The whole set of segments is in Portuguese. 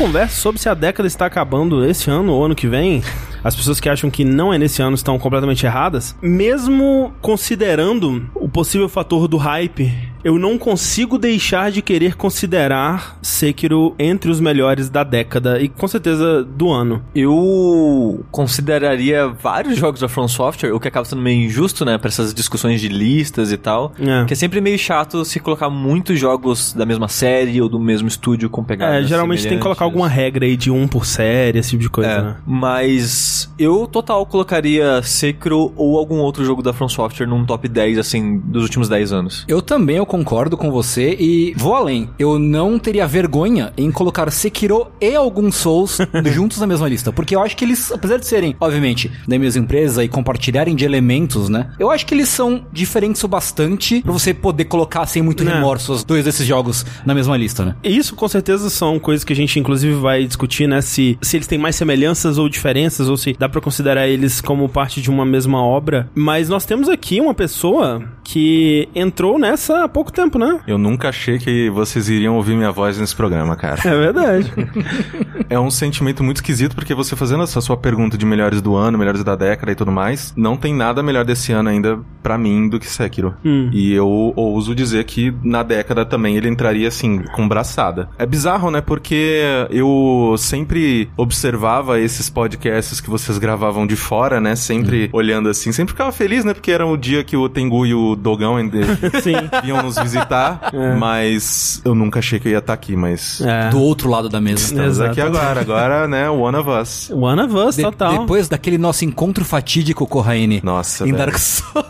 conversa sobre se a década está acabando esse ano ou ano que vem. As pessoas que acham que não é nesse ano estão completamente erradas. Mesmo considerando o possível fator do hype, eu não consigo deixar de querer considerar Sekiro entre os melhores da década e com certeza do ano. Eu consideraria vários jogos da From Software, o que acaba sendo meio injusto, né, para essas discussões de listas e tal. É. Que é sempre meio chato se colocar muitos jogos da mesma série ou do mesmo estúdio com pegadas É, geralmente tem que colocar alguma regra aí de um por série, esse tipo de coisa, É, né? mas eu total colocaria Sekiro ou algum outro jogo da From Software num top 10, assim, dos últimos 10 anos. Eu também eu concordo com você e vou além. Eu não teria vergonha em colocar Sekiro e alguns Souls juntos na mesma lista, porque eu acho que eles, apesar de serem, obviamente, da mesma empresa e compartilharem de elementos, né? Eu acho que eles são diferentes o bastante pra você poder colocar sem muito É. remorso os dois desses jogos na mesma lista, né? Isso com certeza são coisas que a gente inclusive vai discutir, né? Se, se eles têm mais semelhanças ou diferenças, ou se dá pra considerar eles como parte de uma mesma obra. Mas nós temos aqui uma pessoa que entrou nessa há pouco tempo, né? Eu nunca achei que vocês iriam ouvir minha voz nesse programa, cara. É verdade. É um sentimento muito esquisito, porque você fazendo essa sua pergunta de melhores do ano, melhores da década e tudo mais, não tem nada melhor desse ano ainda pra mim do que Sekiro. Hum. E eu ouso dizer que na década também ele entraria assim, com braçada. É bizarro, né? Porque eu sempre observava esses podcasts que vocês gravavam de fora, né? Sempre olhando assim, sempre ficava feliz, né? Porque era o dia que o Tengu e o Dogão ainda Sim. vinham nos visitar, mas eu nunca achei que eu ia estar aqui, mas É. Do outro lado da mesa. estamos aqui Exatamente. agora, agora, né, one of us. One of Us, De- total. depois daquele nosso encontro fatídico com o Raine Nossa, em velho. Dark Souls.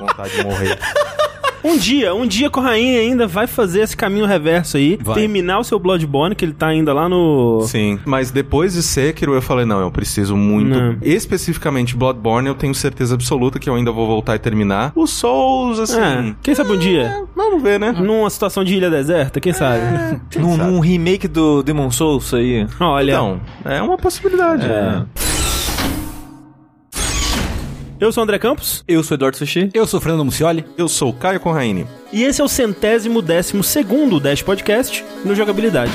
Vontade de morrer. Um dia, um dia com a rainha ainda vai fazer esse caminho reverso aí, Vai. terminar o seu Bloodborne, que ele tá ainda lá no. Sim, mas depois de Sekiro eu falei, não, eu preciso muito. Não. Especificamente Bloodborne, eu tenho certeza absoluta que eu ainda vou voltar e terminar. Os Souls, assim... É, quem sabe um dia? Vamos ver, né? Numa situação de ilha deserta, quem sabe? Num, num remake do Demon Souls aí. Olha. Então, é uma possibilidade. É. Eu sou o André Campos Eu sou Eduardo Sushi. Eu sou o Fernando Mucioli. Eu sou o Caio Conraine. e esse é o centésimo décimo segundo Dash Podcast no Jogabilidade.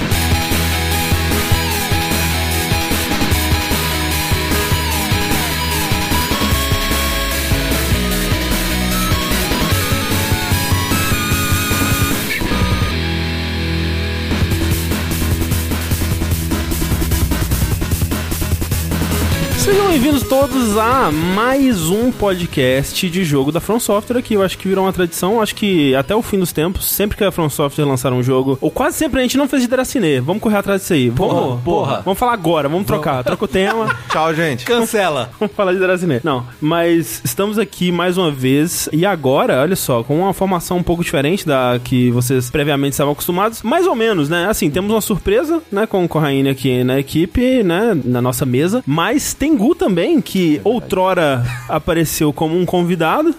Bem-vindos todos a mais um podcast de jogo da From Software aqui. Eu acho que virou uma tradição. Acho que até o fim dos tempos, sempre que a From Software lançar um jogo, ou quase sempre a gente não fez de Dracinê. Vamos correr atrás disso aí. Vamos, Porra, porra. Vamos falar agora, vamos trocar. Troca o tema. Tchau, gente. Cancela. Vamos falar de Dracinê. Não, mas estamos aqui mais uma vez. E agora, olha só, com uma formação um pouco diferente da que vocês previamente estavam acostumados. Mais ou menos, né? Assim, temos uma surpresa, né? Com o Corraine aqui na equipe, né? Na nossa mesa. Mas tem Gu também, que outrora apareceu como um convidado.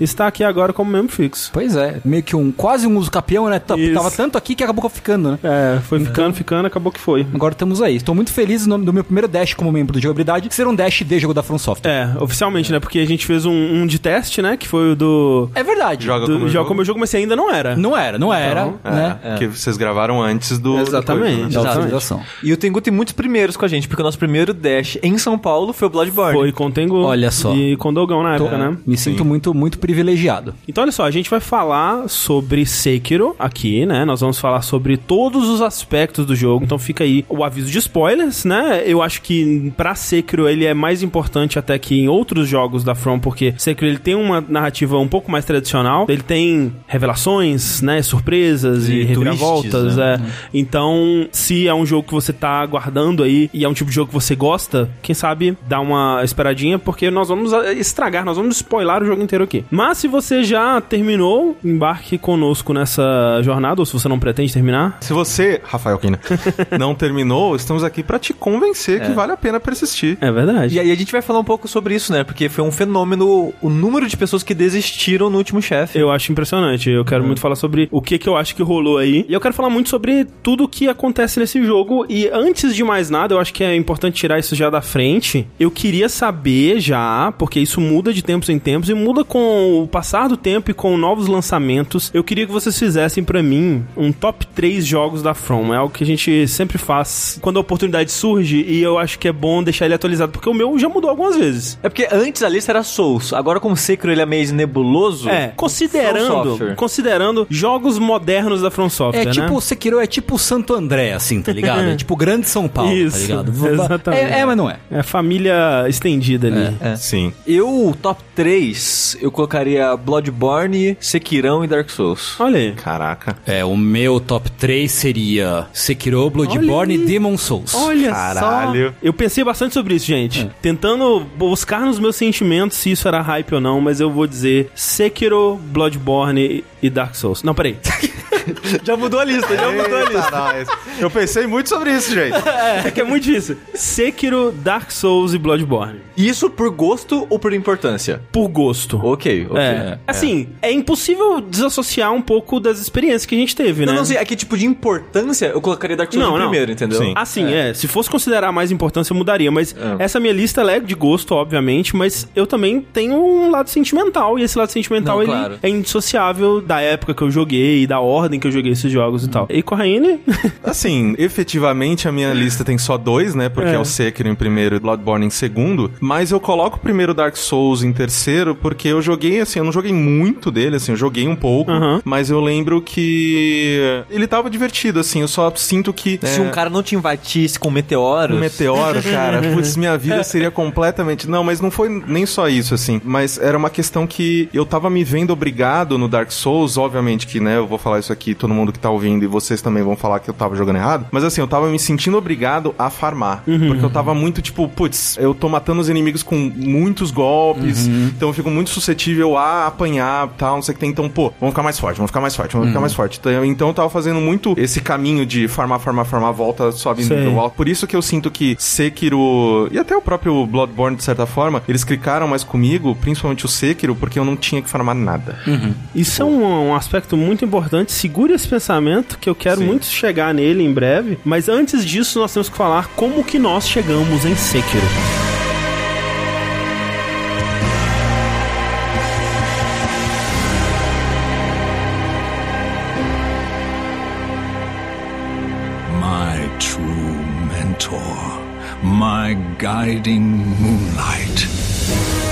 Está aqui agora como membro fixo. Pois é, meio que um quase um uso capião, né? T- Isso. Tava tanto aqui que acabou ficando, né? É, foi ficando, ficando, acabou que foi. Agora estamos aí. Estou muito feliz no, do meu primeiro dash como membro do Jogabilidade ser um dash de jogo da From Software. É, oficialmente, né? Porque a gente fez um, um de teste, né? Que foi o do. É, verdade. Joga do como jogo jogo. como jogo, mas você ainda não era. Não era, não era, Então, né? É, que vocês gravaram antes do... Exatamente. do coisa, Da né? Exatamente. E o Tengu tem muitos primeiros com a gente, porque o nosso primeiro Dash em São Paulo foi o Bloodborne. Foi com o Tengu. Olha só. E com o Dogão na Tô- época, né? Me sinto muito, muito privilegiado. Então, olha só, a gente vai falar sobre Sekiro aqui, né? Nós vamos falar sobre todos os aspectos do jogo. Então, fica aí o aviso de spoilers, né? Eu acho que pra Sekiro ele é mais importante até que em outros jogos da From, porque Sekiro ele tem uma narrativa um pouco mais tradicional. Ele tem revelações, né? Surpresas e, E reviravoltas, né? é. Então, se é um jogo que você tá aguardando aí e é um tipo de jogo que você gosta, quem sabe dá uma esperadinha, porque nós vamos ah, estragar, nós vamos spoiler o jogo inteiro aqui. Mas se você já terminou, embarque conosco nessa jornada, ou se você não pretende terminar. Se você, Rafael Kina, não terminou, estamos aqui pra te convencer que vale a pena persistir. É verdade. E aí a gente vai falar um pouco sobre isso, né? Porque foi um fenômeno o número de pessoas que desistiram no último chefe. Eu acho impressionante. Eu quero muito falar sobre o que, que eu acho que rolou aí. E eu quero falar muito sobre tudo o que acontece nesse jogo. E antes de mais nada, eu acho que é importante tirar isso já da frente. Eu queria saber já, porque isso muda de tempos em tempos e muda com o passar do tempo e com novos lançamentos. Eu queria que vocês fizessem pra mim um top 3 jogos da From. É algo que a gente sempre faz quando a oportunidade surge e eu acho que é bom deixar ele atualizado, porque o meu já mudou algumas vezes. É porque antes a lista era Souls, agora como o Sekiro ele é meio nebuloso. É, considerando, considerando jogos modernos da From Software, É né? tipo, o Sekiro é tipo Santo André, assim, tá ligado? É tipo Grande São Paulo, Isso, tá ligado? exatamente. É, é, mas não é. É a família estendida ali. É. Sim. Eu, top 3, eu colocaria Bloodborne, Sekirão e Dark Souls. Olha aí. Caraca. É, o meu top 3 seria Sekiro, Bloodborne e. Demon Souls. Olha Caralho. só. Eu pensei bastante sobre isso, gente. É. Tentando buscar nos meus sentimentos se isso era hype ou não, mas eu vou dizer Sekiro, Bloodborne e Dark Souls. Não, peraí. já mudou a lista, já mudou a lista. nós. Eu pensei muito sobre isso, gente. é que é muito difícil. Sekiro, Dark Souls e Bloodborne. Isso por gosto ou por importância? Por gosto. Ok, ok. É. Assim, é impossível desassociar um pouco das experiências que a gente teve, Não, né? não sei, é que tipo de importância eu colocaria Dark Souls Não, não. primeiro, entendeu? Sim. Assim, é. Se fosse considerar mais importância, eu mudaria. Mas É. essa minha lista é de gosto, obviamente. Mas eu também tenho um lado sentimental. E esse lado sentimental Não, ele claro. é indissociável da época que eu joguei, da ordem que eu joguei esses jogos e tal. E Corraine, Assim, efetivamente a minha lista tem só dois, né? Porque é, É. o Sekiro em primeiro e Bloodborne em segundo. Mas eu coloco o primeiro Dark Souls em terceiro porque eu joguei, assim, eu não joguei muito dele, assim, eu joguei um pouco. Mas eu lembro que ele tava divertido, assim. Eu só sinto que. Se é, um cara não te invadisse com meteoros... Um meteoro, cara. Putz, minha vida seria completamente. Não, mas não foi nem só isso, assim. Mas era uma questão que eu tava me vendo obrigado no Dark Souls. Obviamente que, né, eu vou falar isso aqui, todo mundo que tá ouvindo, e vocês também vão falar que eu tava jogando errado. Mas assim, eu tava me sentindo obrigado a farmar. Porque eu tava muito, tipo, putz, eu tô matando os inimigos com muitos golpes. Então eu fico muito suscetível a apanhar tal, não sei o que tem. Então, pô, vamos ficar mais forte, vamos ficar mais forte, vamos ficar mais forte. Então, então eu tava fazendo muito esse caminho de farmar, farmar, farmar, volta, sobe nível alto. Por isso que eu sinto que Sekiro e até o próprio Bloodborne, de certa forma, eles clicaram mais comigo, principalmente o Sekiro, porque eu não tinha que farmar nada. isso é um, um aspecto muito importante. Segure esse pensamento, que eu quero Sim. muito chegar nele em breve. Mas antes disso, nós temos que falar como que nós chegamos em Sekiro. My true mentor, my guiding moonlight.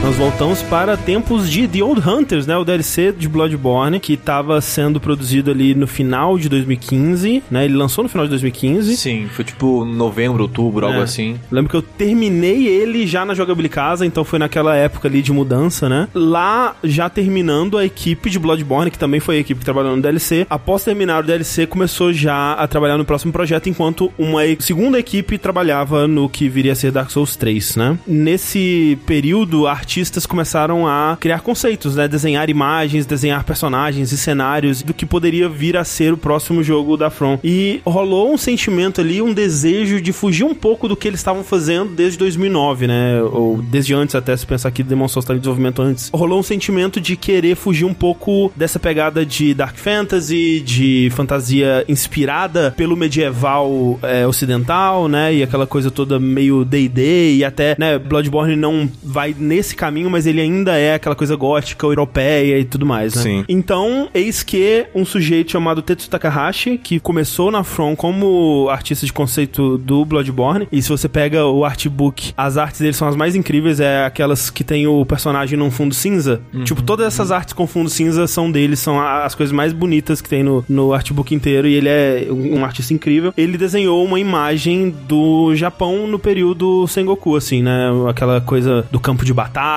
Nós voltamos para tempos de The Old Hunters, né? O DLC de Bloodborne, que estava sendo produzido ali no final de 2015, né? Ele lançou no final de 2015. Sim, foi tipo novembro, outubro, algo É. assim. Lembro que eu terminei ele já na Jogabilidade Casa, então foi naquela época ali de mudança, né? Lá, já terminando a equipe de Bloodborne, que também foi a equipe que trabalhou no DLC, após terminar o DLC, começou já a trabalhar no próximo projeto, enquanto uma segunda equipe trabalhava no que viria a ser Dark Souls 3, né? Nesse período, artistas começaram a criar conceitos, né? Desenhar imagens, desenhar personagens e cenários do que poderia vir a ser o próximo jogo da From. E rolou um sentimento ali, um desejo de fugir um pouco do que eles estavam fazendo desde 2009, né? Ou desde antes, até se pensar que Demon Souls estava em desenvolvimento antes. Rolou um sentimento de querer fugir um pouco dessa pegada de Dark Fantasy, de fantasia inspirada pelo medieval é, ocidental, né? E aquela coisa toda meio D&D e até, né? Bloodborne não vai nesse caminho, mas ele ainda é aquela coisa gótica, europeia e tudo mais, né? Sim. Então, eis que um sujeito chamado Tetsu Takahashi, que começou na From como artista de conceito do Bloodborne, e se você pega o artbook, as artes dele são as mais incríveis, é aquelas que tem o personagem num fundo cinza. Tipo, todas essas artes com fundo cinza são dele, são as coisas mais bonitas que tem no, no artbook inteiro, e ele é um um artista incrível. Ele desenhou uma imagem do Japão no período Sengoku, assim, né? Aquela coisa do campo de batalha,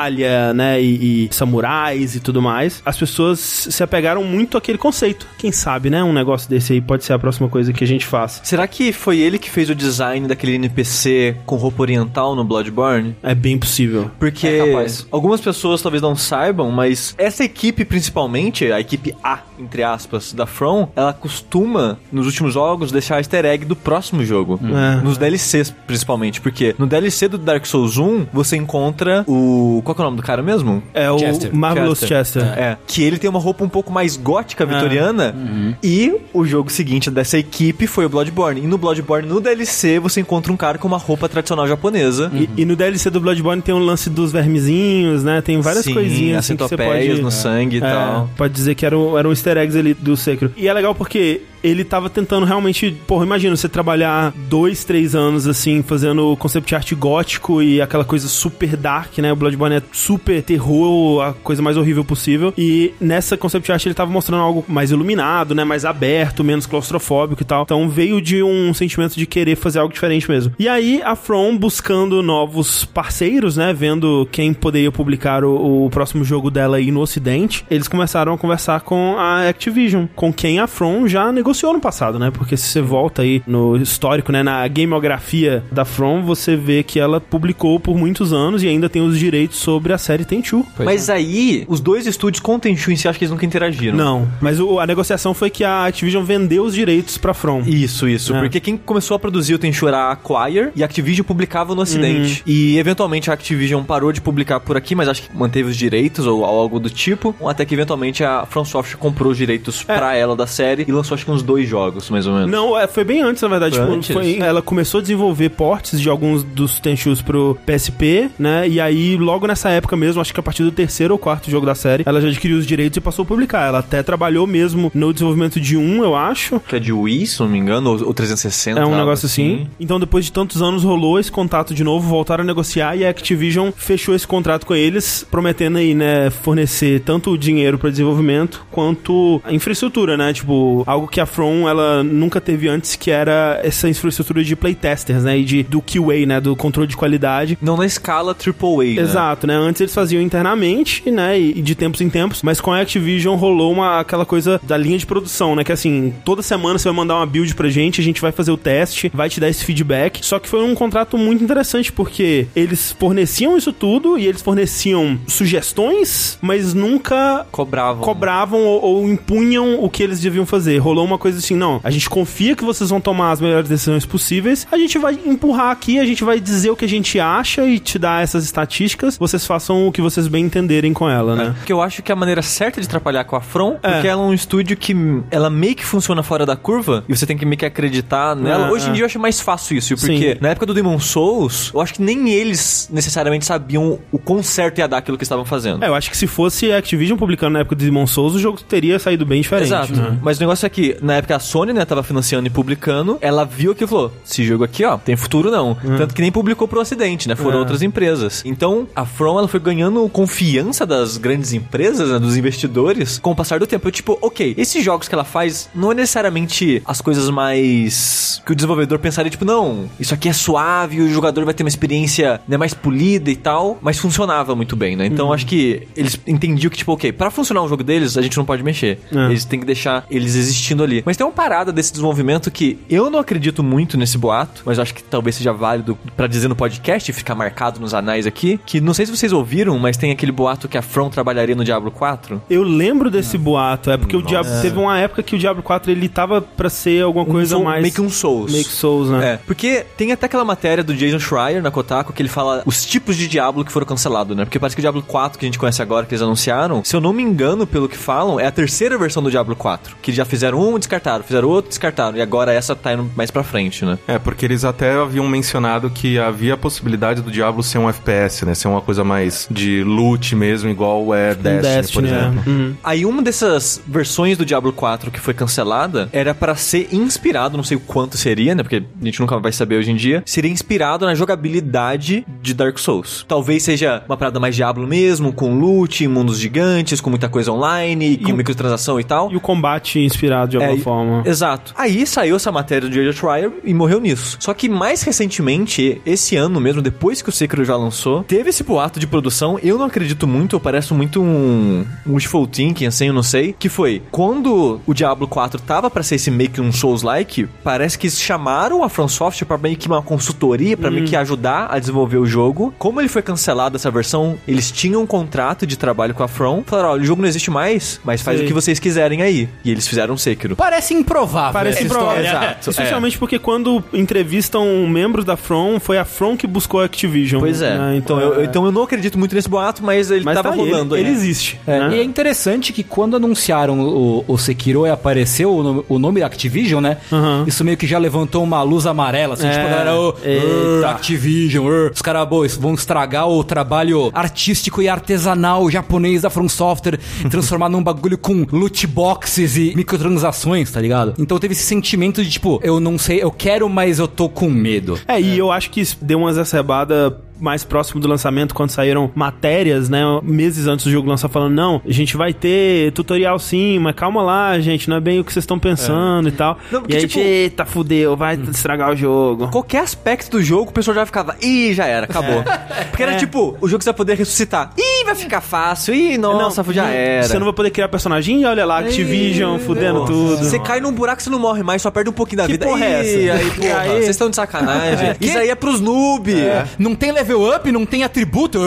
né? E, e samurais e tudo mais. As pessoas se apegaram muito àquele conceito. Quem sabe, né? Um negócio desse aí pode ser a próxima coisa que a gente faz. Será que foi ele que fez o design daquele NPC com roupa oriental no Bloodborne? É bem possível. Porque É algumas pessoas talvez não saibam, mas essa equipe principalmente, a equipe A, entre aspas, da From, ela costuma, nos últimos jogos, deixar easter egg do próximo jogo. É. Nos DLCs, principalmente, porque no DLC do Dark Souls 1, você encontra o. Qual que é o nome do cara mesmo? É o Chester. Marvelous Chester. É. Que ele tem uma roupa um pouco mais gótica vitoriana. E o jogo seguinte dessa equipe foi o Bloodborne. E no Bloodborne, no DLC, você encontra um cara com uma roupa tradicional japonesa. E, e no DLC do Bloodborne tem um lance dos vermezinhos, né? Tem várias Sim, coisinhas as assim que você pode... no sangue e É, tal. Pode dizer que eram, eram easter eggs ali do Sekiro. E é legal porque ele tava tentando realmente. Porra, imagina você trabalhar dois, três anos assim, fazendo concept art gótico e aquela coisa super dark, né? O Bloodborne é super terror, a coisa mais horrível possível. E nessa concept art ele tava mostrando algo mais iluminado, né? Mais aberto, menos claustrofóbico e tal. Então veio de um sentimento de querer fazer algo diferente mesmo. E aí a From buscando novos parceiros, né? Vendo quem poderia publicar o, o próximo jogo dela aí no ocidente, eles começaram a conversar com a Activision, com quem a From já negociou no passado, né? Porque se você volta aí no histórico, né? Na gameografia da From, você vê que ela publicou por muitos anos e ainda tem os direitos sobre a série Tenchu. Mas aí, os dois estúdios com o Tenchu em si, acho que eles nunca interagiram. Não, mas o- a negociação foi que a Activision vendeu os direitos pra From. Isso, isso. É. Porque quem começou a produzir o Tenchu era a Acquire e a Activision publicava no Ocidente. Uhum. E eventualmente a Activision parou de publicar por aqui, mas acho que manteve os direitos ou algo do tipo. Até que eventualmente a From Software comprou os direitos pra ela da série e lançou acho que uns dois jogos, mais ou menos. Não, é, foi bem antes, na verdade. Foi Tipo, antes? foi- ela começou a desenvolver portes de alguns dos Tenchus pro PSP, né? E aí, logo nessa época mesmo, acho que a partir do terceiro ou quarto jogo da série, ela já adquiriu os direitos e passou a publicar. Ela até trabalhou mesmo no desenvolvimento de um, eu acho. Que é de Wii, se não me engano, ou, ou 360. É um negócio assim. Então, depois de tantos anos, rolou esse contato de novo, voltaram a negociar e a Activision fechou esse contrato com eles, prometendo aí, né, fornecer tanto o dinheiro para desenvolvimento quanto a infraestrutura, né? Tipo, algo que a From ela nunca teve antes, que era essa infraestrutura de playtesters, né? E de, do QA, né? Do controle de qualidade. Não na escala AAA, né? Exato, né? Antes eles faziam internamente, né? E e de tempos em tempos, mas com a Activision rolou uma aquela coisa da linha de produção, né? Que assim, toda semana você vai mandar uma build pra gente, a gente vai fazer o teste, vai te dar esse feedback. Só que foi um contrato muito interessante porque eles forneciam isso tudo e eles forneciam sugestões, mas nunca Cobravam. cobravam ou, ou impunham o que eles deviam fazer. Rolou uma coisa assim, não, a gente confia que vocês vão tomar as melhores decisões possíveis, a gente vai empurrar aqui, a gente vai dizer o que a gente acha e te dar essas estatísticas, vocês façam o que vocês bem entenderem com ela, né? Porque eu acho que a maneira certa de trabalhar com a From, É. porque ela é um estúdio que ela meio que funciona fora da curva e você tem que meio que acreditar nela. É, Hoje em é. dia eu acho mais fácil isso, porque Sim. na época do Demon Souls, eu acho que nem eles necessariamente sabiam o quão certo ia dar aquilo que estavam fazendo. É, eu acho que se fosse a Activision publicando na época do Demon Souls, o jogo teria saído bem diferente. Exato. né? Mas o negócio é que, na época a Sony, né, tava financiando e publicando, ela viu aquilo e falou: esse jogo aqui, ó, tem futuro não. Tanto que nem publicou pro ocidente, né? Foram É. outras empresas. Então, a From, ela foi ganhando confiança das grandes empresas, né, dos investidores, com o passar do tempo. Eu, tipo, ok, esses jogos que ela faz não é necessariamente as coisas mais. que o desenvolvedor pensaria, tipo, não, isso aqui é suave, o jogador vai ter uma experiência né, mais polida e tal, mas funcionava muito bem, né? Então, acho que eles entendiam que, tipo, ok, pra funcionar um jogo deles, a gente não pode mexer. É. Eles têm que deixar eles existindo ali. Mas tem uma parada desse desenvolvimento que eu não acredito muito nesse boato, mas eu acho que talvez seja válido pra dizer no podcast e ficar marcado nos anais aqui, que não sei se vocês ouviram, mas tem aquele boato que a From trabalharia no Diablo 4. Eu lembro desse boato, é porque o Diablo teve uma época que o Diablo 4 ele tava pra ser alguma coisa Soul- mais meio que um Souls. meio que Souls, né? É, porque tem até aquela matéria do Jason Schreier na Kotaku que ele fala os tipos de Diablo que foram cancelados, né? Porque parece que o Diablo 4 que a gente conhece agora, que eles anunciaram, se eu não me engano, pelo que falam, é a terceira versão do Diablo 4. Que já fizeram um, descartaram, fizeram outro, descartaram. E agora essa tá indo mais pra frente, né? É, porque eles até haviam mencionado que havia a possibilidade do Diablo ser um FPS, né? Ser uma coisa mais de loot mesmo, igual é Destiny, por Destiny, é. exemplo. Uhum. Aí uma dessas versões do Diablo 4 que foi cancelada era pra ser inspirado, não sei o quanto seria, né? Porque a gente nunca vai saber hoje em dia. Seria inspirado na jogabilidade de Dark Souls. Talvez seja uma parada mais Diablo mesmo, com loot, mundos gigantes, com muita coisa online, com o- microtransação e tal. E o combate inspirado de alguma E- forma. Exato. Aí saiu essa matéria do J.J. Schreier e morreu nisso. Só que mais recentemente, esse ano mesmo, depois que o Sekiro já lançou, teve esse boato de produção. Eu não acredito muito, parece muito um, um wishful thinking, assim, eu não sei. Que foi, quando o Diablo 4 tava pra ser esse meio que um Souls-like, parece que chamaram a From Software pra meio que uma consultoria, pra meio que ajudar a desenvolver o jogo. Como ele foi cancelado essa versão, eles tinham um contrato de trabalho com a From. Falaram, olha, o jogo não existe mais, mas faz Sei. o que vocês quiserem aí. E eles fizeram o Sekiro. Parece improvável. Parece improvável. história. Exato. Especialmente porque quando entrevistam membros da From, foi a From que buscou a Activision. Pois é. né? Então, eu, então eu não acredito muito nesse boato, mas ele mas tava tá rolando ele, aí. ele existe. É, né? E é interessante que quando anunciaram o, o Sekiro e apareceu o nome, o nome Activision, né? Aham. Isso meio que já levantou uma luz amarela, assim, É, tipo, a galera, eita. "Ur, Activision, ur, os caras vão estragar o trabalho artístico e artesanal japonês da From Software, e transformar num bagulho com loot boxes e microtransações, tá ligado? Então teve esse sentimento de tipo, eu não sei, eu quero, mas eu tô com medo. É, e eu acho que deu uma exacerbada mais próximo do lançamento, quando saíram matérias, né, meses antes do jogo lançar, falando, não, a gente vai ter tutorial sim, mas calma lá, gente, não é bem o que vocês estão pensando e tal. Não, e porque, aí, tipo- eita, fudeu, vai estragar o jogo. Qualquer aspecto do jogo, o pessoal já ficava, ih, já era, acabou. Porque era É. tipo, o jogo você vai poder ressuscitar. Ih, vai ficar fácil. Ih, nossa, já não, era. Você não vai poder criar personagem, e olha lá, Activision, fudendo tudo. Você cai num buraco, você não morre mais, só perde um pouquinho da Que vida. porra é Ih, essa? Aí, porra, Aí- vocês estão de sacanagem. Isso aí é pros noob. Não tem level up, não tem atributo.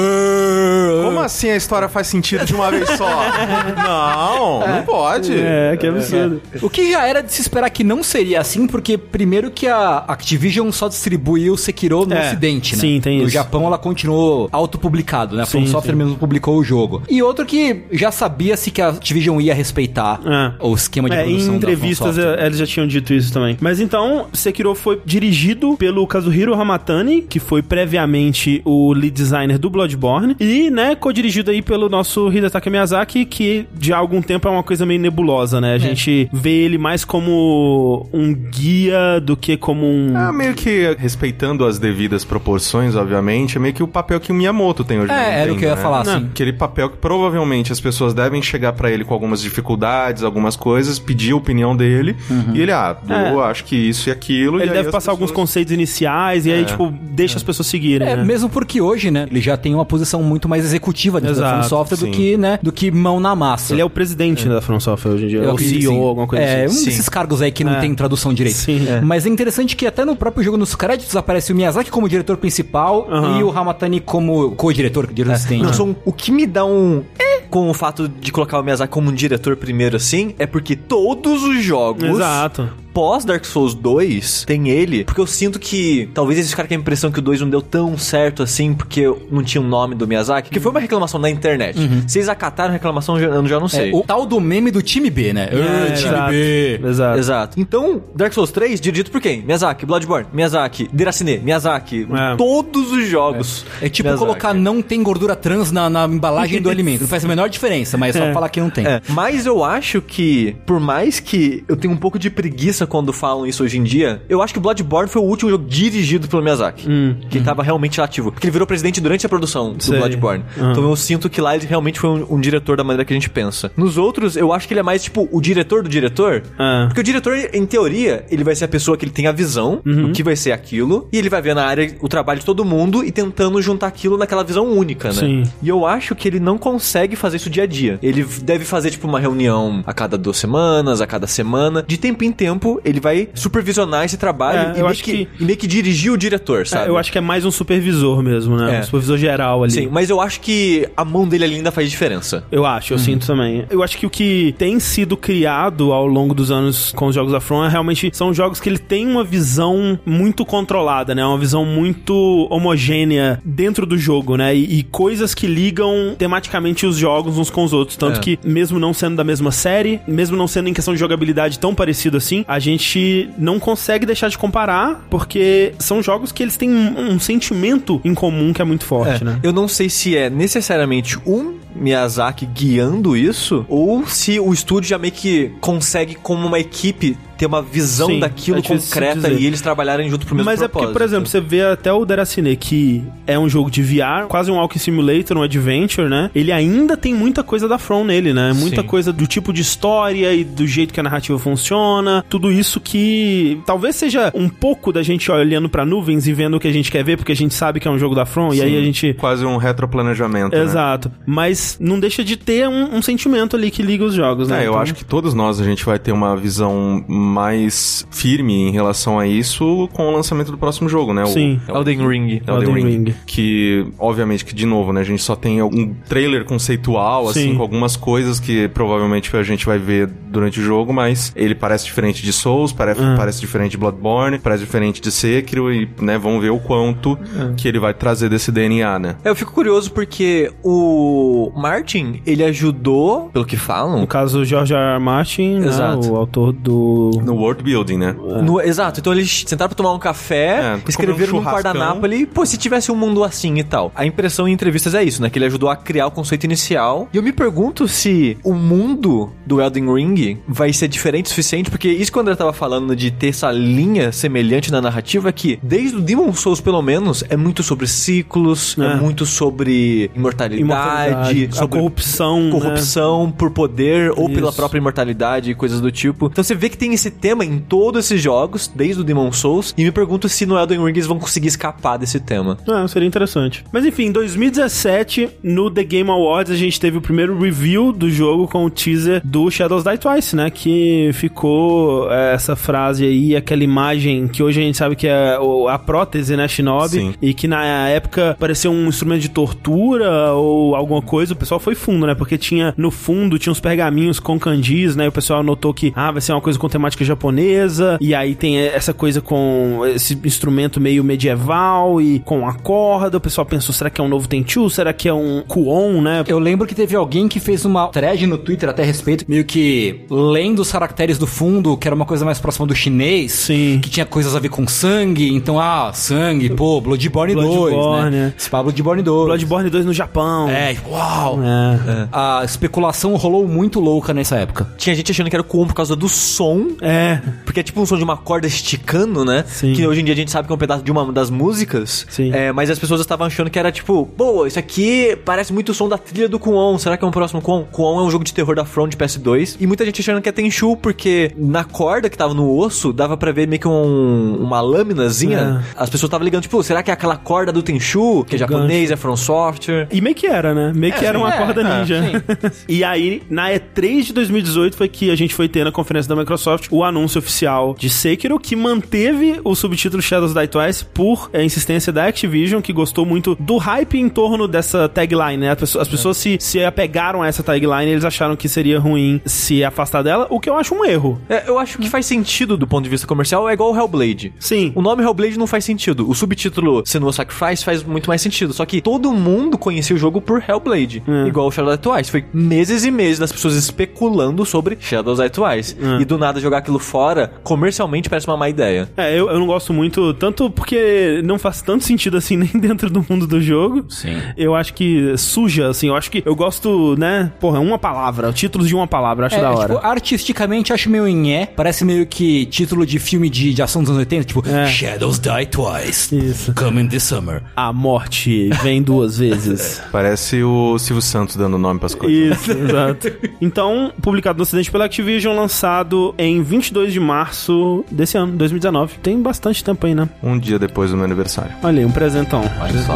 Como assim a história faz sentido de uma vez só? Não, não pode. É, que absurdo. O que já era de se esperar que não seria assim, porque primeiro que a Activision só distribuiu o Sekiro no É, ocidente, né? sim, tem no isso. Japão ela continuou autopublicado, né? A From Sim, Software sim. mesmo publicou o jogo. E outro que já sabia-se que a Activision ia respeitar É. o esquema de É, produção em entrevistas eles já tinham dito isso também. Mas então, Sekiro foi dirigido pelo Kazuhiro Hamatani, que foi previamente o lead designer do Bloodborne, e, né, co-dirigido aí pelo nosso Hidetaka Miyazaki, que de há algum tempo é uma coisa meio nebulosa, né? A gente vê ele mais como um guia do que como um... É meio que respeitando as devidas proporções, obviamente, é meio que o papel que o Miyamoto tem hoje É, na era o que eu ia né? falar, Não, assim. Aquele papel que provavelmente as pessoas devem chegar pra ele com algumas dificuldades, algumas coisas, pedir a opinião dele, e ele, ah, eu acho que isso e aquilo. e Ele aí deve as passar alguns pessoas- conceitos iniciais e aí, tipo, deixa as pessoas seguirem, É, né? Mesmo porque hoje, né, ele já tem uma posição muito mais executiva dentro da From Exato, Software do sim. que, né, do que mão na massa. Ele é o presidente da From Software hoje em dia, ou CEO, sim. alguma coisa é, assim. um desses cargos aí que não É. tem tradução direito. Sim. É. Mas é interessante que até no próprio jogo, nos créditos, aparece o Miyazaki como diretor principal e o Hamatani como co-diretor, diretor assistente. Não, são, o que me dá um. É, com o fato de colocar o Miyazaki como um diretor primeiro assim, é porque todos os jogos. Exato. Pós Dark Souls 2 tem ele, porque eu sinto que talvez eles ficaram com a impressão que o 2 não deu tão certo assim, porque não tinha o nome do Miyazaki, que foi uma reclamação na internet. Se eles acataram a reclamação, eu já- não É, sei. o tal do meme do time B, né? É, Ah, time exato. B. Exato. Exato. Então, Dark Souls 3, dirigido por quem? Miyazaki, Bloodborne, Miyazaki, Deracine, Miyazaki, É. todos os jogos. É tipo Miyazaki. colocar não tem gordura trans na, na embalagem do alimento. Não faz a menor diferença, mas é só É. falar que não tem. É, mas eu acho que, por mais que eu tenha um pouco de preguiça quando falam isso hoje em dia, eu acho que Bloodborne foi o último jogo dirigido pelo Miyazaki. Que tava realmente ativo. Porque ele virou presidente durante a produção do Sei. Bloodborne. Uhum. Então eu sinto que lá ele realmente foi um, um diretor da maneira que a gente pensa. Nos outros, eu acho que ele é mais, tipo, o diretor do diretor. Ah. Porque o diretor, em teoria, ele vai ser a pessoa que ele tem a visão do que vai ser aquilo. E ele vai ver na área o trabalho de todo mundo e tentando juntar aquilo naquela visão única, né? Sim. E eu acho que ele não consegue fazer isso dia a dia. Ele deve fazer, tipo, uma reunião a cada duas semanas, a cada semana. De tempo em tempo, ele vai supervisionar esse trabalho É, e, meio que, que- e meio que dirigir o diretor, sabe? É, eu acho que é mais um supervisor mesmo, né? É. Um supervisor geral ali. Sim, mas eu acho que a mão dele ali ainda faz diferença. Eu acho, eu sinto também. Eu acho que o que tem sido criado ao longo dos anos com os jogos da From é realmente são jogos que ele tem uma visão muito controlada, né? Uma visão muito homogênea dentro do jogo, né? E, e coisas que ligam tematicamente os jogos uns com os outros. Tanto É. que, mesmo não sendo da mesma série, mesmo não sendo em questão de jogabilidade tão parecido assim, a gente não consegue deixar de comparar, porque são jogos que eles têm um, um sentimento em comum que é muito forte, É, né? Eu não sei se é necessariamente um Miyazaki guiando isso, ou se o estúdio já meio que consegue, como uma equipe, ter uma visão Sim, daquilo é concreta e eles trabalharem junto pro mesmo Mas é porque, por propósito. exemplo, você vê até o Deracine, que é um jogo de VR, quase um Walking Simulator, um Adventure, né? Ele ainda tem muita coisa da From nele, né? Muita Sim. coisa do tipo de história e do jeito que a narrativa funciona. Tudo isso que talvez seja um pouco da gente olhando pra nuvens e vendo o que a gente quer ver, porque a gente sabe que é um jogo da From, e aí a gente... Quase um retroplanejamento, né? Exato. Mas não deixa de ter um, um sentimento ali que liga os jogos, né? É, eu Então- acho que todos nós a gente vai ter uma visão mais firme em relação a isso com o lançamento do próximo jogo, né? O Sim. Elden Ring. Elden, Elden Ring. Ring. Que, obviamente, que de novo, né? A gente só tem um trailer conceitual, assim, Sim. com algumas coisas que provavelmente a gente vai ver durante o jogo, mas ele parece diferente de Souls, parece, Ah. parece diferente de Bloodborne, parece diferente de Sekiro e, né, vamos ver o quanto Ah. que ele vai trazer desse DNA, né? É, Eu fico curioso porque o Martin, ele ajudou, pelo que falam, No caso, o George R. R. Martin, né, o autor do... No world building, né? No- exato, então eles sentaram pra tomar um café, É, escreveram um num guardanapo ali, pô, se tivesse um mundo assim e tal. A impressão em entrevistas é isso, né? Que ele ajudou a criar o conceito inicial. E eu me pergunto se o mundo do Elden Ring vai ser diferente o suficiente, porque isso que o André tava falando de ter essa linha semelhante na narrativa, é que desde o Demon Souls, pelo menos, é muito sobre ciclos, é, É. muito sobre imortalidade, Imortalidade, a sobre corrupção, né? corrupção por poder ou pela Isso. própria imortalidade e coisas do tipo. Então você vê que tem esse tema em todos esses jogos, desde o Demon Souls, e me pergunto se no Elden Ring eles vão conseguir escapar desse tema. Ah, seria interessante. Mas enfim, em 2017, no The Game Awards, a gente teve o primeiro review do jogo com o teaser do Shadows Die Twice, né? Que ficou é, essa frase aí, aquela imagem que hoje a gente sabe que é a prótese, né? Shinobi. Sim. E que na época parecia um instrumento de tortura ou alguma coisa. O pessoal foi fundo, né? Porque tinha no fundo, tinha uns pergaminhos com kanjis, né? E o pessoal notou que, ah, vai ser uma coisa com temática japonesa. E aí tem essa coisa com esse instrumento meio medieval e com a corda. O pessoal pensou, será que é um novo Tenchu? Será que é um Kuon, né? Eu lembro que teve alguém que fez uma thread no Twitter até a respeito, meio que lendo os caracteres do fundo, que era uma coisa mais próxima do chinês. Sim. Que tinha coisas a ver com sangue. Então, ah, sangue, pô, Bloodborne, 2, Bloodborne, né? é. Pá, Bloodborne 2. Bloodborne 2 no Japão. É, uau! É. A especulação rolou muito louca nessa época. Tinha gente achando que era o Kuon por causa do som, É. porque é tipo um som de uma corda esticando, né? Sim. Que hoje em dia a gente sabe que é um pedaço de uma das músicas. Sim. É, mas as pessoas estavam achando que era tipo, pô, isso aqui parece muito o som da trilha do Kuon. Será que é um próximo Kuon? Kuon é um jogo de terror da Front de PS2. E muita gente achando que é Tenchu, porque na corda que tava no osso, dava pra ver meio que um- uma lâminazinha. As pessoas estavam ligando, tipo, será que é aquela corda do Tenchu, que é japonês, é From Software? E meio que era, né? Meio que era uma é, corda é, ninja. e aí, na E3 de 2018 foi que a gente foi ter na conferência da Microsoft o anúncio oficial de Sekiro, que manteve o subtítulo Shadows Die Twice por é, insistência da Activision, que gostou muito do hype em torno dessa tagline, né? As pessoas, as pessoas se, se apegaram a essa tagline e eles acharam que seria ruim se afastar dela, o que eu acho um erro. É, eu acho que faz sentido do ponto de vista comercial, é igual o Hellblade. Sim. O nome Hellblade não faz sentido. O subtítulo Senua Sacrifice faz muito mais sentido. Só que todo mundo conhecia o jogo por Hellblade. É. Igual o Shadow Die Twice. Foi meses e meses das pessoas especulando sobre Shadow Die Twice. É. E do nada jogar aquilo fora, comercialmente parece uma má ideia. É, eu, eu não gosto muito, tanto porque não faz tanto sentido assim nem dentro do mundo do jogo. Sim. Eu acho que suja, assim, eu acho que eu gosto, né? Porra, uma palavra, títulos de uma palavra, acho É, da hora. tipo, artisticamente acho meio nhé. Parece meio que título de filme de, de ação dos anos 80, tipo É. Shadows Die Twice. Isso. Coming this summer. A morte vem duas vezes. Parece o Silvio Santos dando nome pras coisas. Isso, exato. Então, publicado no ocidente pela Activision, lançado em 22 de março desse ano, 2019. Tem bastante tempo aí, né? Um dia depois do meu aniversário. Olha aí, um presentão. Olha só.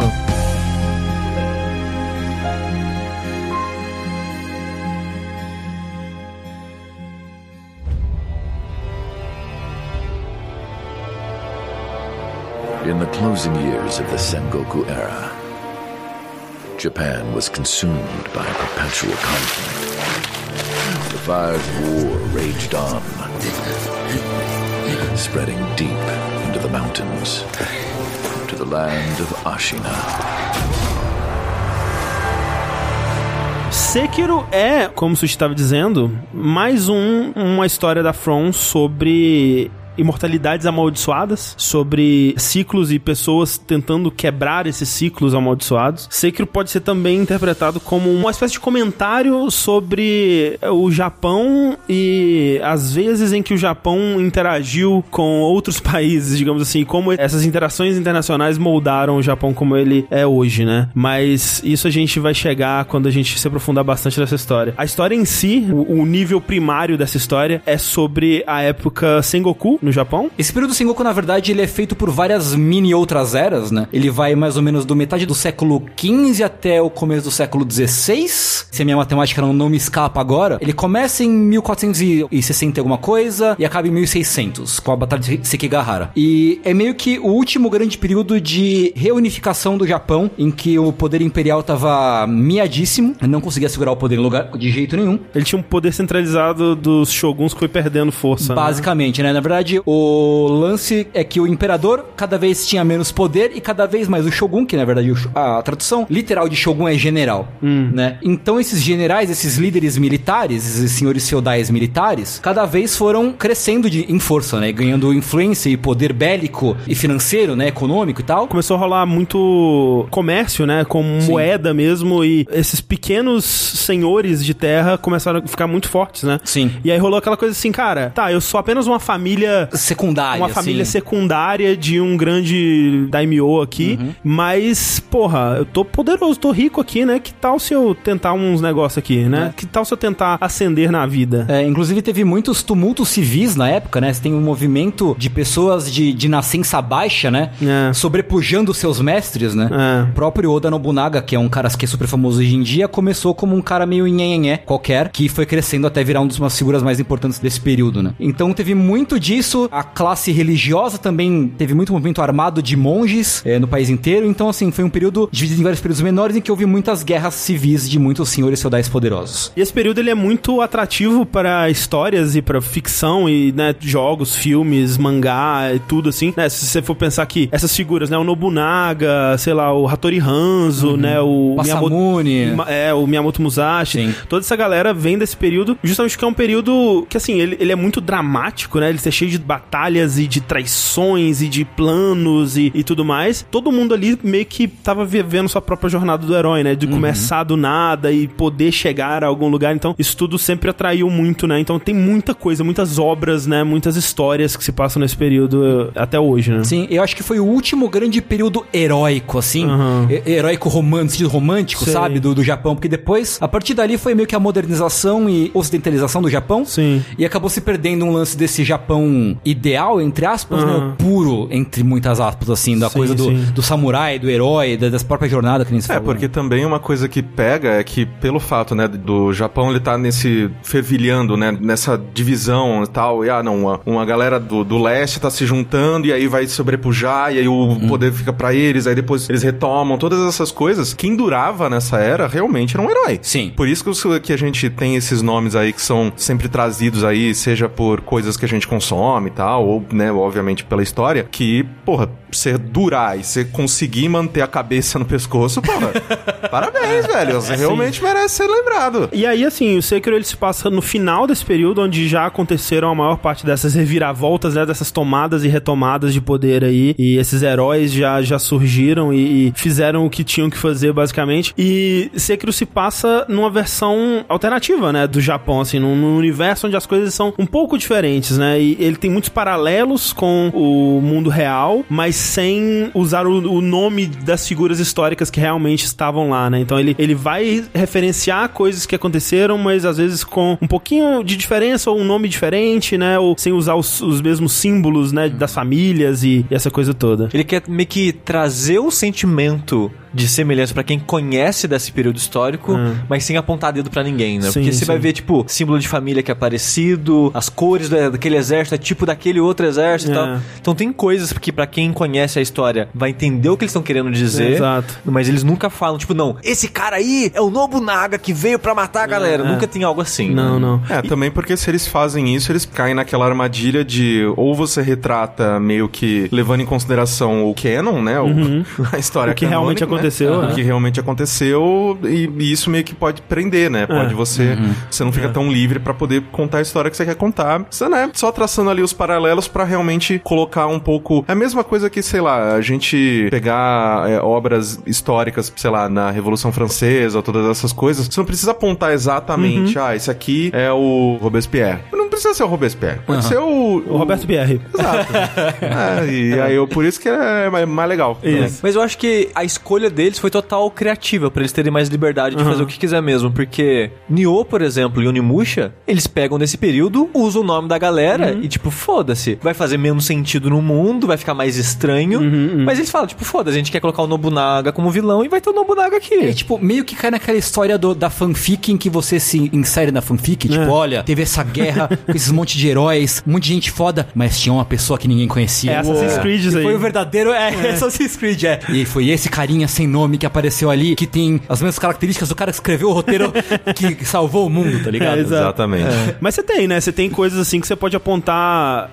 In the closing years of the Sengoku era, Japan was consumed by perpetual conflict. Of war raged on, spreading deep into the mountains, to the land of Ashina. Sekiro é, como o Sushi estava dizendo, mais um, uma história da From sobre imortalidades amaldiçoadas, sobre ciclos e pessoas tentando quebrar esses ciclos amaldiçoados. Sekiro pode ser também interpretado como uma espécie de comentário sobre o Japão e as vezes em que o Japão interagiu com outros países, digamos assim, como essas interações internacionais moldaram o Japão como ele é hoje, né? Mas isso a gente vai chegar quando a gente se aprofundar bastante nessa história. A história em si, o, o nível primário dessa história é sobre a época Sengoku no Japão? Esse período Sengoku, na verdade, ele é feito por várias mini outras eras, né? Ele vai mais ou menos do metade do século XV até o começo do século XVI. Se a minha matemática não, não me escapa agora. Ele começa em 1460 e alguma coisa e acaba em 1600, com a Batalha de Sekigahara. E é meio que o último grande período de reunificação do Japão, em que o poder imperial tava miadíssimo, não conseguia segurar o poder em lugar de jeito nenhum. Ele tinha um poder centralizado dos shoguns que foi perdendo força. né? Basicamente, né? Na verdade, o lance é que o imperador cada vez tinha menos poder e cada vez mais o shogun, que na verdade a tradução literal de shogun é general, né? Então esses generais, esses líderes militares, esses senhores feudais militares, cada vez foram crescendo de, em força, né? Ganhando influência e poder bélico e financeiro, né? Econômico e tal. Começou a rolar muito comércio, né? Com moeda mesmo. E esses pequenos senhores de terra começaram a ficar muito fortes, né? Sim. E aí rolou aquela coisa assim, cara, tá, eu sou apenas uma família. Secundária, Uma família assim. secundária de um grande daimyo aqui, Uhum. mas, porra, eu tô poderoso, tô rico aqui, né? Que tal se eu tentar uns negócios aqui, né? Que tal se eu tentar ascender na vida? É, inclusive teve muitos tumultos civis na época, né? Você tem um movimento de pessoas de, de nascença baixa, né? É. Sobrepujando seus mestres, né? É. O próprio Oda Nobunaga, que é um cara que é super famoso hoje em dia, começou como um cara meio nhenhenhé qualquer, que foi crescendo até virar uma das figuras mais importantes desse período, né? Então teve muito disso. A classe religiosa também teve muito movimento armado de monges é, no país inteiro. Então, assim, foi um período dividido em vários períodos menores em que houve muitas guerras civis de muitos senhores feudais poderosos. E esse período ele é muito atrativo para histórias e para ficção e né, jogos, filmes, mangá e tudo assim. Né, se você for pensar que essas figuras, né, o Nobunaga, sei lá, o Hattori Hanzo, né, o Masamune. Miyamoto, é, o Miyamoto Musashi, Sim. toda essa galera vem desse período, justamente porque é um período que assim, ele, ele é muito dramático, né? Ele é cheio de batalhas e de traições e de planos e, e tudo mais. Todo mundo ali meio que tava vivendo sua própria jornada do herói, né? De começar do nada e poder chegar a algum lugar. Então, isso tudo sempre atraiu muito, né? Então, tem muita coisa, muitas obras, né? Muitas histórias que se passam nesse período eh, até hoje, né? Sim, eu acho que foi o último grande período heróico, assim. He- Heróico romântico, romântico, Sei. sabe? Do, do Japão. Porque depois, a partir dali, foi meio que a modernização e ocidentalização do Japão. Sim. E acabou se perdendo um lance desse Japão ideal, entre aspas, né? Aham. O puro, entre muitas aspas, assim, da Sim, coisa do, sim. do samurai, do herói, da, das próprias jornadas que nem se É, falou, porque né? também uma coisa que pega é que, pelo fato, né, do Japão ele tá nesse fervilhando, né, nessa divisão e tal, e ah, não, uma, uma galera do, do leste tá se juntando e aí vai sobrepujar, e aí o Uhum. poder fica pra eles, aí depois eles retomam, todas essas coisas. Quem durava nessa era realmente era um herói. Sim. Por isso que, os- que a gente tem esses nomes aí que são sempre trazidos aí, seja por coisas que a gente consome e tal, ou, né, obviamente pela história, que, porra, você durar e você conseguir manter a cabeça no pescoço, porra, parabéns, velho. Você realmente merece ser lembrado. E aí, assim, o Sekiro ele se passa no final desse período, onde já aconteceram a maior parte dessas reviravoltas, né? Dessas tomadas e retomadas de poder aí. E esses heróis já, já surgiram e, e fizeram o que tinham que fazer, basicamente. E Sekiro se passa numa versão alternativa, né? Do Japão, assim, num, num universo onde as coisas são um pouco diferentes, né? E ele tem muitos paralelos com o mundo real, mas sem usar o, o nome das figuras históricas que realmente estavam lá, né? Então ele, ele vai referenciar coisas que aconteceram, mas às vezes com um pouquinho de diferença ou um nome diferente, né? Ou sem usar os, os mesmos símbolos, né? Das famílias e, e essa coisa toda. Ele quer meio que trazer o sentimento de semelhança pra quem conhece desse período histórico, mas sem apontar dedo pra ninguém, né? Sim, Porque você vai sim. ver, tipo, símbolo de família que é parecido, as cores da- daquele exército é tipo daquele outro exército e É. tal. Então tem coisas que pra quem conhece a história vai entender o que eles estão querendo dizer. Exato. Mas eles nunca falam, tipo, não, esse cara aí é o Nobunaga que veio pra matar a galera. é. Nunca tem algo assim. Não, né? não. É, também porque se eles fazem isso, eles caem naquela armadilha de ou você retrata meio que levando em consideração o canon, né? O, a história O que realmente canônica, né? aconteceu, O né? que realmente aconteceu e, e isso meio que pode prender, né? Pode você... Você não fica tão livre pra poder contar a história que você quer contar. Você, né? Só traçando ali os paralelos pra realmente colocar um pouco... É a mesma coisa que, sei lá, a gente pegar é, obras históricas, sei lá, na Revolução Francesa, todas essas coisas. Você não precisa apontar exatamente, ah, esse aqui é o Robespierre. Não precisa ser o Robespierre. Pode ser o... O Roberto Pierre. Exato. É, e aí eu, por isso que é mais mais legal. Isso. Mas eu acho que a escolha deles foi total criativa, pra eles terem mais liberdade de fazer o que quiser mesmo. Porque Nioh, por exemplo, e Onimusha, eles pegam nesse período, usam o nome da galera e, tipo, foda-se. Vai fazer menos sentido no mundo, vai ficar mais estranho. Mas eles falam, tipo, foda-se, a gente quer colocar o Nobunaga como vilão e vai ter o Nobunaga aqui. É, tipo, meio que cai naquela história do- da fanfic em que você se insere na fanfic. Tipo, É. olha, teve essa guerra com esses monte de heróis, um monte de gente foda, mas tinha uma pessoa que ninguém conhecia. É Assassin's Creed isso E aí. Foi o verdadeiro, é, Assassin's Creed, é. E foi esse carinha sem nome que apareceu ali, que tem as mesmas características do cara que escreveu o roteiro que salvou o mundo, tá ligado? É. Exatamente. Mas você tem, né? Você tem coisas assim que você pode apontar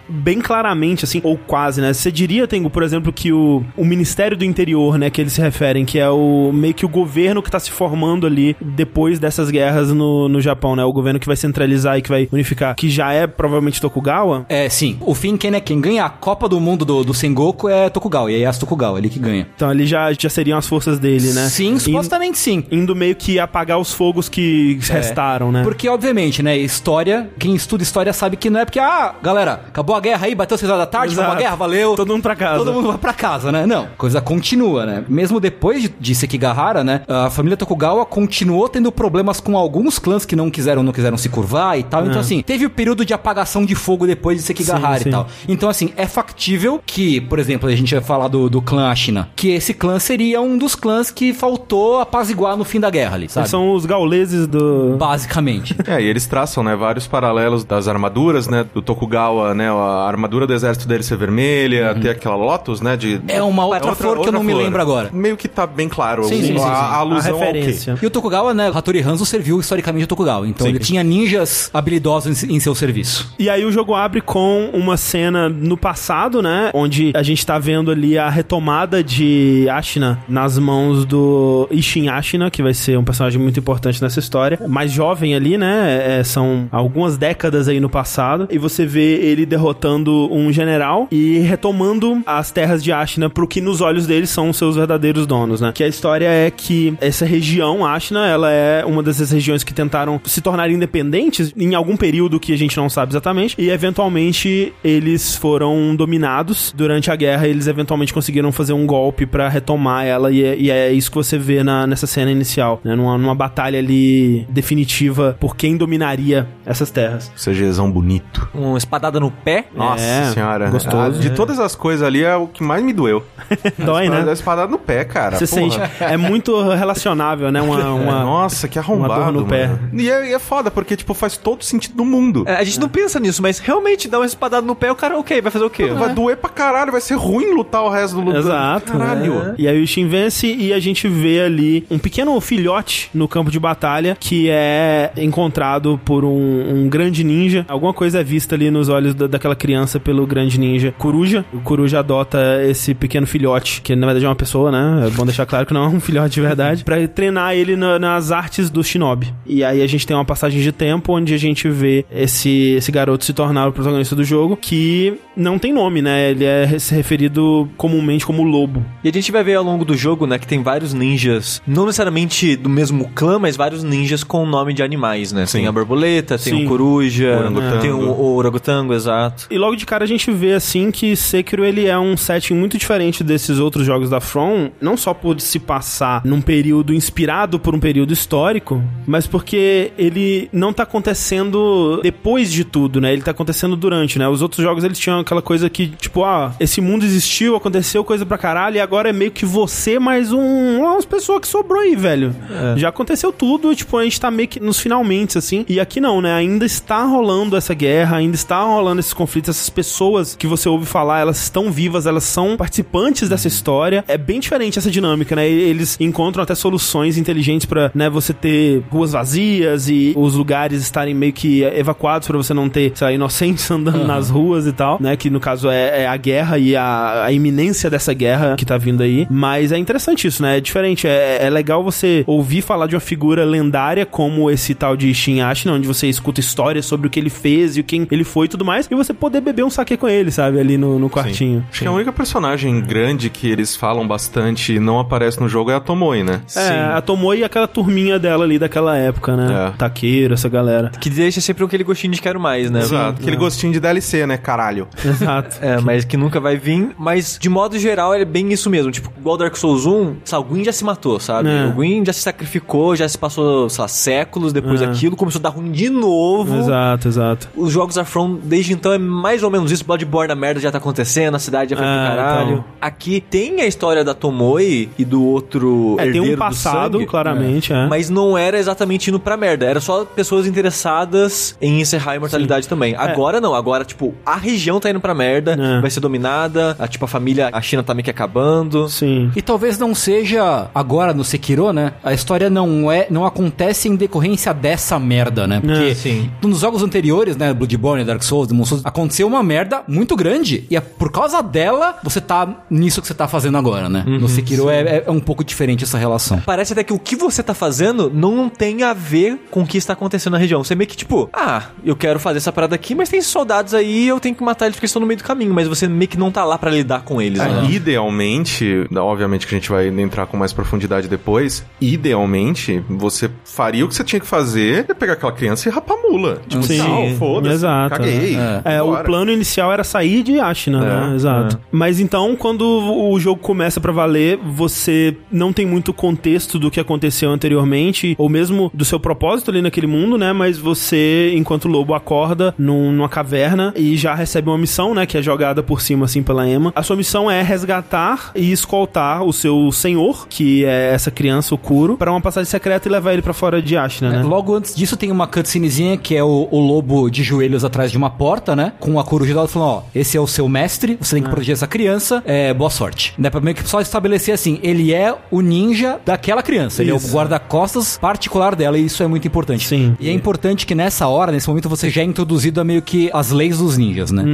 bem claramente, assim, ou quase, né? Você diria, Tengu, por exemplo, que o, o Ministério do Interior, né, que eles se referem, que é o meio que o governo que tá se formando ali depois dessas guerras no, no Japão, né? O governo que vai centralizar e que vai unificar, que já é provavelmente Tokugawa. É, sim. O fim, quem, né, quem ganha a Copa do Mundo do, do Sengoku é Tokugawa, e é Yasuo Tokugawa, ele que ganha. Então ali já, já seriam as forças dele, né? Sim, In- supostamente sim. Indo meio que apagar os fogos que restaram, né? Porque, obviamente, né, história, quem estuda história sabe que não é porque, ah, galera, acabou a guerra aí, bateu 6 horas da tarde, acabou a guerra, valeu. Todo mundo pra casa. Todo mundo vai pra casa, né? Não, coisa continua, né? Mesmo depois de, de Sekigahara, né? A família Tokugawa continuou tendo problemas com alguns clãs que não quiseram, não quiseram se curvar e tal. Então, assim, teve o período de apagação de fogo depois de Sekigahara Sim, sim. e tal. Então, assim, é factível que, por exemplo, a gente vai falar do, do clã Ashina, que esse clã seria um dos clãs que faltou apaziguar no fim da guerra ali, sabe? São os gauleses do... Basicamente. É, e eles traçam, né, vários paralelos das armaduras, né, do Tokugawa, né, a armadura do exército dele ser vermelha, ter aquela Lotus, né, de... É uma outra, flor que eu não me lembro agora. Meio que tá bem claro Sim, o- sim, sim, a, a A alusão ao quê. referência. E o Tokugawa, né, Hattori Hanzo serviu historicamente o Tokugawa, então Sim. ele tinha ninjas habilidosos em, em seu serviço. E aí o jogo abre com uma cena no passado, né? Onde a gente tá vendo ali a retomada de Ashina nas mãos do Ishin Ashina, que vai ser um personagem muito importante nessa história. Mais jovem ali, né? É, são algumas décadas aí no passado. E você vê ele derrotando um general e retomando as terras de Ashina pro que nos olhos dele são os seus verdadeiros donos, né? Que a história é que essa região, Ashina, ela é uma dessas regiões que tentaram se tornar independentes em algum período que a gente não sabe exatamente, e eventualmente eles foram dominados durante a guerra, eles eventualmente conseguiram fazer um golpe pra retomar ela, e é, e é isso que você vê na, nessa cena inicial, né? Numa, numa batalha ali definitiva por quem dominaria essas terras. CGzão bonito. Uma espadada no pé. Nossa É, senhora. gostoso. Ah, de todas as coisas ali, é o que mais me doeu. Dói, A né? espadada no pé, cara. Você porra. sente. É muito relacionável, né? Uma, uma- Nossa, que arrombado, uma dor no mano. pé. E é, e é foda, porque, tipo, faz todo sentido do mundo. É, a gente não pensa nisso, mas realmente dá uma espadada no pé, o cara, ok, vai fazer o quê? Vai doer pra caralho, vai ser ruim lutar o resto do lugar. Exato. Caralho. né? E aí o Shin vence e a gente vê ali um pequeno filhote no campo de batalha que é encontrado por um, um grande ninja. Alguma coisa é vista ali nos olhos da- daquela criança pelo grande ninja Coruja. O Coruja adota esse pequeno filhote, que na verdade é uma pessoa, né? É bom deixar claro que não é um filhote de verdade, pra treinar ele na- nas artes do shinobi. E aí a gente tem uma passagem de tempo onde a gente vê esse, esse garoto se tornar o protagonista do jogo, que não tem nome, né? Ele é re- referido comumente como lobo. E a gente vai ver ao longo do jogo, né, que tem vários ninjas, não necessariamente do mesmo clã, mas vários ninjas com o nome de animais, né? Sim. Tem a borboleta, tem Sim. o coruja, Orangotango. tem o, o orangotango, exato. E logo de cara a gente vê assim que Sekiro ele é um setting muito diferente desses outros jogos da From, não só por se passar num período inspirado por um período histórico, mas porque ele não tá acontecendo depois de tudo, né? Ele tá acontecendo durante, né? Os outros jogos eles tinham aquela coisa que, tipo, ah, esse mundo existiu, aconteceu coisa pra caralho e agora é meio que você mais um, umas pessoas que sobrou aí, velho. Já aconteceu tudo, tipo, a gente tá meio que nos finalmente, assim. E aqui não, né? Ainda está rolando essa guerra, ainda está rolando esses conflitos, essas pessoas que você ouve falar, elas estão vivas, elas são participantes dessa história. É bem diferente essa dinâmica, né? Eles encontram até soluções inteligentes pra, né, você ter ruas vazias e os lugares estarem meio que evacuados pra você não ter, sei lá, inocentes andando nas ruas e tal, né? Que no caso é, é a guerra e a, a iminência dessa guerra que tá vindo aí. Mas é interessante isso, né? É diferente. É, é legal você ouvir falar de uma figura lendária como esse tal de Shin Ashina, onde você escuta histórias sobre o que ele fez e quem ele foi e tudo mais, e você poder beber um saque com ele, sabe? Ali no, no quartinho. Acho que a única personagem grande que eles falam bastante e não aparece no jogo é a Tomoe, né? É, a Tomoe e aquela turminha dela ali daquela época, né? É. Taqueiro, essa galera. Que deixa sempre aquele gostinho de quero mais, né? Exato. Aquele gostinho de DLC, né, caralho? Exato. É, mas que nunca vai vir. Mas, de modo geral, é bem isso mesmo. Tipo, igual Dark Souls 1, sabe, o Gwyn já se matou, sabe? É. O Gwyn já se sacrificou, já se passou, sei lá, séculos depois É. daquilo, começou a dar ruim de novo. Exato, exato. Os jogos da From, desde então, é mais ou menos isso. Bloodborne, a merda já tá acontecendo, a cidade já foi É, pro caralho. então. Aqui tem a história da Tomoe e do outro É, tem um do passado, sangue. claramente, é. Mas não era exatamente indo pra merda. Era só pessoas interessadas em encerrar a imortalidade também. Agora não. Agora, tipo, a região tá indo pra merda. É. Vai ser dominada. A, tipo, a família, a China tá meio que acabando. Sim. E talvez não seja agora no Sekiro, né? A história não é, não acontece em decorrência dessa merda, né? Porque É, sim. nos jogos anteriores, né, Bloodborne, Dark Souls, Demon Souls, aconteceu uma merda muito grande e é por causa dela você tá nisso que você tá fazendo agora, né? no Sekiro é, é um pouco diferente essa relação. Parece até que o que você tá fazendo não tem a ver com o que está acontecendo na região. Você meio que tipo, ah, eu quero fazer essa parada aqui, mas tem soldados aí, eu tenho que matar eles porque estão no meio do caminho. Mas você meio que não tá lá pra lidar com eles, É, né? Idealmente, obviamente que a gente vai entrar com mais profundidade depois. Idealmente, você faria o que você tinha que fazer, é pegar aquela criança e rapar a mula. Tipo, Sim, foda-se, exato. caguei. É, o bora. plano inicial era sair de Ashina, né? Exato. Mas então, quando o jogo começa pra valer, você não tem muito contexto do que aconteceu anteriormente, ou mesmo do seu propósito ali naquele mundo, né? Mas você, enquanto lobo, acorda num- numa caverna e já recebe uma missão, né? Que é jogada por cima, assim, pela Emma. A sua missão é resgatar e escoltar o seu senhor, que é essa criança, o Kuro, pra uma passagem secreta e levar ele pra fora de Ashina, né? Logo antes disso tem uma cutscenezinha que é o, o lobo de joelhos atrás de uma porta, né? Com a coruja do lado falando, ó, esse é o seu mestre, você tem que proteger essa criança, é, boa sorte. Né? Pra meio que só estabelecer assim, ele é o ninja daquela criança, ele é o guarda-costas particular dela, e isso é muito importante. Sim. E é importante que nessa hora, nesse momento, você já é introduzido a meio que as leis dos ninjas, né?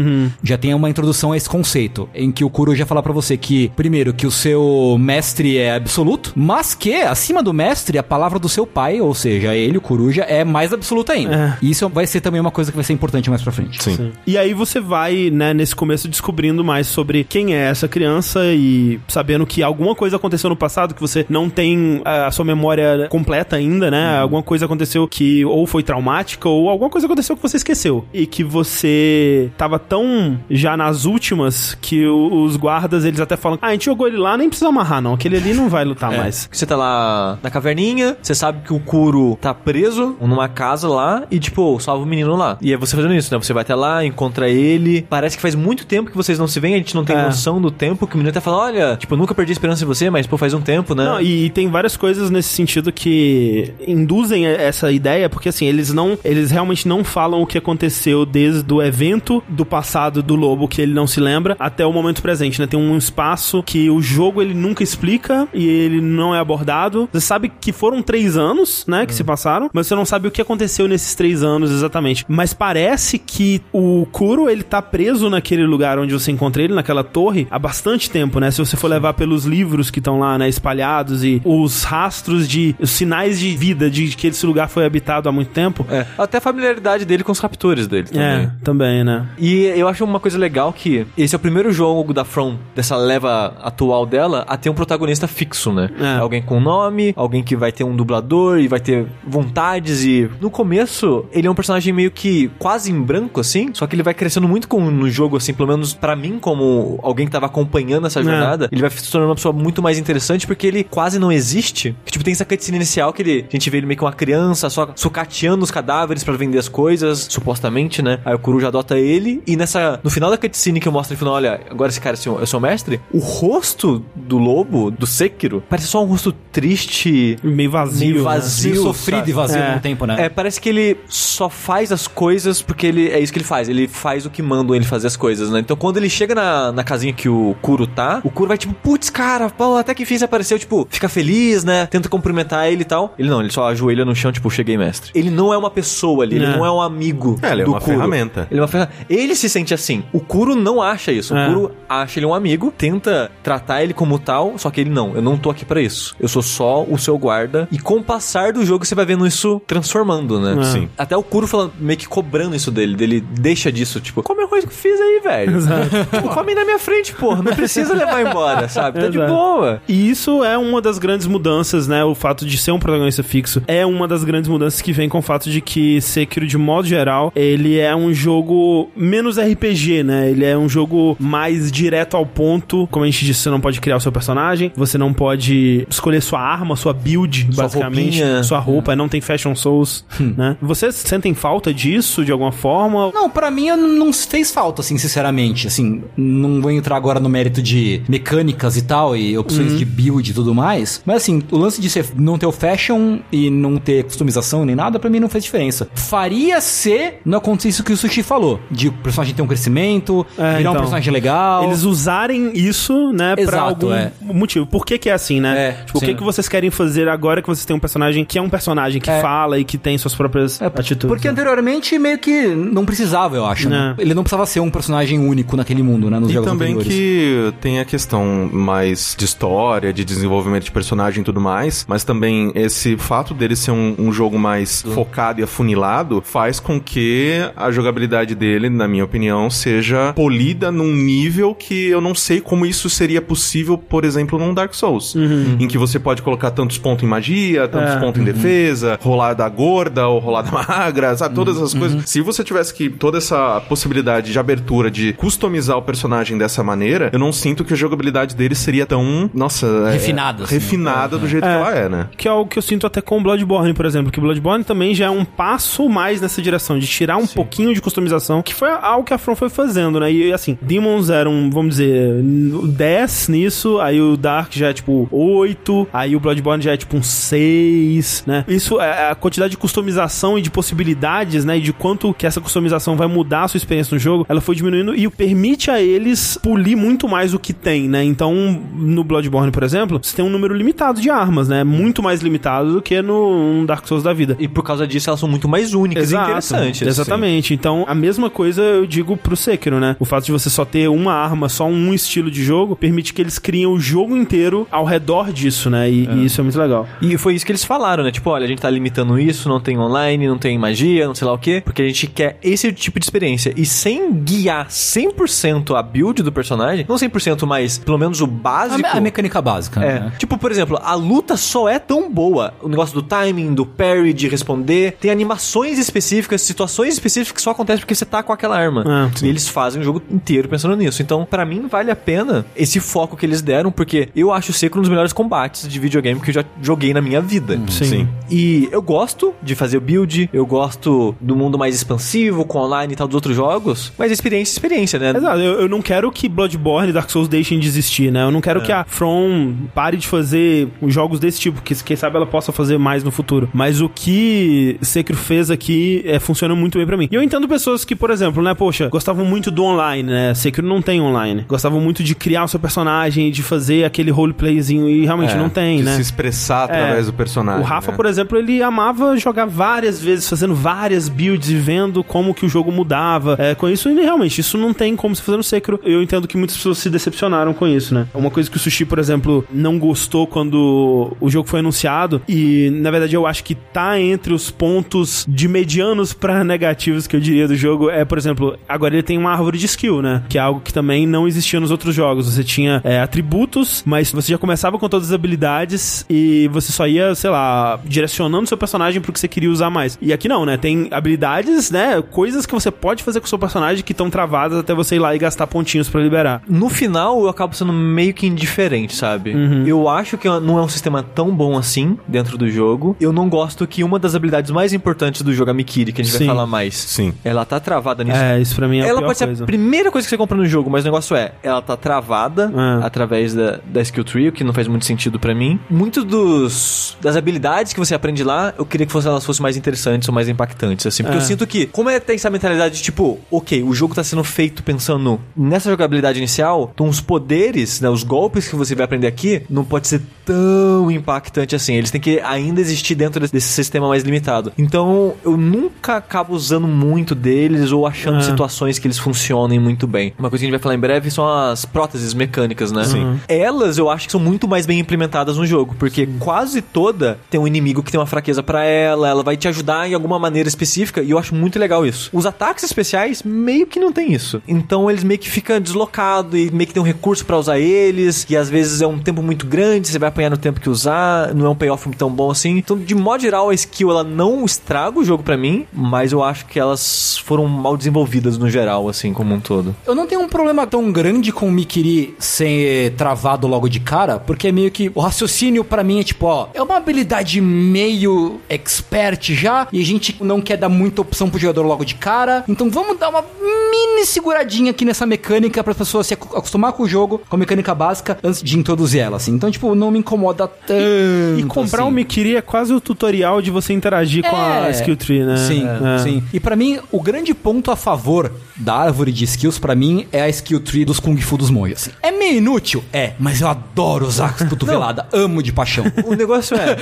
Já tem uma introdução a esse conceito, em que o já fala pra você que, primeiro, que o seu mestre é absoluto, mas que, acima do mestre, a palavra do seu pai, ou seja, ele, o Coruja, é mais absoluta ainda. E isso vai ser também uma coisa que vai ser importante mais pra frente. Sim. E aí você vai, né, nesse começo descobrindo mais sobre quem é essa criança e sabendo que alguma coisa aconteceu no passado que você não tem a sua memória completa ainda, né? Alguma coisa aconteceu que ou foi traumática ou alguma coisa aconteceu que você esqueceu. E que você tava tão já nas últimas que o- os guardas, eles até falam: "Ah, a gente jogou ele lá, nem precisa amarrar não, aquele ali não vai lutar mais". Você tá lá na caverninha, você sabe que o Kuro tá preso numa casa lá e, tipo, salva o menino lá. E é você fazendo isso, né? Você vai até lá, encontra ele. Parece que faz muito tempo que vocês não se veem, a gente não tem É. noção do tempo. Que o menino até fala: Olha, tipo, eu nunca perdi a esperança em você, mas, pô, faz um tempo, né? Não, e, e tem várias coisas nesse sentido que induzem essa ideia, porque assim, eles não, eles realmente não falam o que aconteceu desde o evento do passado do lobo que ele não se lembra até o momento presente, né? Tem um espaço que o jogo ele nunca explica e ele não é abordado. Você sabe que foram três anos, né, que se passaram, mas você não sabe o que aconteceu nesses três anos exatamente. Mas parece que o Kuro, ele tá preso naquele lugar onde você encontra ele, naquela torre, há bastante tempo, né? Se você for levar pelos livros que estão lá, né, espalhados e os rastros de os sinais de vida de que esse lugar foi habitado há muito tempo. É, até a familiaridade dele com os captores dele também. É, também, né? E eu acho uma coisa legal que esse é o primeiro jogo da From, dessa leva atual dela, a ter um protagonista fixo, né? É. Alguém com nome, alguém que vai ter um dublador e vai ter vontades e... No começo, ele é um personagem meio que quase em branco, assim, só que ele vai crescendo muito com, no jogo, assim, pelo menos pra mim, como alguém que tava acompanhando essa jornada, ele vai se tornando uma pessoa muito mais interessante porque ele quase não existe. Que, tipo, tem essa cutscene inicial que ele, a gente vê ele meio que uma criança, só sucateando os cadáveres pra vender as coisas, supostamente, né? Aí o Coruja adota ele e nessa, no final da cutscene que eu mostro, ele fala, olha, agora esse cara é seu, é seu mestre, o rosto do lobo, do Sekiro, parece só um rosto triste, Meio vazio. meio né? vazio, Meio sofrido sabe? e vazio É. mesmo tempo, né? É, parece que ele só faz as coisas porque ele é isso que ele faz. Ele faz o que mandam ele fazer as coisas, né? Então quando ele chega na, na casinha que o Kuro tá, o Kuro vai tipo, putz, cara, pô, até que enfim você apareceu, tipo, fica feliz, né? Tenta cumprimentar ele e tal. Ele não, ele só ajoelha no chão, tipo, cheguei, mestre. Ele não é uma pessoa ali, ele É. não é um amigo. É, ele é uma Kuro. ferramenta. Ele é uma ferramenta. Ele se sente assim. O Kuro não acha isso. É. O Kuro acha ele um amigo, tenta tratar ele como tal, só que ele não. Eu não tô aqui pra isso. Eu sou só o seu guarda. E com o passar do jogo, você vai vendo isso transformando, né? É. Sim. Até o Kuro falando, meio que cobrando isso dele. Dele deixa disso, tipo, come a coisa que eu fiz aí, velho. tipo, come na minha frente, porra. Não precisa levar embora, sabe? Tá de Exato. boa. E isso é uma das grandes mudanças, né? O fato de ser um protagonista fixo é uma das grandes mudanças que vem com o fato de que Sekiro, de modo geral, ele é um jogo menos RPG, né? Ele é um jogo mais direto ao ponto. Como a gente disse, você não pode criar o seu personagem, você não pode escolher sua arma, sua build, Sua basicamente, roupinha. sua roupa, não tem fashion souls, né? Vocês sentem falta disso de alguma forma? Não, pra mim eu não fez falta, assim, sinceramente. Assim, não vou entrar agora no mérito de mecânicas e tal, e opções de build e tudo mais. Mas assim, o lance de ser, não ter o fashion e não ter customização nem nada, pra mim não fez diferença. Faria se não acontecesse isso que o Sushi falou. De o personagem ter um crescimento, É, virar um então. personagem legal. Eles usarem isso, né, pra Exato, algum é. motivo. Por que que é assim, né? É, tipo, o que que vocês querem fazer agora que vocês têm um personagem que é um personagem que É. fala e que tem suas próprias atitudes? Porque né? anteriormente meio que não precisava, eu acho. né? É. Ele não precisava ser um personagem único naquele mundo, né? Nos E jogos também anteriores. que tem a questão mais de história, de desenvolvimento de personagem e tudo mais, mas também esse fato dele ser um, um jogo mais focado e afunilado faz com que a jogabilidade dele, na minha opinião, seja polida num nível que eu não sei como isso seria possível, por exemplo, num Dark Souls, em que você pode colocar tantos pontos em magia, tantos É. pontos em defesa, rolada gorda ou rolada magra, sabe? Todas essas coisas. Se você tivesse que toda essa possibilidade de abertura de customizar o personagem dessa maneira, eu não sinto que a jogabilidade dele seria tão, nossa, é- Refinada, assim. refinada do jeito É. que ela é, né? Que é o que eu sinto até com o Bloodborne, por exemplo. Que o Bloodborne também já é um passo mais nessa direção, de tirar um pouquinho de customização, que foi algo que a From foi fazendo, né? E assim, Demons eram, vamos dizer, 10 nisso, aí o Dark já é tipo 8, aí o Bloodborne já é tipo um 6, né? Isso é a quantidade de customização e de possibilidades, né? E de quanto que essa customização vai mudar a sua experiência no jogo, ela foi diminuindo e permite a eles polir muito mais o que tem, né? Então, no Bloodborne, por exemplo, você tem um número limitado de armas, né? Muito mais limitado do que no Dark Souls da vida. E por causa disso elas são muito mais únicas e interessantes. Exatamente. Então, a mesma coisa eu digo pro Sekiro, né? O fato de você só ter uma arma, só um estilo de jogo, permite que eles criem o jogo inteiro ao redor disso, né? E, e isso é muito legal. E foi isso que eles falaram, né? Tipo, olha, a gente tá limitando isso, não tem online, não tem magia, não sei lá o quê, porque a gente quer esse tipo de experiência. E sem guiar 100% a build do personagem, não 100%, mas pelo menos o A, básico. me- a mecânica básica. É. né? Tipo, por exemplo, a luta só é tão boa. O negócio do timing, do parry, de responder. Tem animações específicas, situações específicas que só acontecem porque você tá com aquela arma. Ah, e eles fazem o jogo inteiro pensando nisso. Então, pra mim, vale a pena esse foco que eles deram, porque eu acho o Sekiro um dos melhores combates de videogame que eu já joguei na minha vida. Sim. E eu gosto de fazer o build, eu gosto do mundo mais expansivo, com online e tal dos outros jogos, mas experiência é experiência, né? Exato, eu, eu não quero que Bloodborne e Dark Souls deixem de existir, né? Eu não quero que a From pare de fazer jogos desse tipo, que quem sabe ela possa fazer mais no futuro. Mas o que Sekiro fez aqui é, funciona muito bem pra mim. E eu entendo pessoas que, por exemplo, né, poxa, gostavam muito do online, né? Sekiro não tem online. Gostavam muito de criar o seu personagem, de fazer aquele roleplayzinho e realmente É, não tem, de né? se expressar através É. do personagem. O Rafa, né? por exemplo, ele amava jogar várias vezes, fazendo várias builds e vendo como que o jogo mudava. É, com isso, e realmente, isso não tem como se fazer no Sekiro. Eu entendo que muitas pessoas se decepcionaram com isso, né? Uma coisa que o Sushi, por exemplo, não gostou quando o jogo foi anunciado, e na verdade eu acho que tá entre os pontos de medianos pra negativos que eu diria do jogo, é, por exemplo, agora ele tem uma árvore de skill, né? Que é algo que também não existia nos outros jogos. Você tinha é, atributos, mas você já começava com todas as habilidades e você só ia, sei lá, direcionando seu personagem pro que você queria usar mais. E aqui não, né? Tem habilidades, né? Coisas que você pode fazer com o seu personagem que estão travadas até você ir lá e gastar pontinhos pra liberar. No final, eu acabo sendo meio que indiferente, sabe? Eu acho que não é um sistema tão bom assim dentro do jogo. Eu não gosto que uma das habilidades mais importantes do jogo, a Mikiri, que a gente Sim. vai falar mais, Sim. ela tá travada nisso. É, isso pra mim é a ela pode ser coisa. a primeira coisa que você compra no jogo, mas o negócio é, ela tá travada É. através da, da skill tree, o que não faz muito sentido pra mim. Muito dos das habilidades que você aprende lá, eu queria que fosse, elas fossem mais interessantes ou mais impactantes, assim. Porque É. eu sinto que, como é tem essa mentalidade de tipo, ok, o jogo tá sendo feito pensando nessa jogabilidade inicial, então os poderes, né, os golpes que você vai aprender aqui, não pode ser tão impactante assim. Eles têm que ainda existir dentro desse, sistema mais limitado. Então, eu nunca acabo usando muito deles ou achando É. situações que eles funcionem muito bem. Uma coisa que a gente vai falar em breve são as próteses mecânicas, né? Sim. Elas eu acho que são muito mais bem implementadas no jogo, porque quase toda tem um inimigo que tem uma fraqueza pra ela, ela vai te ajudar em alguma maneira específica, e eu acho muito legal isso. Os ataques especiais meio que não tem isso. Então eles meio que ficam deslocados e meio que tem um recurso pra usar eles, e às vezes é um tempo muito grande, você vai apanhar no tempo que usar, não é um payoff tão bom assim. Então, de modo geral, a skill ela não estraga o jogo pra mim, mas eu acho que elas foram mal desenvolvidas no geral, assim, como um todo. Eu não tenho um problema tão grande com o Mikiri ser travado logo de cara, porque é meio que o raciocínio pra mim é tipo, ó, é uma habilidade meio expert já, e a gente não quer dar muita opção pro jogador logo de cara, então vamos dar uma mini seguradinha aqui nessa mecânica pra pessoa se acu- acostumar com o jogo, com a mecânica básica, antes de introduzir ela, assim. Então, tipo, não me incomoda tanto. E comprar assim. um Mikiri é quase o tutorial de você interagir com a É. skill tree, né? Sim, É. sim. E pra mim, o grande ponto a favor da árvore de skills, pra mim, é a skill tree dos Kung Fu dos monges. É meio inútil? É, mas eu adoro usar cotovelada. Amo de paixão. O negócio é,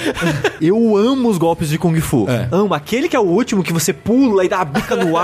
eu amo os golpes de Kung Fu. É. Amo. Aquele que é o último, que você pula e dá a bica no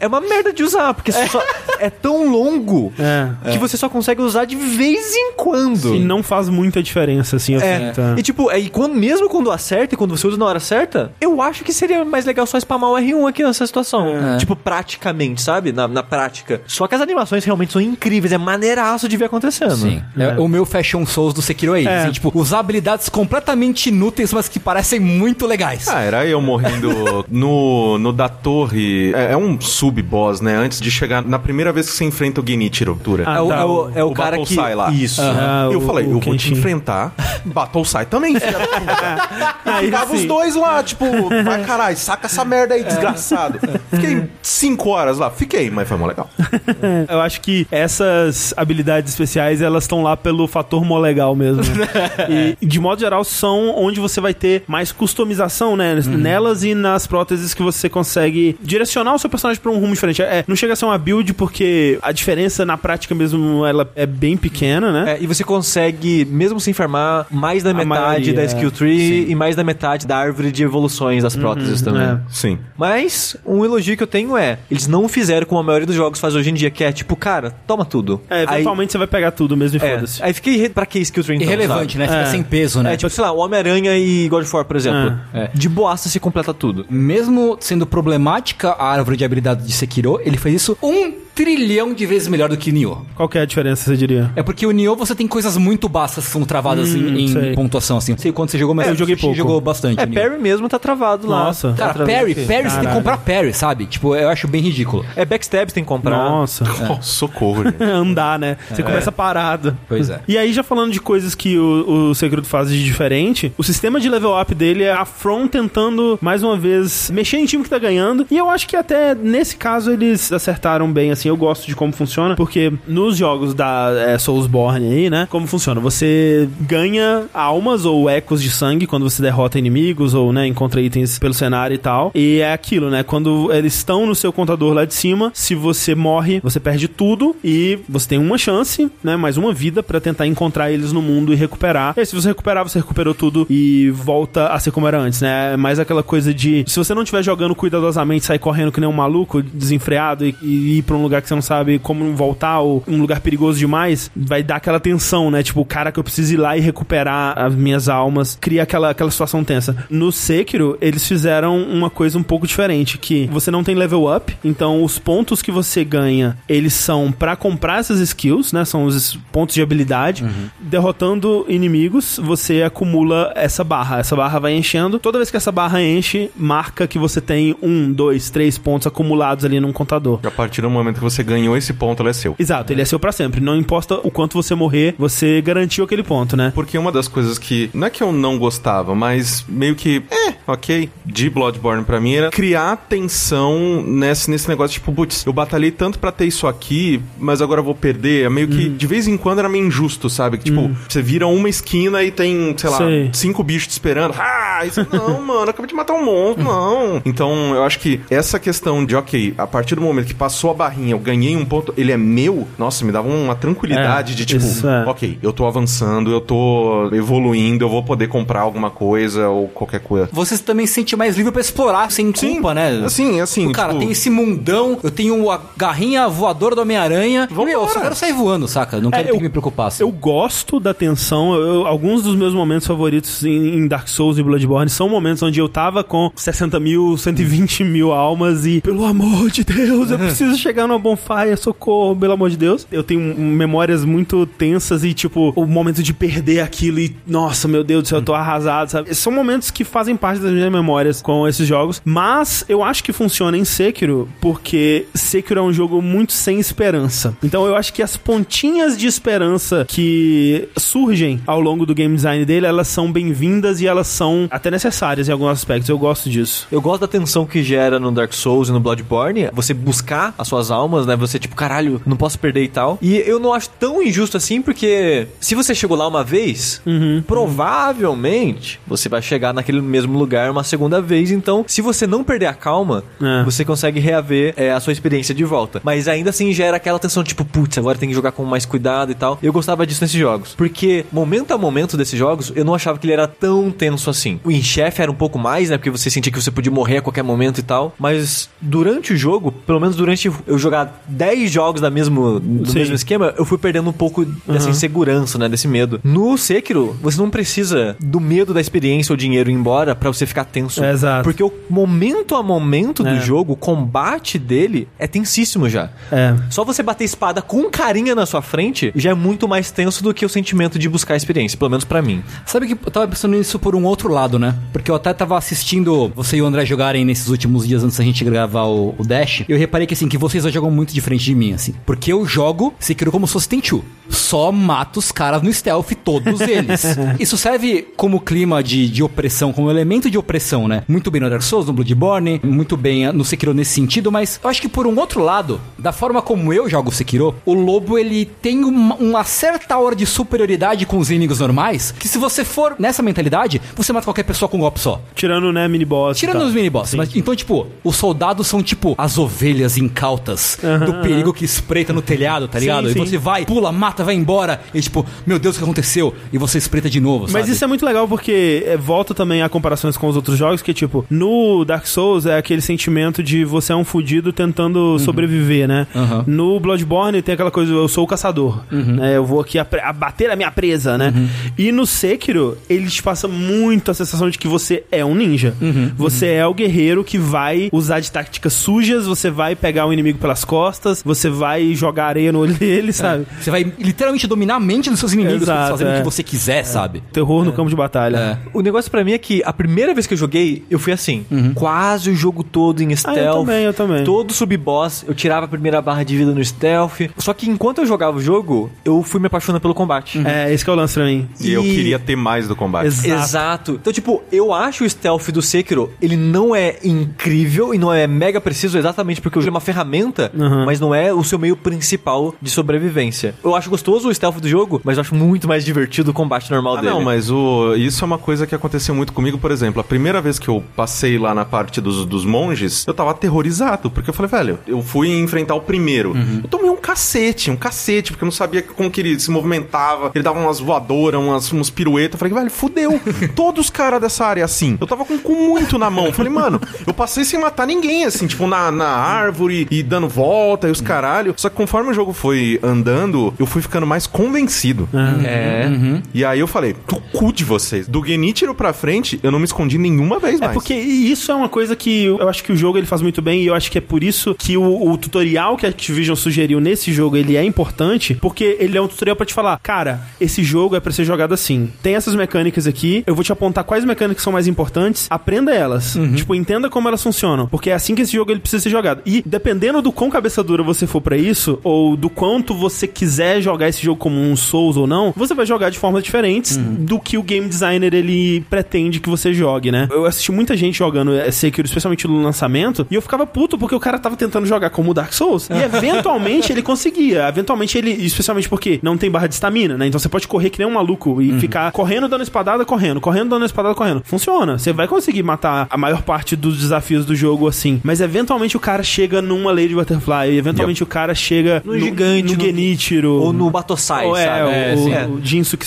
é uma merda de usar, porque só- é tão longo É. que você só consegue usar de vez em quando. E não faz muita diferença, assim, eu É, sinto, é. e tipo, aí quando, mesmo quando acerta e quando você usa na hora certa, eu acho que seria mais legal só spamar o R1 aqui nessa situação. É. Tipo, praticamente, sabe? Na, na prática. Só que as animações realmente são incríveis, é maneiraço de ver acontecendo. Sim. É, O meu Fashion Souls do Sekiro é isso. É. assim, tipo, usar habilidades completamente inúteis, mas que parecem muito legais. Ah, era eu morrendo no, no da torre. É, é um sub-boss, né? Antes de chegar na primeira vez que você enfrenta o Genichiro. Ah, É o, tá, é o, é o cara Battle que. Sai lá. Isso. Ah, eu o- falei, o eu vou te enfrentar. Battle Sai também, filha da Ficava os dois lá, tipo, vai caralho, saca essa merda aí, desgraçado. Fiquei cinco horas lá. Fiquei, mas foi mó legal. Eu acho que essas habilidades especiais, elas estão lá pelo fator mó legal mesmo. e, de modo geral, são onde você vai ter mais customização, né? Nelas e nas próteses que você consegue direcionar o seu personagem pra um rumo diferente. É, não chega a ser uma build porque a diferença na prática mesmo, ela é bem pequena, né? É, e você consegue, mesmo sem farmar, mais da A metade maioria, da é. skill tree e mais da metade da árvore de evoluções das próteses também. é. Sim. Mas um elogio que eu tenho é, eles não fizeram como a maioria dos jogos faz hoje em dia, que é tipo, cara, toma tudo. É, eventualmente você vai pegar tudo mesmo e aí, é, foda-se. aí fiquei pra que skill tree então, Irrelevante, sabe? né? Fica É. sem peso, né? É, tipo, sei lá, o Homem-Aranha e God of War, por exemplo. É. De boaça se completa tudo. Mesmo sendo problemática a árvore de habilidade de Sekiro, ele fez isso um trilhão de vezes melhor do que Nioh. Qual que é a diferença, você diria? É porque o Nioh você tem coisas muito bastas que são travadas Hum, em, em pontuação, assim. Não sei quando você jogou, mas É, eu joguei você pouco. jogou bastante. É. Parry mesmo tá travado lá. Nossa. Tá Cara, Parry, aqui. Parry você tem que comprar Parry, sabe? Tipo, eu acho bem ridículo. É backstab, você tem que comprar. Nossa. Oh, socorro, gente. Andar, né? Você começa parado. Pois é. E aí, já falando de coisas que o, o Segredo faz de diferente, o sistema de level up dele é a From tentando, mais uma vez, mexer em time que tá ganhando. E eu acho que até nesse caso eles acertaram bem, assim. Eu gosto de como funciona, porque nos jogos da é, Soulsborne aí, né? Como funciona? Você ganha almas ou ecos de sangue quando você derrota inimigos ou, né, encontra itens pelo cenário e tal. E é aquilo, né? Quando eles estão no seu contador lá de cima, se você morre, você perde tudo e você tem uma chance, né? Mais uma vida pra tentar encontrar eles no mundo e recuperar. E aí, se você recuperar, você recuperou tudo e volta a ser como era antes, né? É mais aquela coisa de se você não estiver jogando cuidadosamente, sair correndo que nem um maluco, desenfreado e, e ir pra um lugar que você não sabe como voltar ou um lugar perigoso demais, vai dar aquela tensão, né? Tipo, cara, que eu preciso ir lá e recuperar as minhas almas, cria aquela, aquela situação tensa. No Sekiro, eles fizeram uma coisa um pouco diferente, que você não tem level up, então os pontos que você ganha, eles são pra comprar essas skills, né? São os pontos de habilidade. Derrotando inimigos, você acumula essa barra. Essa barra vai enchendo. Toda vez que essa barra enche, marca que você tem um, dois, três pontos acumulados ali num contador. A partir do momento que você ganhou esse ponto, ele é seu. Exato, ele é seu pra sempre. Não importa o quanto você morrer, você garantiu aquele ponto, né? Porque uma das coisas que. Não é que eu não gostava, mas meio que. É, ok. De Bloodborne pra mim era criar tensão nesse, nesse negócio. Tipo, putz, eu batalhei tanto pra ter isso aqui, mas agora eu vou perder. É meio que. De vez em quando era meio injusto, sabe? Que, tipo, você vira uma esquina e tem, sei lá, Sei. cinco bichos te esperando. Ah, isso não, mano, acabei de matar um monstro, não. Então, eu acho que essa questão de, ok, a partir do momento que passou a barrinha, eu ganhei um ponto, ele é meu, nossa, me dava uma tranquilidade É, de tipo, isso é. ok, eu tô avançando, eu tô evoluindo, eu vou poder comprar alguma coisa ou qualquer coisa. Você também se sente mais livre pra explorar sem culpa, né? Assim, assim, O cara, tipo, tem esse mundão, eu tenho a garrinha voadora do Homem-Aranha. Meu, eu só quero sair voando, saca? Não quero ter eu- que me preocupar. assim. Eu gosto da tensão. eu- alguns dos meus momentos favoritos em, em Dark Souls e Bloodborne são momentos onde eu tava com 60 mil, 120 mil almas e, pelo amor de Deus, eu preciso chegar no não, bonfire, socorro, pelo amor de Deus. Eu tenho memórias muito tensas e, tipo, o momento de perder aquilo e, nossa, meu Deus do céu, eu tô arrasado, sabe? São momentos que fazem parte das minhas memórias com esses jogos, mas eu acho que funciona em Sekiro porque Sekiro é um jogo muito sem esperança. Então eu acho que as pontinhas de esperança que surgem ao longo do game design dele, elas são bem-vindas e elas são até necessárias em alguns aspectos. Eu gosto disso. Eu gosto da tensão que gera no Dark Souls e no Bloodborne, você buscar as suas almas, né? Você, tipo, caralho, não posso perder e tal. E eu não acho tão injusto assim, porque se você chegou lá uma vez, provavelmente você vai chegar naquele mesmo lugar uma segunda vez. Então, se você não perder a calma, É. você consegue reaver é, a sua experiência de volta. Mas ainda assim gera aquela tensão, tipo, putz, agora tem que jogar com mais cuidado e tal. Eu gostava disso nesses jogos. Porque, momento a momento desses jogos, eu não achava que ele era tão tenso assim. O chefe era um pouco mais, né? Porque você sentia que você podia morrer a qualquer momento e tal. Mas durante o jogo, pelo menos durante eu jogar 10 jogos da mesmo, do Sim. mesmo esquema, eu fui perdendo um pouco dessa insegurança, né? Desse medo. No Sekiro, você não precisa do medo da experiência ou dinheiro ir embora pra você ficar tenso. É, exato. Porque o momento a momento do É. jogo, o combate dele é tensíssimo já. É. Só você bater espada com carinha na sua frente já é muito mais tenso do que o sentimento de buscar a experiência, pelo menos pra mim. Sabe que eu tava pensando nisso por um outro lado, né? Porque eu até tava assistindo você e o André jogarem nesses últimos dias antes da gente gravar o, o Dash. E eu reparei que, assim, que vocês dois jogam muito diferente de mim, assim. Porque eu jogo Sekiro como se fosse Tenchu. Só mato os caras no stealth, todos eles. Isso serve como clima de, de opressão, como elemento de opressão, né? Muito bem no Dark Souls, no Bloodborne, muito bem no Sekiro nesse sentido, mas eu acho que por um outro lado, da forma como eu jogo Sekiro, o lobo ele tem uma, uma certa hora de superioridade com os inimigos normais, que se você for nessa mentalidade, você mata qualquer pessoa com um golpe só. Tirando, né, mini-boss. e Tirando os mini-boss. Mas, então, tipo, os soldados são tipo as ovelhas incautas do perigo que espreita no telhado, tá ligado? Sim, e sim. você vai, pula, mata, vai embora. E tipo, meu Deus, o que aconteceu? E você espreita de novo, Mas sabe? isso é muito legal porque é, volta também a comparações com os outros jogos, que tipo, no Dark Souls é aquele sentimento de você é um fudido tentando sobreviver, né? Uhum. No Bloodborne tem aquela coisa, eu sou o caçador, Uhum. né? Eu vou aqui abater a minha presa, né? E no Sekiro, ele te passa muito a sensação de que você é um ninja. Uhum. Você é o guerreiro que vai usar de táticas sujas, você vai pegar o inimigo pelas costas, você vai jogar areia no olho dele, sabe? Você vai literalmente dominar a mente dos seus inimigos, Exato, fazendo é. o que você quiser, sabe? Terror no campo de batalha. É. O negócio pra mim é que a primeira vez que eu joguei, eu fui assim, quase o jogo todo em stealth. Ah, eu também, eu também. Todo sub-boss, eu tirava a primeira barra de vida no stealth. Só que enquanto eu jogava o jogo, eu fui me apaixonando pelo combate. É, esse que é o lance pra mim. E eu queria ter mais do combate. Exato. Exato. Então, tipo, eu acho o stealth do Sekiro, ele não é incrível e não é mega preciso exatamente porque ele é uma ferramenta, Uhum. mas não é o seu meio principal de sobrevivência. Eu acho gostoso o stealth do jogo, mas eu acho muito mais divertido o combate normal Ah, dele. não, mas o, isso é uma coisa que aconteceu muito comigo, por exemplo. A primeira vez que eu passei lá na parte dos, dos monges, eu tava aterrorizado, porque eu falei, velho, eu fui enfrentar o primeiro. Eu tomei um cacete, um cacete, porque eu não sabia como que ele se movimentava. Ele dava umas voadoras, umas, uns piruetas. Eu falei, velho, fudeu. Todos os caras dessa área assim. Eu tava com o cu muito na mão. Eu falei, mano, eu passei sem matar ninguém, assim, tipo, na, na árvore e dando volta e os caralho. Só que conforme o jogo foi andando, eu fui ficando mais convencido. É. E aí eu falei, do cu de vocês. Do Genichiro pra frente, eu não me escondi nenhuma vez É mais. porque isso é uma coisa que eu acho que o jogo ele faz muito bem e eu acho que é por isso que o, o tutorial que a Activision sugeriu nesse jogo ele é importante, porque ele é um tutorial pra te falar, cara, esse jogo é pra ser jogado assim. Tem essas mecânicas aqui, eu vou te apontar quais mecânicas são mais importantes, aprenda elas. Tipo, entenda como elas funcionam, porque é assim que esse jogo ele precisa ser jogado. E dependendo do quão cabeça dura você for pra isso, ou do quanto você quiser jogar esse jogo como um Souls ou não, você vai jogar de formas diferentes do que o game designer ele pretende que você jogue, né? Eu assisti muita gente jogando eh, Sekiro, especialmente no lançamento, e eu ficava puto porque o cara tava tentando jogar como o Dark Souls. E eventualmente ele conseguia. Eventualmente ele, especialmente porque não tem barra de estamina, né? Então você pode correr que nem um maluco e ficar correndo, dando espadada, correndo, correndo, dando espadada, correndo. Funciona. Você vai conseguir matar a maior parte dos desafios do jogo assim. Mas eventualmente o cara chega numa Lady Butterfly, e eventualmente o cara chega No gigante, no no- Genichiro. Ou no Batosai, Ou é, sabe? o, É, o, sim. o Jinsuke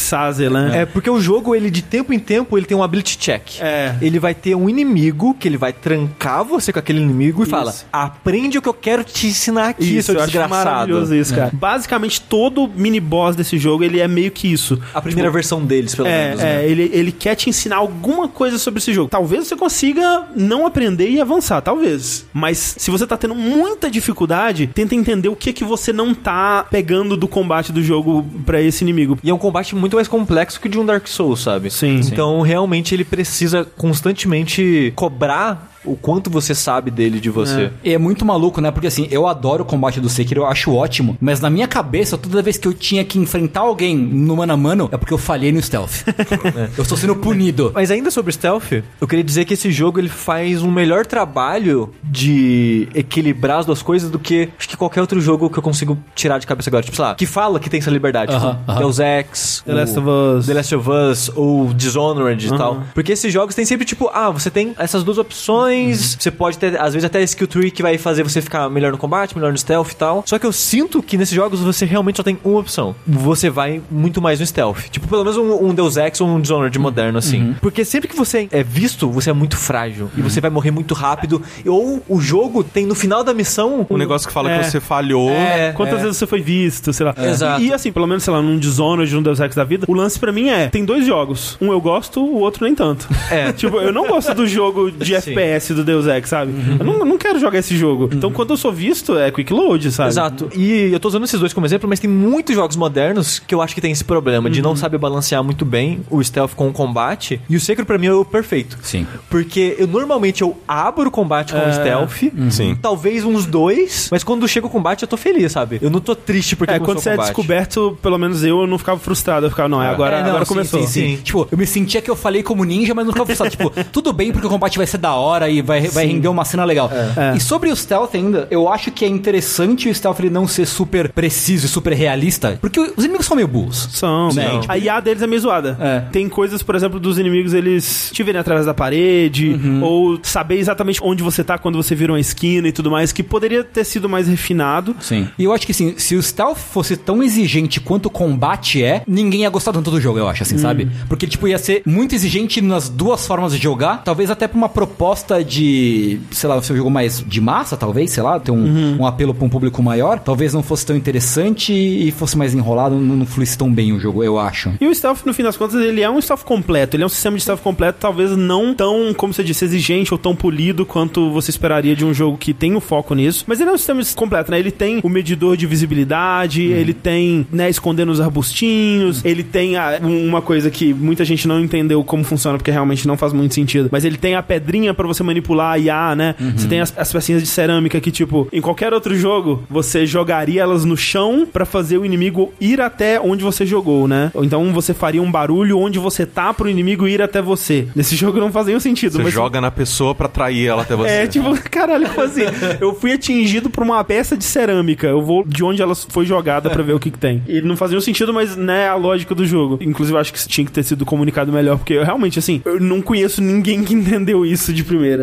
né? É, porque o jogo, ele de tempo em tempo, ele tem um ability check. É. Ele vai ter um inimigo que ele vai trancar você com aquele inimigo e fala: aprende o que eu quero te ensinar aqui, seu eu acho desgraçado. maravilhoso isso, cara. Basicamente, todo mini boss desse jogo, ele é meio que isso. A primeira versão deles, pelo É, menos. é né? ele, ele quer te ensinar alguma coisa sobre esse jogo. Talvez você consiga não aprender e avançar, talvez. Mas se você tá tendo muita dificuldade, tenta entender o que que você não tá pegando do combate do jogo pra esse inimigo. E é um combate muito mais complexo que o de um Dark Souls, sabe? Sim. Então, realmente, ele precisa constantemente cobrar o quanto você sabe dele de você. E é muito maluco, né? Porque assim, eu adoro o combate do Sekiro, eu acho ótimo. Mas na minha cabeça, toda vez que eu tinha que enfrentar alguém no mano a mano, é porque eu falhei no stealth. Eu estou sendo punido. Mas ainda sobre stealth, eu queria dizer que esse jogo ele faz um melhor trabalho de equilibrar as duas coisas do que acho que qualquer outro jogo que eu consigo tirar de cabeça agora. Tipo, sei lá, que fala que tem essa liberdade. Aham, tipo, aham. Deus Ex, The Last of Us. The Last of Us ou Dishonored e tal. Porque esses jogos tem sempre tipo, ah, você tem essas duas opções, você pode ter, às vezes, até skill tree que vai fazer você ficar melhor no combate, melhor no stealth e tal. Só que eu sinto que nesses jogos você realmente só tem uma opção. Você vai muito mais no stealth. Tipo, pelo menos um, um Deus Ex ou um Dishonored moderno, assim. Porque sempre que você é visto, você é muito frágil. E você vai morrer muito rápido. Ou o jogo tem no final da missão. Um negócio que fala É. que você falhou. É, Quantas é. vezes você foi visto, sei lá. Exato. E assim, pelo menos, sei lá, num Dishonored, num Deus Ex da vida, o lance pra mim é, tem dois jogos. Um eu gosto, o outro nem tanto. É. tipo, eu não gosto do jogo de Sim. FPS do Deus Ex, sabe? Eu não, não quero jogar esse jogo. Então, quando eu sou visto, é quick load, sabe? Exato. E eu tô usando esses dois como exemplo, mas tem muitos jogos modernos que eu acho que tem esse problema de não saber balancear muito bem o stealth com o combate. E o Sekiro pra mim é o perfeito. Sim. Porque eu normalmente eu abro o combate com o stealth, Sim. talvez uns dois, mas quando chega o combate eu tô feliz, sabe? Eu não tô triste porque É, quando você o é descoberto, pelo menos eu, eu não ficava frustrado. Eu ficava, não, é agora, É, não, agora sim, começou. sim, sim. Sim. Tipo, eu me sentia que eu falei como ninja, mas não ficava frustrado. tipo, tudo bem porque o combate vai ser da hora e vai, vai render uma cena legal. É. E sobre o stealth ainda, eu acho que é interessante o stealth ele não ser super preciso e super realista, porque os inimigos são meio burros. São. Né, tipo- A IA deles é meio zoada. É. Tem coisas, por exemplo, dos inimigos eles te verem através da parede, Uhum. ou saber exatamente onde você tá quando você vira uma esquina e tudo mais, que poderia ter sido mais refinado. Sim. E eu acho que assim, se o stealth fosse tão exigente quanto o combate é, ninguém ia gostar tanto do jogo, eu acho, assim, sabe? Porque, tipo, ia ser muito exigente nas duas formas de jogar, talvez até pra uma proposta de, sei lá, ser um jogo mais de massa, talvez, sei lá, ter um, um apelo pra um público maior, talvez não fosse tão interessante e fosse mais enrolado, não, não fluísse tão bem o jogo, eu acho. E o stealth, no fim das contas, ele é um stealth completo. Ele é um sistema de stealth completo, talvez não tão, como você disse, exigente ou tão polido quanto você esperaria de um jogo que tem o foco nisso. Mas ele é um sistema completo, né? Ele tem o medidor de visibilidade, ele tem, né, escondendo os arbustinhos, ele tem a- uma coisa que muita gente não entendeu como funciona, porque realmente não faz muito sentido. Mas ele tem a pedrinha pra você manipular a IA, né? Você tem as, as pecinhas de cerâmica que, tipo, em qualquer outro jogo, você jogaria elas no chão pra fazer o inimigo ir até onde você jogou, né? Ou então você faria um barulho onde você tá pro inimigo ir até você. Nesse jogo não faz nenhum sentido. Você mas joga na pessoa pra atrair ela até você. é, tipo, caralho, como assim? Eu fui atingido por uma peça de cerâmica. Eu vou de onde ela foi jogada pra ver o que, que tem. E não fazia nenhum sentido, mas, né, a lógica do jogo. Inclusive, eu acho que isso tinha que ter sido comunicado melhor, porque eu realmente, assim, eu não conheço ninguém que entendeu isso de primeira.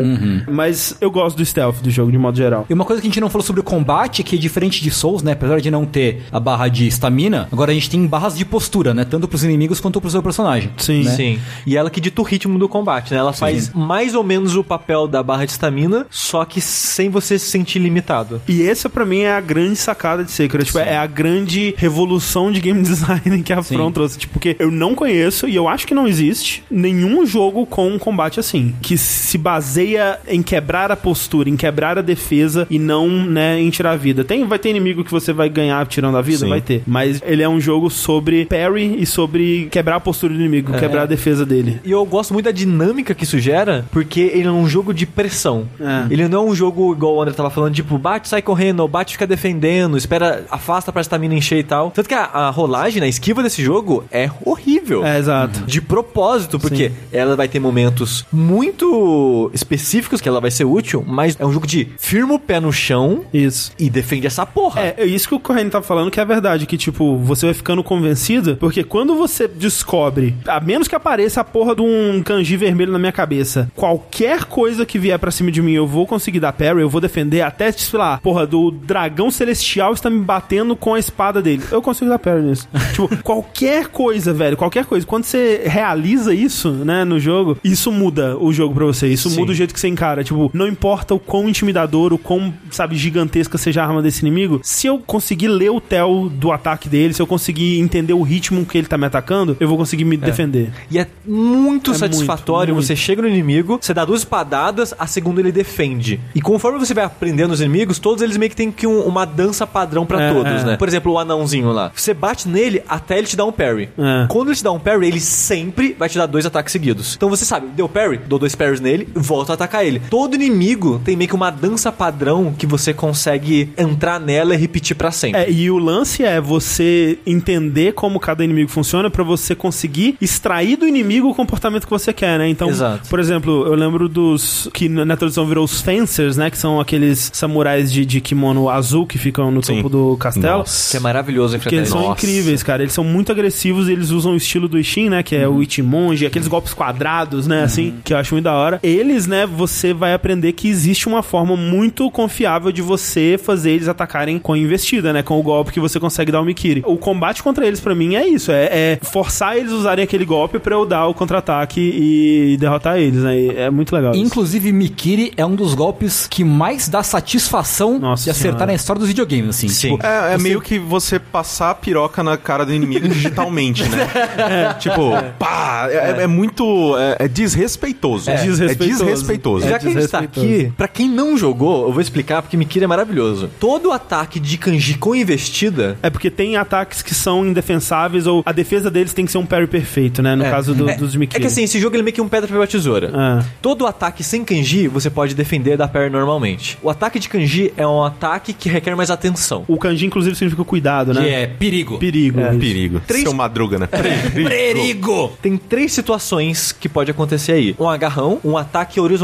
Mas eu gosto do stealth do jogo, de modo geral. E uma coisa que a gente não falou sobre o combate, que é diferente de Souls, né? Apesar de não ter a barra de estamina, agora a gente tem barras de postura, né? Tanto pros inimigos quanto pro seu personagem. Sim. né? Sim. E ela que dita o ritmo do combate, né? Ela faz mais ou menos o papel da barra de estamina, só que sem você se sentir limitado. E essa, pra mim, é a grande sacada de Sekiro. Tipo, é a grande revolução de game design que a Sim. From trouxe. Tipo, porque eu não conheço e eu acho que não existe nenhum jogo com um combate assim. Que se baseia em quebrar a postura, em quebrar a defesa e não, né, em tirar a vida. Tem, vai ter inimigo que você vai ganhar tirando a vida? Sim. Vai ter. Mas ele é um jogo sobre parry e sobre quebrar a postura do inimigo, quebrar a defesa dele. E eu gosto muito da dinâmica que isso gera, porque ele é um jogo de pressão. É. Ele não é um jogo igual o André tava falando, tipo, bate, sai correndo, ou bate, fica defendendo, espera, afasta pra estamina encher e tal. Tanto que a, a rolagem, a esquiva desse jogo é horrível. É, exato. De propósito, porque ela vai ter momentos muito específicos que ela vai ser útil, mas é um jogo de firma o pé no chão Isso. e defende essa porra. É, é isso que o Corrêa tá falando que é verdade, que tipo, você vai ficando convencido, porque quando você descobre, a menos que apareça a porra de um kanji vermelho na minha cabeça, qualquer coisa que vier pra cima de mim, eu vou conseguir dar parry, eu vou defender, até, sei lá, porra, do dragão celestial está me batendo com a espada dele. Eu consigo dar parry nisso. tipo, qualquer coisa, velho, qualquer coisa. Quando você realiza isso, né, no jogo, isso muda o jogo pra você, isso Sim. muda o jeito que você encara. Tipo, não importa o quão intimidador, o quão, sabe, gigantesca seja a arma desse inimigo, se eu conseguir ler o tel do ataque dele, se eu conseguir entender o ritmo que ele tá me atacando, eu vou conseguir me defender. E é muito É satisfatório. muito, Você chega no inimigo, você dá duas espadadas, a segunda ele defende. E conforme você vai aprendendo os inimigos, todos eles meio que tem que um- uma dança padrão pra É, todos, é. né? Por exemplo, o anãozinho lá. Você bate nele até ele te dar um parry. É. Quando ele te dá um parry, ele sempre vai te dar dois ataques seguidos. Então você sabe, deu parry, dou dois parries nele, volto atacar ele. Todo inimigo tem meio que uma dança padrão que você consegue entrar nela e repetir pra sempre. É, e o lance é você entender como cada inimigo funciona pra você conseguir extrair do inimigo o comportamento que você quer, né? Então, Exato. por exemplo, eu lembro dos que na tradução virou os fencers, né? Que são aqueles samurais de, de kimono azul que ficam no Sim. topo do castelo. Que é maravilhoso enfrentar eles ele. são Nossa. incríveis, cara. Eles são muito agressivos e eles usam o estilo do Ishin, né? Que é o Ichimonji, aqueles golpes quadrados, né? Assim, que eu acho muito da hora. Eles, né? Você vai aprender que existe uma forma muito confiável de você fazer eles atacarem com investida, né? Com o golpe que você consegue dar o Mikiri. O combate contra eles, pra mim, é isso. É, é forçar eles a usarem aquele golpe pra eu dar o contra-ataque e derrotar eles, né? E é muito legal. isso. Inclusive, Mikiri é um dos golpes que mais dá satisfação Nossa de acertar Senhora. na história dos videogames, assim. Sim. Tipo, É, é meio que você passar a piroca na cara do inimigo digitalmente, né? Tipo, pá, é, é muito. É, é desrespeitoso. É desrespeitoso. É desrespeitoso. Já que a gente tá desrespeitoso. aqui, pra quem não jogou, eu vou explicar porque Mikiri é maravilhoso. Todo ataque de kanji com investida. É porque tem ataques que são indefensáveis ou a defesa deles tem que ser um parry perfeito, né? No é, caso do, é, dos Mikiri. É que assim, esse jogo ele é meio que um pedra, papel, tesoura. É. Todo ataque sem kanji você pode defender da parry normalmente. O ataque de kanji é um ataque que requer mais atenção. O kanji, inclusive, significa cuidado, né? que é perigo. Perigo. isso. Perigo. Três- Seu madruga, né? Perigo! Tem três situações que pode acontecer aí: um agarrão, um ataque horizontal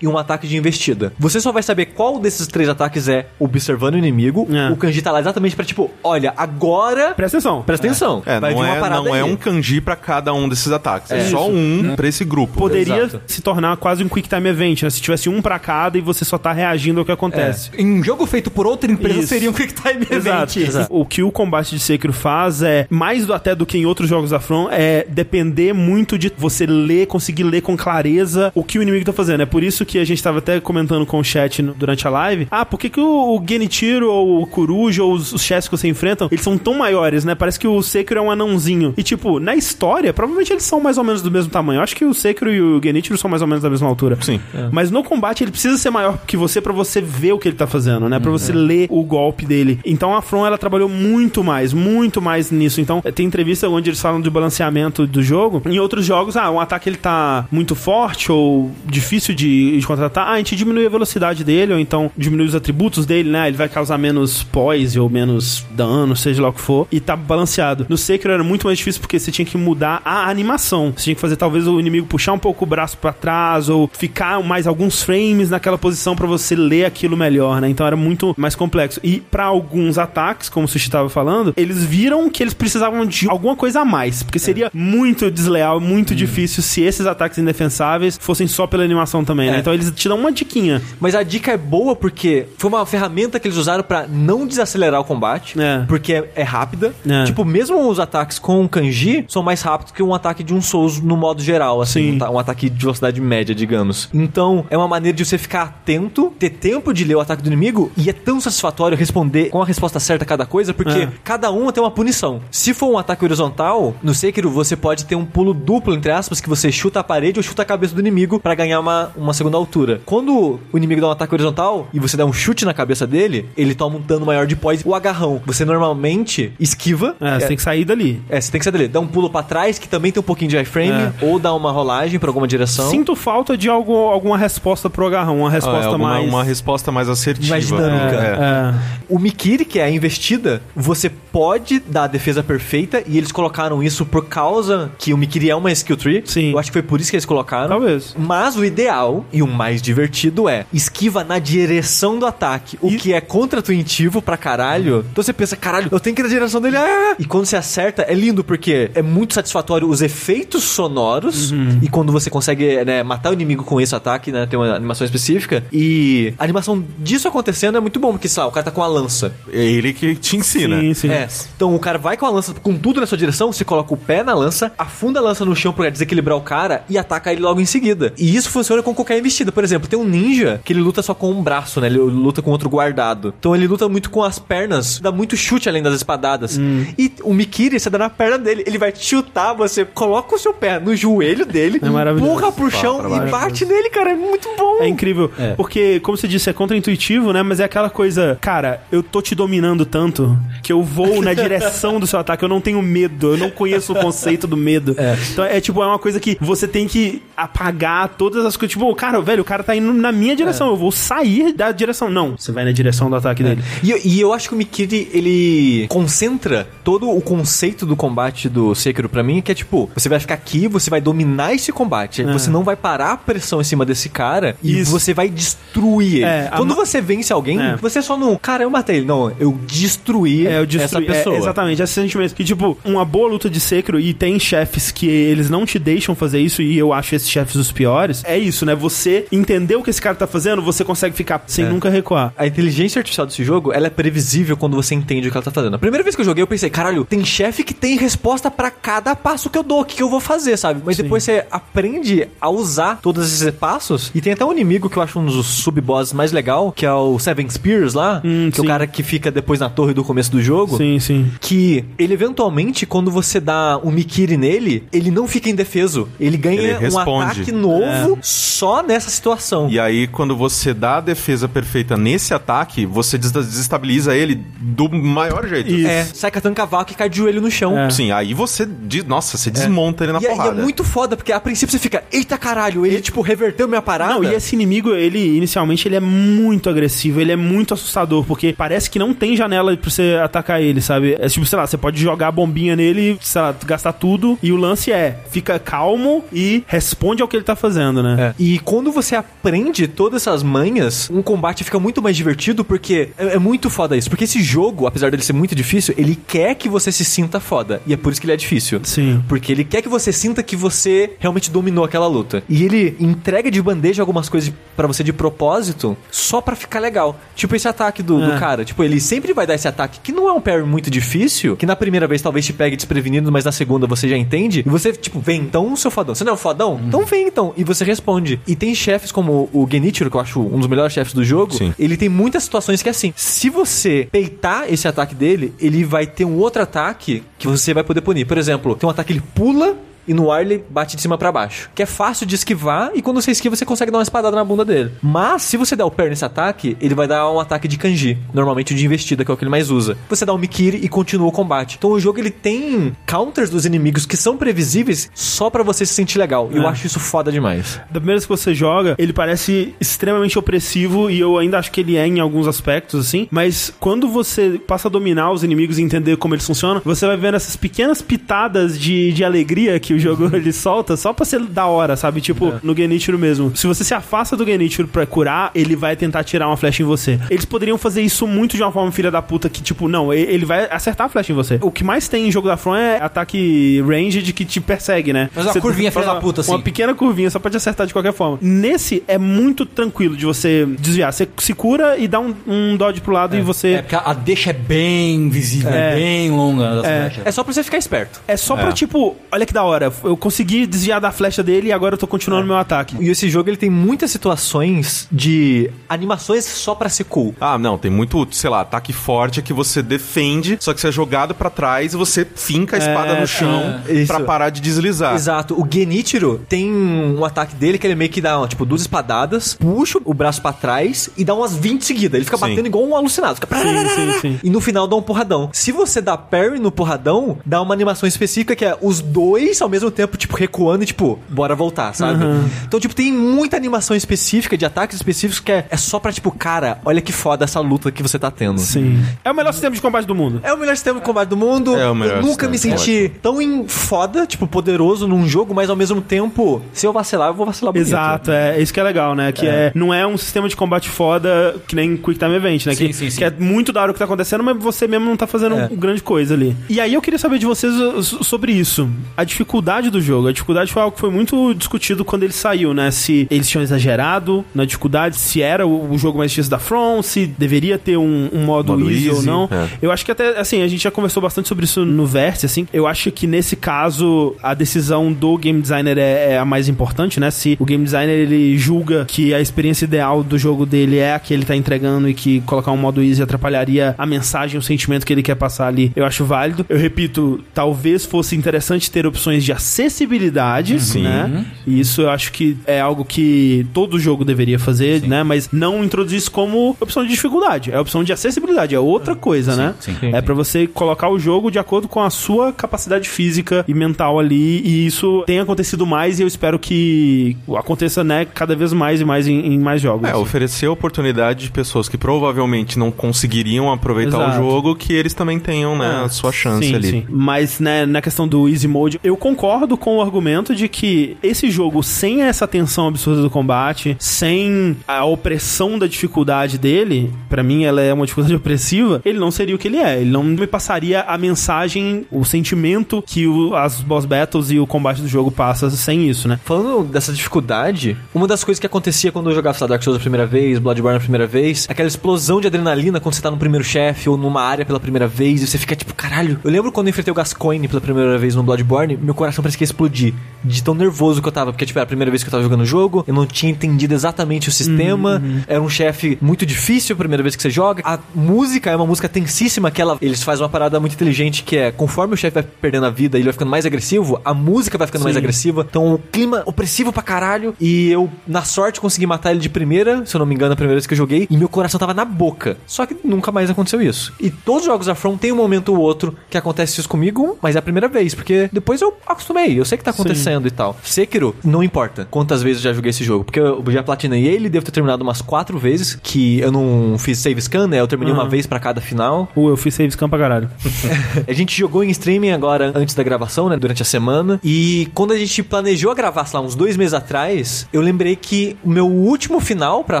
e um ataque de investida. Você só vai saber qual desses três ataques é observando o inimigo. É. O kanji tá lá exatamente pra tipo, olha, agora. Presta atenção. Presta atenção. É, vai não, vir uma é, parada não é um kanji pra cada um desses ataques. É, É. só um pra esse grupo. Poderia Exato. se tornar quase um quick time event, né? Se tivesse um pra cada e você só tá reagindo ao que acontece. Em um jogo feito por outra empresa Isso. seria um Quick Time Event. Exato. O que o combate de Sekiro faz é, mais do, até do que em outros jogos da From, é depender muito de você ler, conseguir ler com clareza o que o inimigo tá fazendo. É por isso que a gente tava até comentando com o chat no- durante a live. Ah, por que, que o, o Genichiro ou o Coruja ou os, os chefes que você enfrentam, eles são tão maiores, né? Parece que o Sekiro é um anãozinho. E tipo, na história, provavelmente eles são mais ou menos do mesmo tamanho. Eu acho que o Sekiro e o Genichiro são mais ou menos da mesma altura. Sim. Mas no combate ele precisa ser maior que você pra você ver o que ele tá fazendo, né? Pra você ler o golpe dele. Então a From ela trabalhou muito mais, muito mais nisso. Então tem entrevista onde eles falam do balanceamento do jogo. Em outros jogos, ah, um ataque ele tá muito forte ou difícil de, de contratar. Ah, a gente diminui a velocidade dele ou então diminui os atributos dele, né? Ele vai causar menos poise ou menos dano, seja lá o que for. E tá balanceado. No Sekiro era muito mais difícil porque você tinha que mudar a animação. Você tinha que fazer talvez o inimigo puxar um pouco o braço pra trás ou ficar mais alguns frames naquela posição pra você ler aquilo melhor, né? Então era muito mais complexo. E pra alguns ataques, como o Sushi tava falando, eles viram que eles precisavam de alguma coisa a mais, porque seria muito desleal, muito difícil se esses ataques indefensáveis fossem só pela animação também, né? É. Então eles te dão uma diquinha. Mas a dica é boa porque foi uma ferramenta que eles usaram pra não desacelerar o combate. É. Porque é, é rápida. É. Tipo, mesmo os ataques com o kanji são mais rápidos que um ataque de um Souls no modo geral, assim. Sim. Um, ta- um ataque de velocidade média, digamos. Então, é uma maneira de você ficar atento, ter tempo de ler o ataque do inimigo e é tão satisfatório responder com a resposta certa a cada coisa, porque É. cada uma tem uma punição. Se for um ataque horizontal, no Sekiro você pode ter um pulo duplo, entre aspas, que você chuta a parede ou chuta a cabeça do inimigo pra ganhar uma, uma segunda altura. Quando o inimigo dá um ataque horizontal e você dá um chute na cabeça dele, ele toma um dano maior de poise. O agarrão, você normalmente esquiva. É, você tem que sair dali. É, você tem que sair dele. Dá um pulo pra trás, que também tem um pouquinho de iframe, É. ou dá uma rolagem pra alguma direção. Sinto falta de algo, alguma resposta pro agarrão, uma Ah, é resposta alguma- mais. Uma resposta mais assertiva. Mais dinâmica. É. É. O Mikiri, que é a investida, você pode dar a defesa perfeita, e eles colocaram isso por causa que o Mikiri é uma skill tree. Sim. Eu acho que foi por isso que eles colocaram. Talvez. Mas o ideal e o mais divertido é esquiva na direção do ataque, o E- que é contra-intuitivo pra caralho. Então você pensa, caralho, eu tenho que ir na direção dele. Ah! E quando você acerta, é lindo porque é muito satisfatório os efeitos sonoros. Uhum. E quando você consegue né, matar o inimigo com esse ataque, né? Tem uma animação específica. E a animação disso acontecendo é muito bom, porque, sei lá, o cara tá com a lança. É ele que te ensina. Sim, sim. É. Então o cara vai com a lança com tudo na sua direção, você coloca o pé na lança, afunda a lança no chão pra desequilibrar o cara e ataca ele logo em seguida. E isso funciona funciona com qualquer investida. Por exemplo, tem um ninja que ele luta só com um braço, né? Ele luta com outro guardado. Então ele luta muito com as pernas, dá muito chute além das espadadas. Hum. E o Mikiri, você dá na perna dele, ele vai te chutar, você coloca o seu pé no joelho dele, É maravilhoso. empurra pro chão e bate nele, cara. É muito bom. É incrível. Porque, como você disse, é contra-intuitivo, né? Mas é aquela coisa, cara, eu tô te dominando tanto que eu vou na direção do seu ataque. Eu não tenho medo. Eu não conheço o conceito do medo. Então é tipo, é uma coisa que você tem que apagar todas as coisas. Tipo, cara, velho, o cara tá indo na minha direção. Eu vou sair da direção. Não, você vai na direção do ataque dele. E, eu- e eu acho que o Mikiri, ele concentra todo o conceito do combate do Sekiro pra mim, que é tipo, você vai ficar aqui, você vai dominar esse combate, você não vai parar a pressão em cima desse cara e Isso. você vai destruir ele. É, Quando ma- você vence alguém, É. você só não, cara, eu matei ele. Não, eu destruí, É, eu destruí. essa pessoa. É, exatamente, esse sentimento. Que, tipo, uma boa luta de Sekiro, e tem chefes que eles não te deixam fazer isso, e eu acho esses chefes os piores. É isso, né? Você entender o que esse cara tá fazendo, você consegue ficar sem É. nunca recuar. A inteligência artificial desse jogo, ela é previsível quando você entende o que ela tá fazendo. A primeira vez que eu joguei, eu pensei, caralho, tem chefe que tem resposta pra cada passo que eu dou, o que, que eu vou fazer, sabe? Mas depois você aprende a usar todos esses passos. E tem até um inimigo que eu acho um dos sub-bosses mais legal, que é o Seven Spears lá, Hum, que é o sim. cara que fica depois na torre do começo do jogo. Sim, sim. Que ele eventualmente, quando você dá um Mikiri nele, ele não fica indefeso. Ele ganha Ele um ataque novo só nessa situação. E aí, quando você dá a defesa perfeita nesse ataque, você des- desestabiliza ele do maior jeito. Isso. É, sai catando cavaco e cai de joelho no chão. É. Sim, aí você. Nossa, você desmonta ele na E é, e é porrada. muito foda, porque a princípio você fica, eita caralho, ele, tipo, reverteu minha parada. Não, e esse inimigo, ele, inicialmente, ele é muito agressivo, ele é muito assustador, porque parece que não tem janela pra você atacar ele, sabe? É tipo, sei lá, você pode jogar a bombinha nele, sei lá, gastar tudo, e o lance é, fica calmo e responde ao que ele tá fazendo, né? E quando você aprende todas essas manhas, um combate fica muito mais divertido, porque é, é muito foda isso. Porque esse jogo, apesar dele ser muito difícil, ele quer que você se sinta foda. E é por isso que ele é difícil. Sim. Porque ele quer que você sinta que você realmente dominou aquela luta. E ele entrega de bandeja algumas coisas pra você de propósito, só pra ficar legal. Tipo esse ataque do, do É. cara. Tipo, ele sempre vai dar esse ataque, que não é um parry muito difícil, que na primeira vez talvez te pegue desprevenido, mas na segunda você já entende. E você, tipo, vem então, seu fodão. Você não é um fodão? Então vem então. E você responde. E tem chefes como o Genichiro, que eu acho um dos melhores chefes do jogo. Sim. Ele tem muitas situações que é assim. Se você peitar esse ataque dele, ele vai ter um outro ataque que você vai poder punir. Por exemplo, tem um ataque que ele pula e no ar ele bate de cima pra baixo. Que é fácil de esquivar e quando você esquiva você consegue dar uma espadada na bunda dele. Mas se você der o parry nesse ataque, ele vai dar um ataque de kanji, normalmente o de investida, que é o que ele mais usa. Você dá um mikiri e continua o combate. Então o jogo ele tem counters dos inimigos que são previsíveis só pra você se sentir legal. E eu É. acho isso foda demais. Da primeira vez que você joga, ele parece extremamente opressivo e eu ainda acho que ele é em alguns aspectos, assim. Mas quando você passa a dominar os inimigos e entender como eles funcionam, você vai vendo essas pequenas pitadas de, de alegria que o jogo ele solta só pra ser da hora, sabe? Tipo, no Genichiro mesmo. Se você se afasta do Genichiro pra curar, ele vai tentar tirar uma flecha em você. Eles poderiam fazer isso muito de uma forma filha da puta que, tipo, não, e- ele vai acertar a flecha em você. O que mais tem em jogo da From é ataque ranged que te persegue, né? Mas uma Você curvinha faz filha da puta, assim. Uma pequena curvinha, só pra te acertar de qualquer forma. Nesse é muito tranquilo de você desviar. Você se cura e dá um, um dodge pro lado e É você. porque a deixa é bem visível, é, É. bem longa. das É. flechas. É só pra você ficar esperto. É só pra tipo, olha que da hora. Eu consegui desviar da flecha dele e agora eu tô continuando meu ataque. E esse jogo ele tem muitas situações de animações só pra ser cool. Ah, não, tem muito, sei lá, ataque forte que você defende, só que você é jogado pra trás e você finca a espada É, no chão é. Pra parar de deslizar. Exato. O Genichiro tem um ataque dele que ele meio que dá, tipo, duas espadadas, puxa o braço pra trás e dá umas 20 seguidas. Ele fica Sim. batendo igual um alucinado. Fica... Sim, sim, sim. E no final dá um porradão. Se você dá parry no porradão, dá uma animação específica que é os dois ao mesmo tempo, tipo, recuando e, tipo, bora voltar, sabe? Então, tipo, tem muita animação específica de ataques específicos que é, é só pra, tipo, cara, olha que foda essa luta que você tá tendo. Sim. É o melhor sistema de combate do mundo. É o melhor sistema de combate do mundo. É o melhor eu nunca me senti tão em foda, tipo, poderoso num jogo, mas ao mesmo tempo, se eu vacilar, eu vou vacilar bonito. Exato, é isso que é legal, né? Que é. não é um sistema de combate foda que nem Quick Time Event, né? Sim, que, sim, sim. que é muito da hora o que tá acontecendo, mas você mesmo não tá fazendo É. grande coisa ali. E aí eu queria saber de vocês so- sobre isso. A dificuldade do jogo. A dificuldade foi algo que foi muito discutido quando ele saiu, né? Se eles tinham exagerado na dificuldade, se era o, jogo mais difícil da From, se deveria ter um, um modo, Modo easy, ou easy, não. é. Eu acho que até, assim, a gente já conversou bastante sobre isso no Vértice, assim. Eu acho que nesse caso, a decisão do game designer é, é a mais importante, né? Se o game designer ele julga que a experiência ideal do jogo dele é a que ele tá entregando e que colocar um modo easy atrapalharia a mensagem, o sentimento que ele quer passar ali, eu acho válido. Eu repito, talvez fosse interessante ter opções de acessibilidade, né? E isso eu acho que é algo que todo jogo deveria fazer, né? Mas não introduzir isso como opção de dificuldade. É opção de acessibilidade, é outra coisa, né? sim. É pra você colocar o jogo de acordo com a sua capacidade física e mental ali, e isso tem acontecido mais e eu espero que aconteça, né, cada vez mais e mais em, em mais jogos. É, oferecer oportunidade de pessoas que provavelmente não conseguiriam aproveitar Exato. o jogo, que eles também tenham, né, a sua chance sim, ali. Sim. Mas, né, na questão do Easy Mode, eu concordo com o argumento de que esse jogo, sem essa tensão absurda do combate, sem a opressão da dificuldade dele, pra mim ela é uma dificuldade opressiva, ele não seria o que ele é. Ele não me passaria a mensagem, o sentimento que o- as boss battles e o combate do jogo passa sem isso, né? Falando dessa dificuldade, uma das coisas que acontecia quando eu jogava lá, Dark Souls a primeira vez, Bloodborne a primeira vez, aquela explosão de adrenalina quando você tá no primeiro chefe ou numa área pela primeira vez e você fica tipo, caralho. Eu lembro quando eu enfrentei o Gascoigne pela primeira vez no Bloodborne, meu coração parecia que ia explodir de tão nervoso que eu tava, porque tipo, era a primeira vez que eu tava jogando o jogo, eu não tinha entendido exatamente o sistema, era um chefe muito difícil a primeira vez que você joga. A música é uma música tensíssima que ela, eles fazem uma parada muito inteligente que é, conforme o chefe vai perdendo a vida e ele vai ficando mais agressivo, a música vai ficando mais Sim. agressiva. Então o clima opressivo pra caralho. E eu, na sorte, consegui matar ele de primeira, se eu não me engano, a primeira vez que eu joguei. E meu coração tava na boca. Só que nunca mais aconteceu isso. E todos os jogos da From tem um momento ou outro que acontece isso comigo, mas é a primeira vez, porque depois eu acostumei, eu sei que tá acontecendo e tal. Sekiro, não importa quantas vezes eu já joguei esse jogo, porque eu já platinei ele, devo ter terminado umas quatro vezes, que eu não fiz save scan, né? Eu terminei uma Aham. vez pra cada final. Uh, eu fiz save scan pra caralho. A gente jogou em streaming agora antes da gravação, né? Durante a semana. E quando a gente planejou gravar, sei lá, uns dois meses atrás, eu lembrei que o meu último final pra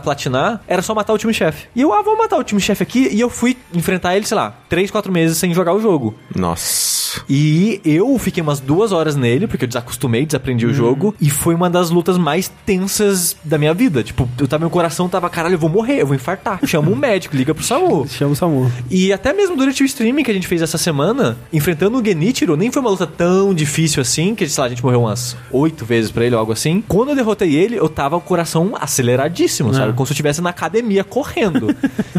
platinar era só matar o último chefe. E eu, ah, vou matar o último chefe aqui. E eu fui enfrentar ele, sei lá, três, quatro meses sem jogar o jogo. Nossa. E eu fiquei umas duas horas nele, porque eu desacostumei, desaprendi o jogo. E foi uma das lutas mais tensas da minha vida. Tipo, eu tava, meu coração tava, caralho, eu vou morrer, eu vou infartar. Chama um médico, liga pro SAMU. Chama o Samu. E até mesmo durante o streaming que a gente fez essa semana, enfrentando o Genichiro, nem foi uma luta tão difícil assim, que sei lá, a gente morreu umas oito vezes pra ele ou algo assim. Quando eu derrotei ele, eu tava com o coração aceleradíssimo, sabe? Como se eu estivesse na academia correndo.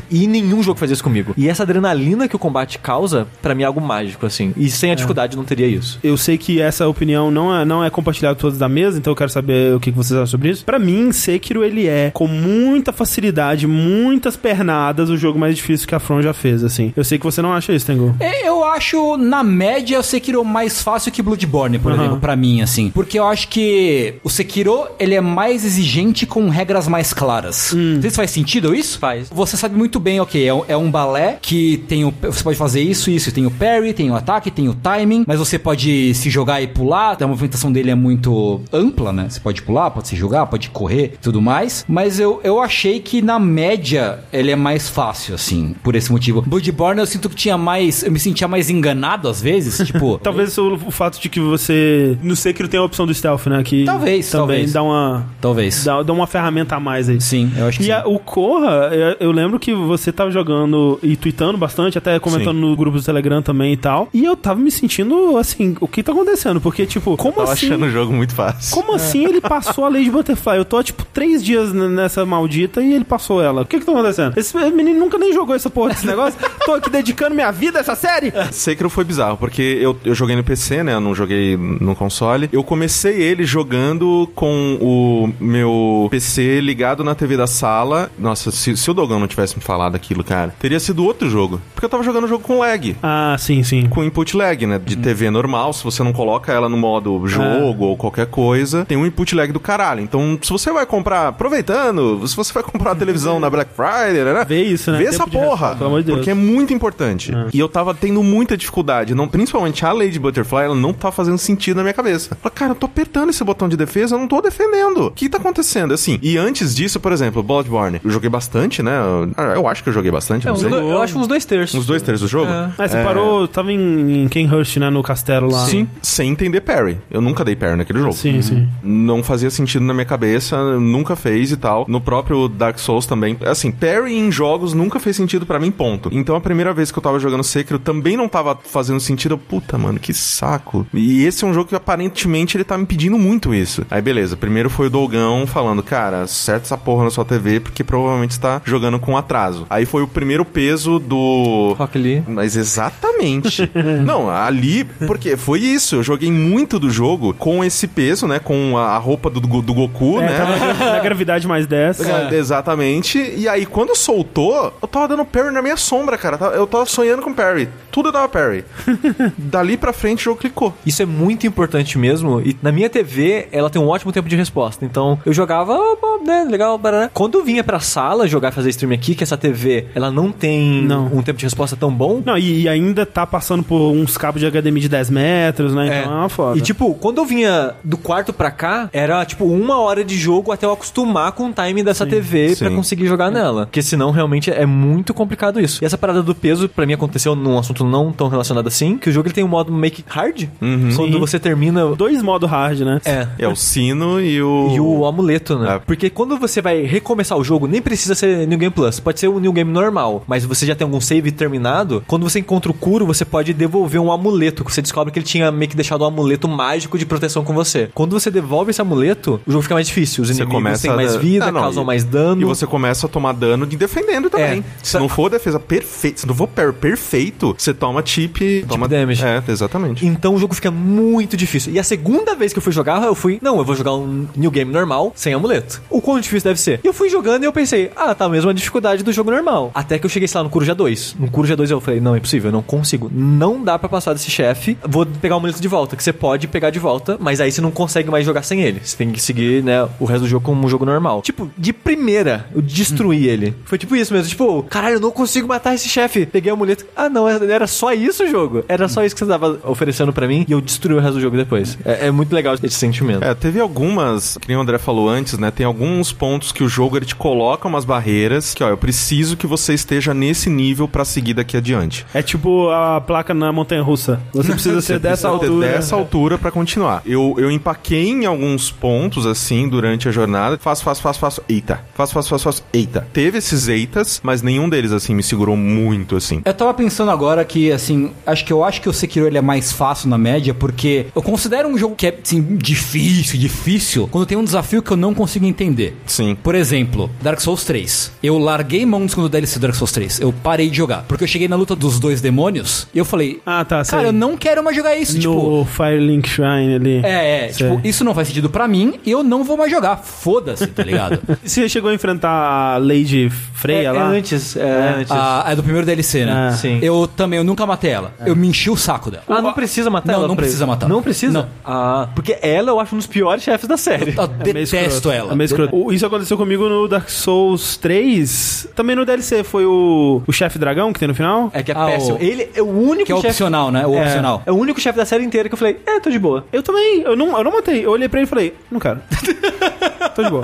e nenhum jogo fazia isso comigo. E essa adrenalina que o combate causa, pra mim é algo mágico, assim. E sem a dificuldade não teria isso. Eu sei que essa opinião não é, não é compartilhada todos da mesa, então eu quero saber o que vocês acham sobre isso. Pra mim, Sekiro, ele é, com muita facilidade, muitas pernadas, o jogo mais difícil que a From já fez, assim. Eu sei que você não acha isso, Tengu. É, Eu acho, na média, o Sekiro mais fácil que Bloodborne, por Aham. exemplo, pra mim, assim. Porque eu acho que o Sekiro, ele é mais exigente com regras mais claras. Não sei se faz sentido isso? Faz. Você sabe muito bem, ok, é um, é um balé que tem o, você pode fazer isso, isso, tem o parry, tem o ataque, tem o timing, mas você pode se jogar e pular, a movimentação dele é muito ampla, né? Você pode pular, pode se jogar, pode correr, tudo mais. Mas eu, eu achei que na média ele é mais fácil, assim, por esse motivo. Bloodborne eu sinto que tinha mais, eu me sentia mais enganado às vezes, tipo... Talvez o, o fato de que você. No Sekiro tem a opção do stealth, né? Que Talvez, também talvez. dá uma. Talvez. Dá, dá uma ferramenta a mais aí. Sim, eu acho que E sim. a- o Corra, eu, eu lembro que você tava jogando e tweetando bastante, até comentando no grupo do Telegram também e tal. E eu tava me sentindo assim, o que tá acontecendo? Porque, tipo, como Tava assim? achando o jogo muito fácil. Como assim ele passou a lei de Butterfly? Eu tô, tipo, três dias nessa maldita e ele passou ela. O que que tá acontecendo? Esse menino nunca nem jogou essa porra desse negócio. tô aqui dedicando minha vida a essa série. Sekiro foi bizarro, porque eu, eu joguei no PC, né? Eu não joguei no console. Eu comecei ele jogando com o meu PC ligado na TV da sala. Nossa, se, se o Dogão não tivesse me falado aquilo, cara, teria sido outro jogo. Porque eu tava jogando o jogo com lag. Ah, sim, sim. Com input lag, né? De TV normal, se você não coloca ela no modo jogo ou qualquer coisa, tem um input lag do caralho. Então, se você vai comprar, aproveitando, se você vai comprar a televisão na Black Friday, né? Vê isso, né? Vê Tempo essa de porra. resposta, de Deus. Porque é muito importante. E eu tava tendo muita dificuldade. Não, principalmente a Lady Butterfly, ela não tá fazendo sentido na minha cabeça. Falei, cara, eu tô apertando esse botão de defesa, eu não tô defendendo. O que tá acontecendo? Assim, e antes disso, por exemplo, Bloodborne. Eu joguei bastante, né? Eu, eu acho que eu joguei bastante, É, não sei. do- eu acho uns dois terços. Uns dois terços do jogo? É. Ah, você parou, tava em, em Kenhurst, né? No castelo lá. Sim, sem entender parry. Eu nunca dei parry naquele jogo. Sim, sim. Não fazia sentido na minha cabeça, nunca fez e tal. No próprio Dark Souls também. Assim, parry em jogos nunca fez sentido pra mim, ponto. Então a primeira vez que eu tava jogando Sekiro também não tava fazendo sentido. Eu, Puta, mano, que saco. E esse é um jogo que aparentemente ele tá me pedindo muito isso. Aí beleza, primeiro foi o Dolgão falando, cara, acerta essa porra na sua TV porque provavelmente está jogando com atraso. Aí foi o primeiro peso do. Rock Lee. Mas exatamente. não, ali, porque foi isso. Eu joguei muito do jogo com esse peso, né? Com a a roupa do, do Goku, É, né? tava na gravidade mais 10. É, Exatamente. E aí, quando soltou, eu tava dando parry na minha sombra, cara. Eu tava sonhando com parry. Tudo dava parry. Dali pra frente, o jogo clicou. Isso é muito importante mesmo. E na minha TV, ela tem um ótimo tempo de resposta. Então, eu jogava, né, legal, barará. Quando eu vinha pra sala jogar fazer stream aqui, que essa TV, ela não tem Não. um tempo de resposta tão bom. Não, e, e ainda tá passando por uns cabos de HDMI de 10 metros, né? Então é uma foda. E tipo, quando eu vinha do quarto pra cá, era tipo uma hora de jogo até eu acostumar com o time dessa TV pra sim. conseguir jogar nela. Porque senão realmente é muito complicado isso. E essa parada do peso, pra mim, aconteceu num assunto não tão relacionado assim, que o jogo ele tem um modo make hard. Quando Sim. você termina. Dois modos hard, né? É. É o sino e o. E o amuleto, né? É. Porque quando você vai recomeçar o jogo, nem precisa ser New Game Plus. Pode ser o New Game normal. Mas você já tem algum save terminado. Quando você encontra o Kuro, você pode devolver um amuleto. que Você descobre que ele tinha meio que deixado um amuleto mágico de proteção com você. Quando você devolve esse amuleto, o jogo fica mais difícil. Os Você inimigos têm mais vida, Ah, não, causam e- mais dano. E você começa a tomar dano de defendendo também. É. Se não for defesa perfeita, se não for per- perfeito, você toma chip. toma damage. É, exatamente. Então o jogo fica muito difícil. E a segunda vez que eu fui jogar, eu fui, não, eu vou jogar um new game normal, sem amuleto. O quão difícil deve ser? E eu fui jogando e eu pensei, ah, tá a mesma dificuldade do jogo normal. Até que eu cheguei, sei lá, no Coruja 2. No Coruja 2 eu falei, não, é impossível, eu não consigo. Não dá pra passar desse chefe. Vou pegar o amuleto de volta, que você pode pegar de volta, mas aí você não consegue mais jogar sem ele. Você tem que seguir, né, o resto do jogo como um jogo normal. Tipo, de primeira, eu destruí ele. Foi tipo isso mesmo, tipo, caralho, eu não consigo matar esse chefe. Peguei o amuleto. Ah, não, era só isso o jogo. Era só isso que você tava oferecendo pra mim e eu destruí o resto do jogo depois. É, é muito legal esse sentimento. É, teve algumas, que nem o André falou antes, né? Tem alguns pontos que o jogo ele te coloca umas barreiras que, ó, eu preciso que você esteja nesse nível pra seguir daqui adiante. É tipo a placa na montanha russa. Você precisa ser dessa precisa altura. Dessa altura pra continuar. Eu, eu empaquei em alguns pontos, assim, durante a jornada. Faço, faço, faço, faço. Eita. Faço, faço, faço, faço. Eita. Teve esses eitas, mas nenhum deles, assim, me segurou muito, assim. Eu tava pensando agora que, assim, acho que eu acho que o Sekiro ele é mais fácil na média, porque eu considero um jogo que é, assim, difícil, difícil, quando tem um desafio que eu não consigo entender. Sim. Por exemplo, Dark Souls 3. Eu larguei mão do segundo DLC do Dark Souls 3. Eu parei de jogar. Porque eu cheguei na luta dos dois demônios e eu falei, Ah, tá. sei. cara, eu não quero mais jogar isso. Tipo, No Firelink Shrine ali. é, é, Sei. tipo, isso não faz sentido pra mim e eu não vou mais jogar. Foda-se, tá ligado? Você chegou a enfrentar a Lady Freya é, lá? é antes, é, antes. Ah, é do primeiro DLC, né? É. Sim. Eu também, eu nunca matei ela. Eu me enchi o saco dela. Ah, não precisa matar Não, ela? não precisa matar. Não precisa? Não. Ah, porque ela eu acho um dos piores chefes da série. Eu É meio detesto ela. É meio escroto. O- Isso aconteceu comigo no Dark Souls 3. Também no DLC foi o, o chefe dragão que tem no final. É que é Ah, péssimo. o- Ele é o único Que é opcional, né? O É, opcional. É o único chefe da série inteira que eu falei, é, tô de boa. Eu também. Eu não, eu não matei. Eu olhei pra ele e falei, não quero. Tô de boa.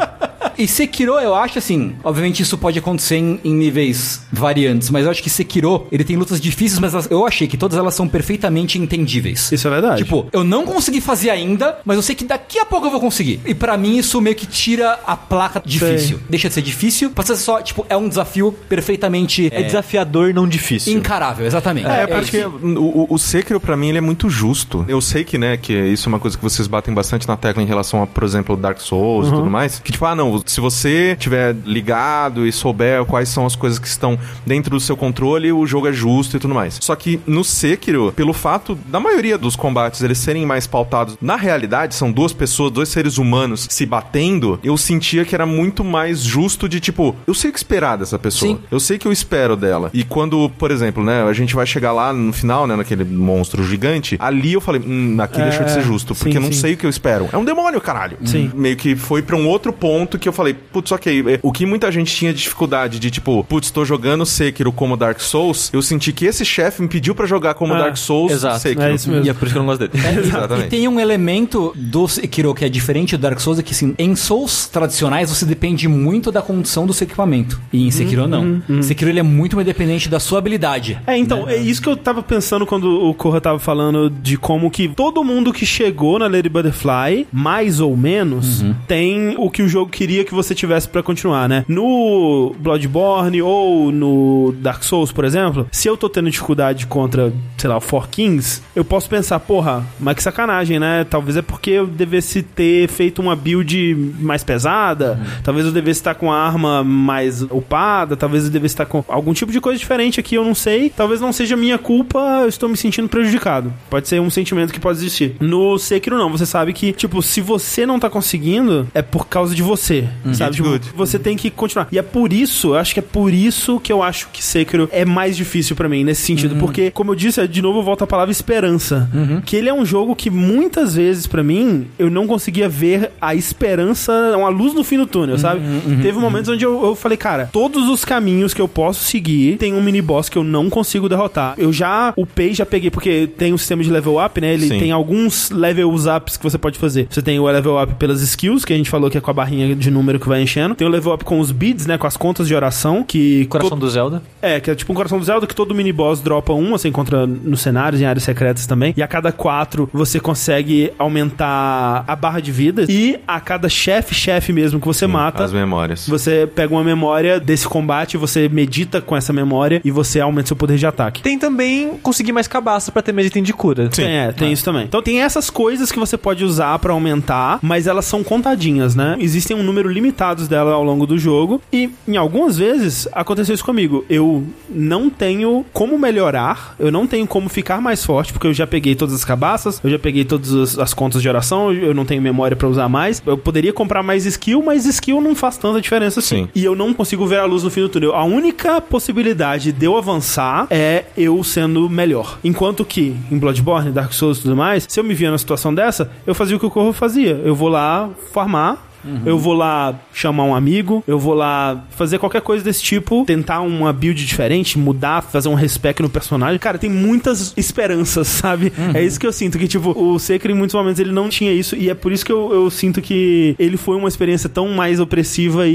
E Sekiro, eu acho assim, obviamente isso pode acontecer em, em níveis variantes, mas eu acho que Sekiro, ele tem lutas difíceis, mas elas- eu achei que todas elas são perfeitamente entendíveis. Isso é verdade. Tipo, eu não consegui fazer ainda, mas eu sei que daqui a pouco eu vou conseguir. E pra mim isso meio que tira a placa difícil. Deixa de ser difícil, passa só, tipo, é um desafio perfeitamente É, desafiador, não difícil. encarável, exatamente. É, porque isso. o, o- o Sekiro, pra mim, ele é muito justo. Eu sei que, né, que isso é uma coisa que vocês batem bastante na tecla em relação a, por exemplo, Dark Souls e tudo mais. Que, tipo, ah, não, se você tiver ligado e souber quais são as coisas que estão dentro do seu controle, o jogo é justo e tudo mais. Só que no Sekiro, pelo fato da maioria dos combates eles serem mais pautados na realidade, são duas pessoas, dois seres humanos se batendo, eu sentia que era muito mais justo de, tipo, eu sei o que esperar dessa pessoa. Sim. Eu sei que eu espero dela. E quando, por exemplo, né, a gente vai chegar lá no final, né, naquele monstro gigante, ali eu falei, hum, aqui É, deixou de ser justo, porque sim, eu não sim. sei o que eu espero. É um demônio, caralho. Sim. Meio que foi pra um outro ponto que eu eu falei, putz, ok, é, o que muita gente tinha dificuldade de tipo, putz, tô jogando Sekiro como Dark Souls, eu senti que esse chefe me pediu pra jogar como Ah, Dark Souls exato. Sekiro. É isso mesmo. E é por isso que eu não gosto dele. E Exatamente. tem um elemento do Sekiro que é diferente do Dark Souls, é que assim, em Souls tradicionais você depende muito da condição do seu equipamento. E em Sekiro não. Sekiro ele é muito mais dependente da sua habilidade. É, então, é isso que eu tava pensando quando o Corra tava falando de como que todo mundo que chegou na Lady Butterfly, mais ou menos, tem o que o jogo queria que você tivesse pra continuar, né? No Bloodborne ou no Dark Souls, por exemplo, se eu tô tendo dificuldade contra, sei lá, o Four Kings, eu posso pensar, porra, mas que sacanagem, né? Talvez é porque eu devesse ter feito uma build mais pesada, talvez eu devesse estar com a arma mais upada, talvez eu devesse estar com algum tipo de coisa diferente aqui, eu não sei. Talvez não seja minha culpa, eu estou me sentindo prejudicado. Pode ser um sentimento que pode existir. No Sekiro não, você sabe que, tipo, se você não tá conseguindo, é por causa de você, sabe? Tipo, você tem que continuar. E é por isso, eu acho que é por isso que eu acho que Sekiro é mais difícil pra mim nesse sentido, porque como eu disse, de novo eu volto à palavra esperança, que ele é um jogo que muitas vezes pra mim eu não conseguia ver a esperança, uma luz no fim do túnel, sabe? Teve momentos onde eu, eu falei, cara, todos os caminhos que eu posso seguir tem um mini boss que eu não consigo derrotar. Eu já upei, já peguei, porque tem um sistema de level up, né? Ele Sim. tem alguns levels ups que você pode fazer. Você tem o level up pelas skills, que a gente falou que é com a barrinha de número que vai enchendo. Tem o level up com os beads, né? Com as contas de oração, que... Coração do Zelda. É, que é tipo um coração do Zelda que todo mini boss dropa um, você encontra nos cenários, em áreas secretas também. E a cada quatro você consegue aumentar a barra de vida. E a cada chefe, chefe mesmo que você mata, As memórias. você pega uma memória desse combate, você medita com essa memória e você aumenta seu poder de ataque. Tem também conseguir mais cabaça pra ter mais item de cura. Tem, é, tem isso também. Então tem essas coisas que você pode usar pra aumentar, mas elas são contadinhas, né? Existem um número limitado delas ao longo do jogo e em algumas vezes aconteceu isso comigo. Eu não tenho como melhorar, eu não tenho como ficar mais forte, porque eu já peguei todas as cabaças, eu já peguei todas as, as contas de oração, eu não tenho memória pra usar mais. Eu poderia comprar mais skill, mas skill não faz tanta diferença assim. Sim. E eu não consigo ver a luz no fim do túnel. A única possibilidade de eu avançar é eu sendo melhor. Enquanto que em Bloodborne, Dark Souls e tudo mais, se eu me via numa situação dessa, eu fazia o que o Corvo fazia. Eu vou lá farmar. Eu vou lá chamar um amigo, eu vou lá fazer qualquer coisa desse tipo, tentar uma build diferente, mudar, fazer um respec no personagem. Cara, tem muitas esperanças, sabe? É isso que eu sinto, que tipo, o Sekiro em muitos momentos ele não tinha isso, e é por isso que eu, eu sinto que ele foi uma experiência tão mais opressiva e,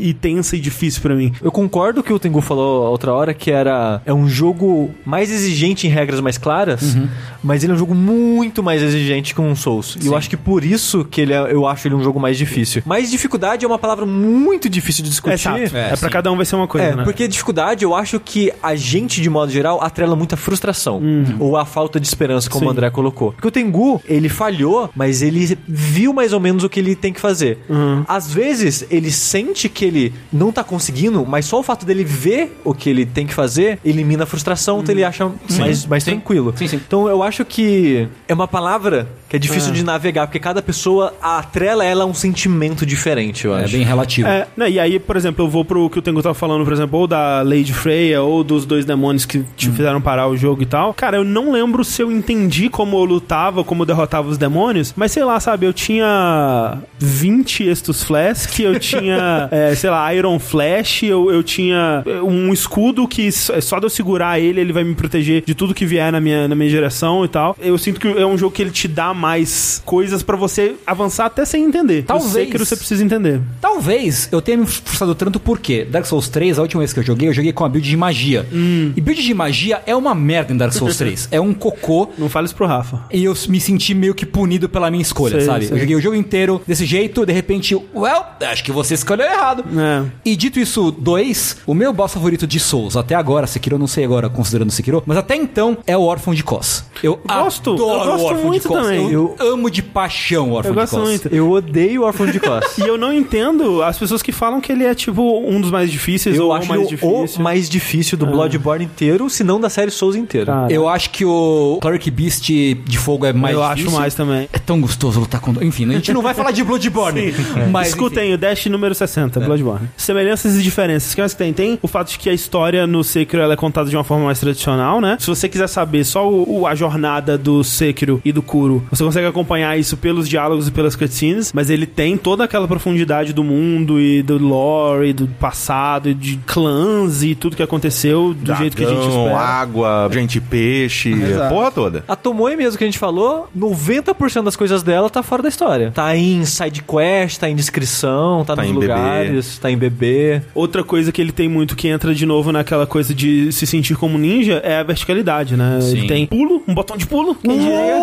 e- e tensa e difícil pra mim. Eu concordo que o Tengu falou outra hora que era é um jogo mais exigente em regras mais claras, mas ele é um jogo muito mais exigente que um Souls. E eu acho que por isso que ele é, eu acho ele um jogo mais difícil. Mas dificuldade é uma palavra muito difícil de discutir. É, É, pra sim. cada um vai ser uma coisa, É, né? porque dificuldade eu acho que a gente, de modo geral, atrela muita frustração. Ou a falta de esperança, como Sim. o André colocou. Porque o Tengu, ele falhou, mas ele viu mais ou menos o que ele tem que fazer. Às vezes, ele sente que ele não tá conseguindo, mas só o fato dele ver o que ele tem que fazer elimina a frustração, então ele acha mais, mais Sim. tranquilo. Sim, sim. Então eu acho que é uma palavra que é difícil de navegar, porque cada pessoa atrela ela a um sentimento diferente, eu É acho. bem relativo. É, né, e aí, por exemplo, eu vou pro que o Tengu tava falando, por exemplo, ou da Lady Freya, ou dos dois demônios que te fizeram parar o jogo e tal. Cara, eu não lembro se eu entendi como eu lutava, como eu derrotava os demônios, mas sei lá, sabe, eu tinha 20 Estus Flask, eu tinha, é, sei lá, Iron Flash, eu, eu tinha um escudo que só só de eu segurar ele, ele vai me proteger de tudo que vier na minha, na minha direção e tal. Eu sinto que é um jogo que ele te dá mais coisas pra você avançar até sem entender. Talvez. Eu sei que você precisa entender. Talvez eu tenha me frustrado tanto porque Dark Souls 3, a última vez que eu joguei, eu joguei com a build de magia. E build de magia é uma merda em Dark Souls 3. é um cocô. Não fale isso pro Rafa. E eu me senti meio que punido pela minha escolha, Sei, sabe? sei. Eu joguei o jogo inteiro desse jeito, de repente, well, acho que você escolheu errado. É. E dito isso, dois, o meu boss favorito de Souls, até agora, Sekiro, não sei agora, considerando Sekiro, mas até então é o Órfão de Kos. Eu Gosto, adoro eu gosto o Órfão muito de também. Eu, amo de paixão o Órfão Eu de gosto Kos. muito. Eu odeio o Órfão de Cos. E eu não entendo as pessoas que falam que ele é, tipo, um dos mais difíceis Eu ou acho o mais ele o difícil. mais difícil do Bloodborne inteiro, se não da série Souls inteira. Cara, Eu acho que o Cleric Beast de fogo é mais eu difícil. acho mais também. É tão gostoso lutar com... Enfim, a gente não vai falar de Bloodborne. Mas, Escutem, o Dash número 60, Bloodborne. Semelhanças e diferenças. O que mais que tem? Tem o fato de que a história no Sekiro ela é contada de uma forma mais tradicional, né? Se você quiser saber só o, o- a jornada do Sekiro e do Kuro, você consegue acompanhar isso pelos diálogos e pelas cutscenes, mas ele tem toda aquela profundidade do mundo e do lore e do passado e de clãs e tudo que aconteceu do jeito que a gente Dragão, espera. água, gente peixe, Exato. a porra toda. A Tomoe mesmo que a gente falou, 90% das coisas dela tá fora da história. Tá em side quest, tá em descrição, tá, Tá nos em bebê. lugares, tá em bebê. Outra coisa que ele tem muito que entra de novo naquela coisa de se sentir como ninja é a verticalidade, né? Sim. Ele tem pulo, um botão de pulo, quem diria,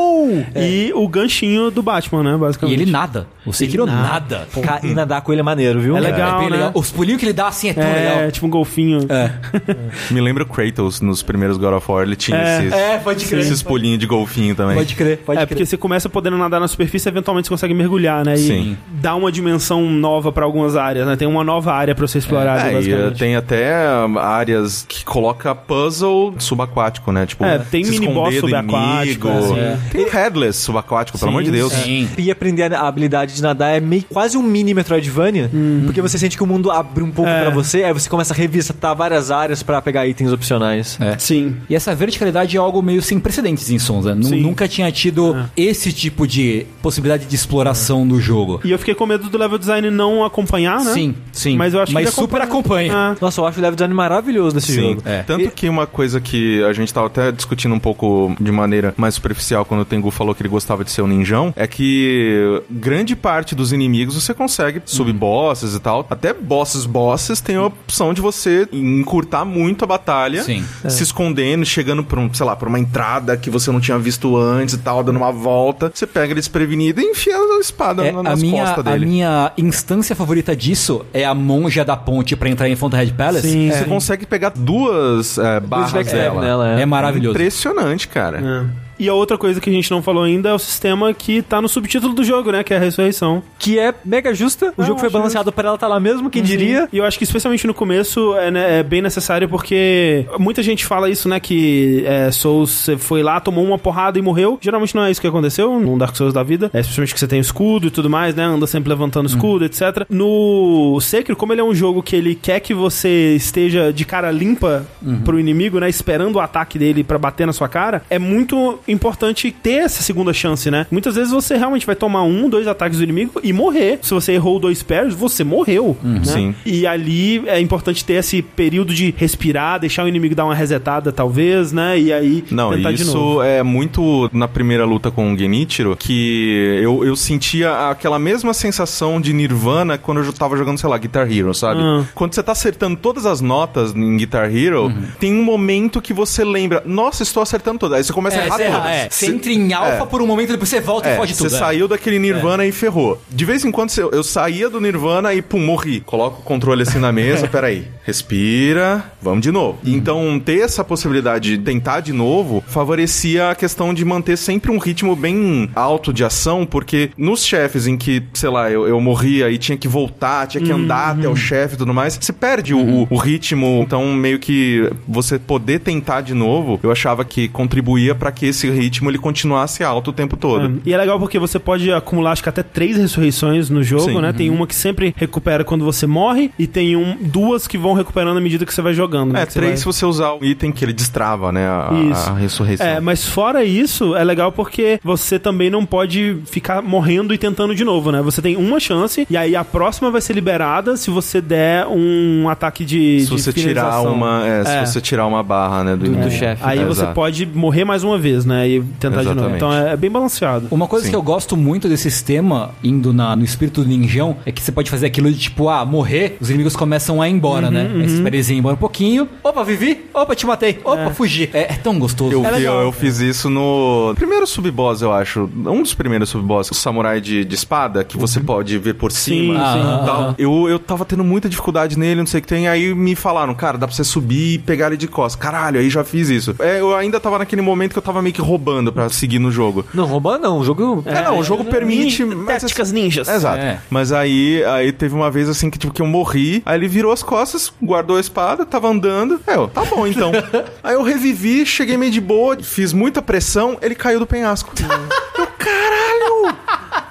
e o ganchinho do Batman, né? E Basicamente. ele nada. O Sekiro Ele nada. Ca- E nadar com ele é maneiro, viu? É legal, bem né? Os pulinhos que ele dá assim é tão É, legal. tipo um golfinho. É. Me lembra o Kratos nos primeiros God of War, ele tinha É, esses, é, pode crer. esses pulinhos de golfinho também. Pode crer, pode é, crer. porque você começa podendo nadar na superfície, eventualmente você consegue mergulhar, né? E Sim. dá uma dimensão nova pra algumas áreas, né? Tem uma nova área pra você explorar, É, e basicamente. tem até áreas que coloca puzzle subaquático, né? Tipo, É, tem mini boss subaquático, inimigo. é. Tem headless subaquático, pelo amor de Deus. Sim. E aprender a habilidade de nadar é meio quase um mini Metroidvania, porque você sente que o mundo abre um pouco É. pra você, aí você começa a revisitar várias áreas pra pegar itens opcionais. É. Sim. E essa verticalidade é algo meio sem precedentes em Sons, né? Nu- Sim. Nunca tinha tido esse tipo de possibilidade de exploração do jogo. E eu fiquei com medo do level design não acompanhar, né? Sim, sim. Mas eu acho que ele super acompanha. Ah, Nossa, eu acho o level design maravilhoso desse Sim, jogo. É. tanto que uma coisa que a gente tava até discutindo um pouco de maneira mais superficial quando o Tengu falou que ele gostava de ser um ninjão, é que grande parte dos inimigos você consegue subir bosses e tal. Até bosses bosses tem a opção de você encurtar muito a batalha, Sim. se escondendo, chegando por um, sei lá, por uma entrada que você não tinha visto antes e tal, dando uma volta, você pega ele desprevenido e enfia a espada É, na- a, nas minha, costas a dele. minha instância favorita disso é a monja da ponte pra entrar em Fountainhead Palace. Sim, Você consegue pegar duas é, barras dela. nela, É maravilhoso. Impressionante, cara. E a outra coisa que a gente não falou ainda é o sistema que tá no subtítulo do jogo, né? Que é a ressurreição. Que é mega justa. O Não, jogo foi balanceado pra ela estar lá mesmo, quem diria. E eu acho que especialmente no começo é, né, é bem necessário porque muita gente fala isso, né? Que é, Souls você foi lá, tomou uma porrada e morreu. Geralmente não é isso que aconteceu num Dark Souls da vida. É especialmente que você tem escudo e tudo mais, né? Anda sempre levantando escudo, etc. No Sekiro, como ele é um jogo que ele quer que você esteja de cara limpa pro inimigo, né? Esperando o ataque dele pra bater na sua cara, é muito importante ter essa segunda chance, né? Muitas vezes você realmente vai tomar um, dois ataques do inimigo e morrer. Se você errou dois parries, você morreu. né? Sim. E ali é importante ter esse período de respirar, deixar o inimigo dar uma resetada, talvez, né? E aí Não, tentar de novo. isso é muito na primeira luta com o Genichiro que eu, eu sentia aquela mesma sensação de Nirvana quando eu tava jogando, sei lá, Guitar Hero, sabe? Ah. Quando você tá acertando todas as notas em Guitar Hero, Uhum. tem um momento que você lembra, nossa, estou acertando todas. Aí você começa a É, errar você, todas. é, você entra em alfa é. por um momento, depois você volta e É, foge você tudo. é. saiu daquele Nirvana e ferrou. De vez em quando eu, eu saía do Nirvana e pum, morri. Coloca o controle assim na mesa, peraí. Respira, vamos de novo. Então, ter essa possibilidade de tentar de novo favorecia a questão de manter sempre um ritmo bem alto de ação, porque nos chefes em que, sei lá, eu, eu morria e tinha que voltar, tinha que andar até o chefe e tudo mais, você perde o- o, o ritmo. Então, meio que você poder tentar de novo, eu achava que contribuía para que esse ritmo ele continuasse alto o tempo todo. É, E é legal porque você pode acumular, acho que até três ressurreições no jogo, Sim. né? Tem uma que sempre recupera quando você morre e tem um, duas que vão recuperando à medida que você vai jogando. né? É, três vai- se você usar o item que ele destrava, né? A, Isso. a ressurreição. É, mas fora isso, é legal porque você também não pode ficar morrendo e tentando de novo, né? Você tem uma chance e aí a próxima vai ser liberada se você der um ataque de. se de você tirar uma. É, É. se você tirar uma barra, né? Do, do inimigo. chefe. Aí É, você exato. pode morrer mais uma vez, né? E tentar de novo. Exatamente. Então é, é bem balanceado. Uma coisa Sim. que eu gosto muito desse sistema, indo na- no espírito do ninjão, é que você pode fazer aquilo de tipo, ah, morrer, os inimigos começam a ir embora, né? Aí você espera eles irem embora um pouquinho. Opa, vivi! Opa, te matei! Opa, fugi! É, é tão gostoso. Eu, É vi- eu fiz isso no primeiro sub-boss, eu acho. Um dos primeiros sub-boss, o samurai de, de espada, que você pode ver por cima. Sim, sim. e tal. Aham. Eu, eu tava tendo muita dificuldade nele, não sei o que tem. Aí me falaram, cara, dá pra você subir e pegar ele de costas. Caralho, aí já fiz isso. É, eu ainda tava naquele momento que eu tava meio que roubando pra seguir no jogo. Não, roubar não. O jogo. É, não, o jogo permite. Nin- mas- Táticas ninjas. Exato. É. Mas aí, aí teve uma vez assim que, tipo, que eu morri, aí ele virou as costas, guardou a espada, tava andando. É, eu, tá bom então. aí eu revivi, cheguei meio de boa, fiz muita pressão, ele caiu do penhasco. eu, caralho!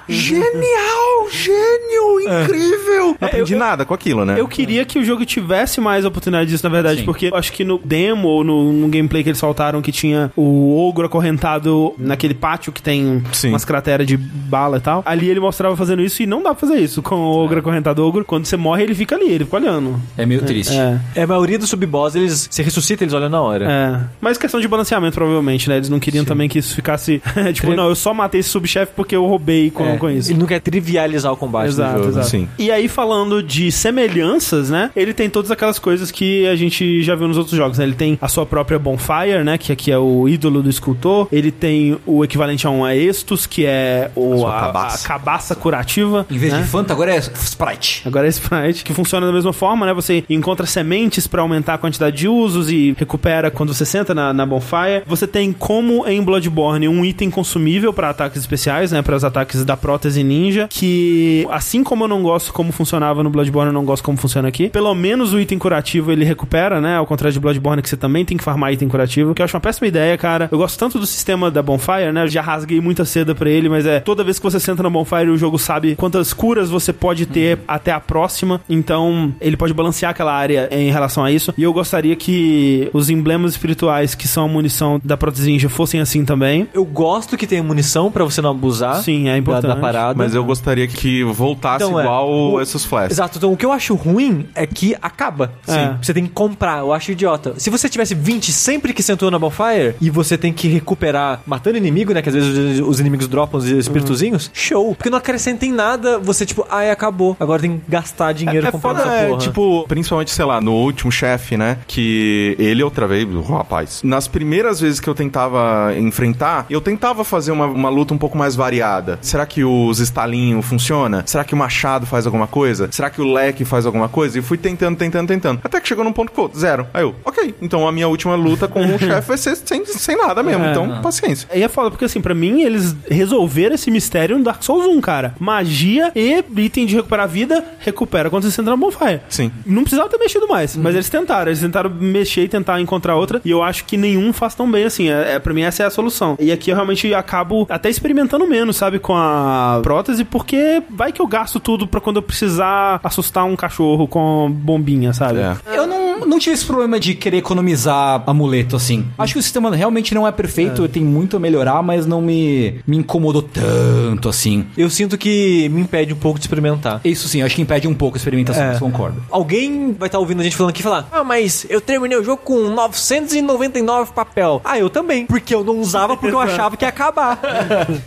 Genial! Gênio! Incrível! Não aprendi nada com aquilo, né? Eu queria que o jogo tivesse mais oportunidade disso, na verdade, Sim. porque eu acho que no demo ou no, no gameplay que eles soltaram que tinha o ogro acorrentado naquele pátio que tem Sim. umas crateras de bala e tal. Ali ele mostrava fazendo isso e não dá pra fazer isso com o ogro acorrentado ogro. Quando você morre, ele fica ali, ele fica olhando. É meio triste. É. É, a maioria dos sub-boss, eles se ressuscita, eles olham na hora. É. Mas questão de balanceamento, provavelmente, né? Eles não queriam também que isso ficasse. tipo, não, eu só matei esse subchefe porque eu roubei com, É, com isso. Ele não quer trivializar o combate Exato, do jogo. exato. Sim. E aí, falando de semelhanças, né? Ele tem todas aquelas coisas que a gente já viu nos outros jogos, né? Ele tem a sua própria Bonfire, né? Que aqui é o ídolo do escultor. Ele tem o equivalente a um Aestus, que é o, a, cabaça. a cabaça curativa. Em vez né? de Fanta, agora é Sprite. Agora é Sprite, que funciona da mesma forma, né? Você encontra sementes pra aumentar a quantidade de usos e recupera quando você senta na, na Bonfire. Você tem, como em Bloodborne, um item consumível pra ataques especiais, né? Para os ataques da prótese ninja, que assim como eu não gosto como funcionava no Bloodborne, eu não gosto como funciona aqui. Pelo menos o item curativo ele recupera, né? Ao contrário de Bloodborne, que você também tem que farmar item curativo, que eu acho uma péssima ideia, cara. Eu gosto tanto do sistema da Bonfire, né? Eu já rasguei muita seda pra ele, mas é toda vez que você senta na Bonfire, o jogo sabe quantas curas você pode ter até a próxima. Então, ele pode balancear aquela área em relação a isso. E eu gostaria que os emblemas espirituais, que são a munição da prótese ninja, fossem assim também. Eu gosto que tenha munição pra você não abusar Sim, é importante. da Mas eu gostaria que voltasse Então, é, igual o- esses flashes. Exato, então o que eu acho ruim é que acaba. É. Você tem que comprar, eu acho idiota. Se você tivesse 20 sempre que sentou na Bonfire e você tem que recuperar matando inimigo, né? Que às vezes os- os inimigos dropam os espíritozinhos, show. Porque não acrescenta em nada, você tipo, ai, acabou. Agora tem que gastar dinheiro É comprando foda, essa é, porra. tipo, principalmente, sei lá, no último chefe, né? Que ele eu travei, o rapaz. Nas primeiras vezes que eu tentava enfrentar, eu tentava fazer uma, uma luta um pouco mais variada. Será que os estalinhos funciona? Será que o machado faz alguma coisa? Será que o leque faz alguma coisa? E fui tentando, tentando, tentando. Até que chegou num ponto, pô, zero. Aí eu, ok, então a minha última luta com o chefe vai ser sem, sem nada mesmo. É. então, paciência. E é foda, porque assim, pra mim, eles resolveram esse mistério no Dark Souls 1, cara. Magia e item de recuperar vida, recupera quando você senta na Bonfire. Sim. Não precisava ter mexido mais, mas eles tentaram. Eles tentaram mexer e tentar encontrar outra. E eu acho que nenhum faz tão bem assim. É, é, pra mim, essa é a solução. E aqui eu realmente acabo até experimentando menos, sabe, com a prótese, porque vai que eu gasto tudo pra quando eu precisar assustar um cachorro com bombinha, sabe? É. Eu não, não tive esse problema de querer economizar amuleto, assim. Acho que o sistema realmente não é perfeito, tem muito a melhorar, mas não me, me incomodou tanto, assim. Eu sinto que me impede um pouco de experimentar. Isso sim, acho que impede um pouco a experimentação, É. concordo. Alguém vai estar ouvindo a gente falando aqui e falar: Ah, mas eu terminei o jogo com 999 papel. Ah, eu também. Porque eu não usava porque eu achava que ia acabar.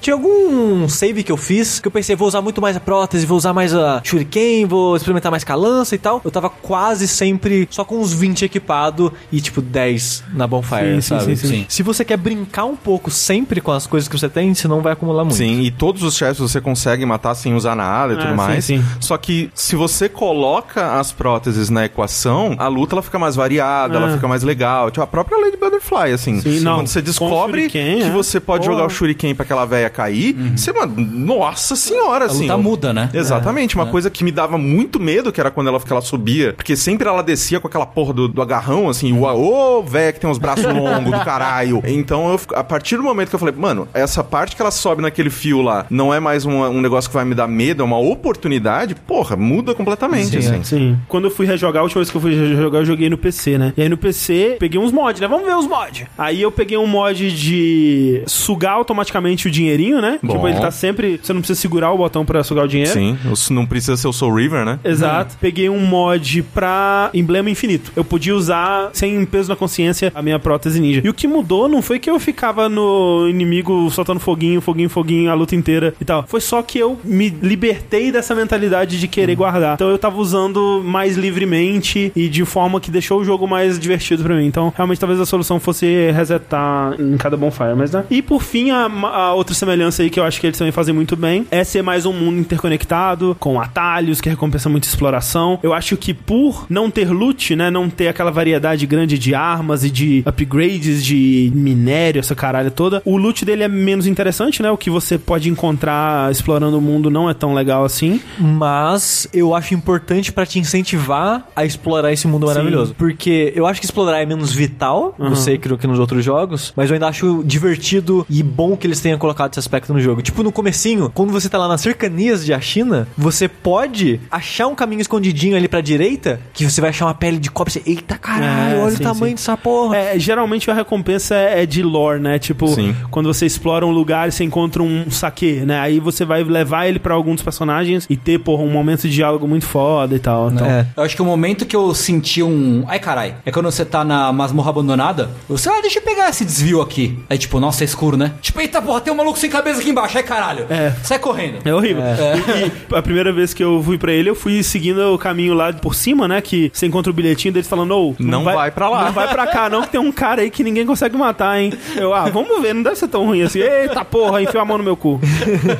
Tinha algum save que eu fiz que eu pensei: vou usar muito mais a prótese, vou usar mais a Shuriken, vou experimentar mais com a lança e tal. Eu tava quase sempre só com uns 20 equipado e tipo 10 na Bonfire, Sim, sim, sabe? sim, sim. Se você quer brincar um pouco sempre com as coisas que você tem, você não vai acumular muito. Sim, e todos os chefes você consegue matar sem usar nada e Ah, tudo sim, mais. sim. Só que se você coloca as próteses na equação, a luta ela fica mais variada, ela Ah. fica mais legal. Tipo, a própria Lady Butterfly, assim. Sim, não. Quando você descobre shuriken, que é. você pode Porra. jogar o shuriken pra aquela véia cair, você, mano, nossa senhora, A assim. luta eu- muda, né? Exatamente, uma coisa que me dava muito medo, que era quando ela, que ela subia, porque sempre ela descia com aquela porra do, do agarrão, assim, o ô, véia que tem uns braços longos do caralho. Então, eu, fico- a partir do momento que eu falei, mano, essa parte que ela sobe naquele fio lá não é mais um, um negócio que vai me dar medo, é uma oportunidade, porra, muda completamente, assim. Sim. Quando eu fui rejogar, a última vez que eu fui rejogar, eu joguei no PC, né? E aí no PC, peguei uns mods, né? Vamos ver os mods. Aí eu peguei um mod de sugar automaticamente o dinheirinho, né? Bom. Tipo, ele tá sempre. Você não precisa segurar o botão pra sugar o dinheiro. Sim, não precisa ser o Soul River, né? Exato. Peguei um mod pra emblema infinito. Eu podia usar sem peso na consciência a minha prótese ninja. E o que mudou não foi que eu ficava no inimigo soltando foguinho, foguinho, foguinho a luta inteira e tal. Foi só que eu me libertei dessa mentalidade de querer guardar. Então eu tava usando mais livremente e de forma que deixou o jogo mais divertido pra mim. Então realmente talvez a solução fosse resetar em cada bonfire, mas né? E por fim, a, a outra semelhança aí que eu acho que eles também fazem muito bem é ser mais um mundo interconectado, com atalhos que recompensa muita exploração. Eu acho que por não ter loot, né, não ter aquela variedade grande de armas e de upgrades de minério, essa caralho toda, o loot dele é menos interessante, né? O que você pode encontrar explorando o mundo não é tão legal assim. Mas eu acho importante pra te incentivar a explorar esse mundo maravilhoso. Porque eu acho que explorar é menos vital no Sekiro que nos outros jogos, mas eu ainda acho divertido e bom que eles tenham colocado esse aspecto no jogo. Tipo, no comecinho, quando você tá lá nas cercanias de Ashina, você pode achar um caminho escondidinho ali pra direita, que você vai achar uma pele de cobre e você, eita caralho, É, olha sim, o tamanho sim. dessa porra. É, geralmente a recompensa é é de lore, né? Tipo, Sim. quando você explora um lugar e você encontra um saque, né? Aí você vai levar ele pra alguns personagens e ter, porra, um momento de diálogo muito foda e tal. Então, É. Eu acho que o momento que eu senti um. Ai, carai. É quando você tá na masmorra abandonada. Você, ah, deixa eu pegar esse desvio aqui. Aí, tipo, nossa, é escuro, né? Tipo, eita porra, tem um maluco sem cabeça aqui embaixo. Ai, caralho. É. Sai correndo. É horrível. E, e a primeira vez que eu fui pra ele, eu fui seguindo o caminho lá por cima, né? Que você encontra o bilhetinho deles falando, ô, Não vai pra lá." Não vai pra cá, não, que tem um cara aí que ninguém consegue matar, hein? Eu, ah, vamos ver, não deve ser tão ruim assim. Eita porra, enfiou a mão no meu cu.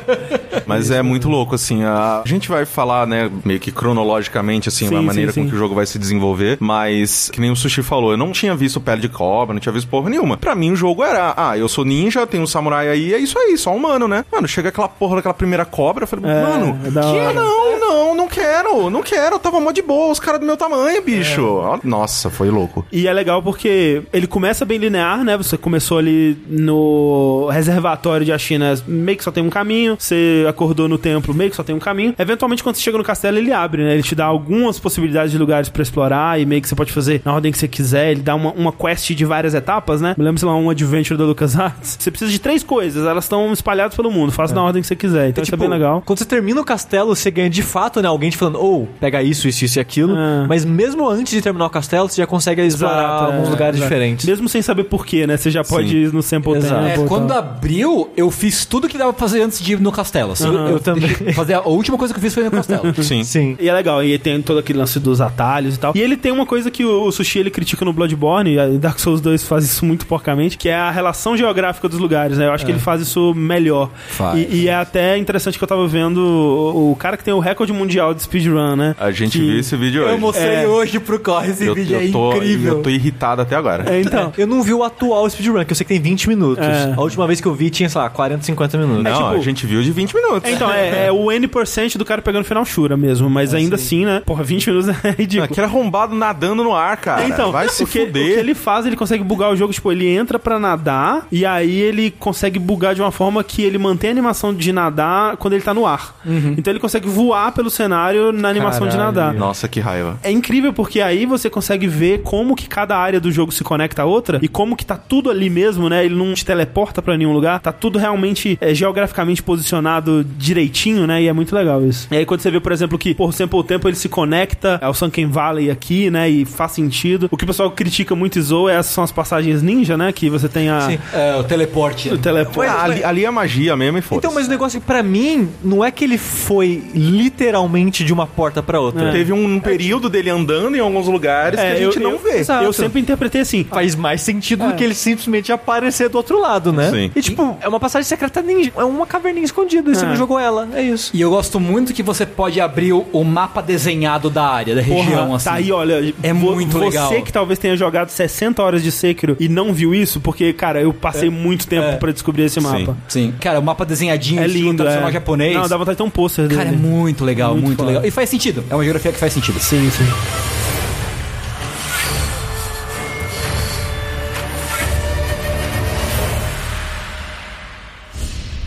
Mas é muito louco, assim. A a gente vai falar, né, meio que cronologicamente, assim, Sim, a maneira sim, com sim. que o jogo vai se desenvolver. Mas, que nem o Sushi falou, eu não tinha visto pele de cobra, não tinha visto porra nenhuma. Pra mim, o jogo era, ah, eu sou ninja, tem um samurai aí, é isso aí, só humano, né? Mano, chega aquela porra daquela primeira cobra, eu falei, É, mano, é que não, não, não quero, não quero, eu tava mó de boa, os caras do meu tamanho, bicho. Nossa, foi louco. E é legal porque ele começa bem linear, né? Você começou ali no reservatório de Ashina, meio que só tem um caminho. Você acordou no templo, meio que só tem um caminho. Eventualmente, quando você chega no castelo, ele abre, né? Ele te dá algumas possibilidades de lugares pra explorar e meio que você pode fazer na ordem que você quiser. Ele dá uma, uma quest de várias etapas, né? Me lembro, sei lá, um adventure da LucasArts. Você precisa de três coisas, elas estão espalhadas pelo mundo. Faça na ordem que você quiser. Então, isso é bem legal. Quando você termina o castelo, você ganha de fato, né? Alguém te falando, ou pega isso, isso, isso e aquilo. É. Mas mesmo antes de terminar o castelo, você já consegue explorar Exato, alguns é, lugares exato. diferentes. Mesmo sem saber porquê, né? Você já pode Sim. ir no sample Exato. tempo. É, quando abriu, eu fiz tudo que dava pra fazer antes de ir no castelo. assim. Eu também. Fazer a, última coisa que eu fiz foi ir no castelo. Sim. Sim. E é legal, e tem todo aquele lance dos atalhos e tal. E ele tem uma coisa que o, o Sushi ele critica no Bloodborne, e Dark Souls 2 faz isso muito porcamente, que é a relação geográfica dos lugares, né? Eu acho que ele faz isso melhor. Faz. E, e é até interessante que eu tava vendo o, o cara que tem o recorde mundial de speedrun, né? A gente Que- viu esse vídeo hoje. Eu mostrei É. hoje pro Corre, esse Eu, vídeo é eu tô, incrível. eu tô irritado até agora. É, então. Eu não vi o atual speedrun, que eu sei que tem 20 minutos. É. A última vez que eu vi tinha, sei lá, 40, 50 minutos. Não, tipo- a gente viu de 20 minutos. É, então, é, é o N% do cara pegando final Shura mesmo, mas ainda assim, né? Porra, 20 minutos é ridículo. Aquele arrombado nadando no ar, cara. então, vai se o que, fuder. o que ele faz, ele consegue bugar o jogo, tipo, ele entra pra nadar e aí ele consegue bugar de uma forma que ele mantém a animação de nadar quando ele tá no ar. Então ele consegue voar pelo cenário na animação de Caralho. nadar. Nossa, que raiva. É incrível porque aí você consegue ver como que cada área do jogo se conecta a outra e como que tá tudo ali mesmo, né? Ele não te teleporta pra nenhum lugar, tá tudo realmente é, geograficamente posicionado direitinho, né? E é muito legal isso. E aí quando você vê, por exemplo, que por Sample Tempo ele se conecta ao Sunken Valley aqui, né? E faz sentido. O que o pessoal critica muito e zoa essas são as passagens ninja, né? Que você tem a, Sim. É, o teleporte. o teleporte. Ali, ali é magia mesmo e foda Então, mas o negócio é que pra mim, não é que ele foi literalmente de uma porta pra outra. Teve um período dele andando em alguns lugares que a gente eu, não eu- vê. Exato. Eu sempre interpretei assim. Faz mais sentido do que ele simplesmente aparecer do outro lado, né? Sim. E tipo, é uma passagem secreta ninja. É uma caverninha escondida e você É. não jogou ela. É isso. E eu gosto muito que você pode abrir o, o mapa desenhado da área, da Porra, região, assim. tá aí, olha. É muito você legal. que talvez tenha jogado 60 horas de Sekiro e não viu isso, porque, cara, eu passei muito tempo pra descobrir esse mapa. Sim. Cara, o mapa desenhadinho, É estilo lindo, tradicional é. japonês. Não, dá vontade de ter um pôster dele. Cara, é muito legal, Muito muito, legal. E faz sentido. É uma geografia que faz sentido. Sim, sim.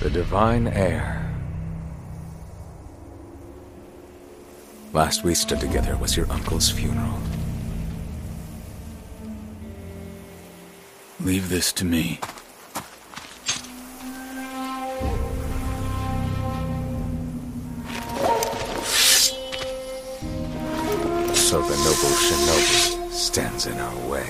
The divine heir. Last we stood together was your uncle's funeral. Leave this to me. So the noble shinobi stands in our way.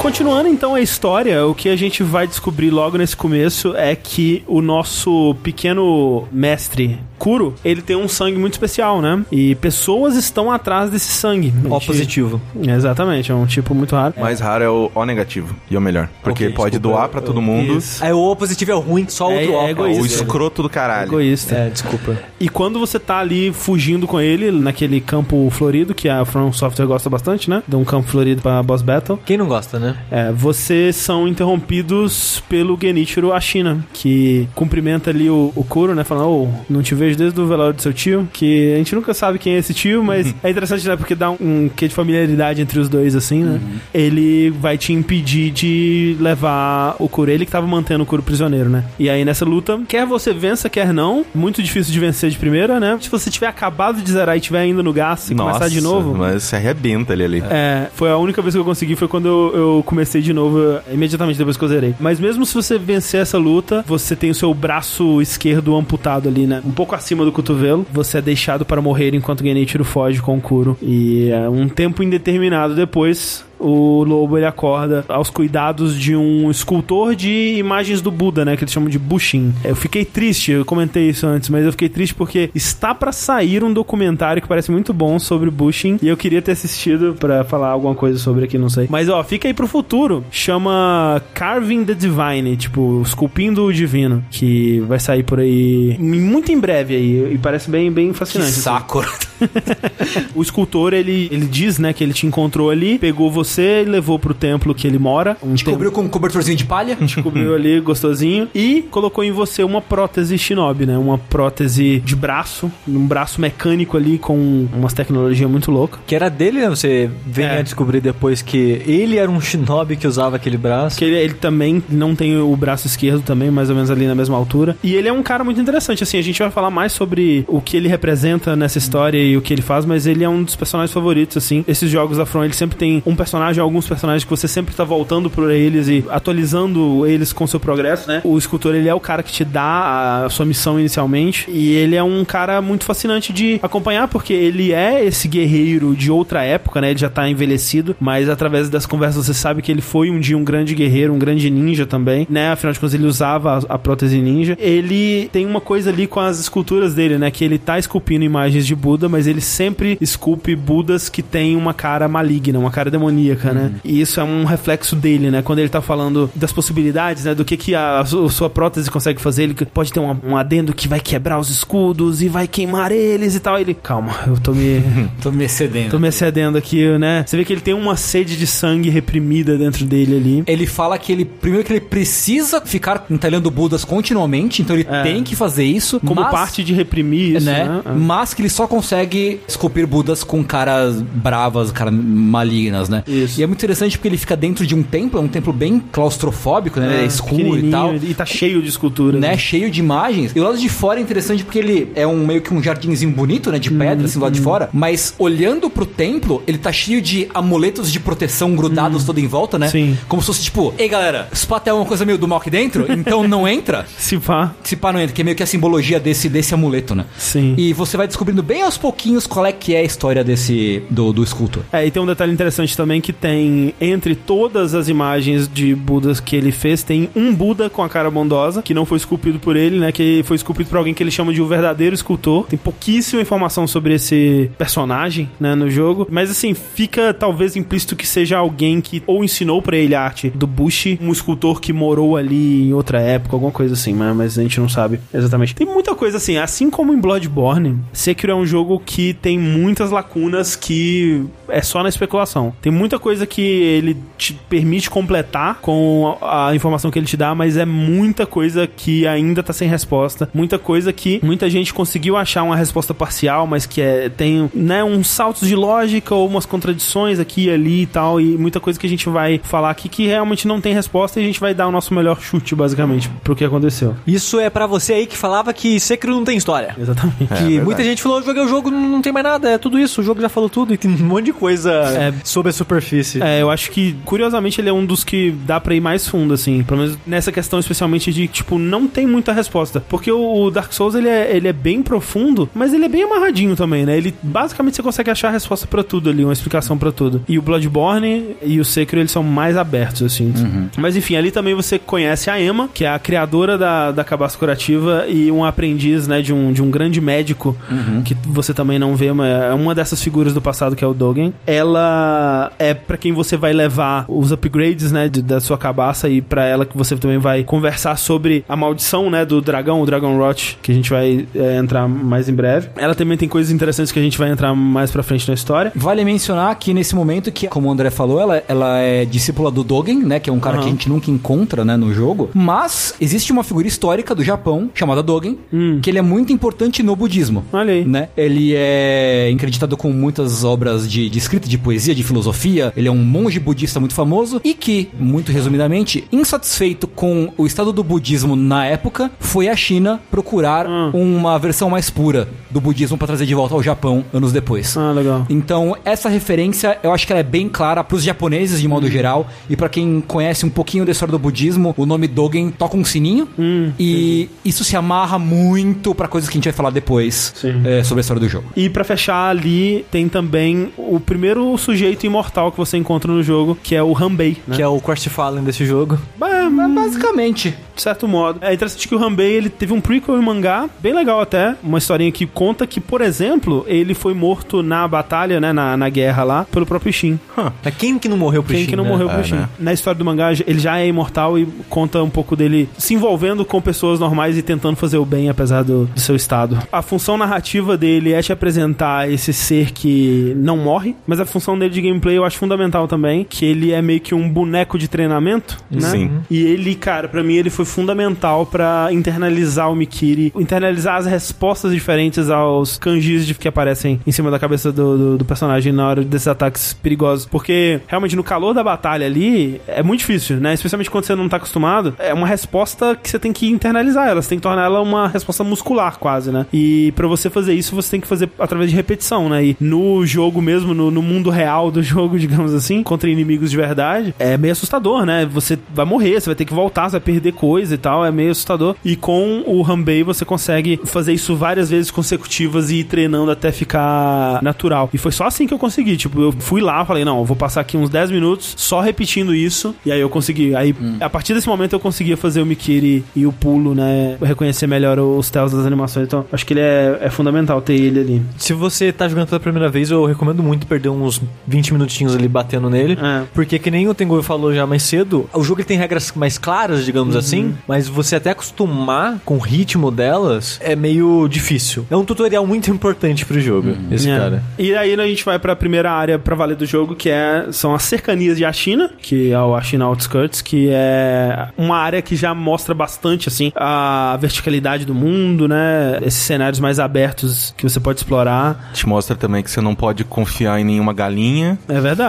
Continuando então a história, o que a gente vai descobrir logo nesse começo é que o nosso pequeno mestre Kuro, ele tem um sangue muito especial, né? E pessoas estão atrás desse sangue. Ó gente- positivo. Exatamente, é um tipo muito raro. O mais raro é o O negativo. E é o melhor. Porque Ok, pode desculpa, doar pra todo mundo. Isso. Aí o O positivo é o ruim, só o É- outro é O. O egoísta. escroto do caralho. Egoísta. É, desculpa. E quando você tá ali fugindo com ele, naquele campo florido, que a From Software gosta bastante, né? De um campo florido pra boss battle. Quem não gosta, né? É, vocês são interrompidos pelo Genichiro Ashina, que cumprimenta ali o, o Kuro, né? Falando, ô, não te vejo desde o velório do seu tio, que a gente nunca sabe quem é esse tio, mas é interessante, né? Porque dá um, um quê de familiaridade entre os dois, assim, né? Ele vai te impedir de levar o Kuro, ele que tava mantendo o Kuro prisioneiro, né? E aí nessa luta, quer você vença, quer não, muito difícil de vencer de primeira, né? Se você tiver acabado de zerar e tiver ainda no gás e começar de novo, Mas se arrebenta ele ali. é, foi a única vez que eu consegui, foi quando eu, eu comecei de novo, imediatamente depois que eu zerei. Mas mesmo se você vencer essa luta, você tem o seu braço esquerdo amputado ali, né? Um pouco acima do cotovelo. Você é deixado para morrer enquanto Genichiro foge com o Kuro. E é, um tempo indeterminado depois, o lobo ele acorda aos cuidados de um escultor de imagens do Buda, né? Que eles chamam de Bushin. Eu fiquei triste, eu comentei isso antes, mas eu fiquei triste porque está pra sair um documentário que parece muito bom sobre Bushin e eu queria ter assistido pra falar alguma coisa sobre aqui, não sei. Mas ó, fica aí pro futuro. Chama Carving the Divine, tipo, esculpindo o divino, que vai sair por aí muito em breve aí e parece bem bem Que fascinante. assim. saco. O escultor, ele, ele diz, né, que ele te encontrou ali, pegou você e levou pro templo que ele mora. Um templo Cobriu com um cobertorzinho de palha. descobriu ali gostosinho e colocou em você uma prótese shinobi, né? Uma prótese de braço, um braço mecânico ali com umas tecnologias muito loucas. Que era dele, né? Você vem É. a descobrir depois que ele era um shinobi que usava aquele braço. Que ele, ele também não tem o braço esquerdo também, mais ou menos ali na mesma altura. E ele é um cara muito interessante, assim, a gente vai falar mais sobre o que ele representa nessa história e o que ele faz, mas ele é um dos personagens favoritos, assim. Esses jogos da From, ele sempre tem um personagem, alguns personagens que você sempre tá voltando por eles e atualizando eles com seu progresso, né? O escultor, ele é o cara que te dá a sua missão inicialmente e ele é um cara muito fascinante de acompanhar porque ele é esse guerreiro de outra época, né? Ele já tá envelhecido, mas através das conversas você sabe que ele foi um dia um grande guerreiro, um grande ninja também, né? Afinal de contas, ele usava a, a prótese ninja. Ele tem uma coisa ali com as esculturas dele, né? Que ele tá esculpindo imagens de Buda, mas ele sempre esculpe Budas que tem uma cara maligna, uma cara demoníaca, né? E isso é um reflexo dele, né? Quando ele tá falando das possibilidades, né? Do que, que a, su- sua prótese consegue fazer. Ele pode ter um, um adendo que vai quebrar os escudos e vai queimar eles e tal. Ele, calma, eu tô me. Tô me excedendo. Tô me excedendo aqui, né? Você vê que ele tem uma sede de sangue reprimida dentro dele ali. Ele fala que ele, primeiro que ele precisa ficar entalhando Budas continuamente, então ele É. tem que fazer isso. Como mas- parte de reprimir isso, né? né? É. Mas que ele só consegue esculpir Budas com caras bravas, caras malignas, né? Isso. E é muito interessante porque ele fica dentro de um templo, é um templo bem claustrofóbico, né? É, escuro e tal. E tá cheio de esculturas. Né, cheio de imagens. E o lado de fora é interessante porque ele é um meio que um jardinzinho bonito, né, de pedra assim do lado de fora, mas olhando pro templo, ele tá cheio de amuletos de proteção grudados todo em volta, né? Sim. Como se fosse tipo, ei galera, se pá tem uma coisa meio do mal aqui dentro, então não entra. Se pá. Se pá não entra, que é meio que a simbologia desse, desse amuleto, né? Sim. E você vai descobrindo bem aos pouquinhos qual é que é a história desse do, do escultor. É, e tem um detalhe interessante também que tem entre todas as imagens de Budas que ele fez, tem um Buda com a cara bondosa, que não foi esculpido por ele, né? Que foi esculpido por alguém que ele chama de o verdadeiro escultor. Tem pouquíssima informação sobre esse personagem, né, no jogo. Mas assim, fica talvez implícito que seja alguém que ou ensinou pra ele a arte do Bushi, um escultor que morou ali em outra época, alguma coisa assim, né? mas a gente não sabe exatamente. Tem muita coisa assim, assim como em Bloodborne, Sekiro é um jogo que tem muitas lacunas que é só na especulação. Tem muita coisa que ele te permite completar com a a informação que ele te dá, mas é muita coisa que ainda tá sem resposta. Muita coisa que muita gente conseguiu achar uma resposta parcial, mas que é, tem né, uns saltos de lógica ou umas contradições aqui e ali e tal. E muita coisa que a gente vai falar aqui que realmente não tem resposta e a gente vai dar o nosso melhor chute, basicamente, pro que aconteceu. Isso é pra você aí que falava que Sekiro não tem história. Exatamente. que muita gente falou, joguei o jogo não tem mais nada, é tudo isso, o jogo já falou tudo e tem um monte de coisa É. sobre a superfície. É, eu acho que, curiosamente, ele é um dos que dá pra ir mais fundo, assim. Pelo menos nessa questão, especialmente de, tipo, não tem muita resposta. Porque o Dark Souls, ele é, ele é bem profundo, mas ele é bem amarradinho também, né? Ele, basicamente, você consegue achar a resposta pra tudo ali, uma explicação pra tudo. E o Bloodborne e o Sekiro, eles são mais abertos, assim. Mas, enfim, ali também você conhece a Emma, que é a criadora da, da cabaça curativa e um aprendiz, né, de um, de um grande médico, que você também não vê, mas é uma dessas figuras do passado que é o Dogen. Ela é pra quem você vai levar os upgrades, né, de- da sua cabaça e pra ela que você também vai conversar sobre a maldição, né, do dragão, o Dragon Rot, que a gente vai é, entrar mais em breve. Ela também tem coisas interessantes que a gente vai entrar mais pra frente na história. Vale mencionar que nesse momento que, como o André falou, ela, ela é discípula do Dogen, né? Que é um cara Aham. que a gente nunca encontra, né, no jogo. Mas existe uma figura histórica do Japão chamada Dogen, que ele é muito importante no budismo. Olha aí. Né? Ele é acreditado com muitas obras de, de escrita, de poesia, de filosofia. Ele é um monge budista muito famoso e que, muito resumidamente, insatisfeito com o estado do budismo na época, foi à China procurar Ah. uma versão mais pura do budismo para trazer de volta ao Japão anos depois. Ah, legal. Então, essa referência, eu acho que ela é bem clara pros japoneses de modo Hum. geral e pra quem conhece um pouquinho da história do budismo, o nome Dogen toca um sininho Hum, e isso se amarra muito pra coisas que a gente vai falar depois é, sobre a história do jogo. E pra fechar ali, tem também o primeiro sujeito imortal que você encontra no jogo, que é o Hanbei, né? Que é o Crestfallen desse jogo. É, Mas basicamente, de certo modo. É interessante que o Hanbei, ele teve um prequel em mangá, bem legal até, uma historinha que conta que, por exemplo, ele foi morto na batalha, né, na, na guerra lá, pelo próprio Shin. Mas quem que não morreu pro Quem Shin, que não né? morreu pro É, Shin? né? Na história do mangá, ele já é imortal e conta um pouco dele se envolvendo com pessoas normais e tentando fazer o bem, apesar do, do seu estado. A função narrativa dele é te apresentar esse ser que não morre, mas a função dele de gameplay eu acho fundamental também, que ele é meio que um boneco de treinamento, né? Sim. E ele, cara, pra mim ele foi fundamental pra internalizar o Mikiri, internalizar as respostas diferentes aos kanjis de- que aparecem em cima da cabeça do, do- do personagem na hora desses ataques perigosos. Porque realmente no calor da batalha ali é muito difícil, né? Especialmente quando você não tá acostumado. É uma resposta que você tem que internalizar ela, você tem que tornar ela uma resposta muscular quase, né? E pra você fazer isso, você tem que fazer através de repetição, né? E no jogo mesmo, no, no mundo real do jogo, digamos assim, contra inimigos de verdade, é meio assustador, né? Você vai morrer, você vai ter que voltar, você vai perder coisa e tal, é meio assustador. E com o Hanbei você consegue fazer isso várias vezes consecutivas e ir treinando até ficar natural. E foi só assim que eu consegui. Tipo, eu fui lá, falei, não, eu vou passar aqui uns 10 minutos só repetindo isso. E aí eu consegui. Aí, a partir desse momento, eu conseguia fazer o Mikiri e o pulo, né? Reconhecer melhor os tells das animações. Então, acho que ele é, é fundamental ter ele ali. Se você tá jogando pela primeira vez, eu recomendo muito perder uns 20 minutinhos ali batendo nele. É. Porque, que nem o Tengu falou já mais cedo, o jogo ele tem regras mais claras, digamos assim, mas você até acostumar com o ritmo delas é meio difícil. É um tutorial muito importante pro jogo, esse É. cara. E aí a gente vai pra primeira área pra valer do jogo, que é, são as cercanias de Ashina, que é o Ashina Outskirts, que é uma área que já mostra bastante, assim, a verticalidade do mundo, né? Esses cenários mais abertos que você pode explorar. Te mostra também que você não pode confiar em nenhuma galinha. É verdade.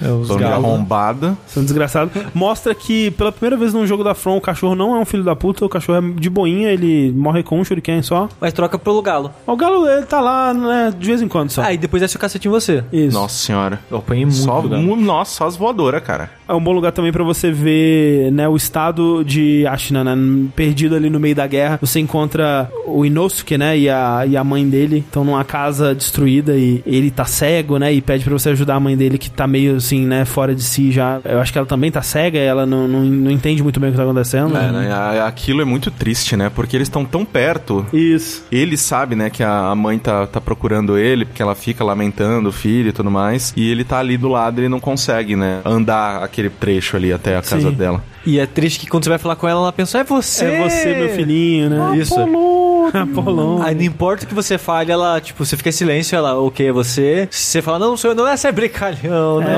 É, os de galos. arrombada. São desgraçados. Mostra que, pela primeira vez num jogo da From, o cachorro não é um filho da puta, o cachorro é de boinha, ele morre com um shuriken só. Mas troca pelo galo. O galo, ele tá lá, né, de vez em quando só. Ah, e depois desce o cacete em você. Isso. Nossa senhora. Eu apanhei muito Só, nossa, só as voadoras, cara. É um bom lugar também pra você ver, né, o estado de Ashina, né, perdido ali no meio da guerra. Você encontra o Inosuke, né, e a, e a mãe dele estão numa casa destruída e ele tá cego, né, e pede pra você ajudar a mãe dele que tá meio assim, né, fora de si já. Eu acho que ela também tá cega e ela não, não, não entende muito bem o que tá acontecendo. É, né? Aquilo é muito triste, né? Porque eles estão tão perto. Isso. Ele sabe, né, que a a mãe tá, tá procurando ele, porque ela fica lamentando o filho e tudo mais. E ele tá ali do lado, ele não consegue, né, andar aquele trecho ali até a casa Sim. dela. E é triste que quando você vai falar com ela, ela pensa, é você! É você, meu filhinho, né? Isso. Apolônio. Aí não importa o que você fale, ela, tipo, você fica em silêncio, ela, ok, é você. Se você fala, não, sou eu, não, essa é brincalhão, né?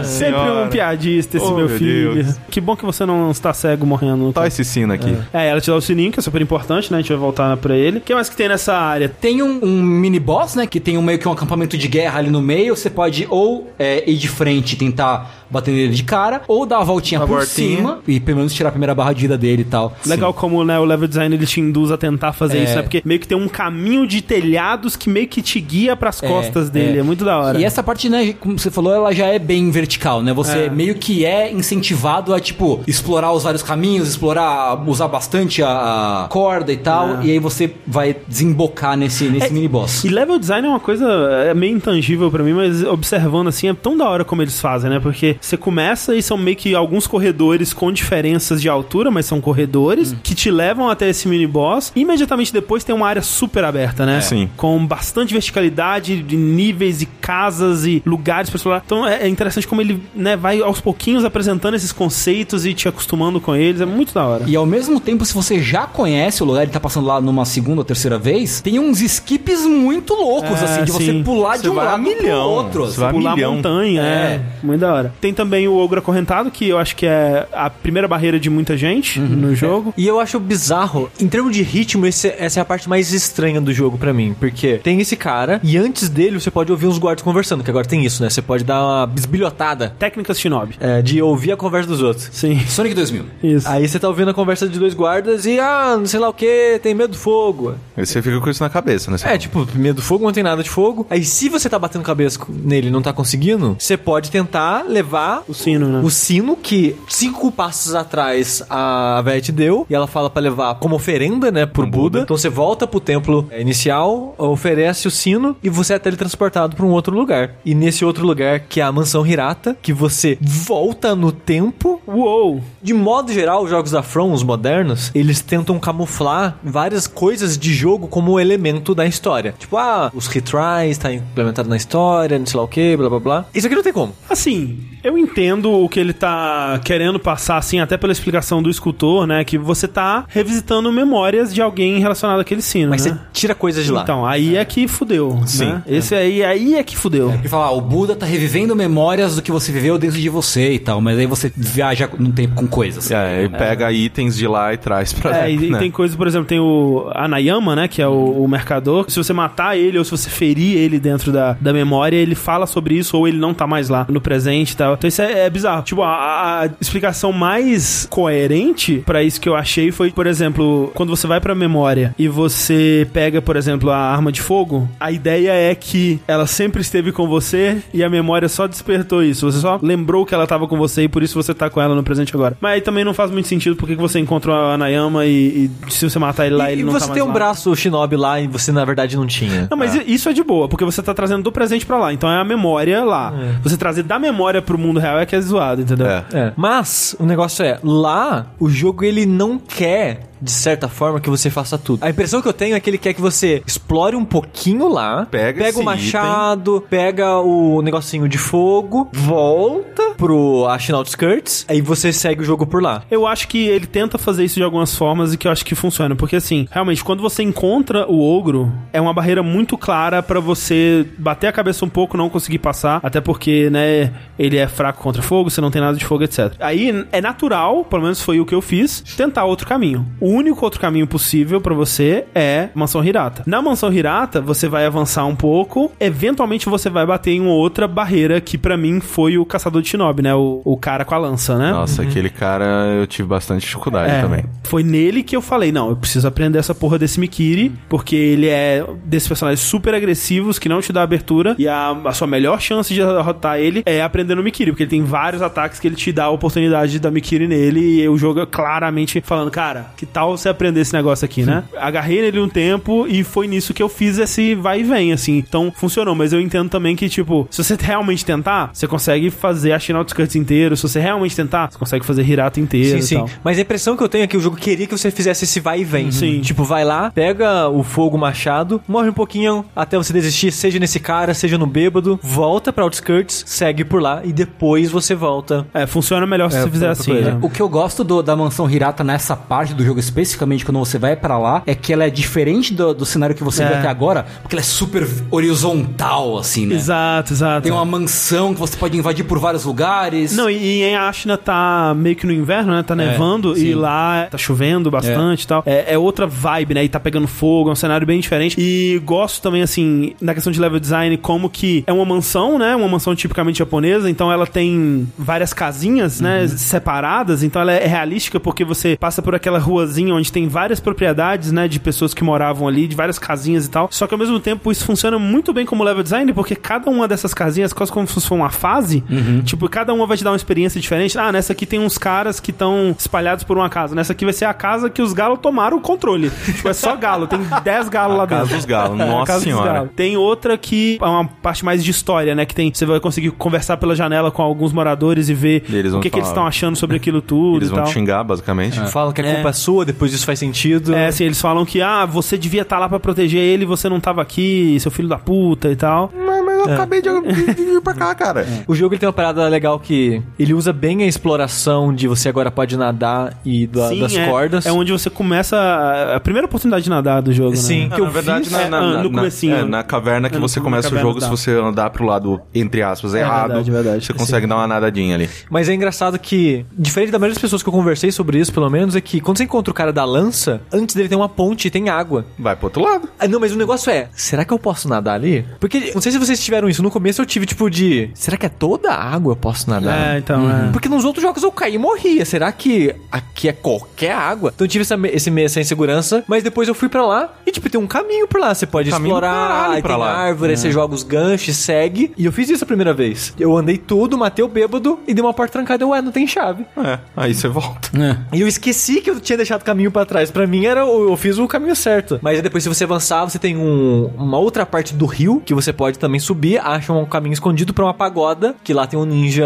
É, sempre um piadista esse Oh, meu meu filho. Deus. Que bom que você não está cego morrendo. Tá esse sino aqui. É, ela te dá o sininho, que é super importante, né? A gente vai voltar pra ele. O que mais que tem nessa área? Tem um, um mini boss, né? Que tem um, meio que um acampamento de guerra ali no meio. Você pode ou é, ir de frente e tentar batendo ele de cara, ou dar a voltinha Uma por voltinha. cima e pelo menos tirar a primeira barra de vida dele e tal. Legal como né, o level design ele te induz a tentar fazer É. isso, né? Porque meio que tem um caminho de telhados que meio que te guia pras É, costas dele. é. É. muito da hora. E essa parte, né, como você falou, ela já é bem vertical, né? Você É. meio que é incentivado a, tipo, explorar os vários caminhos, explorar, usar bastante a, corda e tal, e aí você vai desembocar nesse, nesse mini boss. E level design é uma coisa é meio intangível pra mim, mas observando assim é tão da hora como eles fazem, né? Porque você começa e são meio que alguns corredores com diferenças de altura, mas são corredores que te levam até esse mini boss. Imediatamente depois tem uma área super aberta, né? Sim. Com bastante verticalidade de níveis e casas e lugares pra explorar. Então é é interessante como ele, né, vai aos pouquinhos apresentando esses conceitos e te acostumando com eles. É muito da hora. E ao mesmo tempo, se você já conhece o lugar e tá passando lá numa segunda ou terceira vez, tem uns skips muito loucos, É, assim, de você sim. pular Você de um lado milhão. pro outro. Você vai a pular milhão. montanha, é. É. Muito da hora. Tem também o Ogro Acorrentado, que eu acho que é a primeira barreira de muita gente Uhum. no jogo. E eu acho bizarro, em termos de ritmo, esse- essa é a parte mais estranha do jogo pra mim, porque tem esse cara e antes dele você pode ouvir uns guardas conversando, que agora tem isso, né? Você pode dar uma bisbilhotada Técnicas Shinobi. é, de ouvir a conversa dos outros. Sim, Sonic 2000. isso. Aí você tá ouvindo a conversa de dois guardas e, ah, não sei lá o que, tem medo do fogo. Aí você fica com isso na cabeça, né? É, fala, tipo, medo do fogo, não tem nada de fogo. Aí se você tá batendo cabeça nele e não tá conseguindo, você pode tentar levar O sino, né? o sino que cinco passos atrás a velha te deu e ela fala pra levar como oferenda, né, pro Buda. Então você volta pro templo inicial, oferece o sino e você é teletransportado pra um outro lugar. E nesse outro lugar, que é a mansão Hirata, que você volta no tempo. Uou! De modo geral, os jogos da From, os modernos, eles tentam camuflar várias coisas de jogo como elemento da história. Tipo, ah, os retries tá implementado na história, não sei lá o que, blá blá blá. Isso aqui não tem como. Assim, eu entendo o que ele tá querendo passar, assim, até pela explicação do escultor, né? Que você tá revisitando memórias de alguém relacionado àquele sino, Mas né? você tira coisas de lá. Então, aí é que fudeu, Sim. né? Esse aí, aí é que fudeu. Ele fala, ah, o Buda tá revivendo memórias do que você viveu dentro de você e tal, mas aí você viaja no tempo com coisas. É, ele pega itens de lá e traz pra É, e, e né? tem coisa, por exemplo, tem o Anayama, né? Que é o, o mercador. Se você matar ele ou se você ferir ele dentro da, da memória, ele fala sobre isso ou ele não tá mais lá no presente e tal. Então isso é, é bizarro. Tipo, a, a explicação mais coerente pra isso que eu achei foi, por exemplo, quando você vai pra memória e você pega, por exemplo, a arma de fogo, a ideia é que ela sempre esteve com você e a memória só despertou isso. Você só lembrou que ela tava com você e por isso você tá com ela no presente agora. Mas aí também não faz muito sentido porque que você encontrou a Anayama e, e se você matar ele lá, e ele e não você tá mais tem um lá. braço shinobi lá e você na verdade não tinha. Não, mas isso é de boa, porque você tá trazendo do presente pra lá. Então é a memória lá. Você trazer da memória pro mundo real é que é zoado, entendeu? É. É. Mas o negócio é, lá o jogo ele não quer de certa forma que você faça tudo. A impressão que eu tenho é que ele quer que você explore um pouquinho lá, Pega pega o machado, pega o negocinho de fogo, volta pro Ashen Outskirts, aí você segue o jogo por lá. Eu acho que ele tenta fazer isso de algumas formas e que eu acho que funciona. Porque, assim, realmente, quando você encontra o ogro, é uma barreira muito clara pra você bater a cabeça um pouco, não conseguir passar. Até porque, né, ele é fraco contra fogo, você não tem nada de fogo, etc. Aí é natural, pelo menos foi o que eu fiz, tentar outro caminho. O único outro caminho possível pra você é Mansão Hirata. Na Mansão Hirata, você vai avançar um pouco, eventualmente você vai bater em outra barreira que pra mim foi o Caçador de Shinobi, né? O, o cara com a lança, né? Nossa, aquele cara eu tive bastante dificuldade É, também. Foi nele que eu falei, não, eu preciso aprender essa porra desse Mikiri, porque ele é desses personagens super agressivos que não te dá abertura, e a, a sua melhor chance de derrotar ele é aprender no Mikiri, porque ele tem vários ataques que ele te dá a oportunidade de dar Mikiri nele, e o jogo é claramente falando, cara, que tal você aprender esse negócio aqui, né? Agarrei nele um tempo e foi nisso que eu fiz esse vai e vem, assim. Então, funcionou, mas eu entendo também que, tipo, se você realmente tentar, você consegue fazer a Shin Outskirts inteiro, se você realmente tentar, você consegue fazer Hirata inteiro Sim, e sim. tal. Mas a impressão que eu tenho é que o jogo queria que você fizesse esse vai e vem. Sim. Tipo, vai lá, pega o fogo machado, morre um pouquinho até você desistir, seja nesse cara, seja no bêbado, volta pra Outskirts, segue por lá e depois você volta. É, funciona melhor se É, você fizer assim, né? O que eu gosto do- da mansão Hirata nessa parte do jogo, especificamente quando você vai pra lá, é que ela é diferente do, do cenário que você É. viu até agora, porque ela é super horizontal, assim, né? Exato, exato. Tem uma mansão que você pode invadir por vários lugares. Não, e, em Ashna tá meio que no inverno, né? Tá nevando sim. e lá tá chovendo bastante e tal. É, é outra vibe, né? E tá pegando fogo, é um cenário bem diferente. E gosto também, assim, na questão de level design, como que é uma mansão, né? Uma mansão tipicamente japonesa, então ela tem várias casinhas, né? Separadas, então ela é realística porque você passa por aquela ruazinha onde tem várias propriedades, né? De pessoas que moravam ali, de várias casinhas e tal. Só que ao mesmo tempo isso funciona muito bem como level design, porque cada uma dessas casinhas, quase como se fosse uma fase, tipo, cada uma vai te dar uma experiência diferente. Ah, nessa aqui tem uns caras que estão espalhados por uma casa. Nessa aqui vai ser a casa que os galos tomaram o controle. tipo, é só galo, tem 10 galos lá Casa dentro. dos galos, É, nossa casa dos senhora. Tem outra que é uma parte mais de história, né? Que tem. Você vai conseguir conversar pela janela com alguns moradores e ver E eles o que, que eles estão achando sobre aquilo tudo Eles e vão tal. te xingar, basicamente. Falam que a culpa é sua, depois isso faz sentido. É, assim, eles falam que, ah, você devia estar lá pra proteger ele e você não tava aqui, seu filho da puta e tal. Mas, mas eu acabei de, de- de vir pra cá, cara. O jogo ele tem uma parada legal que ele usa bem a exploração de você agora pode nadar e da- Sim, das é, cordas. É onde você começa a, a primeira oportunidade de nadar do jogo, Sim. né? que eu na verdade, fiz, na, é, na- ah, na- no comecinho. é, na caverna que É, você começa o jogo, dá. se você andar pro lado, entre aspas, errado, verdade, verdade. você consegue dar uma nadadinha ali. Mas é engraçado que, diferente da maioria das pessoas que eu conversei sobre isso, pelo menos, é que quando você encontra o cara da lança, antes dele tem uma ponte e tem água. Vai pro outro lado. Ah, não, mas o negócio é, será que eu posso nadar ali? Porque, não sei se vocês tiveram isso, no começo eu tive tipo de, será que é toda a água eu posso nadar? É, então, é. Porque nos outros jogos eu caí e morria. Será que aqui é qualquer água? Então eu tive essa, esse essa insegurança, mas depois eu fui pra lá e, tipo, tem um caminho por lá. Você pode Caminho explorar, aí pra tem lá. árvore, aí você joga os ganchos, segue. E eu fiz isso a primeira vez. Eu andei tudo, matei o bêbado e dei uma porta trancada. Eu, ué, não tem chave. É, aí você volta. E eu esqueci que eu tinha deixado o caminho pra trás. Pra mim, era o- eu fiz o caminho certo. Mas aí depois, se você avançar, você tem um- uma outra parte do rio que você pode também subir. Acha um caminho escondido pra uma pagoda, que lá tem um ninja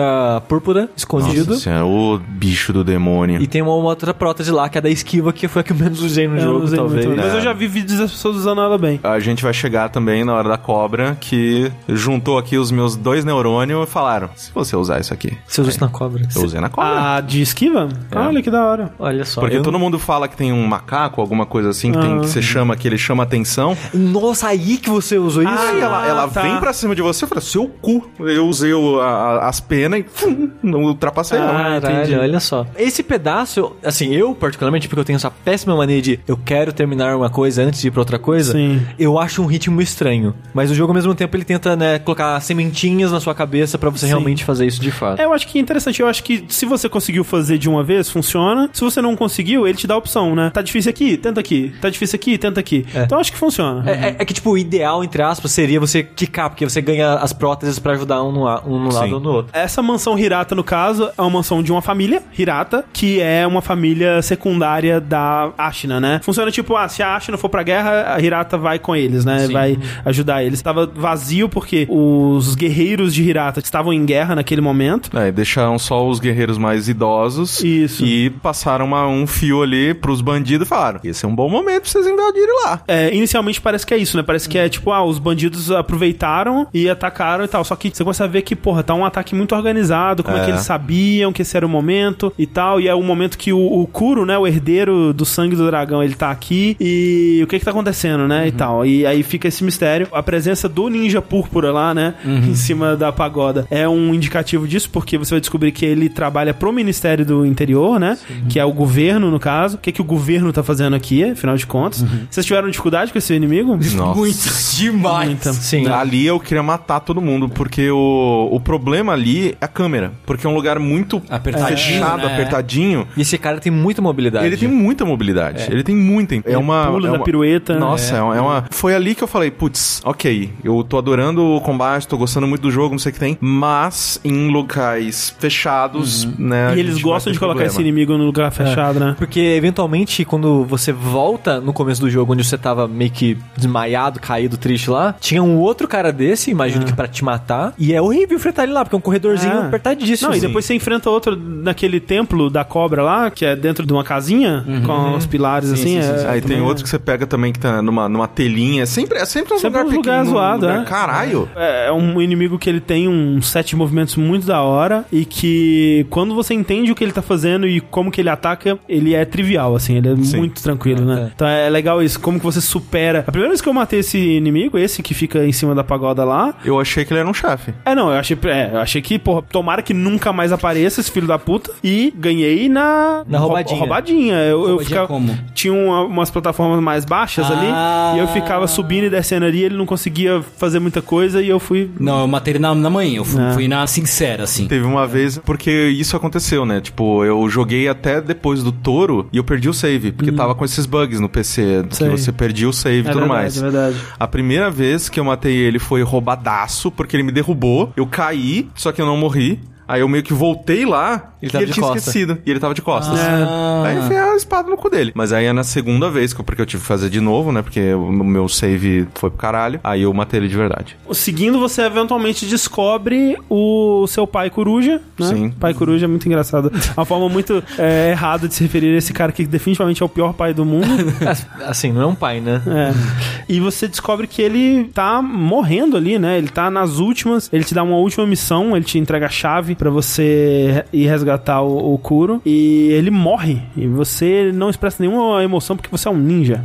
púrpura escondido. Nossa senhora, o bicho do demônio. E tem uma outra prótese lá, que é da esquiva, que foi a que eu menos usei no jogo, usei talvez. muito, Mas É. eu já vi vídeos das pessoas usando ela bem. A gente vai chegar também na hora da cobra, que juntou aqui os meus dois neurônios e falaram: se você usar isso aqui. Você usou isso na cobra. Eu usei na cobra. A de esquiva? Olha que da hora. Olha só. Porque eu- todo mundo fala que tem um macaco, alguma coisa assim, que, tem, que você chama, que ele chama atenção. Nossa, aí que você usou isso? Ah, ela, ela tá. vem pra cima de você e fala, seu cu. Eu usei o- a- as penas e fum, não ultrapassei não. Ah, Caralho, entendi. olha só. Esse pedaço, eu- assim, eu particularmente, porque eu tenho essa péssima mania de eu quero terminar uma coisa antes de ir pra outra coisa, Sim. eu acho um ritmo estranho. Mas o jogo, ao mesmo tempo, ele tenta, né, colocar sementinhas na sua cabeça pra você realmente fazer isso de fato. É, eu acho que é interessante. Eu acho que se você conseguiu fazer de uma vez, funciona. Se você não conseguiu, ele te dá a opção, né? Tá difícil aqui, tenta aqui. Tá difícil aqui, tenta aqui. Então eu acho que funciona. É, é- é que, tipo, o ideal, entre aspas, seria você quicar, porque você ganha as próteses pra ajudar um no, um no lado Sim. ou no outro. Essa mansão Hirata, no caso, é uma mansão de uma família, Hirata, que é uma família secundária da Ashina, né? Funciona tipo, ah, se a Ashina for pra guerra, a Hirata vai com eles, né? Vai ajudar eles. Tava vazio porque os guerreiros de Hirata estavam em guerra naquele momento. É, deixaram só os guerreiros mais idosos. Isso. E passaram uma- um fio ali pros bandidos e falaram: esse é um bom momento pra vocês invadirem lá. É, inicialmente parece que é isso, né? Parece que é tipo, ah, os bandidos aproveitaram e atacaram e tal. Só que você começa a ver que, porra, tá um ataque muito organizado, como é, É. que eles sabiam que esse era o momento e tal. E é o momento que o, o Kuro, né, o herdeiro do sangue do dragão, ele tá aqui e o que que tá acontecendo, né? E tal. E aí fica esse mistério. A presença do ninja púrpura lá, né, em cima da pagoda é um indicativo disso, porque você vai descobrir que ele trabalha pro Ministério do Interior, né? Que é o governo, no caso. O que que o governo tá fazendo aqui, afinal de contas. Vocês tiveram dificuldade com esse inimigo? Nossa. Muito demais. Muita. Sim. Ali eu queria matar todo mundo, porque o, o problema ali é a câmera. Porque é um lugar muito Apertadinho, fechado, né? apertadinho. E esse cara tem muita mobilidade. Ele tem muita mobilidade. Ele tem muita. É uma. pula é da uma- pirueta. Nossa, é. uma- é uma. Foi ali que eu falei, putz, ok, eu tô adorando o combate, tô gostando muito do jogo, não sei o que tem, mas em locais fechados, né? a E eles gostam de colocar problema. esse inimigo no lugar fechado, né? Porque, eventualmente, quando você volta no começo do jogo, onde você tava meio que desmaiado, caído, triste lá, tinha um outro cara desse, imagino que pra te matar, e é horrível enfrentar ele lá, porque é um corredorzinho É. apertadíssimo. Não, e assim. depois você enfrenta outro naquele templo da cobra lá, que é dentro de uma casinha, com os pilares assim. é, Aí tem outro que você pega também que tá numa, numa telinha. É sempre, é sempre um Sempre lugar um lugar pequeno, zoado, lugar- é. Caralho. É é um inimigo que ele tem um set de movimentos muito da hora e que quando você entende o que ele tá fazendo e como que ele ataca, ele é trivial, assim, ele é Sim. muito tranquilo, né? Então é legal isso, como que você supera. A primeira vez que eu matei esse inimigo, esse que fica em cima da pagoda lá. Eu achei que ele era um chefe. É, não, eu achei, é, eu achei que, porra, tomara que nunca mais apareça esse filho da puta. E ganhei na... Na roubadinha. roubadinha. Eu, eu Roubadinha ficava... como? Tinha uma- umas plataformas mais baixas Ah. ali. E eu ficava subindo e descendo ali. Ele não conseguia fazer muita coisa e eu fui... Não, eu matei ele na, na manhã, eu fui, É. fui na sincera, assim. Teve uma vez, porque isso aconteceu, né? Tipo, eu joguei até depois do touro e eu perdi o save, porque tava com esses bugs no PC, que você perdia o save e É tudo verdade, mais. é verdade. A primeira vez que eu matei ele foi roubadaço, porque ele me derrubou, eu caí, só que eu não morri. Aí eu meio que voltei lá Ele e tava ele de tinha costa. esquecido. E ele tava de costas. Ah. Aí eu enfiei a espada no cu dele. Mas aí é na segunda vez, que eu- porque eu tive que fazer de novo, né? Porque o meu save foi pro caralho. Aí eu matei ele de verdade. Seguindo, você eventualmente descobre o seu pai coruja, né? Sim. Pai coruja é muito engraçado. Uma forma muito é, errada de se referir a esse cara que definitivamente é o pior pai do mundo. Assim, não é um pai, né? É. E você descobre que ele tá morrendo ali, né? Ele tá nas últimas. Ele te dá uma última missão, ele te entrega a chave pra você ir resgatar o, o Kuro. E ele morre. E você não expressa nenhuma emoção porque você é um ninja.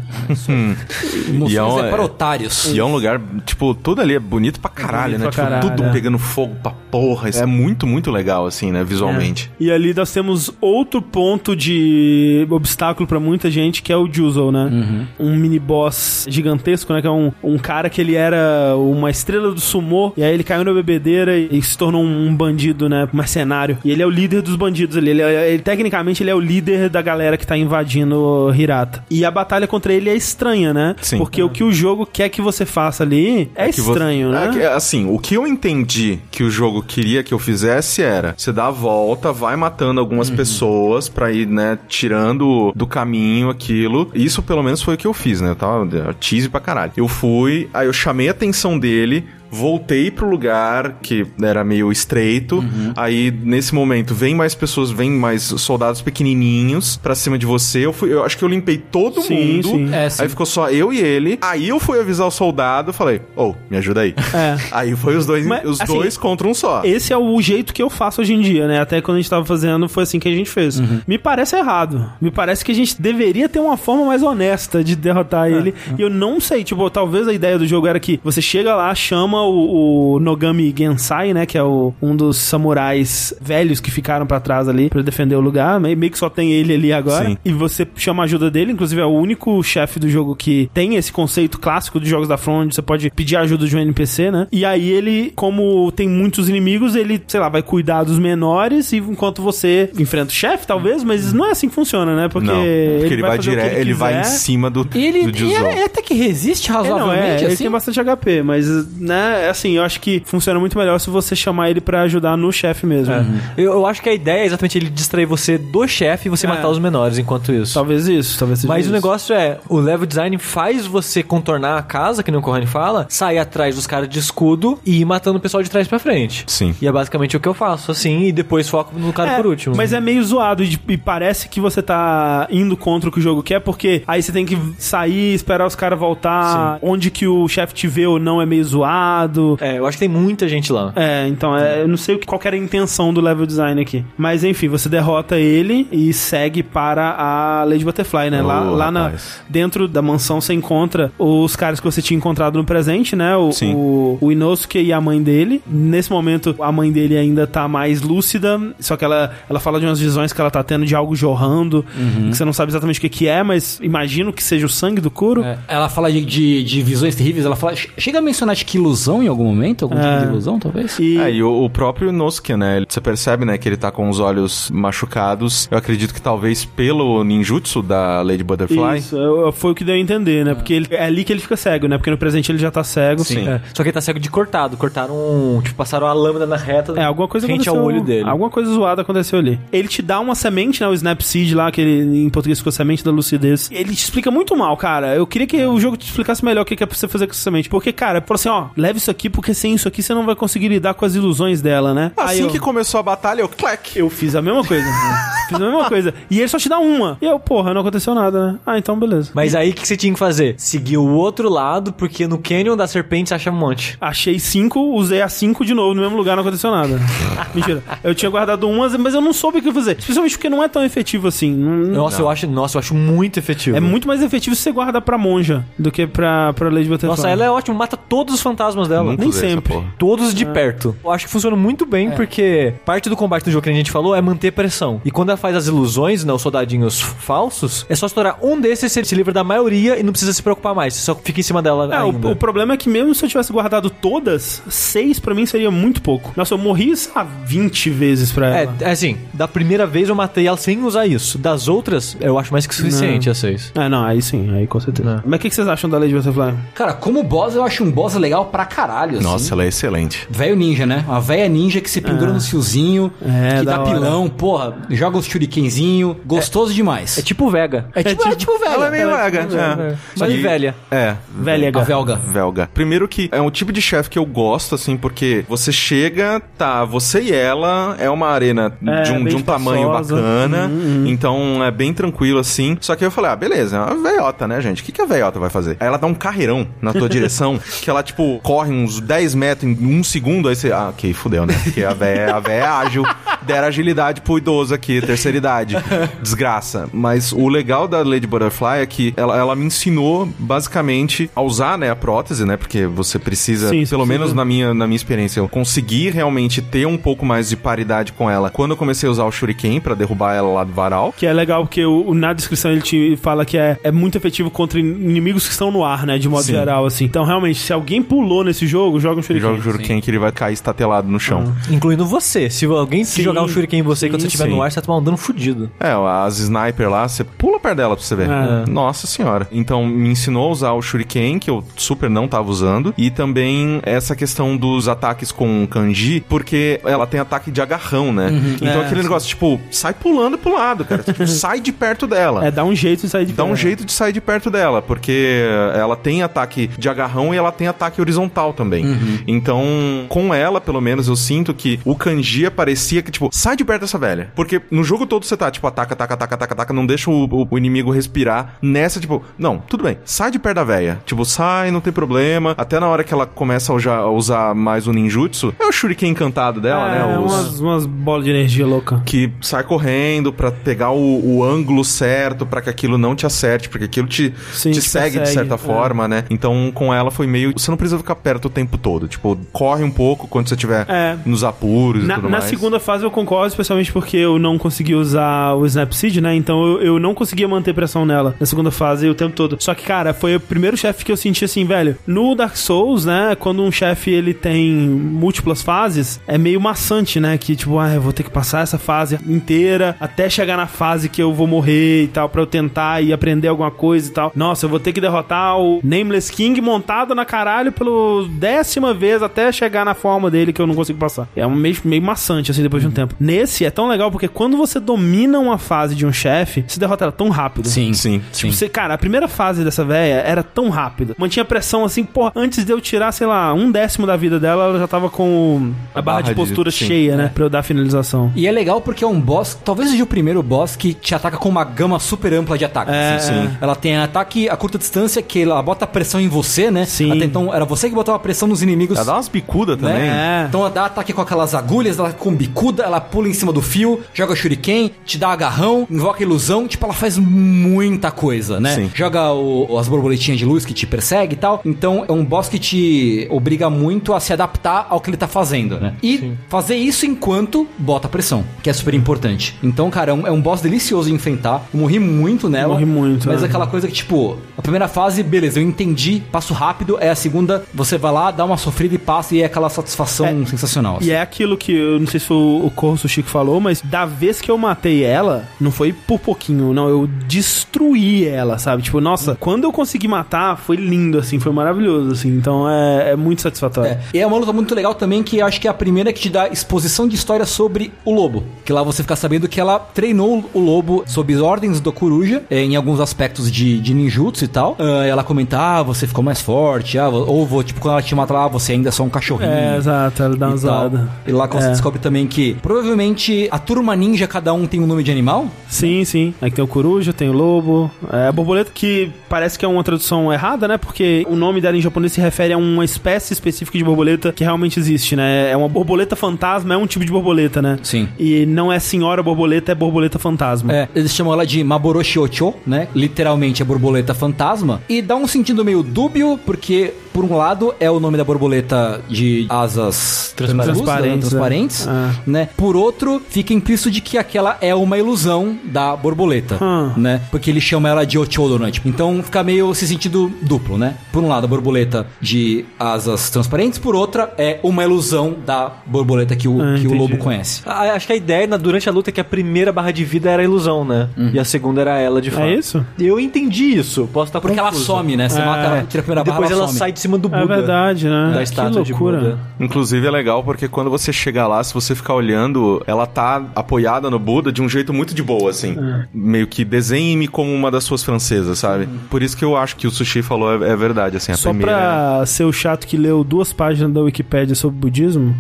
Emoções E é um- é para otários. E é um lugar, tipo, tudo ali é bonito pra caralho, bonito né? pra Tipo, caralho, tudo é. pegando fogo pra porra. Isso é muito, muito legal, assim, né? Visualmente. E ali nós temos outro ponto de obstáculo pra muita gente, que é o Juzo, né? Um mini boss gigantesco, né? Que é um, um cara que ele era uma estrela do sumô, e aí ele caiu na bebedeira e, e se tornou um, um bandido, né? Mercenário. E ele é o líder dos bandidos ali. Ele, é- ele- tecnicamente, ele é o líder da galera que tá invadindo Hirata. E a batalha contra ele é estranha, né? Sim. Porque o que o jogo quer que você faça ali é, você- estranho, né? É que, assim, o que eu entendi que o jogo queria que eu fizesse era: você dá a volta, vai matando algumas Uhum. pessoas pra ir, né, tirando do caminho aquilo. Isso pelo menos foi o que eu fiz, né? Eu tava tease pra caralho. Eu fui, aí eu chamei a atenção dele. Voltei pro lugar que era meio estreito. Uhum. Aí, nesse momento, vem mais pessoas, vem mais soldados pequenininhos pra cima de você. Eu, fui, eu acho que eu limpei todo Sim, mundo. sim. É, sim. Aí ficou só eu e ele. Aí eu fui avisar o soldado, falei, ô, me ajuda aí. É. Aí foi os dois, Mas, os assim, dois contra um só. Esse é o jeito que eu faço hoje em dia, né? Até quando a gente tava fazendo, foi assim que a gente fez. Me parece errado. Me parece que a gente deveria ter uma forma mais honesta de derrotar ele. E eu não sei, tipo, talvez a ideia do jogo era que você chega lá, chama o, o Nogami Gensai, né? Que é o, um dos samurais velhos que ficaram pra trás ali pra defender o lugar. Meio, meio que só tem ele ali agora. Sim. E você chama a ajuda dele. Inclusive, é o único chefe do jogo que tem esse conceito clássico dos jogos da Front. onde Você pode pedir a ajuda de um NPC, né? E aí ele, como tem muitos inimigos, ele, sei lá, vai cuidar dos menores e enquanto você enfrenta o chefe, talvez, mas não é assim que funciona, né? Porque, não, porque ele, vai, o que direto, ele, vai em cima do, Ele, do ele até que resiste É, não, é, razoavelmente, ele assim. tem bastante HP, mas, né, assim, eu acho que funciona muito melhor se você chamar ele pra ajudar no chefe mesmo. Eu, eu acho que a ideia é exatamente ele distrair você do chefe e você É. matar os menores enquanto isso. Talvez isso, talvez seja Mas isso. o negócio é, o level design faz você contornar a casa, que nem o Corrane fala, sair atrás dos caras de escudo e ir matando o pessoal de trás pra frente. Sim. E é basicamente o que eu faço, assim, e depois foco no cara É, por último. Mas é meio zoado e, e parece que você tá indo contra o que o jogo quer, porque aí você tem que sair, esperar os caras voltar, onde que o chefe te vê ou não é meio zoado. É, eu acho que tem muita gente lá. É, então, é, eu não sei o que- qual que era a intenção do level design aqui. Mas enfim, você derrota ele e segue para a Lady Butterfly, né? lá Ô, lá na, dentro da mansão você encontra os caras que você tinha encontrado no presente, né? O, Sim. o, o Inosuke e a mãe dele. Nesse momento, a mãe dele ainda tá mais lúcida, só que ela, ela fala de umas visões que ela tá tendo de algo jorrando, que você não sabe exatamente o que, que é, mas imagino que seja o sangue do Kuro. É, ela fala de, de, de visões terríveis, ela fala. Chega a mencionar que ilusão em algum momento? Algum tipo de ilusão, talvez? E, É, e o, o próprio Nosuke, né? Você percebe, né, que ele tá com os olhos machucados. Eu acredito que talvez pelo ninjutsu da Lady Butterfly. Isso, foi o que deu a entender, né? Porque ele- é ali que ele fica cego, né? Porque no presente ele já tá cego. Sim. É, Só que ele tá cego de cortado. Cortaram, tipo, passaram a lâmina na reta É, alguma coisa frente aconteceu. ao olho dele. Alguma coisa zoada aconteceu ali. Ele te dá uma semente, né? O Snap Seed lá, que ele, em português ficou semente da lucidez. Ele te explica muito mal, cara. Eu queria que o jogo te explicasse melhor o que que é pra você fazer com essa semente. Porque, cara, falou assim, ó, leve isso aqui, porque sem isso aqui você não vai conseguir lidar com as ilusões dela, né? Aí Assim eu, que começou a batalha, eu clack. eu fiz a mesma coisa. Fiz a mesma coisa. E ele só te dá uma. E eu, porra, não aconteceu nada, né? Ah, então beleza. Mas aí o que você tinha que fazer? Seguir o outro lado, porque no Canyon da Serpente você acha um monte. Achei cinco, usei a cinco de novo no mesmo lugar, não aconteceu nada. Mentira. Eu tinha guardado umas, mas eu não soube o que fazer. Especialmente porque não é tão efetivo assim. Não- Nossa, eu acho, nossa, eu acho muito efetivo. É muito mais efetivo se você guarda pra monja do que pra, pra Lady Butterfly. Nossa, ela é ótima, mata todos os fantasmas dela. Nunca nem sempre. Todos de perto. Eu acho que funciona muito bem, porque parte do combate do jogo que a gente falou é manter pressão. E quando ela faz as ilusões, né, os soldadinhos falsos, é só estourar um desses, você se livra da maioria e não precisa se preocupar mais. Você só fica em cima dela É, ainda. o, o problema é que mesmo se eu tivesse guardado todas, seis pra mim seria muito pouco. Nossa, eu morri, lá, 20 vezes pra ela. É, é assim, da primeira vez eu matei ela sem usar isso. Das outras, eu acho mais que suficiente a seis. É, não, aí sim, aí com certeza. Mas o que, que vocês acham da Lady Butterfly? Cara, como boss, eu acho um boss legal pra caralho, assim. Nossa, ela é excelente. Velho ninja, né? Uma velha ninja que se pendura no fiozinho, É, que dá hora. pilão, porra, joga os shurikenzinho, gostoso demais. É tipo Vega. É tipo, é tipo velho. Ela é meio vaga. É. Só que E- velha. É. Velha A velga. Velga. Primeiro que é um tipo de chefe que eu gosto, assim, porque você chega, tá, você e ela, é uma arena É, de um, de um tamanho bacana, Uhum, então é bem tranquilo, assim. Só que eu falei, ah, beleza, é uma veiota, né, gente? O que, que a veiota vai fazer? Aí ela dá um carreirão na tua direção, que ela, tipo, corre uns 10 metros em um segundo, aí você, ah, ok, fudeu, né? Porque a véia, a véia é ágil, dera agilidade pro idoso aqui, terceira idade. Desgraça. Mas o legal da Lady Butterfly é que ela, ela me ensinou, basicamente, a usar, né, a prótese, né? Porque você precisa, Sim, pelo precisa. menos na minha, na minha experiência, eu consegui realmente ter um pouco mais de paridade com ela quando eu comecei a usar o Shuriken pra derrubar ela lá do varal. Que é legal porque o, na descrição ele te fala que é, é muito efetivo contra in- inimigos que estão no ar, né? De modo Sim. geral, assim. Então, realmente, se alguém pulou nesse jogo, joga um Shuriken. Joga o Shuriken que ele vai cair estatelado no chão. Incluindo você. Se alguém se Sim. jogar um shuriken em você quando você Sim, estiver no sim. ar, você vai tomar um dano fudido. É, as sniper lá, você pula perto dela pra você ver. É. Nossa senhora. Então, me ensinou a usar o Shuriken, que eu super não tava usando. E também essa questão dos ataques com kanji, porque ela tem ataque de agarrão, né? Então, É, aquele sim. negócio, tipo, sai pulando pro lado, cara. Tipo, sai de perto dela. É, dá um jeito de sair de Dá um perto. jeito de sair de perto dela, porque ela tem ataque de agarrão e ela tem ataque horizontal também. Então, com ela, pelo menos, eu sinto que o kanji parecia que, tipo, sai de perto dessa velha. Porque no jogo todo você tá, tipo, ataca, ataca, ataca, ataca, ataca, não deixa o, o- o inimigo respirar. Nessa, tipo, não, tudo bem, sai de perto da velha. Tipo, sai, não tem problema. Até na hora que ela começa a usar, a usar mais o ninjutsu, é o shuriken encantado dela, é, né? Os- umas, umas bolas de energia louca. que sai correndo pra pegar o, o ângulo certo pra que aquilo não te acerte, porque aquilo te, Sim, te te segue de certa é. forma, né? Então com ela foi meio. Você não precisa ficar perto o tempo todo. Tipo, corre um pouco quando você estiver É. nos apuros Na, e tudo na mais. segunda fase eu concordo, especialmente porque eu não consegui usar o Snap Seed, né? Então eu, eu não conseguia manter pressão nela na segunda fase o tempo todo. Só que, cara, foi o primeiro chefe que eu senti assim, velho. No Dark Souls, né? Quando um chefe ele tem múltiplas fases, é meio maçante, né? Que tipo, ah, eu vou ter que passar essa fase inteira até chegar na fase que eu vou morrer e tal, pra eu tentar e aprender alguma coisa e tal. Nossa, eu vou ter que derrotar o Nameless King montado na caralho pelo décima vez até chegar na forma dele que eu não consigo passar. É um meio, meio maçante, assim, depois de um tempo. Nesse é tão legal porque quando você domina uma fase de um chefe, você derrota ela tão rápido. Sim, Sim. sim. Você, cara, a primeira fase dessa véia era tão rápida. Mantinha pressão assim, pô, antes de eu tirar, sei lá, um décimo da vida dela, ela já tava com a, A barra, de barra de- postura sim. cheia, né? Pra eu dar a finalização. E é legal porque é um boss, talvez seja o primeiro boss que te ataca com uma gama super ampla de ataques. É. assim. Ela tem ataque a curta distância que ela bota pressão em você, né? Sim. Até então era você que botava pressão nos inimigos. Ela dá umas bicudas também. É. Então ela dá ataque com aquelas agulhas, ela com bicuda, ela pula em cima do fio, joga shuriken, te dá agarrão, invoca ilusão, tipo, ela faz muita coisa, né? Sim. Joga o- as borboletinhas de luz que te persegue e tal. Então é um boss que te obriga muito a se adaptar ao que ele tá fazendo, né? E fazer isso enquanto bota pressão, que é super importante. Então, cara, é um, é um boss delicioso de enfrentar. Eu morri muito nela. Morri muito, Mas é. aquela coisa que, tipo, a primeira fase, beleza, eu entendi, passo rápido. É a segunda, você vai lá, dá uma sofrida e passa, e é aquela satisfação É. sensacional. assim. E é aquilo que eu não sei se o Sushi que falou, mas da vez que eu matei ela, não foi por pouquinho, não. Eu destruí ela, sabe? Tipo, nossa, quando eu consegui matar, foi lindo, assim, foi maravilhoso, assim. Então é, é muito satisfatório. É. E é uma luta muito legal também, que eu acho que é a primeira que te dá exposição de história sobre o lobo. Que lá você fica sabendo que ela treinou o lobo sob ordens do Coruja, eh, em alguns aspectos de, de ninjutsu e tal. Ah, ela comenta, ah, você ficou mais forte, ah, ou vou, tipo, quando ela te mata lá, você ainda é só um cachorrinho. É, exato, ela dá uma e zoada. E lá você É. descobre também que provavelmente a turma ninja, cada um tem um nome de animal? Sim, sim. Aí tem o coruja, tem o lobo. É a borboleta que parece que é uma tradução errada, né? Porque o nome dela em japonês se refere a uma espécie específica de borboleta que realmente existe, né? É uma borboleta fantasma, é um tipo de borboleta, né? Sim. E não é senhora borboleta, é borboleta fantasma. É, eles chamam ela de Maboroshi Ocho, né? Literalmente é borboleta fantasma. E dá um sentido meio dúbio, porque, por um lado, é o nome da borboleta de asas Transparentes, transparentes, transparentes é. né? Por outro, fica implícito de que aquela é uma ilusão da borboleta, Hum. né? Porque ele chama ela de Ochodo, né? Tipo, então fica meio esse sentido duplo, né? Por um lado, a borboleta de asas transparentes, por outra, é uma ilusão da borboleta que o, Ah, que o lobo conhece. Ah, Acho que a ideia na- durante a luta é que a primeira barra de vida era a ilusão, né? E a segunda era ela de fato. É isso? Eu entendi isso. Posso estar Porque ela confuso. some, né? Você É. mata, tira a primeira barra, Depois ela some. sai de cima do Buda. É verdade, né? Da que estátua de loucura. Buda. Inclusive é legal porque quando você chega lá, se você ficar olhando, ela tá apoiada no Buda de um jeito muito de boa, assim. Meio que desenhe-me como uma das suas francesas, sabe? Por isso que eu acho que o Sushi falou é, é verdade, assim, a Só primeira... pra ser o chato que leu duas páginas da Wikipédia sobre budismo,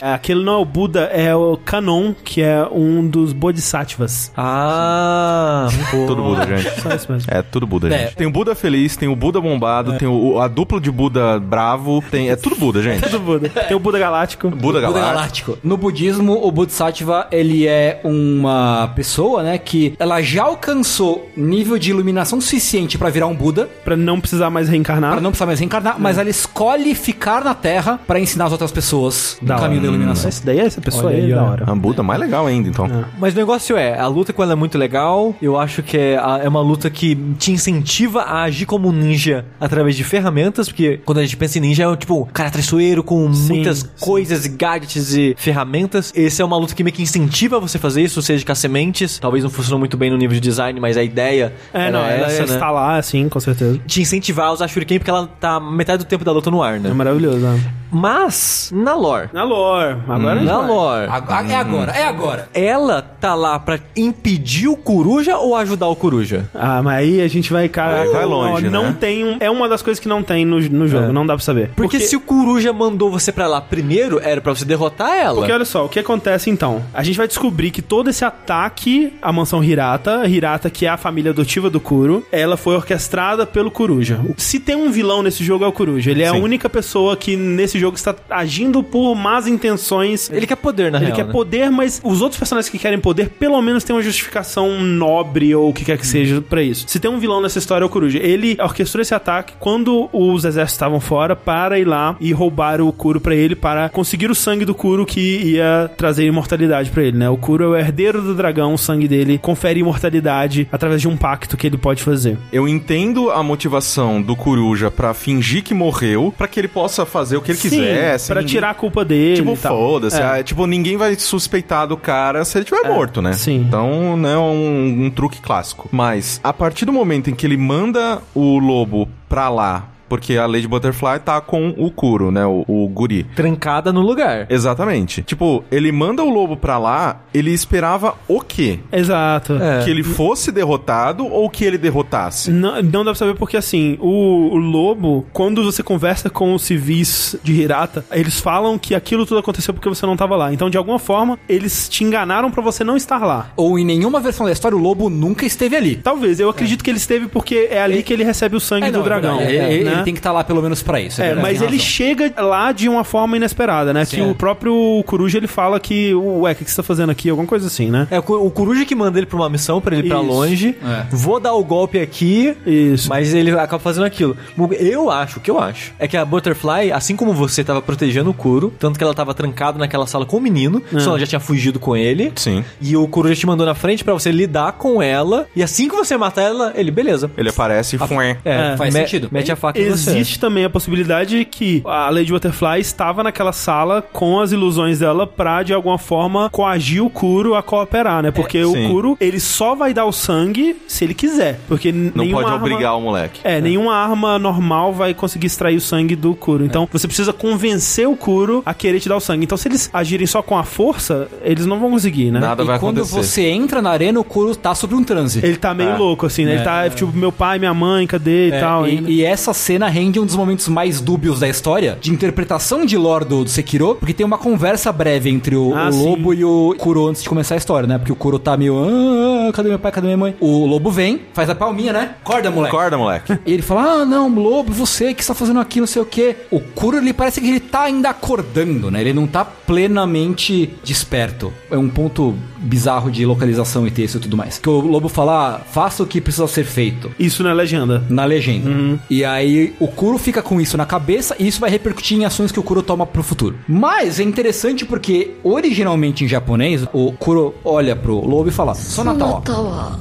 é, aquele não é o Buda, é o Kanon, que é um dos bodhisattvas. Ah, pô. Tudo Buda, gente. Só isso mesmo. É tudo Buda, É. gente. Tem o Buda feliz, tem o Buda bombado, tem o, a dupla de Buda bravo, tem, é tudo Buda, gente. Tudo Buda. Tem o Buda Galáctico. Buda Buda galáctico. No budismo, o Bodhisattva, ele é uma pessoa, né, que ela já alcançou nível de iluminação suficiente pra virar um Buda, Pra não precisar mais reencarnar. pra não precisar mais reencarnar, mas ela escolhe ficar na Terra pra ensinar as outras pessoas no Da caminho hora. da iluminação. Essa daí, essa pessoa Olha aí, aí, é da ó. hora. A Buda mais legal ainda, então. Mas o negócio é, a luta com ela é muito legal. Eu acho que é, é uma luta que te incentiva a agir como um ninja através de ferramentas, porque quando a gente pensa em ninja, é um, tipo, cara traiçoeiro com Sim, muitas sim. coisas, e gadgets e ferramentas. Esse é uma luta que meio que incentiva você a fazer isso, seja com as sementes. Talvez não funcionou muito bem no nível de design, mas a ideia É, era não, ela essa, né? está lá, sim, com certeza. Te incentivar a usar Shuriken porque ela tá metade do tempo da luta no ar, né? É maravilhoso, né? Mas, na lore, Na lore. Agora a gente na vai. lore, Agora- É agora, é agora. ela tá lá pra impedir o coruja ou ajudar o coruja? Ah, mas aí a gente vai, cara. Vai longe, ó, Não né? tem um. É uma das coisas que não tem no, no jogo, É. não dá pra saber. Porque, se o coruja mandou você pra lá primeiro, era pra você derrotar ela. Porque olha só, o que acontece então? A gente vai descobrir que todo esse ataque à mansão Hirata, Hirata que é a família adotiva do Kuro, ela foi orquestrada pelo Coruja. Se tem um vilão nesse jogo é o Coruja. Ele é a Sim. única pessoa que nesse jogo está agindo por más intenções. Ele quer poder, na Ele real. quer né? poder, mas os outros personagens que querem poder, pelo menos tem uma justificação nobre ou o que quer que seja pra isso. Se tem um vilão nessa história, é o Coruja. Ele orquestrou esse ataque quando os exércitos estavam fora para ir lá e roubar o Kuro pra ele para conseguir o sangue do Kuro que ia trazer imortalidade pra ele, né? O Kuro é o herdeiro do dragão, o sangue dele confere imortalidade através de um pacto que ele pode fazer. Eu entendo a motivação do Coruja pra fingir que morreu, pra que ele possa fazer o que ele Sim, quiser. pra ninguém- tirar a culpa dele Tipo, foda-se. É. ah, tipo, ninguém vai suspeitar do cara se ele tiver morto, né? sim. Então, não é um, um truque clássico. Mas, a partir do momento em que ele manda o lobo pra lá, porque a Lady Butterfly tá com o Kuro, né? O, o guri. Trancada no lugar. Exatamente. Tipo, ele manda o lobo pra lá, ele esperava o quê? Exato. É. Que ele fosse derrotado ou que ele derrotasse? Não, não dá pra saber porque, assim, o, o lobo, quando você conversa com os civis de Hirata, eles falam que aquilo tudo aconteceu porque você não tava lá. Então, de alguma forma, eles te enganaram pra você não estar lá. Ou em nenhuma versão da história, o lobo nunca esteve ali. Talvez, eu acredito que ele esteve porque é ali que ele recebe o sangue É, do não, é dragão. verdade. né? Ele, ele tem que estar lá pelo menos pra isso. É, verdade, mas ele razão. chega lá de uma forma inesperada, né? Sim, que é. o próprio Coruja ele fala que, ué, o que que você tá fazendo aqui? Alguma coisa assim, né? É o co- o coruja que manda ele pra uma missão, pra ele ir pra Isso. longe. É. Vou dar o golpe aqui. Isso. Mas ele acaba fazendo aquilo. Eu acho, o que eu acho, é que a Butterfly, assim como você tava protegendo o Kuro, tanto que ela tava trancada naquela sala com o menino, É. só ela já tinha fugido com ele. Sim. E o Kuro já te mandou na frente pra você lidar com ela. E assim que você matar ela, ele, beleza. Ele aparece e fué. É, É, faz me- sentido. Mete a faca. Existe também a possibilidade de que a Lady Butterfly estava naquela sala com as ilusões dela pra, de alguma forma, coagir o Kuro a cooperar, né? Porque o sim. Kuro, ele só vai dar o sangue se ele quiser. Porque Não pode arma... obrigar o moleque. É, nenhuma arma normal vai conseguir extrair o sangue do Kuro. Então, você precisa convencer o Kuro a querer te dar o sangue. Então, se eles agirem só com a força, eles não vão conseguir, né? Nada E vai quando acontecer. você entra na arena, o Kuro tá sobre um transe. Ele tá meio É. louco, assim, né? Ele É. tá, tipo, meu pai, minha mãe, cadê e É, tal. e, e essa cena cena rende um dos momentos mais dúbios da história de interpretação de lore do, do Sekiro, porque tem uma conversa breve entre o, Ah, o sim. lobo e o Kuro antes de começar a história, né? Porque o Kuro tá meio. "Ah, cadê meu pai? Cadê minha mãe? O lobo vem, faz a palminha, né? Acorda, moleque. Acorda, moleque. E ele fala: Ah, não, lobo, você que está fazendo aqui, não sei o quê. O Kuro, ele parece que ele tá ainda acordando, né? Ele não tá plenamente desperto. É um ponto bizarro de localização e texto e tudo mais. Que o lobo fala: ah, faça o que precisa ser feito. Isso na legenda. Na legenda. E aí o Kuro fica com isso na cabeça e isso vai repercutir em ações que o Kuro toma pro futuro. Mas é interessante porque, originalmente em japonês, o Kuro olha pro lobo e fala: Sonata, は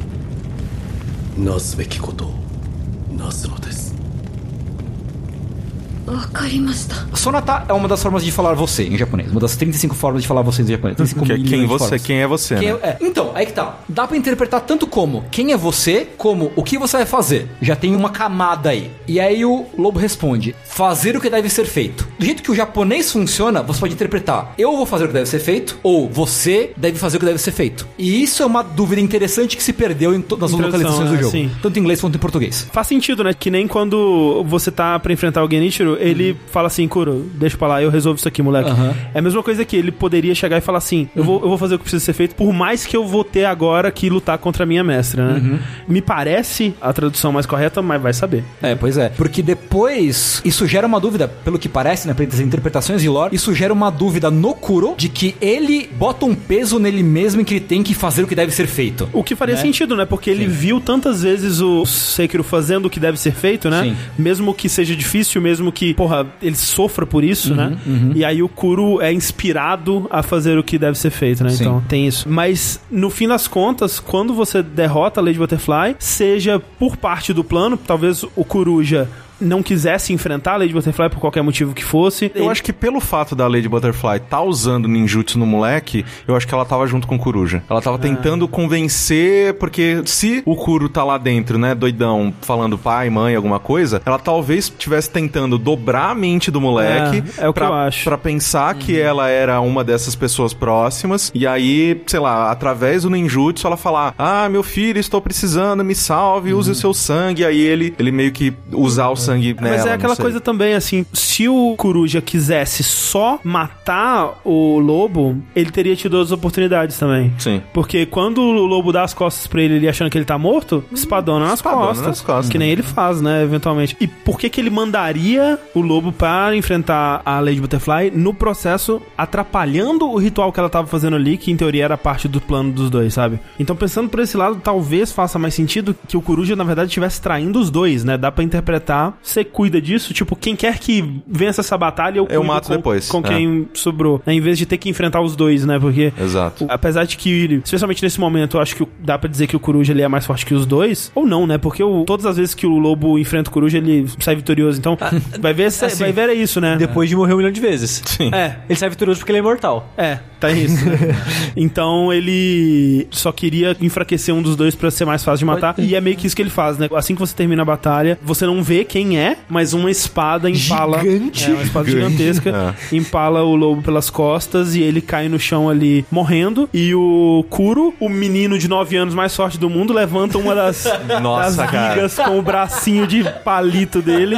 Sonata é uma das formas de falar você em japonês. Uma das 35 formas de falar você em japonês. 35 que é quem você, quem é você, quem né? É-, é. Então, aí que tá. Dá pra interpretar tanto como quem é você, como o que você vai fazer. Já tem uma camada aí. E aí o lobo responde: fazer o que deve ser feito. Do jeito que o japonês funciona, você pode interpretar: eu vou fazer o que deve ser feito, ou você deve fazer o que deve ser feito. E isso é uma dúvida interessante que se perdeu em todas as localizações do é, jogo. Sim. Tanto em inglês quanto em português. Faz sentido, né? Que nem quando você tá pra enfrentar alguém, Genichiro ele fala assim, Kuro, deixa pra lá, eu resolvo isso aqui, moleque. Aham. É a mesma coisa que ele poderia chegar e falar assim, eu vou, eu vou fazer o que precisa ser feito, por mais que eu vou ter agora que lutar contra a minha mestra, né? Me parece a tradução mais correta, mas vai saber. É, pois é. Porque depois, isso gera uma dúvida, pelo que parece, né, pelas interpretações de lore, isso gera uma dúvida no Kuro de que ele bota um peso nele mesmo em que ele tem que fazer o que deve ser feito. O que faria Né? sentido, né? Porque ele viu tantas vezes o Sekiro fazendo o que deve ser feito, né? Sim. Mesmo que seja difícil, mesmo que, porra, ele sofra por isso, Uhum, né? E aí o Kuro é inspirado a fazer o que deve ser feito, né? Sim. Então, tem isso. Mas, no fim das contas, quando você derrota a Lady Butterfly, seja por parte do plano, talvez o Coruja não quisesse enfrentar a Lady Butterfly por qualquer motivo que fosse. Eu acho que pelo fato da Lady Butterfly tá usando ninjutsu no moleque, eu acho que ela tava junto com o Coruja. Ela tava tentando convencer, porque se o Kuro tá lá dentro, né, doidão, falando pai, mãe, alguma coisa, ela talvez estivesse tentando dobrar a mente do moleque É, é o que pra, eu acho. pra pensar que ela era uma dessas pessoas próximas, e aí, sei lá, através do ninjutsu ela falar, ah, meu filho, estou precisando, me salve, use o seu sangue, aí ele, ele meio que usar o sangue nela. Mas é aquela coisa também, assim, se o Coruja quisesse só matar o lobo, ele teria tido outras oportunidades também. Sim. Porque quando o lobo dá as costas pra ele, ele achando que ele tá morto, espadona nas, Espadona costas, nas costas. Que nem ele faz, né, eventualmente. E por que que ele mandaria o lobo para enfrentar a Lady Butterfly no processo, atrapalhando o ritual que ela tava fazendo ali, que em teoria era parte do plano dos dois, sabe? Então, pensando por esse lado, talvez faça mais sentido que o Coruja, na verdade, estivesse traindo os dois, né? Dá pra interpretar. Você cuida disso, tipo, quem quer que vença essa batalha, eu, Eu mato com, depois, Com é. quem sobrou. Né? Em vez de ter que enfrentar os dois, né? Porque Exato. o- Apesar de que, especialmente nesse momento, eu acho que o- dá pra dizer que o Coruja ele é mais forte que os dois. Ou não, né? Porque o- todas as vezes que o Lobo enfrenta o Coruja, ele sai vitorioso. Então, vai ver, se- assim, vai ver é isso, né? Depois de morrer um milhão de vezes. Sim. É, Ele sai vitorioso porque ele é imortal. é, tá isso. né? então ele só queria enfraquecer um dos dois pra ser mais fácil de matar. E é meio que isso que ele faz, né? Assim que você termina a batalha, você não vê quem é, mas uma espada empala. Gigante. É, uma espada Gigante. gigantesca. Empala o lobo pelas costas e ele cai no chão ali morrendo. E o Kuro, o menino de 9 anos mais forte do mundo, levanta uma das, Nossa, das vigas com o bracinho de palito dele.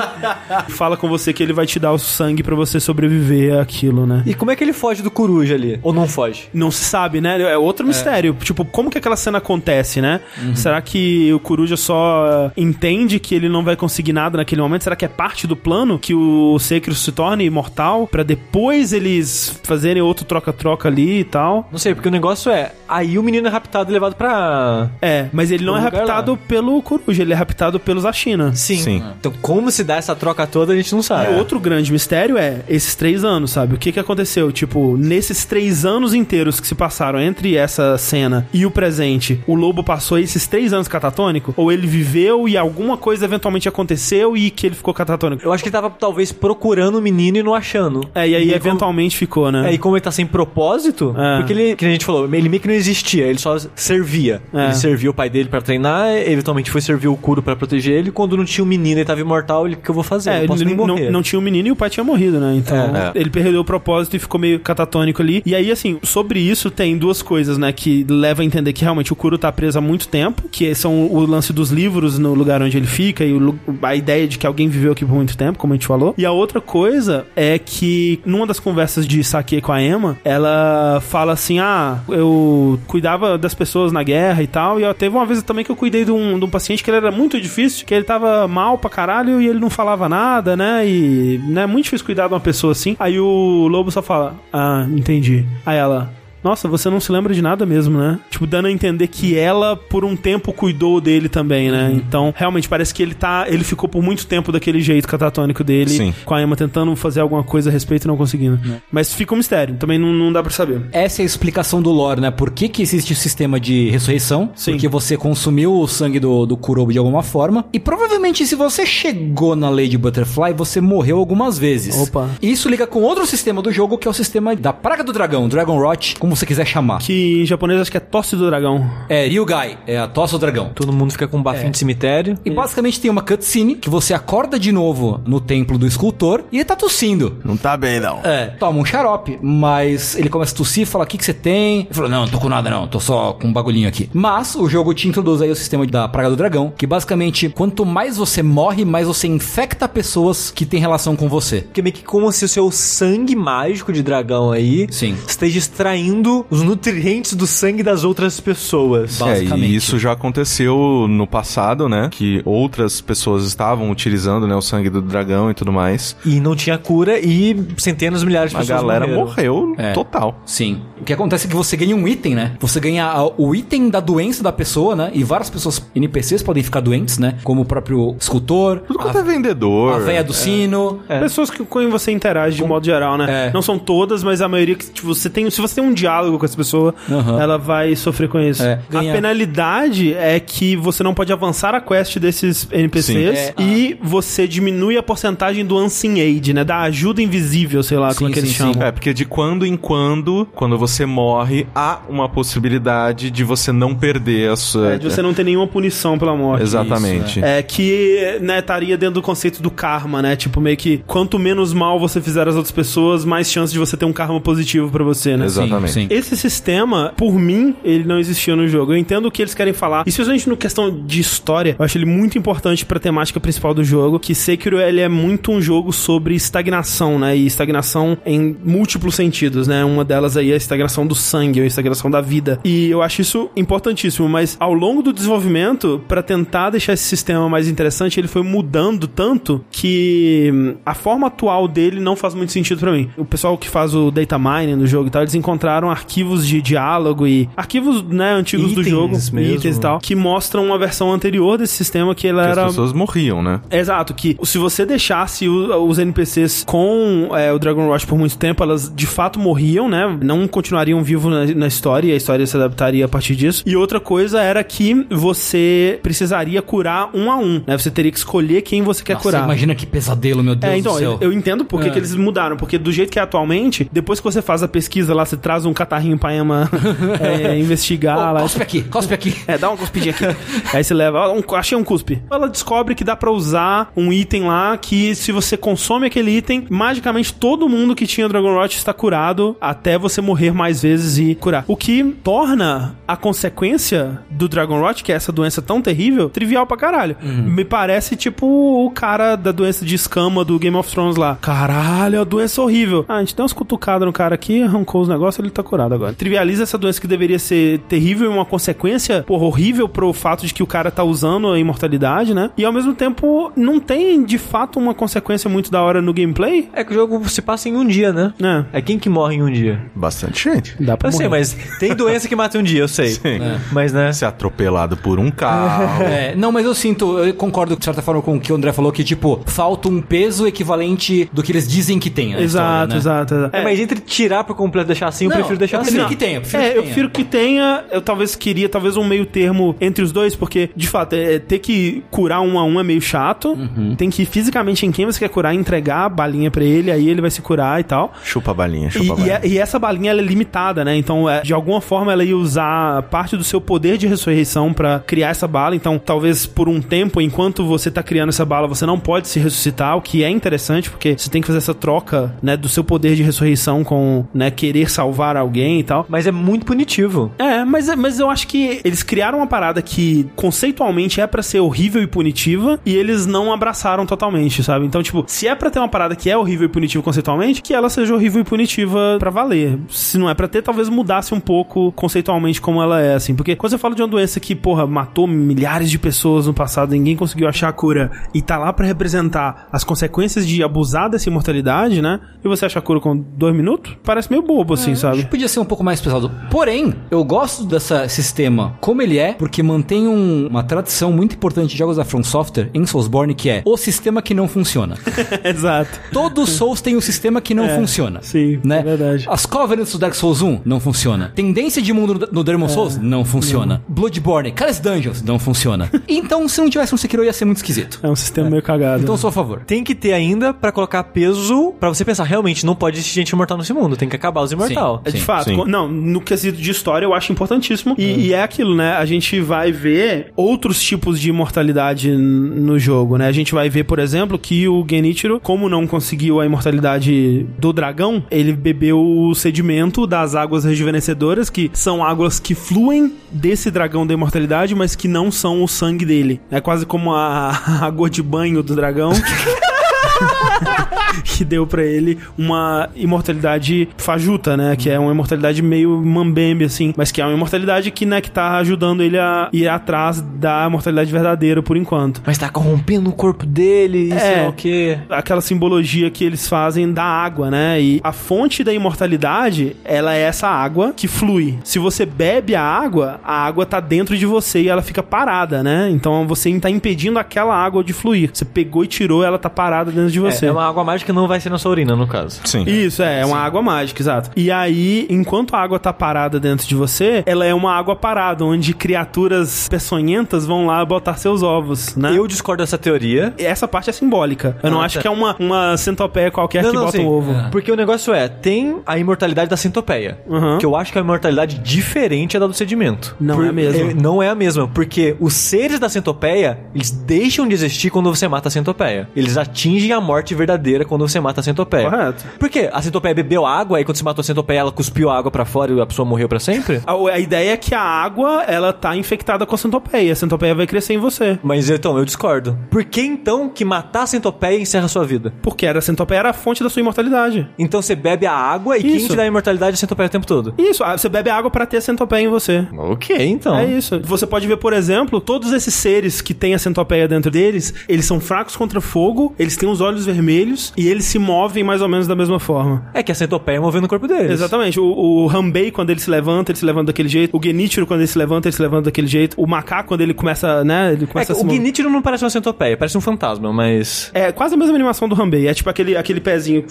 Fala com você que ele vai te dar o sangue pra você sobreviver àquilo, né? E como é que ele foge do coruja ali? Ou não foge? Não se sabe, né? É outro mistério. Tipo, como que aquela cena acontece, né? Será que o Coruja só uh, entende que ele não vai conseguir nada naquele momento? Será que é parte do plano que o Sekiro se torne imortal pra depois eles fazerem outro troca-troca ali e tal? Não sei, porque o negócio é, aí o menino é raptado e levado pra... É, mas ele não é raptado lá. pelo Coruja, ele é raptado pelos Ashina. Sim. Sim. Então como se dá essa troca toda, a gente não sabe. E outro grande mistério é esses três anos, sabe? O que que aconteceu? Tipo, nesses três anos inteiros que se passaram entre essa cena e o presente, o lobo passou esses três anos catatônico? Ou ele viveu e alguma coisa eventualmente aconteceu e que ele ficou catatônico? Eu acho que ele tava talvez procurando o menino e não achando. É, e aí como- eventualmente ficou, né? É, e como ele tá sem propósito, É. porque ele, que a gente falou, ele meio que não existia, ele só servia. É. Ele servia o pai dele pra treinar, eventualmente foi servir o Kuro pra proteger ele. Quando não tinha um menino e tava imortal, ele, o que eu vou fazer? É, não ele não, não tinha o menino e o pai tinha morrido, né? Então, É. ele perdeu o propósito e ficou meio catatônico ali. E aí, assim, sobre isso tem duas coisas, né? Que leva a entender que realmente o Kuro tá preso há muito tempo, que são o lance dos livros no lugar onde ele fica e o a ideia de de que alguém viveu aqui por muito tempo, como a gente falou. E a outra coisa é que numa das conversas de Saki com a Emma, ela fala assim: Ah, eu cuidava das pessoas na guerra e tal. E ó, teve uma vez também que eu cuidei de um, de um paciente que ele era muito difícil, que ele tava mal pra caralho e ele não falava nada, né? E né, muito difícil cuidar de uma pessoa assim. Aí o lobo só fala: Ah, entendi. Aí ela. Nossa, você não se lembra de nada mesmo, né? Tipo, dando a entender que ela, por um tempo, cuidou dele também, né? Então, realmente, parece que ele tá. Ele ficou por muito tempo daquele jeito catatônico dele, Sim. com a Emma tentando fazer alguma coisa a respeito e não conseguindo. Mas fica um mistério, também não, não dá pra saber. Essa é a explicação do lore, né? Por que, que existe o sistema de ressurreição? Sim. Porque você consumiu o sangue do, do Kurobo de alguma forma. E provavelmente, se você chegou na Lady Butterfly, você morreu algumas vezes. Opa. E isso liga com outro sistema do jogo, que é o sistema da Praga do Dragão, Dragon Rot, como você quiser chamar. Que em japonês acho que é tosse do dragão. É Ryugai, é a tosse do dragão. Todo mundo fica com um bafinho de cemitério. E basicamente tem uma cutscene que você acorda de novo no templo do escultor e ele tá tossindo. Não tá bem, não. É, toma um xarope, mas ele começa a tossir e fala: O que, que você tem? Ele falou: Não, não tô com nada, não, tô só com um bagulhinho aqui. Mas o jogo te introduz aí o sistema da Praga do Dragão, que basicamente, quanto mais você morre, mais você infecta pessoas que têm relação com você. Porque meio que como se o seu sangue mágico de dragão aí Sim. esteja extraindo os nutrientes do sangue das outras pessoas. Ba- É, basicamente. e isso já aconteceu no passado, né? Que outras pessoas estavam utilizando, né, o sangue do dragão e tudo mais. E não tinha cura e centenas de milhares de A pessoas galera morreram. morreu É. total. Sim. O que acontece é que você ganha um item, né? Você ganha a- o item da doença da pessoa, né? E várias pessoas, NPCs, podem ficar doentes, né? Como o próprio escultor, Tudo quanto é vendedor. a véia do sino. Pessoas que, com quem você interage de modo geral, né? É. Não são todas, mas a maioria que tipo, você tem. Se você tem um diálogo com essa pessoa, Aham. ela vai sofrer com isso. É. A penalidade é que você não pode avançar a quest desses NPCs Sim. É, e você diminui a porcentagem do Unseen Aid, né? Da ajuda invisível, sei lá como é que sim, eles sim. chamam. É, porque de quando em quando, quando você morre, há uma possibilidade de você não perder a sua. É, de você não ter nenhuma punição pela morte. Exatamente. É que, né, estaria dentro do conceito do karma, né? Tipo, meio que quanto menos mal você fizer às outras pessoas, mais chance de você ter um karma positivo pra você, né? Exatamente. Sim. Esse sistema, por mim, ele não existia no jogo. Eu entendo o que eles querem falar, especialmente no questão de história. Eu acho ele muito importante pra temática principal do jogo, que Sekiro ele é muito um jogo sobre estagnação, né? E estagnação em múltiplos sentidos, né? Uma delas aí é a estagnação do sangue, ou a estagnação da vida. E eu acho isso importantíssimo, mas ao longo do desenvolvimento, pra tentar deixar esse sistema mais interessante, ele foi mudando tanto que hum, a forma atual dele não faz muito sentido pra mim. O pessoal que faz o data mining no jogo e tal, eles encontraram arquivos de diálogo e arquivos, né, antigos do Itens jogo, mesmo. itens e tal, que mostram uma versão anterior desse sistema que ele Que era as pessoas morriam, né? Exato, que se você deixasse os NPCs com é, o Dragon Rush por muito tempo, elas de fato morriam, né? Não continuariam vivos na, na história e a história se adaptaria a partir disso. E outra coisa era que você precisaria curar um a um, né? Você teria que escolher quem você quer Nossa, curar. imagina que pesadelo, meu Deus É, então, do céu. eu, eu entendo por que É. que eles mudaram, porque do jeito que é atualmente, depois que você faz a pesquisa lá, você traz um catarrinho pra Emma é, investigar Ô, lá. cospe aqui, cospe aqui. É, dá uma cuspidinha aqui. Aí você leva, um, achei um cuspe. Ela descobre que dá pra usar um item lá que se você consome aquele item, magicamente todo mundo que tinha Dragon Rot está curado até você morrer mais vezes e curar. O que torna a consequência do Dragon Rot, que é essa doença tão terrível, trivial pra caralho. Me parece tipo o cara da doença de escama do Game of Thrones lá. Caralho, a doença horrível. Ah, a gente deu umas cutucadas no cara aqui, arrancou os negócios, ele tá curado agora. Trivializa essa doença que deveria ser terrível e uma consequência, porra, horrível pro fato de que o cara tá usando a imortalidade, né? E ao mesmo tempo, não tem de fato uma consequência muito da hora no gameplay? É que o jogo se passa em um dia, né? É. É quem que morre em um dia? Bastante gente. Dá pra Eu sei, morrer. mas tem doença que mata em um dia, eu sei. Sim. Mas, né? Ser atropelado por um carro. É, não, mas eu sinto, eu concordo de certa forma com o que o André falou, que, tipo, falta um peso equivalente do que eles dizem que tem. Exato, história, né? exato, exato. É, mas entre tirar por completo e deixar assim, eu Não, prefiro deixar eu assim. prefiro que tenha, eu prefiro é, que eu tenha. prefiro que tenha. Eu talvez queria, talvez, um meio termo entre os dois, porque, de fato, é, ter que curar um a um é meio chato. Uhum. Tem que ir fisicamente em quem você quer curar, entregar a balinha pra ele, aí ele vai se curar e tal. Chupa a balinha, chupa E, a e, balinha. é- e essa balinha ela é limitada, né? Então, é, de alguma forma, ela ia usar parte do seu poder de ressurreição pra criar essa bala. Então, talvez por um tempo, enquanto você tá criando essa bala, você não pode se ressuscitar, o que é interessante, porque você tem que fazer essa troca, né, do seu poder de ressurreição com, né, querer salvar alguém e tal. Mas é muito punitivo. É, mas, mas eu acho que eles criaram uma parada que conceitualmente é pra ser horrível e punitiva e eles não abraçaram totalmente, sabe? Então, tipo, se é pra ter uma parada que é horrível e punitiva conceitualmente, que ela seja horrível e punitiva pra valer. Se não é pra ter, talvez mudasse um pouco conceitualmente como ela é, assim. Porque quando você fala de uma doença que, porra, matou milhares de pessoas no passado, ninguém conseguiu achar a cura e tá lá pra representar as consequências de abusar dessa imortalidade, né? E você acha a cura com dois minutos? Parece meio bobo, assim, Acho sabe? Podia ser um pouco mais pesado. Porém, eu gosto desse sistema como ele é, porque mantém um- uma tradição muito importante de jogos da From Software em Soulsborne, que é o sistema que não funciona. Exato. Todos os Souls têm um sistema que não É, funciona. sim, né? é verdade. As Covenants do Dark Souls 1 não funciona. Tendência de mundo no- Demon Souls não funciona. Bloodborne, Callis Dungeons não funciona. então, se não tivesse um Sekiro, ia ser muito esquisito. É um sistema meio cagado. Então, sou a favor. Tem que ter ainda pra colocar peso pra você pensar, realmente, não pode existir gente imortal nesse mundo, tem que acabar os imortal. É de fato. sim. Não, no quesito de história eu acho importantíssimo. E, e é aquilo, né? A gente vai ver outros tipos de imortalidade no jogo, né? A gente vai ver, por exemplo, que o Genichiro, como não conseguiu a imortalidade do dragão, ele bebeu o sedimento das águas rejuvenescedoras, que são águas que fluem desse dragão da imortalidade, mas que não são o sangue dele. É quase como a água de banho do dragão. que deu pra ele uma imortalidade fajuta, né? Que é uma imortalidade meio mambembe, assim. Mas que é uma imortalidade que, né, que tá ajudando ele a ir atrás da mortalidade verdadeira por enquanto. Mas tá corrompendo o corpo dele, isso É. é o quê? Aquela simbologia que eles fazem da água, né? E a fonte da imortalidade, ela é essa água que flui. Se você bebe a água, a água tá dentro de você e ela fica parada, né? Então você tá impedindo aquela água de fluir. Você pegou e tirou, ela tá parada dentro de você. É, é uma água mágica que não vai ser na sua urina, no caso. Sim. Isso, é, é uma água mágica, exato. E aí, enquanto a água tá parada dentro de você, ela é uma água parada, onde criaturas peçonhentas vão lá botar seus ovos, né? Eu discordo dessa teoria. Essa parte é simbólica. Eu não Ah, acho tá. que é uma, uma centopeia qualquer que bota sim. um ovo. Porque o negócio é, tem a imortalidade da centopeia. Uhum. Que eu acho que é uma imortalidade diferente da do sedimento. Não é a mesma. não é a mesma, porque os seres da centopeia, eles deixam de existir quando você mata a centopeia. Eles atingem a morte verdadeira quando você mata a centopeia. Correto. Por quê? A centopeia bebeu água e quando você matou a centopeia, ela cuspiu a água pra fora e a pessoa morreu pra sempre? A, a ideia é que a água, ela tá infectada com a centopeia. A centopeia vai crescer em você. Mas então, eu discordo. Por que então que matar a centopeia encerra a sua vida? Porque era a centopeia era a fonte da sua imortalidade. Então você bebe a água e quem Isso. te dá a imortalidade é a centopeia o tempo todo. Isso, você bebe água pra ter a centopeia em você. Ok, então. É isso. Você pode ver, por exemplo, todos esses seres que têm a centopeia dentro deles, eles são fracos contra fogo, eles têm os olhos vermelhos e eles se movem mais ou menos da mesma forma. É que a centopeia movendo o corpo deles. Exatamente. O, o Hanbei, quando ele se levanta, ele se levanta daquele jeito. O Genichiro, quando ele se levanta, ele se levanta daquele jeito. O macaco, quando ele começa, né, ele É começa que a se o. Genichiro não parece uma centopeia, parece um fantasma, mas... É quase a mesma animação do Hanbei. É tipo aquele, aquele pezinho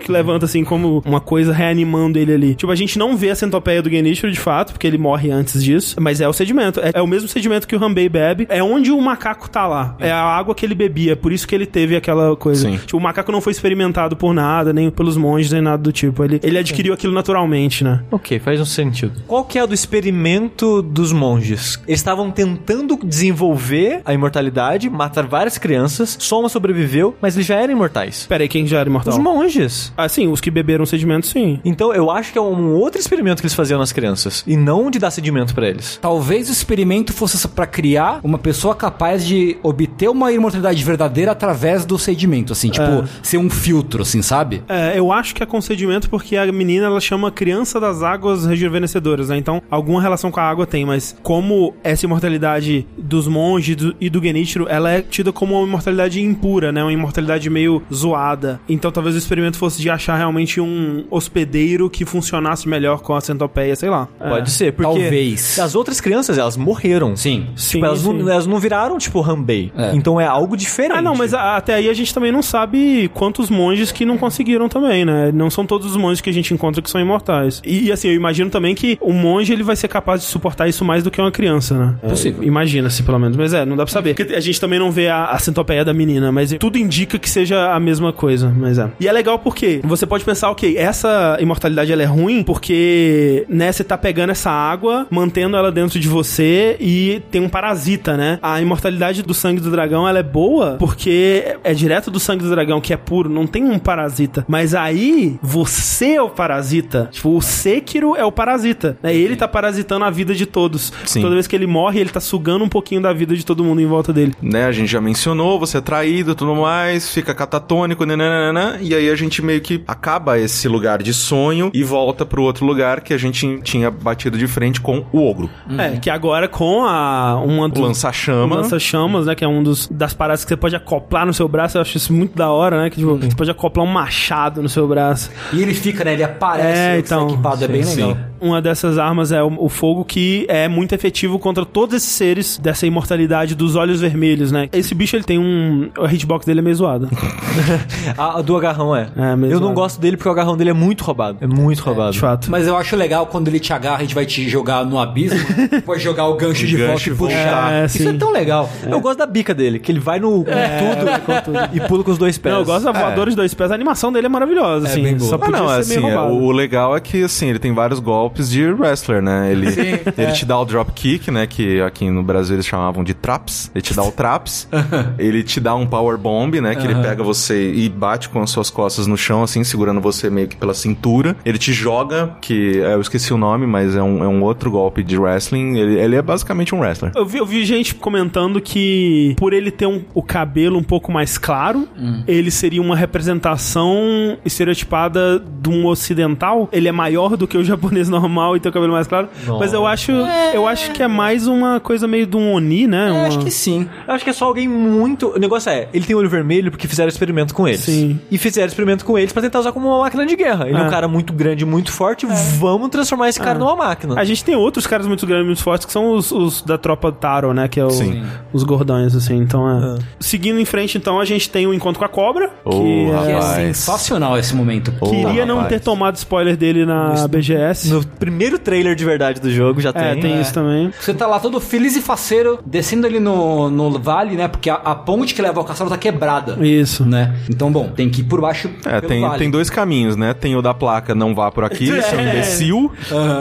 que levanta assim como uma coisa reanimando ele ali. Tipo, a gente não vê a centopeia do Genichiro de fato, porque ele morre antes disso. Mas é o sedimento. É, é o mesmo sedimento que o Hanbei bebe. É onde o macaco tá lá. É a água que ele bebia. Por isso que ele teve aquela coisa. Sim. Tipo, o macaco não foi experimentado por nada, nem pelos monges, nem nada do tipo. Ele, ele adquiriu aquilo naturalmente, né? Ok, faz um sentido. Qual que é o do experimento dos monges? Eles estavam tentando desenvolver a imortalidade, matar várias crianças, só uma sobreviveu, mas eles já eram imortais. Pera aí, quem já era imortal? Os monges. Ah, sim, os que beberam sedimento, sim. Então eu acho que é um outro experimento que eles faziam nas crianças, e não de dar sedimento pra eles. Talvez o experimento fosse pra criar uma pessoa capaz de obter uma imortalidade verdadeira através do sedimento, assim, tipo, ser um filtro, assim, sabe? É, eu acho que é concedimento porque a menina ela chama criança das águas rejuvenescedoras, né? Então, alguma relação com a água tem, mas como essa imortalidade dos monges do- e do Genichiro, ela é tida como uma imortalidade impura, né? Uma imortalidade meio zoada. Então, talvez o experimento fosse de achar realmente um hospedeiro que funcionasse melhor com a centopeia, sei lá. É. Pode ser, porque Talvez. as outras crianças, elas morreram. Sim. Sim, Tipo, elas, sim. Não, elas não viraram, tipo, Hanbei. É. Então é algo diferente. Ah, não, mas a- até aí a gente também não sabe quantos monges que não conseguiram também, né? Não são todos os monges que a gente encontra que são imortais. E, e, assim, eu imagino também que o monge ele vai ser capaz de suportar isso mais do que uma criança, né? Possível. É, Imagina-se, pelo menos. Mas é, não dá pra saber. Porque a gente também não vê a, a centopeia da menina, mas tudo indica que seja a mesma coisa, mas é. E é legal porque você pode pensar, ok, essa imortalidade ela é ruim porque, né, você tá pegando essa água, mantendo ela dentro de você e tem um parasita, né? A imortalidade do sangue do dragão, ela é boa porque é direto do sangue do dragão, que é puro, não tem um parasita. Mas aí, você é o parasita. Tipo, o Sekiro é o parasita. Né? Ele tá parasitando a vida de todos. Sim. Toda vez que ele morre, ele tá sugando um pouquinho da vida de todo mundo em volta dele. né, a gente já mencionou, você é traído e tudo mais, fica catatônico, nananana, e aí a gente meio que acaba esse lugar de sonho e volta pro outro lugar que a gente tinha batido de frente com o ogro. É, que agora com a... Uma O dos- lança-chama. lança-chamas, né? Que é um dos das paradas que você pode acoplar no seu braço. Eu acho isso muito da hora, né? Que tipo, você pode acoplar um machado no seu braço. E ele fica, né? Ele aparece É, então, equipado, é bem sim, legal. sim. Uma dessas armas é o, o fogo que é muito efetivo contra todos esses seres dessa imortalidade dos olhos vermelhos, né? Esse bicho ele tem um. A hitbox dele é meio zoado. A, a do agarrão é. É, eu não é. gosto dele porque o agarrão dele é muito roubado. É muito roubado. De fato. Mas eu acho legal quando ele te agarra, a gente vai te jogar no abismo, pode jogar o gancho de Gancho volta e puxar. É, Isso sim. é tão legal. Eu gosto da bica dele, que ele vai no com tudo, e pula com os dois pés. Não, eu gosto da voadora de dois pés. A animação dele é maravilhosa, assim. bem boa. Só Ah, podia não, ser assim, meio é, roubado. o legal é que, assim, ele tem vários golpes de wrestler, né? Ele, ele te dá o drop kick, né? Que aqui no Brasil eles chamavam de traps. Ele te dá o traps. ele te dá um power bomb, né? Que ele pega você e bate com as suas costas no chão, assim, segurando você meio que pela cintura. Ele te joga, que é, eu esqueci o nome, mas é um, é um outro golpe de wrestling. Ele, ele é basicamente um wrestler. Eu vi, eu vi gente comentando que por ele ter um- o cabelo um pouco mais claro, ele seria uma representação estereotipada de um ocidental. Ele é maior do que o japonês normal e tem o cabelo mais claro. Mas eu acho, eu acho que é mais uma coisa meio de um oni, né? Eu Uma- acho que sim. Eu acho que é só alguém muito. O negócio é, ele tem olho vermelho porque fizeram experimento com eles. Sim. E fizeram experimento com eles pra tentar usar como uma máquina de guerra. Ele é, É. um cara muito grande, muito forte. Vamos transformar esse cara numa máquina. A gente tem outros caras muito grandes, muito fortes, que são os, os da tropa Taro, né? Que é o- Sim. os gordões, assim. Então é. Seguindo em frente, então, a gente tem o encontro com a cobra. Oh, que Que é, é sensacional esse momento. Queria não rapaz. ter tomado spoiler dele na BGS. No primeiro trailer de verdade do jogo já É, tem. tem isso também. Você tá lá todo feliz e faceiro, descendo ali no, no vale, né? Porque a, a ponte que leva ao castelo tá quebrada. Isso. Né? Então, bom, tem que ir por baixo. É, pelo tem, vale. tem dois caminhos, né? Tem o da placa não vá por aqui, seu É. imbecil.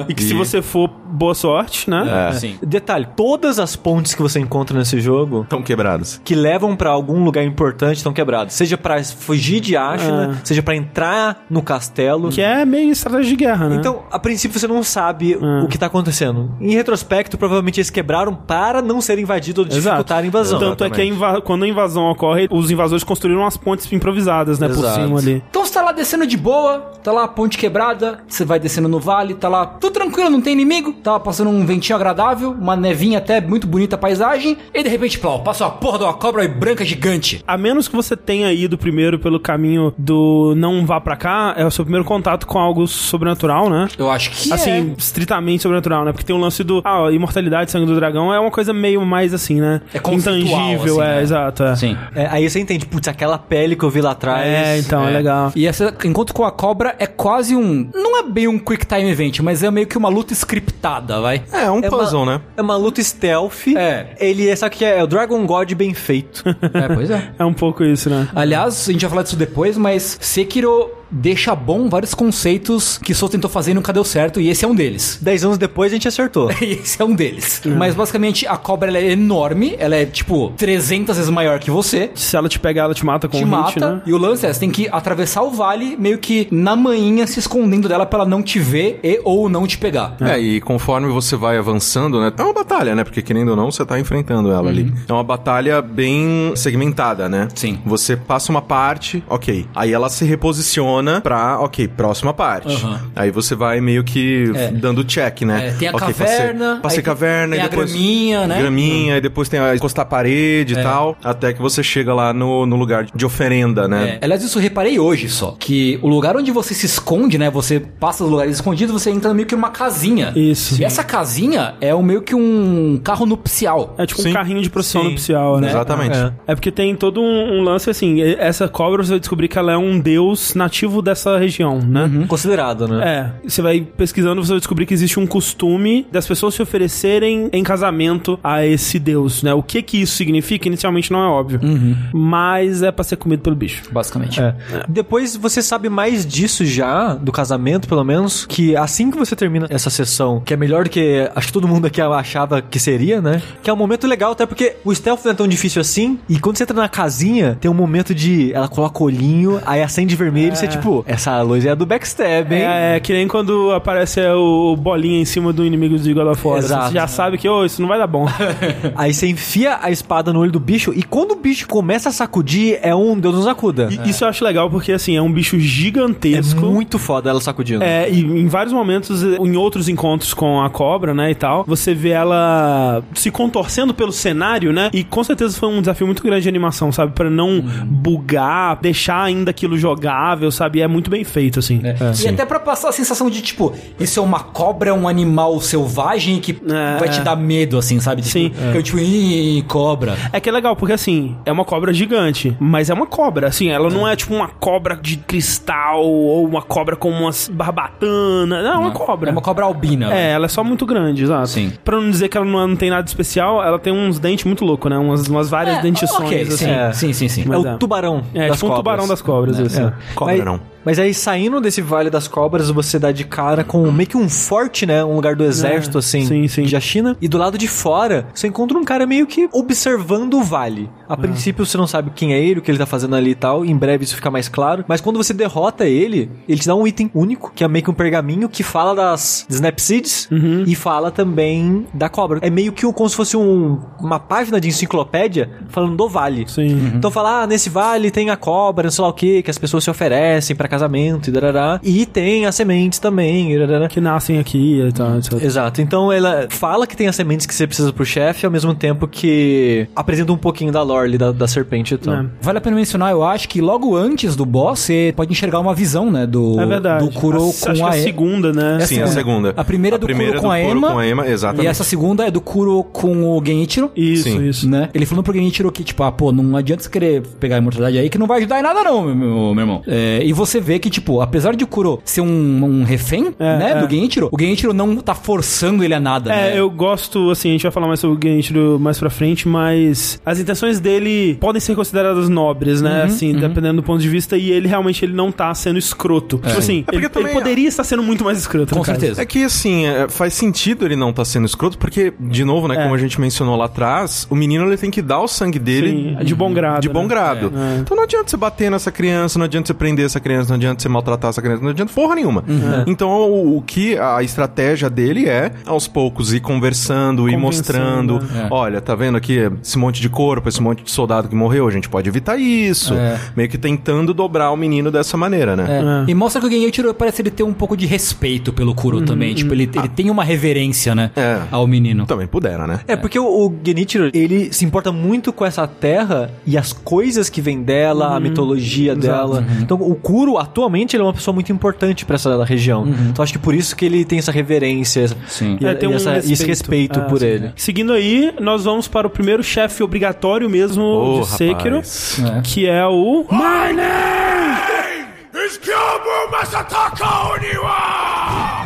E que se você for, boa sorte, né? É. Sim. Detalhe, todas as pontes que você encontra nesse jogo Estão quebrados. que levam pra algum lugar importante estão quebradas. Seja pra fugir de Ashina, seja pra entrar no castelo. Que é meio estratégia de guerra, né? Então, a princípio você não sabe o que tá acontecendo. Em retrospecto, provavelmente eles quebraram para não ser invadido ou dificultar a invasão. Tanto é que a inva- quando a invasão ocorre, os invasores construíram as pontes improvisadas, né? Por Exato. cima ali. Então você tá lá descendo de boa, tá lá a ponte quebrada, você vai descendo no vale, tá lá tudo tranquilo, não tem inimigo, tava passando um ventinho agradável, uma nevinha até muito bonita a paisagem, e de repente, plau, passa uma porra de uma cobra branca gigante. A menos que você tenha ido primeiro pelo caminho do não vá pra cá, é o seu primeiro contato com algo sobrenatural, né? Eu acho que Assim, é. estritamente sobrenatural, né? Porque tem o lance do. Ah, imortalidade, sangue do dragão é uma coisa meio mais assim, né? É Intangível, assim, é, né? exato. É. Sim. É, aí você entende, putz, aquela pele que eu vi lá atrás. É, então, é, legal. E esse encontro com a cobra é quase um. Não é bem um quick time event, mas é meio que uma luta scriptada, vai. É, um É uma- puzzle, né? É uma luta stealth. É. Ele é, sabe o que é? É o Dragon God bem feito. É, pois é. É um pouco isso, né? Aliás, a gente vai falar disso depois, mas Sekiro deixa bom vários conceitos que Sou tentou fazer e nunca deu certo, e esse é um deles. Dez anos depois a gente acertou. E esse é um deles. Mas basicamente a cobra ela é enorme, ela é tipo 300 vezes maior que você. Se ela te pegar, ela te mata com Te um mata, hit, né? e o lance é, você tem que atravessar o vale meio que na manhinha se escondendo dela pra ela não te ver e ou não te pegar. É, e conforme você vai avançando, né? É uma batalha, né? Porque querendo ou não, você tá enfrentando ela ali. É uma batalha bem segmentada, né? Sim. Você passa uma parte, ok. Aí ela se reposiciona pra, ok, próxima parte. Aham. Aí você vai meio que É. dando check, né? É, tem a Ok, caverna, Passei, passei caverna, tem e a depois. graminha, né? Graminha, e depois tem a encostar a parede É. e tal. Até que você chega lá no, no lugar de oferenda, né? É. Aliás, isso eu reparei hoje só. Que o lugar onde você se esconde, né? Você passa os lugares escondidos, você entra meio que numa casinha. Isso. E essa casinha é um, meio que um carro nupcial. É tipo Sim. um carrinho de procissão Sim. nupcial, né? Exatamente. É. É porque tem todo um, um lance assim. Essa cobra você vai descobrir que ela é um deus nativo nativo dessa região, né? Considerado, né? É, você vai pesquisando, você vai descobrir que existe um costume das pessoas se oferecerem em casamento a esse deus, né? O que que isso significa, inicialmente não é óbvio. Mas é pra ser comido pelo bicho. Basicamente. É. Depois você sabe mais disso já, do casamento, pelo menos, que assim que você termina essa sessão, que é melhor do que acho que todo mundo aqui achava que seria, né? Que é um momento legal, até porque o stealth não é tão difícil assim. E quando você entra na casinha, tem um momento de. Ela coloca o olhinho, aí acende vermelho e você, tipo, essa luz é a do backstab, hein? É, é que nem quando aparece é, o bolinha em cima do inimigo de God of War. Exato. Você já sabe que, ô, isso não vai dar bom. Aí você enfia a espada no olho do bicho e quando o bicho começa a sacudir, é um Deus nos acuda. E Isso eu acho legal porque, assim, é um bicho É gigantesco. muito foda ela sacudindo. É, e em vários momentos, em outros encontros com a cobra, né, e tal, você vê ela se contorcendo pelo cenário, né? E com certeza foi um desafio muito grande de animação, sabe? Pra não bugar, deixar ainda aquilo jogável, sabe? E é muito bem feito, assim. E até pra passar a sensação de, tipo, isso é uma cobra, é um animal selvagem que É, vai te é. dar medo, assim, sabe? Tipo, Sim. Eu, tipo, ih, cobra. É que é legal, porque assim, é uma cobra gigante, mas é uma cobra, assim, ela não é tipo uma cobra de cristal ou uma cobra com umas barbatanas. Não, é uma cobra. É uma cobra albina. É, ela é só muito grande, exato. Sim. Pra não dizer que ela não, não tem nada especial, ela tem uns dentes muito loucos, né? Umas, umas várias É, dentições, ok, assim. sim, É. sim, sim, sim. É o é. tubarão É, tipo um tubarão das cobras, isso. É. Cobra Mas- não. Mas aí, saindo desse Vale das Cobras, você dá de cara com meio que um forte, né? Um lugar do exército, É, assim, sim, sim. da China. E do lado de fora, você encontra um cara meio que observando o vale. A princípio, você não sabe quem é ele, o que ele tá fazendo ali e tal. Em breve isso fica mais claro. Mas quando você derrota ele, ele te dá um item único, que é meio que um pergaminho que fala das Snap Seeds Uhum. e fala também da cobra. É meio que como se fosse um- uma página de enciclopédia falando do vale. Sim. Então fala, ah, nesse vale tem a cobra, não sei lá o que, que as pessoas se oferecem pra casamento e darará. E tem as sementes também, darará. Que nascem aqui e tal, etc. Exato. Então ela fala que tem as sementes que você precisa pro chefe, ao mesmo tempo que apresenta um pouquinho da lore ali, da, da serpente e tal. É. Vale a pena mencionar, eu acho que logo antes do boss, você pode enxergar uma visão, né? Do, É verdade. do Kuro Acho com que a, a segunda, né? É Sim, a segunda. A primeira é do Kuro com a Ema. com a Ema, exatamente. E essa segunda é do Kuro com o Genichiro. Isso, Sim. isso. Né? Ele falando pro Genichiro que, tipo, ah, pô, não adianta você querer pegar a imortalidade aí que não vai ajudar em nada, não, meu, meu, meu irmão. É, e você vê que, tipo, apesar de o Kuro ser um, um refém, É, né, é. do Genichiro, o Genichiro não tá forçando ele a nada, É, né? eu gosto, assim, a gente vai falar mais sobre o Genichiro mais pra frente, mas as intenções dele podem ser consideradas nobres, Uhum, né? assim, dependendo do ponto de vista, e ele realmente ele não tá sendo escroto. Tipo assim, porque ele, também- ele poderia estar sendo muito mais escroto, Com no caso. certeza. É que, assim, é, faz sentido ele não estar sendo escroto, porque, de novo, né, É. como a gente mencionou lá atrás, o menino ele tem que dar o sangue dele Sim, de bom grado, De bom né? grado. É. Então não adianta você bater nessa criança, não adianta você prender essa criança, não adianta você maltratar essa criança, não adianta porra nenhuma. Uhum. Então o, o que a estratégia dele é, aos poucos, ir conversando, ir mostrando. né? Olha, tá vendo aqui esse monte de corpo, esse monte de soldado que morreu, a gente pode evitar isso. É. Meio que tentando dobrar o menino dessa maneira, né? É. E mostra que o Genichiro parece ele ter um pouco de respeito pelo Kuro também. Tipo, ele, ele tem uma reverência, né? É. Ao menino. Também pudera, né? É, porque o, o Genichiro, ele se importa muito com essa terra e as coisas que vem dela, a mitologia dela. Então, o Kuro, atualmente, ele é uma pessoa muito importante pra essa região. Então, acho que por isso que ele tem essa reverência Sim. e, É, tem e um essa- e esse respeito É, por sim. ele. Seguindo aí, nós vamos para o primeiro chefe obrigatório mesmo Ô, de Sekiro. É. que é o... My name! is Kyobu Masataka Oniwa!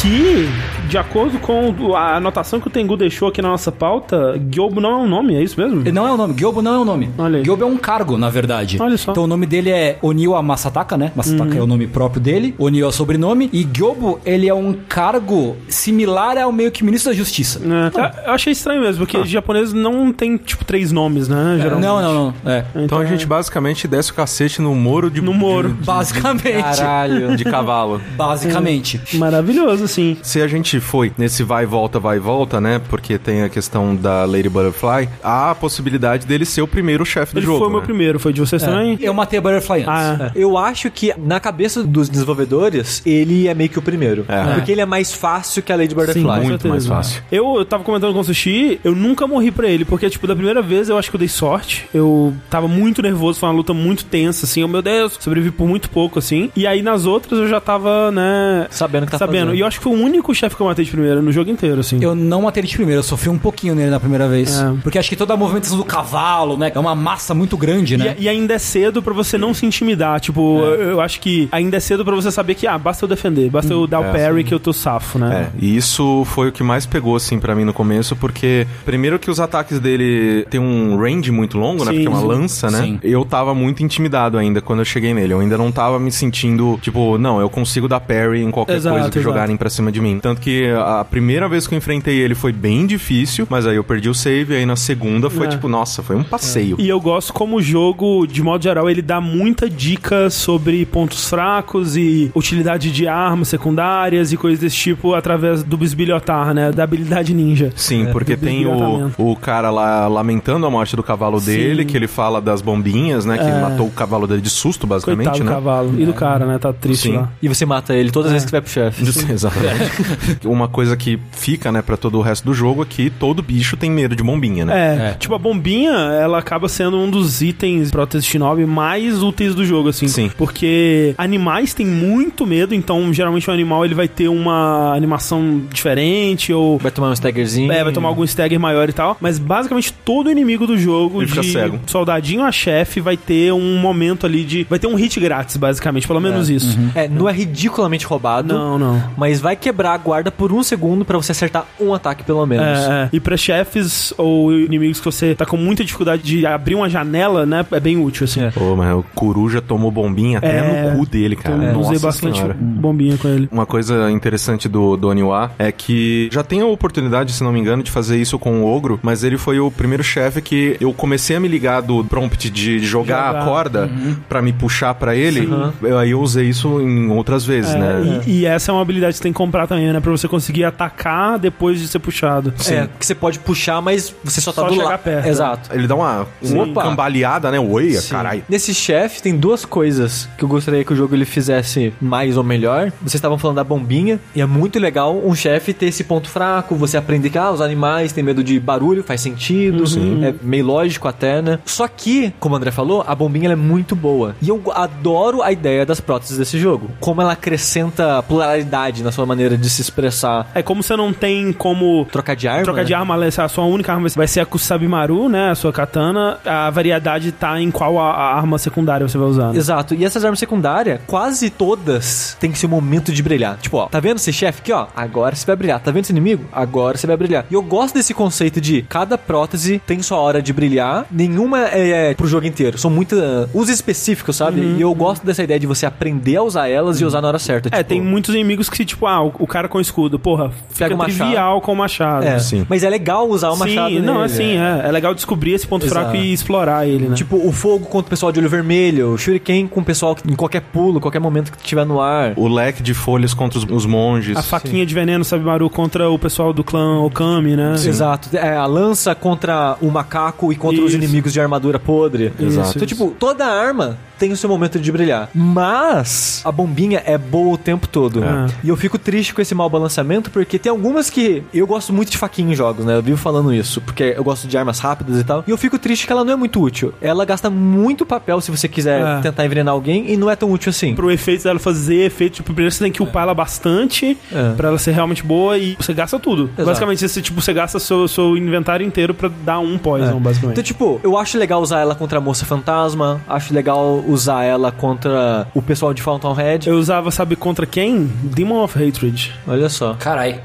Que, de acordo com a anotação que o Tengu deixou aqui na nossa pauta, Gyobo não é um nome, é isso mesmo? Ele Não é o nome, Gyobo não é o nome. Gyobo é um cargo, na verdade. Olha só. Então o nome dele é Oniwa Masataka, né? Masataka é o nome próprio dele. Oniwa é o sobrenome. E Gyobo, ele é um cargo similar ao meio que ministro da justiça. É, eu- eu achei estranho mesmo, porque japonês não tem, tipo, três nomes, né? Geralmente. Não, não, não. É. Então a gente basicamente desce o cacete no moro de... No moro. de- Basicamente. Caralho. de cavalo. Basicamente. Maravilhoso, assim. Se a gente foi nesse vai e volta, vai e volta, né? Porque tem a questão da Lady Butterfly, há a possibilidade dele ser o primeiro chefe do Ele jogo. foi o meu né? primeiro, foi de vocês também? Eu matei a Butterfly antes. Ah, Eu acho que na cabeça dos desenvolvedores, ele é meio que o primeiro. É. Porque ele é mais fácil que a Lady Butterfly. Sim, muito mais fácil. Eu, eu tava comentando com o Sushi, eu nunca morri pra ele, porque, tipo, da primeira vez eu acho que eu dei sorte. Eu tava muito nervoso, foi uma luta muito tensa, assim, oh meu Deus, sobrevivi por muito pouco, assim. E aí nas outras eu já tava, né. Sabendo que tá Sabendo. fazendo. E eu acho que foi o único chefe que eu matei de primeira no jogo inteiro, assim. Eu não matei ele de primeira, eu sofri um pouquinho nele na primeira vez. É. Porque acho que toda a movimentação do cavalo, né? É uma massa muito grande, né? E, e ainda é cedo pra você não se intimidar. Tipo, eu, eu acho que ainda é cedo pra você saber que, ah, basta eu defender, basta eu dar o é, parry que eu tô safo, né? É, e isso foi o que mais pegou, assim, pra mim no começo, porque primeiro que os ataques dele tem um range muito longo, né? Sim, Porque é uma sim. lança, né? Sim. Eu tava muito intimidado ainda quando eu cheguei nele. Eu ainda não tava me sentindo, tipo, não, eu consigo dar parry em qualquer Exato, coisa que exato. jogarem pra cima de mim. Tanto que a primeira vez que eu enfrentei ele foi bem difícil, mas aí eu perdi o save, e aí na segunda foi É. tipo, nossa, foi um passeio. E eu gosto como o jogo, de modo geral, ele dá muita dica sobre pontos fracos e utilidade de armas secundárias e coisas desse tipo através do bisbilhotar, né? Da habilidade ninja. Sim, porque do tem o, o cara lá lamentando a morte do cavalo dele, que ele fala das bombinhas, né? Que ele matou o cavalo dele de susto, basicamente, Coitado do né? cavalo. E do cara, né? Tá triste Sim. lá. E você mata ele todas as vezes que vai pro chefe. Exatamente. Uma coisa que fica, né, pra todo o resto do jogo é que todo bicho tem medo de bombinha, né? É, É. tipo, a bombinha, ela acaba sendo um dos itens prótese Shinobi mais úteis do jogo, assim. Sim. Porque animais têm muito medo, então geralmente o animal ele vai ter uma animação diferente ou Vai tomar um staggerzinho. É, vai tomar algum stagger maior e tal. Mas basicamente todo inimigo do jogo, Ele fica de cego. soldadinho a chefe, vai ter um momento ali de. Vai ter um hit grátis, basicamente. Pelo menos isso. É, não é ridiculamente roubado. Não, não. Mas vai quebrar a guarda por um segundo pra você acertar um ataque pelo menos. É, é. E pra chefes ou inimigos que você tá com muita dificuldade de abrir uma janela, né? É bem útil, assim. É. Pô, mas o coruja tomou bombinha até É, no cu dele, cara. Então, Nossa usei bastante senhora. bombinha com ele. Uma coisa interessante do, do Oniwa é que já tem a oportunidade, se não me engano, de fazer isso com o Ogro, mas ele foi o primeiro chefe que eu comecei a me ligar do prompt de jogar, Jogar. a corda pra me puxar pra ele. Sim. Eu- Aí eu usei isso em outras vezes, É, né? e, e essa é uma habilidade que você tem que comprar também, né? Pra você conseguir atacar depois de ser puxado. É, que você pode puxar, mas você só tá Só do lado. perto. Exato. Ele dá uma, uma cambaleada, né? Oi, Sim. caralho. Nesse chefe tem duas coisas que eu gostaria que o jogo ele fizesse mais ou melhor. Vocês estavam falando da bombinha e é muito legal um chefe ter esse ponto fraco, você aprender que ah, os animais têm medo de barulho, faz sentido, é meio lógico até, né? Só que, como o André falou, a bombinha ela é muito boa. E eu adoro a ideia das próteses desse jogo. Como ela acrescenta pluralidade na sua maneira de se expressar. É como você não tem como Trocar de arma. trocar né? de arma, ela- a sua única arma vai ser a Kusabimaru, né? A sua katana. A variedade tá em qual a, a arma secundária você vai usar. né? Exato. E essas armas secundárias, quase todas têm seu momento de brilhar. Tipo, ó, tá vendo esse chefe aqui, ó? Agora você vai brilhar. Tá vendo esse inimigo? Agora você vai brilhar. E eu gosto desse conceito de cada prótese tem sua hora de brilhar. Nenhuma é, é pro jogo inteiro. São muitas uh, usos específicos, sabe? E eu gosto dessa ideia de você aprender a usar elas e usar na hora certa. É, tipo, tem muitos inimigos que, tipo, ah, o, o cara com escudo, porra, fica Pega o machado. trivial com o machado. É, Sim. mas é legal usar o machado Sim, não, assim, é. É legal descobrir esse ponto Exato. fraco e explorar ele, né? Tipo, o fogo contra o pessoal de olho vermelho, o shuriken com o pessoal que, em qualquer pulo, qualquer momento que estiver no ar. O leque de folhas contra os, os monges. a faquinha de veneno, sabe, Maru, contra o pessoal do clã Okami, né? Exato. É, a lança contra o macaco e contra os Isso. inimigos de armadura podre. Exato. Então, tipo, toda arma tem o seu momento de brilhar. Mas a bombinha é boa o tempo todo. É. E eu fico triste com esse mau balanceamento, porque tem algumas que eu gosto muito de faquinha em jogos, né? Eu vivo falando isso, porque eu gosto de armas rápidas e tal. E eu fico triste que ela não é muito útil. Ela gasta muito papel se você quiser É. tentar envenenar alguém e não é tão útil assim. Pro efeito dela fazer efeito, tipo, primeiro você tem que upar ela bastante É. pra ela ser realmente boa e você gasta tudo. Exato. Basicamente, você, tipo, você gasta seu, seu inventário inteiro pra dar um poison, basicamente. Então, tipo, eu acho legal usar ela contra a moça fantasma, acho legal usar ela contra o pessoal de Fountainhead. Eu usava, sabe, contra quem? Demon of Hatred. Olha só. Carai.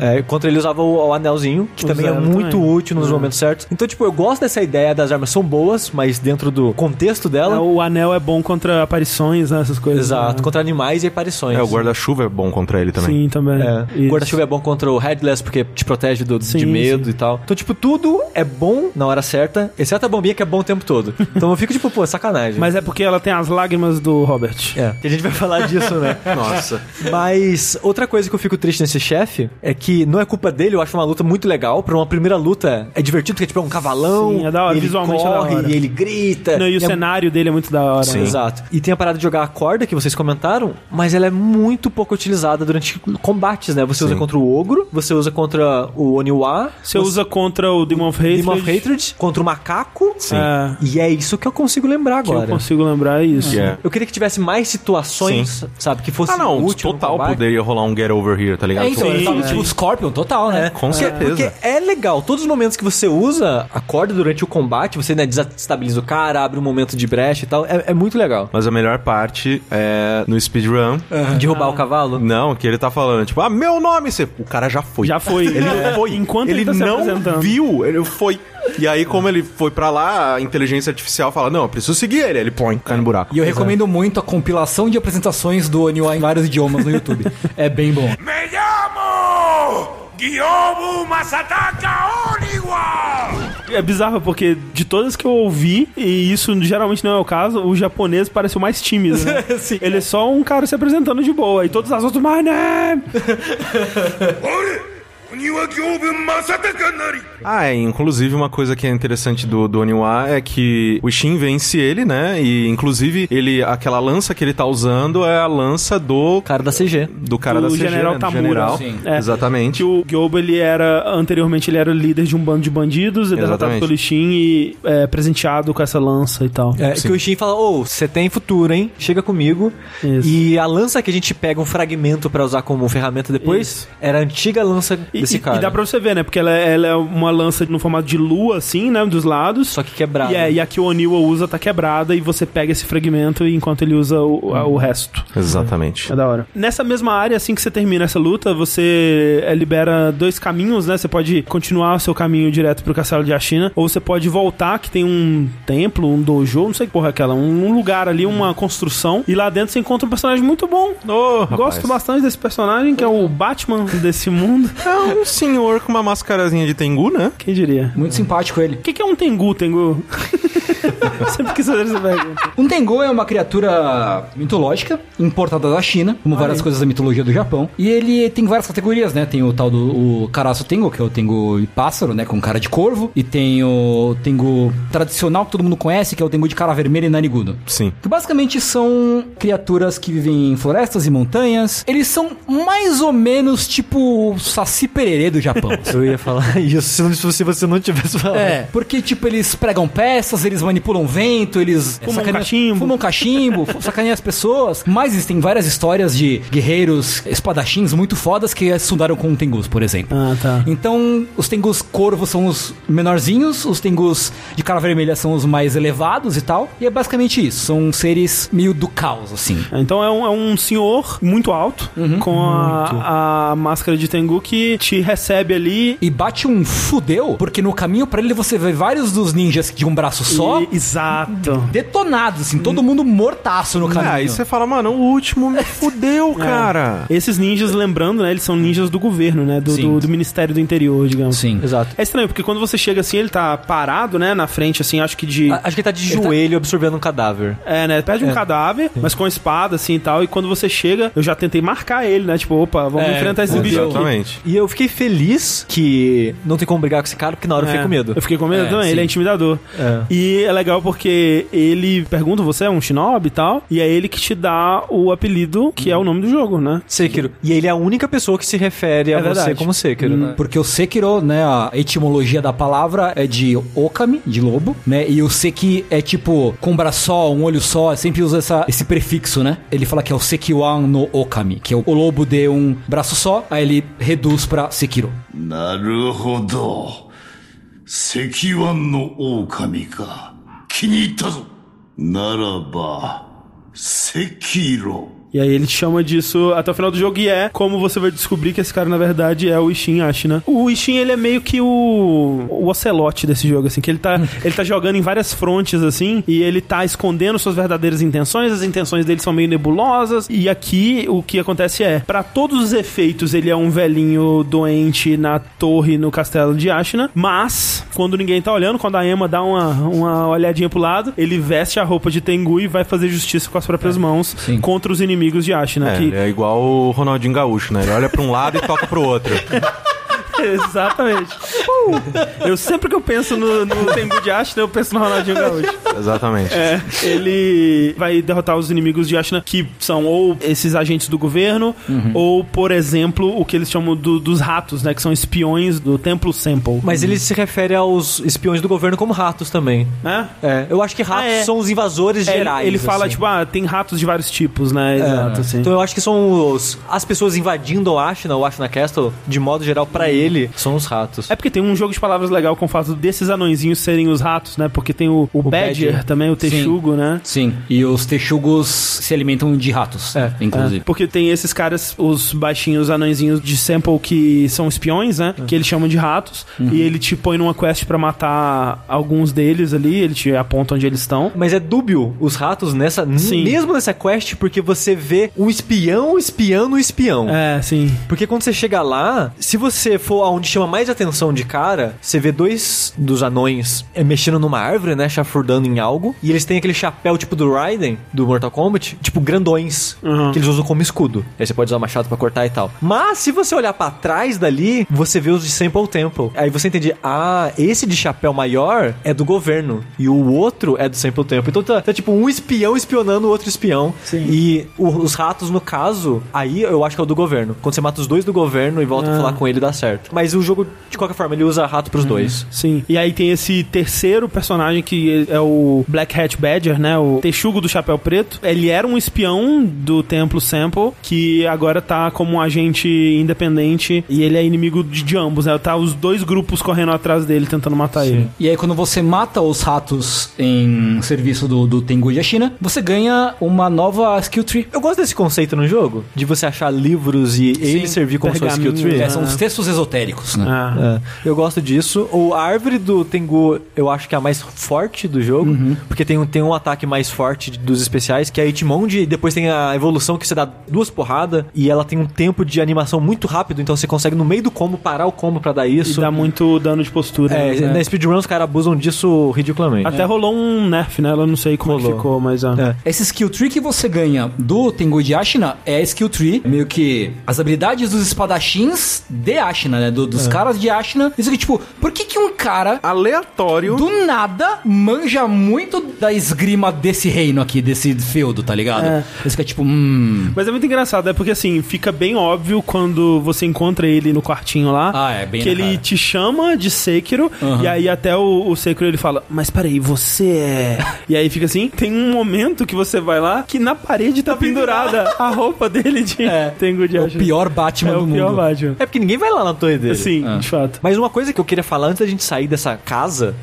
É. É, contra ele usava o, o anelzinho, que também é muito também. útil nos momentos certos. Então, tipo, eu gosto dessa ideia das armas são boas, mas dentro do contexto dela. É, O anel é bom contra aparições, né? Essas coisas. Exato, né? contra animais e aparições. É, o guarda-chuva é bom contra ele também. Sim, também. É. Isso. Guarda-chuva é bom contra o Headless, porque te protege do, Sim, de medo sim. e tal. Então, tipo, tudo é bom na hora certa, exceto a bombinha que é bom o tempo todo. Então eu fico, tipo, pô, sacanagem. Mas é porque ela tem as lágrimas do Robert. É, que a gente vai falar disso, né? Nossa. Mas outra coisa que eu fico triste nesse chefe é que não é culpa dele, eu acho uma luta muito legal. Pra uma primeira luta é divertido, porque tipo, é um cavalão. Sim, é da hora, ele visualmente é da corre hora. e ele grita. Não, e o é cenário dele é muito da hora. né? Exato. E tem a parada de jogar a corda que vocês comentaram, mas ela é muito pouco utilizada durante combates, né? Você usa Sim. contra o ogro, você usa contra o Oniwa, Você usa contra o Demon of Hatred. Demon of Hatred, contra o macaco. Sim. É, E é isso que eu consigo lembrar que agora. eu consigo lembrar é isso. Que é. Eu queria que tivesse mais situações, sabe, que fosse Ah, não, útil total poderia rolar um Get Over Here tá ligado? É, então, Sim, tipo Scorpion total, né? Com Porque- certeza. Porque é legal. Todos os momentos que você usa a corda durante o combate, você né, desestabiliza o cara, abre um momento de brecha e tal. É, é muito legal. Mas a melhor parte é no speedrun. De roubar o cavalo. Não, que ele tá falando, tipo, ah, meu nome, você... o cara já foi. Já foi. Ele É. foi. Enquanto ele ele tá não viu, ele foi. E aí, como ele foi pra lá, a inteligência artificial fala, não, eu preciso seguir ele. Ele põe, cai no buraco. E eu recomendo muito a compilação de apresentações do Oniwa em vários idiomas no YouTube. é bem bom. Me llamo Gyobu Masataka Oniwa! É bizarro, porque de todas que eu ouvi, e isso geralmente não é o caso, o japonês parece o mais tímido, né? Ele é só um cara se apresentando de boa, e todas as outras, my name! Ah, é, inclusive uma coisa que é interessante do, do Oniwa é que o Shin vence ele, né? E inclusive ele aquela lança que ele tá usando é a lança do Cara da CG. do cara Do da CG, General né? Do Tamura. general. Sim. É. Exatamente. Que o Gyoba, ele era, anteriormente, ele era o líder de um bando de bandidos, ele derrotado Exatamente. pelo Shin e é, presenteado com essa lança e tal. É, que o Shin fala, ô, você tem futuro, hein? Chega comigo. Isso. E a lança que a gente pega um fragmento pra usar como ferramenta depois, Isso. era a antiga lança E, desse e- cara. e dá pra você ver, né? Porque ela, é- ela é uma lança no formato de lua, assim, né? Dos lados. Só que quebrada. E, é, e a que o Oniwa usa tá quebrada e você pega esse fragmento enquanto ele usa o, a- o resto. Exatamente. É da hora. Nessa mesma área, assim que você termina essa luta, você é, libera dois caminhos, né? Você pode continuar o seu caminho direto pro castelo de Ashina, ou você pode voltar, que tem um templo, um dojo, não sei que porra é aquela, um, um lugar ali, uma construção, e lá dentro você encontra um personagem muito bom. Rapaz. Gosto bastante desse personagem, que é o Batman desse mundo. É um senhor com uma mascarazinha de Tengu, né? Quem diria? Muito simpático ele. O que, que é um Tengu, Tengu? Sempre quis fazer essa pergunta. Um Tengu é uma criatura mitológica, importada da China, como várias coisas da mitologia do Japão. E ele tem várias categorias, né? Tem o tal do o Karasu Tengu, que é o Tengu pássaro, né? Com cara de corvo. E tem o Tengu tradicional, que todo mundo conhece, que é o Tengu de cara vermelha e narigudo. Sim. Que basicamente são criaturas que vivem em florestas e montanhas. Eles são mais ou menos tipo Saci Pererê do Japão. Eu ia falar isso se você não tivesse falado. É, porque, tipo, eles pregam peças, eles manipulam vento, eles Fumam sacaneiam- cachimbo. fumam cachimbo, sacaneiam as pessoas. Mas existem várias histórias de guerreiros espadachins muito fodas que estudaram com tengus, por exemplo. Ah, tá. Então, os tengus corvos são os menorzinhos, os tengus de cara vermelha são os mais elevados e tal. E é basicamente isso. São seres meio do caos, assim. Então é um, é um senhor muito alto, com a, a máscara de Tengu que te recebe ali. E bate um fudeu, porque no caminho pra ele você vê vários dos ninjas de um braço só. E- exato. detonados, assim, todo mundo mortaço no caminho. Ah, aí você fala, mano, o último me fudeu, cara. Esses ninjas, lembrando, né? Eles são ninjas do governo, né? Do, Sim. do, do Ministério do Interior, digamos. Sim. Exato. É estranho, porque quando você chega assim, ele tá parado, né? Na frente, assim, acho que de. A- Acho que ele tá de tá- joelho absorvendo um cadáver. É, né? Perde um cadáver, mas com a espada, assim e tal. E quando você chega, eu já tentei marcar ele, né? Tipo, opa, vamos É, enfrentar esse bicho aqui. Exatamente. E eu fiquei feliz que não tem como brigar com esse cara, porque na hora eu fiquei É, com medo. Eu fiquei com medo É, também, sim. ele é intimidador. É. E é legal porque ele pergunta, você é um shinobi e tal, e é ele que te dá o apelido, que é o nome do jogo, né? Sekiro. E ele é a única pessoa que se refere a É você verdade. como Sekiro, né? Porque o Sekiro, né, a etimologia da palavra é de Okami, de lobo, né? E o Seki é tipo com um braço só, um olho só, sempre usa essa, esse prefixo, né? Ele fala que é o Sekiwan no Okami, que é o, o lobo de um braço só, aí ele reduz pra 赤炉なるほど。石腕の狼か。気に入ったぞ。ならば、赤炉。E aí ele chama disso até o final do jogo e é como você vai descobrir que esse cara, na verdade, é o Ishin Ashina. O Ishin, ele é meio que o, o ocelote desse jogo, assim, que ele tá, ele tá jogando em várias frontes, assim, e ele tá escondendo suas verdadeiras intenções, as intenções dele são meio nebulosas, e aqui o que acontece é, pra todos os efeitos, ele é um velhinho doente na torre no castelo de Ashina, mas, quando ninguém tá olhando, quando a Emma dá uma, uma olhadinha pro lado, ele veste a roupa de Tengu e vai fazer justiça com as próprias mãos Sim. contra os inimigos de Ashina. É, que é igual o Ronaldinho Gaúcho, né? Ele olha pra um lado e toca pro outro. Exatamente. Uh! Eu sempre que eu penso no, no Tengu de Ashina, eu penso no Ronaldinho Gaúcho. Exatamente. É, ele vai derrotar os inimigos de Ashina, que são ou esses agentes do governo, ou, por exemplo, o que eles chamam do- dos ratos, né? Que são espiões do Templo Sample. Mas ele se refere aos espiões do governo como ratos também. Né? É, eu acho que ratos Ah, é. são os invasores É, ele- gerais. ele fala, assim. tipo, ah, tem ratos de vários tipos, né? Exato, assim. Então eu acho que são os, as pessoas invadindo o Ashina, o Ashina Castle, de modo geral, pra ele, são os ratos. É porque tem um jogo de palavras legal com o fato desses anõezinhos serem os ratos, né? Porque tem o, o, Badger, Badger. também, o Texugo, né? Sim. E os texugos se alimentam de ratos, É. inclusive. É, porque tem esses caras, os baixinhos anõezinhos de sample que são espiões, né? Que ele chama de ratos. E ele te põe numa quest pra matar alguns deles ali, ele te aponta onde eles estão. Mas é dúbio os ratos nessa, Sim. mesmo nessa quest, porque você vê um espião espiando o espião. É, sim. Porque quando você chega lá, se você for aonde chama mais atenção de cara, você vê dois dos anões é, mexendo numa árvore, né? Chafurdando em algo. E eles têm aquele chapéu tipo do Raiden, do Mortal Kombat, tipo grandões, Uhum. que eles usam como escudo. Aí você pode usar machado pra cortar e tal. Mas se você olhar pra trás dali, você vê os de Sample Temple. Aí você entende, ah, esse de chapéu maior é do governo. E o outro é do Sample Temple. Então tá, tá tipo um espião espionando o outro espião. Sim. E o- os ratos, no caso, aí eu acho que é o do governo. Quando você mata os dois do governo e volta a Ah. falar com ele, dá certo. Mas o jogo, de qualquer forma, ele usa rato pros dois. Sim. E aí tem esse terceiro personagem que é o Black Hat Badger, né? O texugo do chapéu preto. Ele era um espião do Templo Sample, que agora tá como um agente independente e ele é inimigo de, de ambos, né? Tá os dois grupos correndo atrás dele, tentando matar ele. E aí, quando você mata os ratos em serviço do, do Tengu de China, você ganha uma nova skill tree. Eu gosto desse conceito no jogo, de você achar livros e ele servir como sua skill tree. É, são os textos esotéricos, né? Ah. É, eu gosto disso. O a árvore do Tengu, eu acho que é a mais forte do jogo, porque tem, um- tem um ataque mais forte dos especiais, que é a Itmonde, e depois tem a evolução que você dá duas porradas, e ela tem um tempo de animação muito rápido, então você consegue no meio do combo parar o combo pra dar E isso. dá muito dano de postura. É, né? na speedrun os caras abusam disso ridiculamente. Até rolou um nerf, né? Eu não sei como é Rolou. ficou, mas... ah. É. Esse skill tree que você ganha do Tengu de Ashina é a skill tree, meio que as habilidades dos espadachins de Ashina, né? Do- dos caras de Ashina. Isso aqui, tipo, por que que um cara Aleatório. do nada manja muito da esgrima desse reino aqui, desse feudo, tá ligado? É. Esse que é tipo, hum. Mas é muito engraçado, é porque assim, fica bem óbvio quando você encontra ele no quartinho lá. Ah, é, bem Que ele cara. te chama de Sekiro, Aham. e aí até o, o Sekiro ele fala, mas peraí, você é. e aí fica assim, tem um momento que você vai lá que na parede tá pendurada a roupa dele de É. Tengu de É o Ashina. pior Batman É do o mundo. pior Batman. É porque ninguém vai lá na torre dele. Sim, Ah. de fato. Mas uma coisa que eu queria falar antes da gente sair dessa casa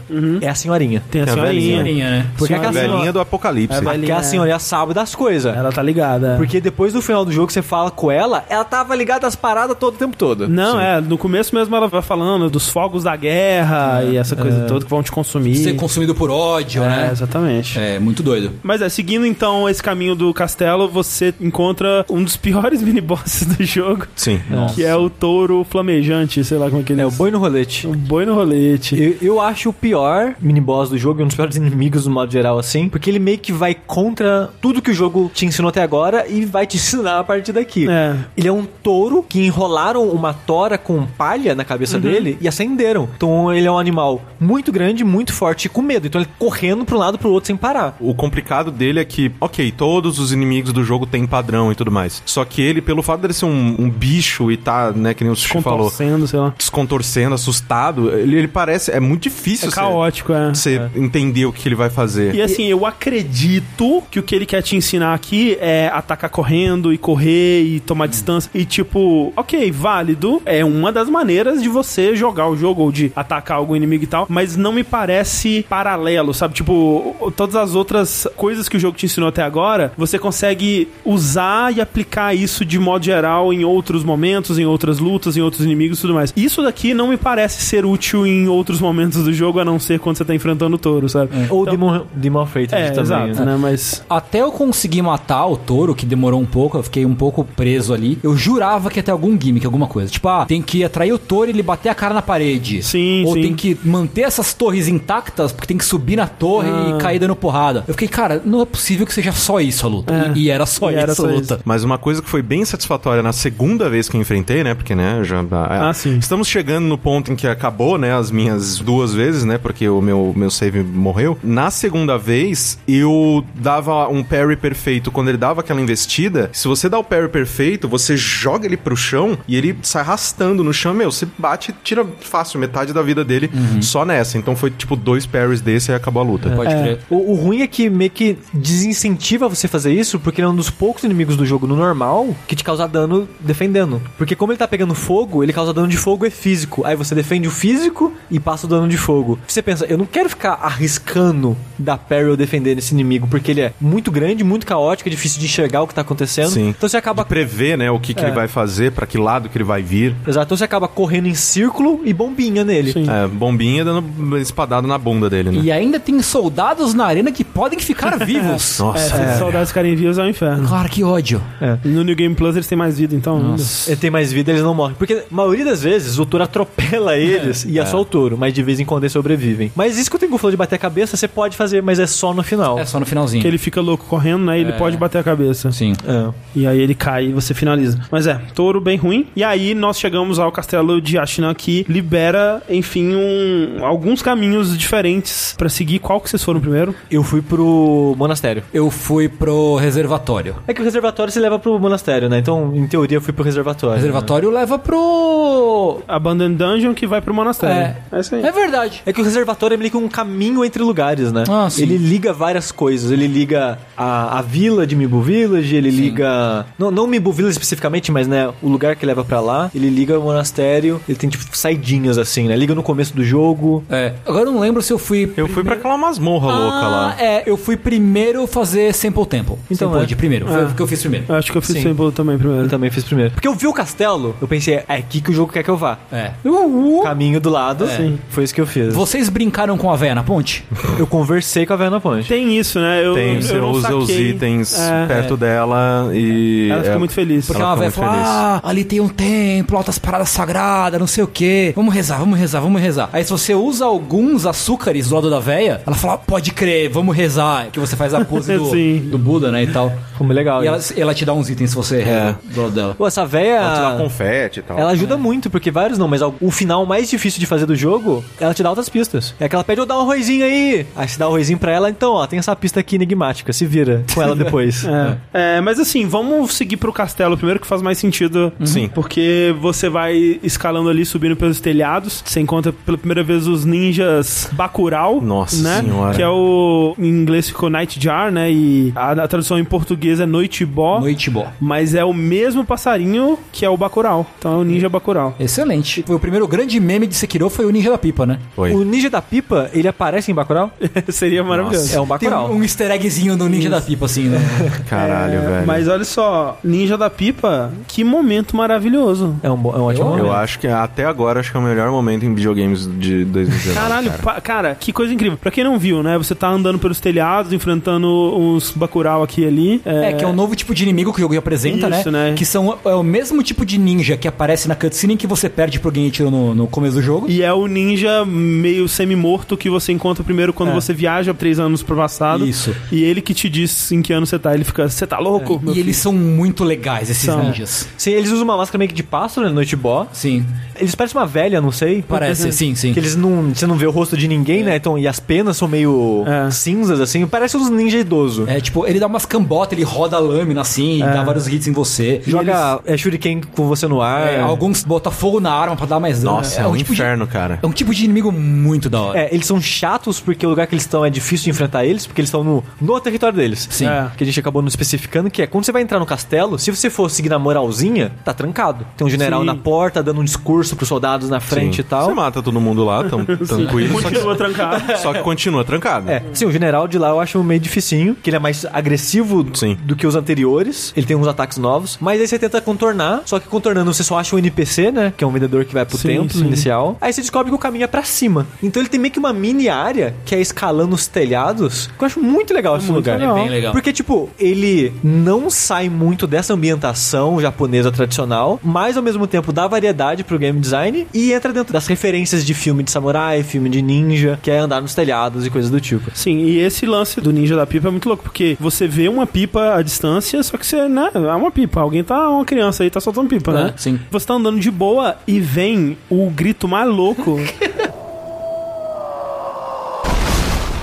é a senhorinha. Tem a Tem a senhorinha. Senhorinha, né? Porque aquela Velhinha do apocalipse. É, velhinha. aquela senhorinha sabe das coisas. Ela tá ligada. Porque depois do final do jogo você fala com ela, ela tava ligada às paradas todo o tempo todo. Não, é, no começo mesmo ela vai falando dos fogos da guerra e essa coisa toda que vão te consumir. Ser consumido por ódio, É, né? exatamente. É, muito doido. Mas é, seguindo então esse caminho do castelo, você encontra um dos piores mini-bosses do jogo, Sim. que é o touro flamejante, sei lá como é que ele É o boi no rolete. O boi no rolete. Eu, eu acho o pior mini-boss do jogo, e um dos piores inimigos no modo geral, assim, porque ele meio que vai contra tudo que o jogo te ensinou até agora e vai te ensinar a partir daqui. É. Ele é um touro que enrolaram uma tora com palha na cabeça dele e acenderam. Então ele é um animal muito grande, muito forte e com medo. Então ele correndo pra um lado pro outro sem parar. O complicado dele é que, ok, todos os inimigos do jogo têm padrão e tudo mais. Só que ele, pelo fato dele ser um, um bicho e tá, né, que nem o Sushi falou, Contorcendo, sei lá. descontorcendo, assustado, ele, ele parece. É muito difícil É caótico, é. você entender o que ele vai fazer. E assim, eu acredito que o que ele quer te ensinar aqui é atacar correndo e correr e tomar distância. E tipo, ok, válido. É uma das maneiras de você jogar o jogo ou de atacar algum inimigo e tal. Mas não me parece paralelo, sabe? Tipo, todas as outras coisas que o jogo te ensinou até agora, você consegue usar e aplicar isso de modo geral em outros momentos, em outras lutas, em outros inimigos e tudo mais. Isso daqui não me parece ser útil em outros momentos do jogo, a não ser quando você tá enfrentando o touro, sabe? Ou Então- Demon, Demon Freighted é, também. exato, né? né? Mas. Até eu conseguir matar o touro, que demorou um pouco, eu fiquei um pouco preso ali. Eu jurava que ia ter algum gimmick, alguma coisa. Tipo, ah, tem que atrair o touro e ele bater a cara na parede. Sim, Ou sim. tem que manter essas torres intactas, porque tem que subir na torre Ah. e cair dando porrada. Eu fiquei, cara, não é possível que seja só isso a luta. É. E, e era só E isso era a só luta. isso. Mas uma coisa que foi bem satisfatória na segunda vez que eu enfrentei, né? Porque, né, já, a, Ah, sim. Estamos chegando no ponto em que acabou, né, as minhas duas vezes, né, porque o meu, meu save morreu. Na segunda vez, eu dava um parry perfeito. Quando ele dava aquela investida, se você dá o parry perfeito, você joga ele pro chão e ele sai arrastando no chão. Meu, você bate e tira fácil metade da vida dele só nessa. Então foi tipo dois parries desse e acabou a luta. Pode É. crer. O, o ruim é que meio que desincentiva você fazer isso, porque ele é um dos poucos inimigos do jogo no normal que te causa dano defendendo. Porque como ele tá pegando fogo, ele causa dano de fogo e físico. Aí você defende o físico e passa o dano de fogo. Você pensa, eu não quero ficar arriscando dar parry ou defender esse inimigo, porque ele é muito grande, muito caótico, é difícil de enxergar o que tá acontecendo. Sim. Então você acaba De prever, né, o que, que ele vai fazer, pra que lado que ele vai vir. Exato, então você acaba correndo em círculo e bombinha nele. Sim. É, bombinha dando espadada na bunda dele, né? E ainda tem soldados na arena que podem ficar vivos. É, Nossa. se saudades ficarem vivos é o inferno. Cara, que ódio. No New Game Plus eles têm mais vida, então. ainda. Ele tem mais vida, eles não morrem. Porque a maioria das vezes o touro atropela eles e é só o touro, mas de vez em quando eles sobrevivem. Mas isso que o Tengu falou de bater a cabeça, você pode fazer, mas é só no final. É só no finalzinho. Que ele fica louco correndo, né? E ele pode bater a cabeça. Sim. É. E aí ele cai e você finaliza. Mas é, touro bem ruim. E aí nós chegamos ao castelo de Ashina que libera, enfim, um, alguns caminhos diferentes pra seguir. Qual que vocês foram primeiro? Eu fui pro monastério. Eu fui pro reservatório. É que o reservatório se leva pro monastério, né? Então, em teoria, eu fui pro O reservatório. reservatório leva pro. Abandoned Dungeon que vai pro monastério. É. É isso aí. É verdade. É que o reservatório é meio que um caminho entre lugares, né? Ah, sim. Ele liga várias coisas. Ele liga a, a vila de Mibu Village, ele liga. Não, não Mibu Village especificamente, mas né, o lugar que leva pra lá. Ele liga o monastério. Ele tem tipo saidinhas assim, né? Liga no começo do jogo. É. Agora eu não lembro se eu fui. Eu fui pra aquela masmorra louca Ah, lá. é. Eu fui primeiro fazer Sample Temple. Então, Sample é. de primeiro. Foi É. o que eu fiz primeiro. Eu acho que eu fiz Sim. Sample também primeiro. Eu também fiz primeiro. Porque eu vi o castelo, eu pensei, é aqui que o jogo quer que eu vá. É. Caminho do lado. Sim. Foi isso que eu fiz. Vocês brincaram com a véia na ponte? Eu conversei com a Verna Ponte. Tem isso, né? Eu, Tem, eu você não usa os itens É. perto dela e. Ela fica é, muito feliz. Porque Ela uma véia ficou falou. Ah, ali tem um templo, altas paradas sagradas, não sei o quê. Vamos rezar, vamos rezar, vamos rezar. Aí se você usa alguns açúcares do lado da véia, ela fala: Pode crer, vamos rezar. Que você faz a pose do, do Buda, né? E tal. Ficou muito legal. E ela, ela te dá uns itens se você reza do lado dela. Pô, essa véia. Ela te dá confete e tal. Ela ajuda muito, porque vários não, mas o final mais difícil de fazer do jogo, ela te dá outras pistas. É que ela pede, ô, dá um arrozinho aí. Aí você dá um arrozinho pra ela, então, ó, tem essa pista aqui enigmática, se vira com ela depois. É. É, mas assim, vamos seguir pro castelo primeiro, que faz mais sentido. Sim. Porque você vai escalando ali, subindo pelos telhados. Você encontra pela primeira vez os ninjas Bacurau. Nossa né? senhora. Que é o. Em inglês ficou Nightjar, né? E a, a tradução em português é Noite Bó. Noite boa. Mas é o mesmo passarinho que é o Bacurau. Então é o ninja Bacurau. Excelente. Foi o primeiro grande meme de Sekiro foi o Ninja da Pipa, né? Foi. O ninja da pipa, ele aparece em Bacurau? Seria maravilhoso. É um Tem Bacurau. um, um easter eggzinho do Ninja da Pipa, assim, né? Caralho, velho. Mas olha só, Ninja da Pipa, que momento maravilhoso. É um, é um ótimo Eu- momento. Eu acho que até agora acho que é o melhor momento em videogames de 2019. Caralho, cara. cara, que coisa incrível. Pra quem não viu, né? Você tá andando pelos telhados, enfrentando uns Bacurau aqui e ali. É, que é um novo tipo de inimigo que o jogo apresenta, Isso, né? né? Que são é o mesmo tipo de ninja que aparece na cutscene que você perde pro Genichiro no, no começo do jogo. E é o ninja meio semi-morto que você encontra primeiro quando você viaja três anos pro passado. Isso. E ele que te diz em que ano você tá. Ele fica, você tá louco? meu E eles são muito legais, esses São. ninjas. Sim, eles usam uma máscara meio que de pássaro, né? Noite bó. Sim, Eles parecem uma velha, não sei. parece, sim, sim. Que eles não. Você não vê o rosto de ninguém, né? Então, e as penas são meio É. cinzas, assim. Parece uns ninja idoso. É, tipo, ele dá umas cambotas, ele roda a lâmina assim, e dá vários hits em você. Joga é, shuriken com você no ar. eles- é, alguns botam fogo na arma pra dar mais dano. Nossa, é, um, tipo inferno, cara. De, é um tipo de inimigo muito da hora. É, eles são chatos porque o lugar que eles estão é difícil de enfrentar eles, porque eles estão no, no território deles. Sim. É. Que a gente acabou não especificando, que é quando você vai entrar no castelo, se você for seguir na moralzinha, tá trancado. Tem um general Sim. na porta dando um discurso pros soldados na frente Sim. e tal. Você mata todo mundo lá, tão tranquilo. Só que, Continua trancado. só que continua trancado. É, sim, o general de lá eu acho meio dificinho, que ele é mais agressivo Sim. do que os anteriores. Ele tem uns ataques novos, mas aí você tenta contornar, só que contornando você só acha um NPC, né? Que é um vendedor que vai pro Sim, templo sim. inicial. Aí você descobre que o caminho é pra cima. Então ele tem meio que uma mini área que é escalando os telhados, que eu acho muito legal esse muito lugar. legal. É bem legal. Porque, tipo, ele não sai muito dessa ambientação japonesa tradicional, mas ao mesmo tempo dá variedade pro game design e entra dentro das referências de filme de samurai, filme de ninja, que é andar nos telhados e coisas do tipo. Sim, e esse lance do ninja da pipa é muito louco, porque você vê uma pipa à distância, só que você, né, é uma pipa. Alguém tá, uma criança aí, tá soltando pipa, É, né? sim. Você tá andando de boa e vem o grito mais louco.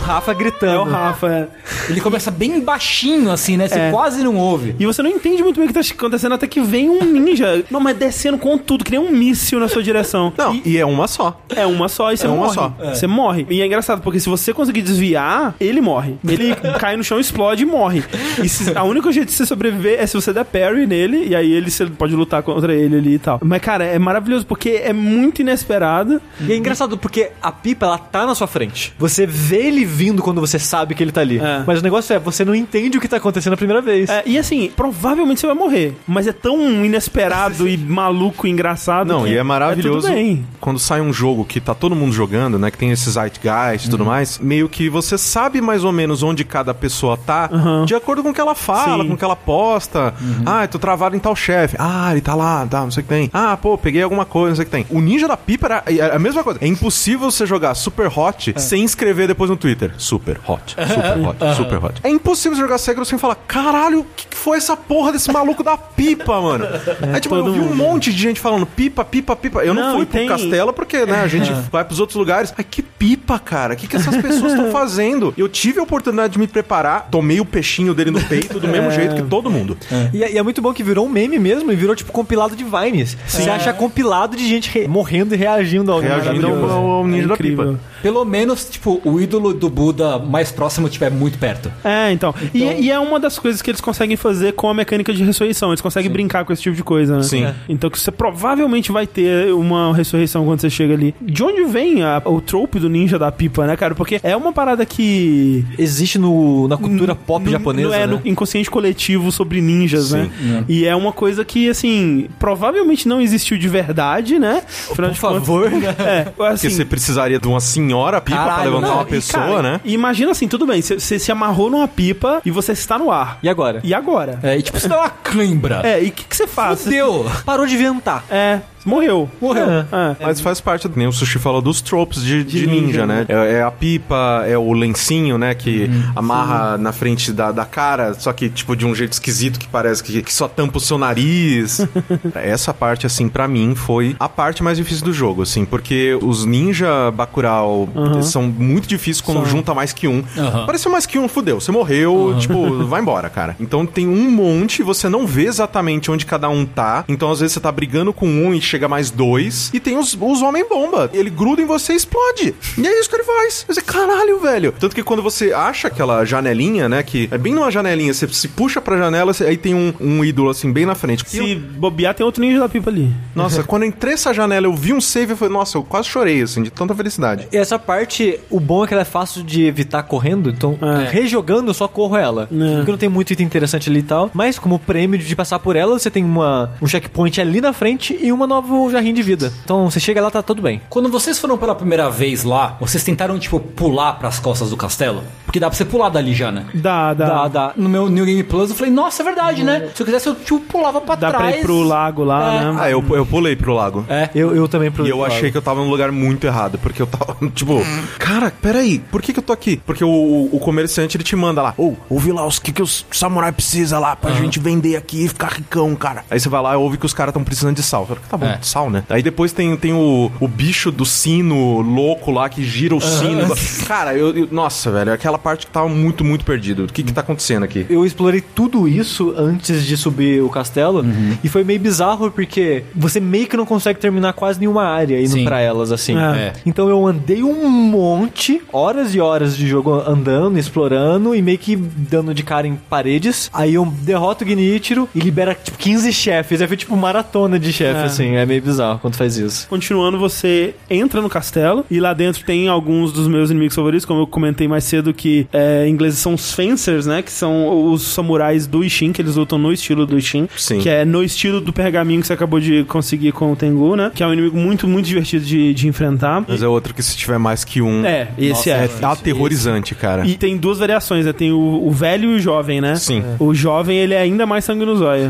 Rafa gritando. É o Rafa. é. Ele começa bem baixinho, assim, né? Você É. quase não ouve. E você não entende muito bem o que tá acontecendo até que vem um ninja. Não, mas descendo com tudo, que nem um míssil na sua direção. Não, e é uma só. É uma só e você É uma morre. só. Você morre. E é engraçado, porque se você conseguir desviar, ele morre. Ele cai no chão, explode e morre. E se, a única jeito de você sobreviver é se você der parry nele, e aí ele você pode lutar contra ele ali e tal. Mas, cara, é maravilhoso, porque é muito inesperado. E é engraçado porque a pipa, ela tá na sua frente. Você vê ele vindo quando você sabe que ele tá ali. É. Mas o negócio é, você não entende o que tá acontecendo a primeira vez. É, e assim, provavelmente você vai morrer. Mas é tão inesperado e maluco e engraçado. Não, que e é maravilhoso tudo bem. quando sai um jogo que tá todo mundo jogando, né? Que tem esses zeitgeist e tudo mais. Meio que você sabe mais ou menos onde cada pessoa tá, de acordo com o que ela fala, Sim. com o que ela posta. Ah, eu tô travado em tal chefe. Ah, ele tá lá, tá, não sei o que tem. Ah, pô, peguei alguma coisa, não sei o que tem. O Ninja da Pipa era é a mesma coisa. É impossível você jogar Super Hot sem escrever depois no Twitter. Super Hot, Super Hot, Super Hot. É impossível jogar Sekiro sem falar, caralho, o que, que foi essa porra desse maluco da pipa, mano? É, tipo, eu vi um mundo. monte de gente falando pipa, pipa, pipa. Eu não, Não, fui pro tem- castelo porque, né, a gente vai pros outros lugares. Ai, que pipa, cara. O que, que essas pessoas estão fazendo? Eu tive a oportunidade de me preparar, tomei o peixinho dele no peito do mesmo jeito que todo mundo. E, é- e é muito bom que virou um meme mesmo e virou tipo compilado de Vines. Você acha compilado de gente re- morrendo e reagindo ao Reagindo ao, ao, ao ninja É da pipa. Pelo menos, tipo, o ídolo do Buda mais próximo estiver muito perto. É, então. E, e é uma das coisas que eles conseguem fazer com a mecânica de ressurreição. Eles conseguem brincar com esse tipo de coisa, né? Sim. É. Então que você provavelmente vai ter uma ressurreição quando você chega ali. De onde vem a- o trope do ninja da pipa, né, cara? Porque é uma parada que. Existe no, na cultura pop no- japonesa. no- é né? no inconsciente coletivo sobre ninjas, Sim. né? E é uma coisa que, assim, provavelmente não existiu de verdade, né? Afinal Por de contas- favor, né? É, Porque assim, você precisaria de uma senhora pipa pra Caralho, levantar não, uma e, pessoa, cara, né? e Imagina assim, tudo bem, você- se amarrou numa pipa e você está no ar. E agora? E agora? É, e tipo, você dá uma cãibra. É, e o que que você faz? Fudeu. Parou de ventar. É, morreu. Morreu. É. Mas faz parte, nem o Sushi falou, dos tropes de, de ninja, né? É, é a pipa, é o lencinho, né? Que amarra na frente da, da cara, só que, tipo, de um jeito esquisito que parece que, que só tampa o seu nariz. Essa parte, assim, pra mim, foi a parte mais difícil do jogo, assim, porque os ninja Bacurau são muito difíceis quando junta mais que um. Aham. Apareceu mais que um, fudeu. Você morreu, tipo, vai embora, cara. Então tem um monte, você não vê exatamente onde cada um tá. Então, às vezes, você tá brigando com um e chega mais dois. E tem os, os homem-bomba. Ele gruda em você e explode. E é isso que ele faz. Você, caralho, velho. Tanto que quando você acha aquela janelinha, né? Que é bem numa janelinha, você se puxa pra janela, aí tem um, um ídolo assim, bem na frente. E eu- Se bobear, tem outro ninja da pipa ali. nossa, quando eu entrei essa janela, eu vi um save, eu falei, nossa, eu quase chorei, assim, de tanta felicidade. E essa parte, o bom é que ela é fácil de evitar correndo, então É. rejogando eu só corro ela. É. Porque não tem muito item interessante ali e tal. Mas como prêmio de passar por ela, você tem uma, um checkpoint ali na frente e uma nova jarrinho de vida. Então você chega lá, tá tudo bem. Quando vocês foram pela primeira vez lá, vocês tentaram, tipo, pular pras costas do castelo? Porque dá pra você pular dali já, né? Dá, dá. Dá, dá. No meu New Game Plus, eu falei, nossa, é verdade, né? Se eu quisesse, eu, tipo, pulava pra Dá trás. pra ir pro lago lá, É. né? Ah, eu, eu pulei pro lago. É. Eu, eu também pro E eu achei que eu tava num lugar muito errado, porque eu tava, tipo, cara, peraí, por que que eu tô aqui? Porque o, o comerciante, ele te manda lá, ô, ouve lá os que que os samurai precisa lá pra gente vender aqui e ficar ricão, cara. Aí você vai lá e ouve que os caras estão precisando de sal. Eu falei, tá bom, É. sal, né? Aí depois tem, tem o, o bicho do sino louco lá que gira o sino. Cara, eu, eu- nossa, velho, aquela parte que tava muito, muito perdido. O que que tá acontecendo aqui? Eu explorei tudo isso antes de subir o castelo e foi meio bizarro porque você meio que não consegue terminar quase nenhuma área indo Sim. pra elas assim. É. Então eu andei um monte, horas e horas de jogo andando, explorando e meio que dando de cara em paredes. Aí eu derroto o Genichiro e libera tipo 15 chefes. Aí foi tipo maratona de chefe É. assim. É meio bizarro quando faz isso. Continuando, você entra no castelo e lá dentro tem alguns dos meus inimigos favoritos, como eu comentei mais cedo, que é, em inglês são os Fencers, né? Que são os samurais do Ishin, que eles lutam no estilo do Ishin. Sim. Que é no estilo do pergaminho que você acabou de conseguir com o Tengu, né? Que é um inimigo muito, muito divertido de, de enfrentar. Mas é outro que se tiver mais que um... É, esse é. É aterrorizante, cara. E tem duas variações, né? Tem o, o velho e o jovem, né? Sim. O jovem, ele é ainda mais sangue.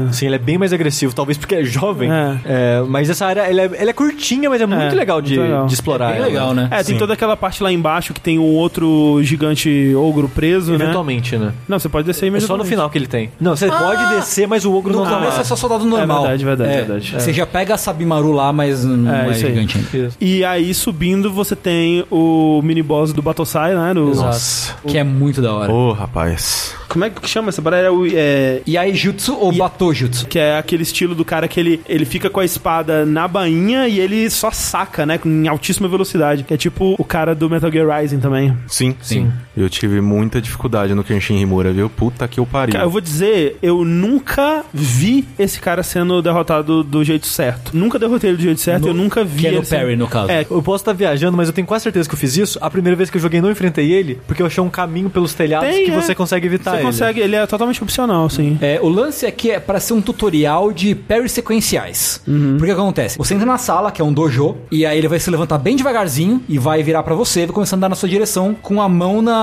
Assim, ele é bem mais agressivo, talvez porque é jovem. É. É, mas essa área, ela é, ela é curtinha, mas é muito legal de, muito legal. de explorar. Bem ela. legal, né? É, tem Sim. toda aquela parte lá embaixo que tem um outro gigante ogro preso, né? Eventualmente, né? Não, você pode descer É só no imediatamente. final que ele tem. Não, você pode descer, mas o ogro No não tá começo lá. é só soldado normal. verdade, verdade, É, verdade. Você já pega a Sabimaru lá, mas não É, é, isso aí. gigante ainda. E aí, subindo, você tem o mini-boss do Battlesai, né? Do... Nossa. Que é muito da hora. Ô, rapaz. Como é que chama essa parada? É o- É, Yaijutsu ou Batojutsu? que é aquele estilo do cara que ele, ele fica com a espada na bainha e ele só saca, né? Em altíssima velocidade. Que é tipo o cara do Metal Gear Rising também. Sim, Sim. Eu tive muita dificuldade no Kenshin Himura, viu? Puta que eu pariu. Cara, eu vou dizer, eu nunca vi esse cara sendo derrotado do jeito certo. Nunca derrotei ele do jeito certo, No- eu nunca vi que é no ele sendo- parry, no caso. É, Eu posso estar viajando, mas eu tenho quase certeza que eu fiz isso. A primeira vez que eu joguei, não enfrentei ele, porque eu achei um caminho pelos telhados Tem, que é. você consegue evitar você ele. consegue, ele é totalmente opcional, sim. É, o lance que é para ser um tutorial de parries sequenciais. Porque o que acontece? Você entra na sala, que é um dojo, e aí ele vai se levantar bem devagarzinho e vai virar pra você, vai começar a andar na sua direção com a mão na.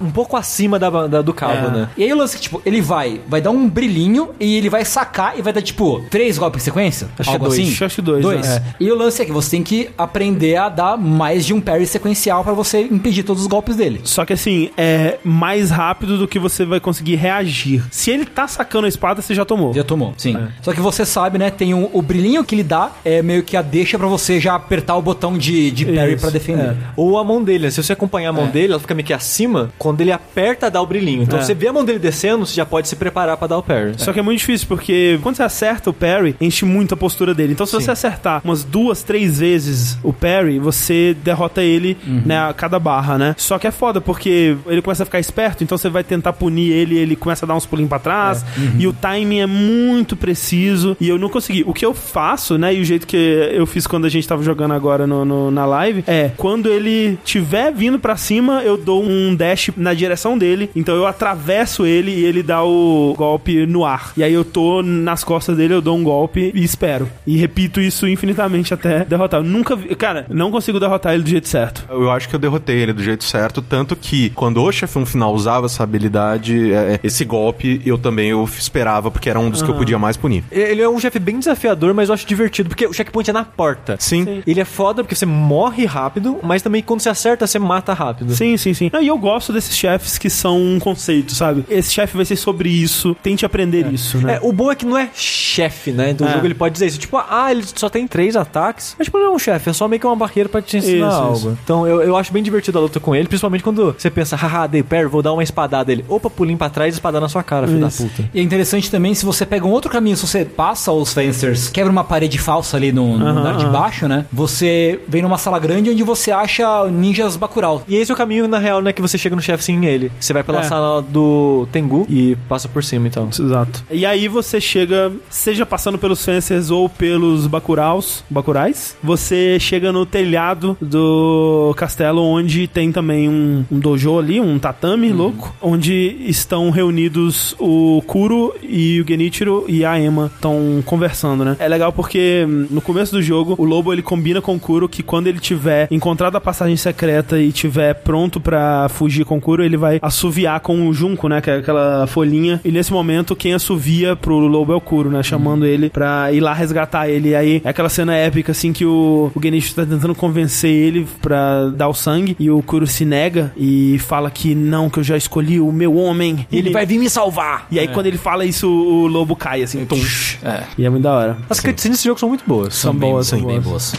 Um pouco acima da, da- do cabo, É. né? E aí o lance é que, tipo, ele vai, vai dar um brilhinho e ele vai sacar e vai dar, tipo, três golpes em sequência? Acho que Algo dois. assim? Acho que dois, Dois. né? E o lance é que você tem que aprender a dar mais de um parry sequencial pra você impedir todos os golpes dele. Só que assim, é mais rápido do que você vai conseguir reagir. Se ele tá sacando a espada, você já tomou. Já tomou, sim. Só que você sabe, né? Tem um- o brilhinho que ele dá, é meio que a deixa pra você já apertar o botão de, de parry pra defender. É. Ou a mão dele, né? Se você acompanhar a mão dele, ela fica meio que acima. Quando ele aperta, dá o brilhinho. Então É. você vê a mão dele descendo, você já pode se preparar pra dar o parry. Só que é muito difícil, porque quando você acerta o parry, enche muito a postura dele. Então, se você acertar umas duas, três vezes o parry, você derrota ele, né, a cada barra, né? Só que é foda, porque ele começa a ficar esperto, então você vai tentar punir ele, ele começa a dar uns pulinhos pra trás, e o timing é muito preciso, e eu não consegui. O que eu faço, né, e o jeito que eu fiz quando a gente tava jogando agora no, no- na live, é, quando ele tiver vindo pra cima, eu dou um dash na direção dele, então eu atravesso ele e ele dá o golpe no ar. E aí eu tô nas costas dele, eu dou um golpe e espero. E repito isso infinitamente até derrotar. Eu nunca vi, cara, não consigo derrotar ele do jeito certo. Eu acho que eu derrotei ele do jeito certo, tanto que quando o chefão final usava essa habilidade, é, esse golpe, eu também eu esperava, porque era um dos que eu podia mais punir. Ele é um chefe bem desafiador, mas eu acho divertido, porque o checkpoint é na porta. Sim. Ele é foda porque você morre rápido, mas também quando você acerta, você mata rápido. Sim, sim, sim. Não, e eu gosto desses chefes que são um conceito, sabe? Esse chefe vai ser sobre isso, tente aprender isso, né? É, o bom é que não é chefe, né? Do É. jogo ele pode dizer isso. Tipo, ah, ele só tem três ataques. Mas, tipo, não é um chefe, é só meio que uma barreira pra te ensinar Isso, algo. isso. Então, eu, eu acho bem divertido a luta com ele, principalmente quando você pensa, haha, dei parry, vou dar uma espadada dele. Opa, pulinho pra trás e espadar na sua cara, filho da Isso. puta. E é interessante também, se você pega um outro caminho, se você passa os fencers, quebra uma parede falsa ali no, no andar de baixo, né? Você vem numa sala grande onde você acha ninjas Bacurau. E esse é o caminho, na real, né? Que você chega no chefe sem ele. Você vai pela É. sala do Tengu e passa por cima, então. Exato. E aí você chega, seja passando pelos Fencers ou pelos Bakuraus, Bakurais, você chega no telhado do castelo, onde tem também um, um dojo ali, um tatame louco, onde estão reunidos o Kuro e o Genichiro e a Emma estão conversando, né? É legal porque hum, no começo do jogo, o Lobo ele combina com o Kuro que quando ele tiver encontrado a passagem secreta e tiver pronto pra fugir com o Kuro, ele vai assoviar com o Junco, né? Que é aquela folhinha. E nesse momento, quem assovia pro Lobo é o Kuro, né? Chamando ele pra ir lá resgatar ele. E aí é aquela cena épica, assim, que o, o Genichiro tá tentando convencer ele pra dar o sangue. E o Kuro se nega e fala que não, que eu já escolhi o meu homem. E ele vai vir me salvar. E aí, quando ele fala isso, o lobo cai, assim. tum. É. E é muito da hora. As cutscenes desse jogo são muito boas. São boas, são bem boas. boas.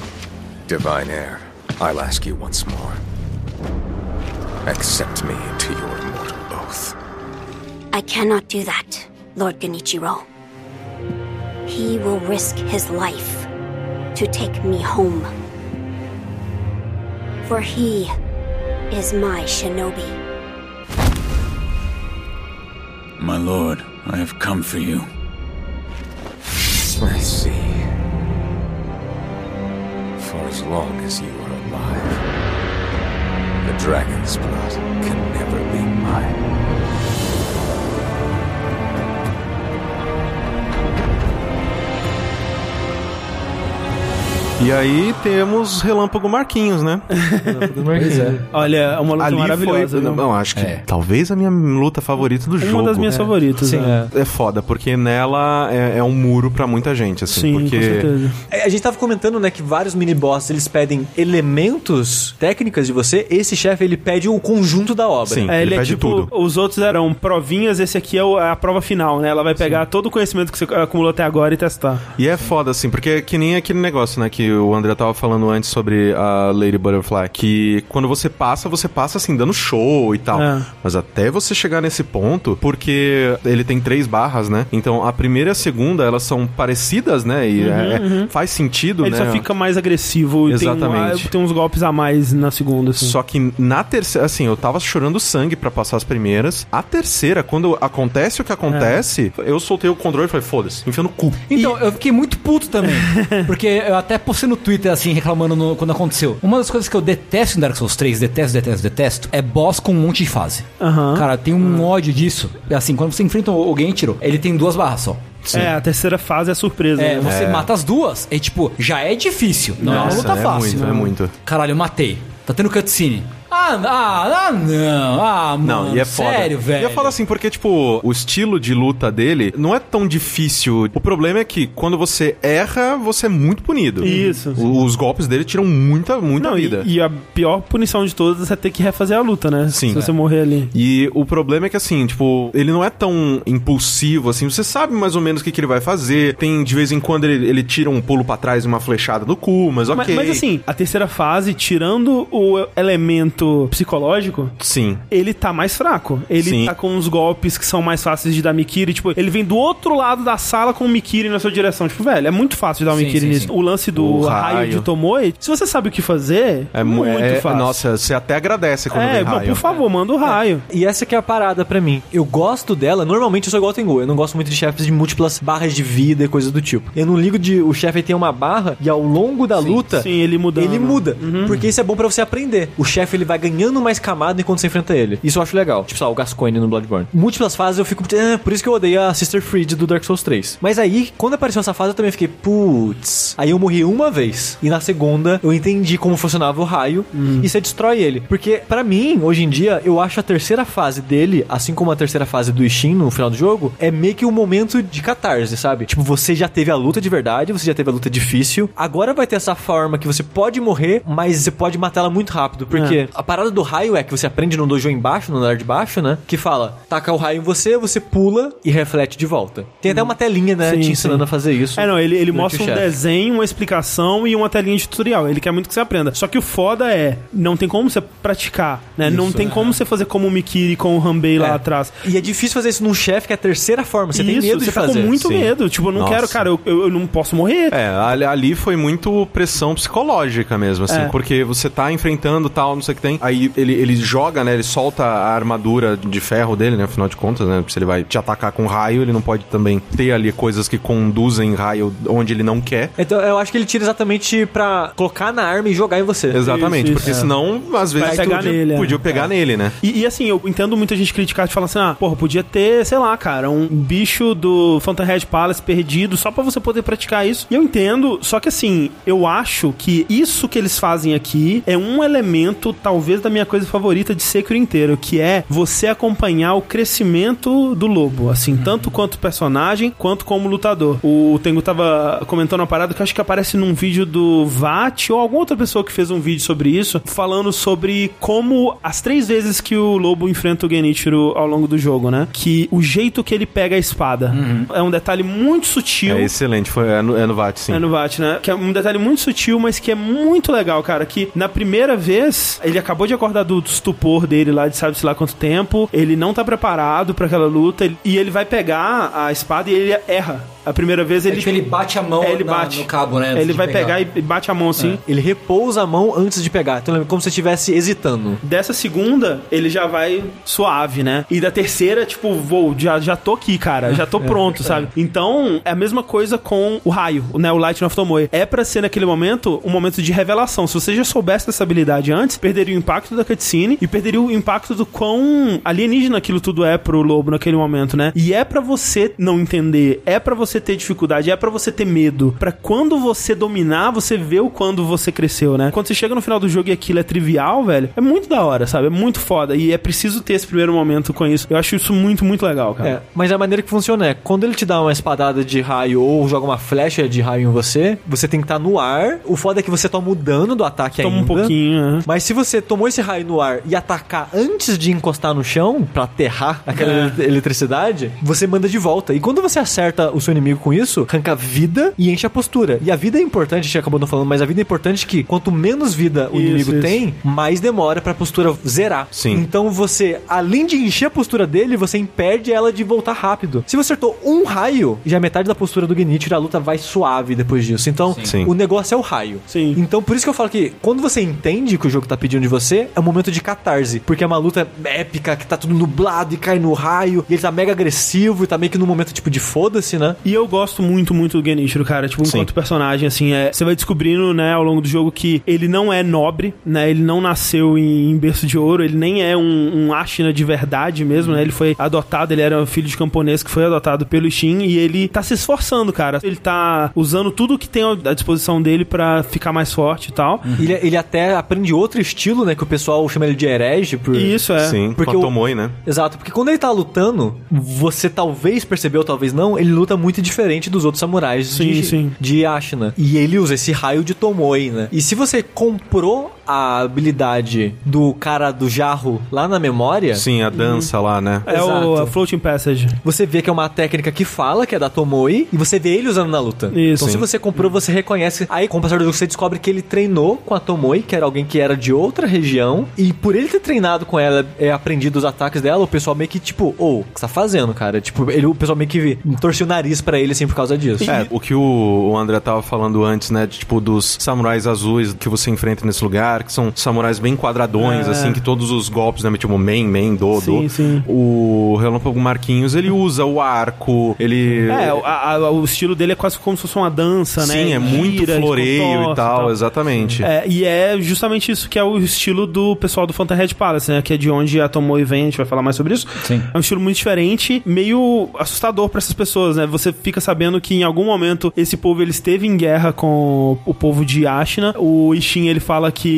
Divine Heir, I'll ask you once more. Accept me into your immortal oath. I cannot do that, Lord Genichiro. He will risk his life to take me home. For he is my shinobi. My lord, I have come for you. I see. For as long as you are alive, the dragon's blood can never be mine. E aí temos Relâmpago Marquinhos, né? Pois é. Olha, uma luta Ali maravilhosa. foi. viu? Não, acho que É. talvez a minha luta favorita do Uma jogo. das minhas favoritas. né? É foda, porque nela é, é um muro pra muita gente, assim. Sim, porque com certeza. É, A gente tava comentando, né, que vários mini-boss, eles pedem elementos, técnicas de você. Esse chefe, ele pede o conjunto da obra. Sim. É, Ele ele, é pede tipo, tudo. os outros eram provinhas, esse aqui é é a prova final, né? Ela vai pegar todo o conhecimento que você acumulou até agora e testar. E é foda, assim, porque é que nem aquele negócio, né, que o André tava falando antes sobre a Lady Butterfly, que quando você passa, você passa, assim, dando show e tal. É. Mas até você chegar nesse ponto, porque ele tem três barras, né? Então a primeira e a segunda, elas são parecidas, né? E é- é- faz sentido, Ele né? só fica mais agressivo e tem, Exatamente. um- tem uns golpes a mais na segunda, assim. Só que na terceira, assim, eu tava chorando sangue pra passar as primeiras. A terceira, quando acontece o que acontece, eu soltei o controle e falei, foda-se, enfia no cu. Então, eu fiquei muito puto também. porque eu até postei no Twitter, assim, reclamando no- quando aconteceu. Uma das coisas que eu detesto em Dark Souls 3, detesto, detesto, detesto, é boss com um monte de fase. Aham. Cara, tem um ódio disso. Assim, quando você enfrenta o Gentiro, ele tem duas barras só. É, a terceira fase é surpresa. É, né? você mata as duas, é tipo, já é difícil. Não é uma Nossa, luta é fácil. muito, é muito. Caralho, eu matei. Tá tendo cutscene. Ah, ah, ah, não. Ah, Não, mano, e é foda. sério, velho. E eu falo assim, porque, tipo, o estilo de luta dele não é tão difícil. O problema é que quando você erra, você é muito punido. Isso. O- Os golpes dele tiram muita, muita Não, e, vida. e a pior punição de todas é ter que refazer a luta, né? Sim. Se você morrer ali. E o problema é que, assim, tipo, ele não é tão impulsivo, assim. Você sabe mais ou menos o que, que ele vai fazer. Tem, de vez em quando, ele, ele tira um pulo pra trás e uma flechada no cu, mas ok. Mas, mas, assim, a terceira fase, tirando o elemento psicológico, Sim. ele tá mais fraco. Ele Sim. tá com uns golpes que são mais fáceis de dar Mikiri. Tipo, ele vem do outro lado da sala com o Mikiri na sua direção. Tipo, velho, é muito fácil de dar um Sim, Mikiri sim, nisso. sim. O lance do O raio. raio. de Tomoe, se você sabe o que fazer, É, é mu- muito é- fácil. Nossa, você até agradece quando é, vem raio. por favor, manda o raio. E essa que é a parada pra mim. Eu gosto dela, normalmente eu sou igual ao Tengu. Eu não gosto muito de chefes de múltiplas barras de vida e coisa do tipo. Eu não ligo de o chefe tem uma barra e ao longo da luta. Sim, ele mudando. Ele muda, porque isso é bom pra você aprender. O chefe ele vai ganhando mais camada enquanto você enfrenta ele. Isso eu acho legal. Tipo, sei lá, o Gascoigne no Bloodborne. Múltiplas fases eu fico, "Ah, por isso que eu odeio a Sister Fried do Dark Souls 3. Mas aí, quando apareceu essa fase, eu também fiquei, putz. Aí eu morri uma vez e na segunda eu entendi como funcionava o raio e você destrói ele. Porque pra mim, hoje em dia, eu acho a terceira fase dele, assim como a terceira fase do Ishin no final do jogo, é meio que um momento de catarse, sabe? Tipo, você já teve a luta de verdade, você já teve a luta difícil. Agora vai ter essa forma que você pode morrer, mas você pode matar ela muito rápido. Porque a parada do raio é que você aprende no dojo embaixo, no andar de baixo, né? Que fala, taca o raio em você, você pula e reflete de volta. Tem até uma telinha, né? Sim, te ensinando sim. a fazer isso. É, não, ele, ele mostra um chefe. desenho, uma explicação e uma telinha de tutorial. Ele quer muito que você aprenda. Só que o foda é, não tem como você praticar, né? não tem como você fazer como o Mikiri com o Hanbei lá É. atrás. E é difícil fazer isso num chefe que é a terceira forma. Você tem Isso, medo você de tá fazer. com muito Sim. medo. Tipo, eu não Nossa. quero, cara, eu, eu, eu não posso morrer. É, ali, ali foi muito pressão psicológica mesmo, assim, É. porque você tá enfrentando tal, não sei o que tem. Aí ele, ele joga, né? Ele solta a armadura de ferro dele, né? Afinal de contas, né? Se ele vai te atacar com raio, ele não pode também ter ali coisas que conduzem raio onde ele não quer. Então eu acho que ele tira exatamente pra colocar na arma e jogar em você. Exatamente, isso, porque é. senão, às vezes, pegar podia, nele, é. podia pegar nele, né? E, e, assim, eu entendo muita gente criticar e falar assim: ah, porra, podia ter, sei lá, cara, um bicho do Phantom Red Palace perdido só pra você poder praticar isso. E eu entendo, só que assim, eu acho que isso que eles fazem aqui é um elemento, talvez, da minha coisa favorita de Sekiro inteiro, que é você acompanhar o crescimento do lobo, assim, tanto quanto personagem, quanto como lutador. O Tengu tava comentando uma parada que eu acho que aparece num vídeo do Vat ou alguma outra pessoa que fez um vídeo sobre isso, falando sobre como as três vezes que o lobo enfrenta o Genichiro ao longo do jogo, né? Que o jeito que ele pega a espada é um detalhe muito sutil. É excelente, foi, é, no, é no VAT, sim. É no VAT, né? Que é um detalhe muito sutil, mas que é muito legal, cara. Que na primeira vez, ele acabou de acordar do estupor dele lá de sabe-se lá quanto tempo. Ele não tá preparado pra aquela luta. e ele vai pegar a espada e ele erra. A primeira vez ele. É tipo, ele bate a mão É, ele na- bate. no cabo, né, Ele vai pegar. pegar e bate a mão assim. Ele repousa a mão antes de pegar. Então, como se estivesse hesitando. Dessa segunda, ele já vai suave, né? E da terceira, tipo, vou, já, já tô aqui, cara. Já tô pronto, sabe? Então, é a mesma coisa com o raio, né? O Lightning of Tomoe. É pra ser naquele momento um momento de revelação. Se você já soubesse dessa habilidade antes, perderia o impacto da cutscene e perderia o impacto do quão alienígena aquilo tudo é pro lobo naquele momento, né? E é pra você não entender, é pra você você ter dificuldade, é pra você ter medo. Pra quando você dominar, você vê o quando você cresceu, né? Quando você chega no final do jogo e aquilo é trivial, velho, é muito da hora, sabe? É muito foda. E é preciso ter esse primeiro momento com isso. Eu acho isso muito, muito legal, cara. É, mas a maneira que funciona é, quando ele te dá uma espadada de raio ou joga uma flecha de raio em você, você tem que estar no ar. O foda é que você toma o dano do ataque Toma um ainda. pouquinho, né? Mas se você tomou esse raio no ar e atacar antes de encostar no chão, pra aterrar aquela É. ele- eletricidade, você manda de volta. E quando você acerta o seu inimigo com isso, arranca vida e enche a postura. E a vida é importante, a gente acabou não falando, mas a vida é importante que quanto menos vida o Isso, inimigo isso. tem, mais demora pra postura zerar. Sim. Então você, além de encher a postura dele, você impede ela de voltar rápido. Se você acertou um raio, já é metade da postura do Genichiro, a luta vai suave depois disso. Então, Sim. o negócio é o raio. Sim. Então, por isso que eu falo que quando você entende que o jogo tá pedindo de você, é um momento de catarse. Porque é uma luta épica, que tá tudo nublado e cai no raio, e ele tá mega agressivo e tá meio que num momento tipo de foda-se, né? E eu gosto muito, muito do Genichiro, cara. Tipo, Sim. enquanto personagem, assim, é, você vai descobrindo, né, ao longo do jogo que ele não é nobre, né? Ele não nasceu em, em berço de ouro, ele nem é um, um Ashina de verdade mesmo, né? Ele foi adotado, ele era um filho de camponês que foi adotado pelo Shin e ele tá se esforçando, cara. Ele tá usando tudo que tem à disposição dele pra ficar mais forte e tal. Ele, ele até aprende outro estilo, né? Que o pessoal chama ele de herege. Por... E isso é. Sim, Porque o- Tomoe, né? Exato, porque quando ele tá lutando, você talvez percebeu, talvez não, ele luta muito diferente dos outros samurais Sim, de, sim. de Ashina. E ele usa esse raio de Tomoe, né? E se você comprou a habilidade do cara do jarro lá na memória, Sim, a dança lá, né? É o Exato. a Floating Passage. você vê que é uma técnica que fala, que é da Tomoe, e você vê ele usando na luta. Isso. Então se Sim. você comprou, você reconhece. Aí, com o passar do jogo, você descobre que ele treinou com a Tomoe, que era alguém que era de outra região, e por ele ter treinado com ela, é, aprendido os ataques dela, o pessoal meio que, tipo, ô, o que você tá fazendo, cara? Tipo, ele, o pessoal meio que torceu o nariz pra ele, assim, por causa disso. É, o que o, o André tava falando antes, né? De, tipo, dos samurais azuis que você enfrenta nesse lugar, que são samurais bem quadradões, É. assim, que todos os golpes, né? Tipo, main, main, do, Sim, do. sim. O Relâmpago Marquinhos, ele usa o arco, ele... É, o- a- a- o estilo dele é quase como se fosse uma dança, né? Sim, é muito Gira, floreio e contorce tal, exatamente. É, e é justamente isso que é o estilo do pessoal do Phantom Red Palace, né? Que é de onde a Tomoe vem, a gente vai falar mais sobre isso. Sim. É um estilo muito diferente, meio assustador pra essas pessoas, né? Você fica sabendo que em algum momento esse povo ele esteve em guerra com o povo de Ashina. O Ishin ele fala que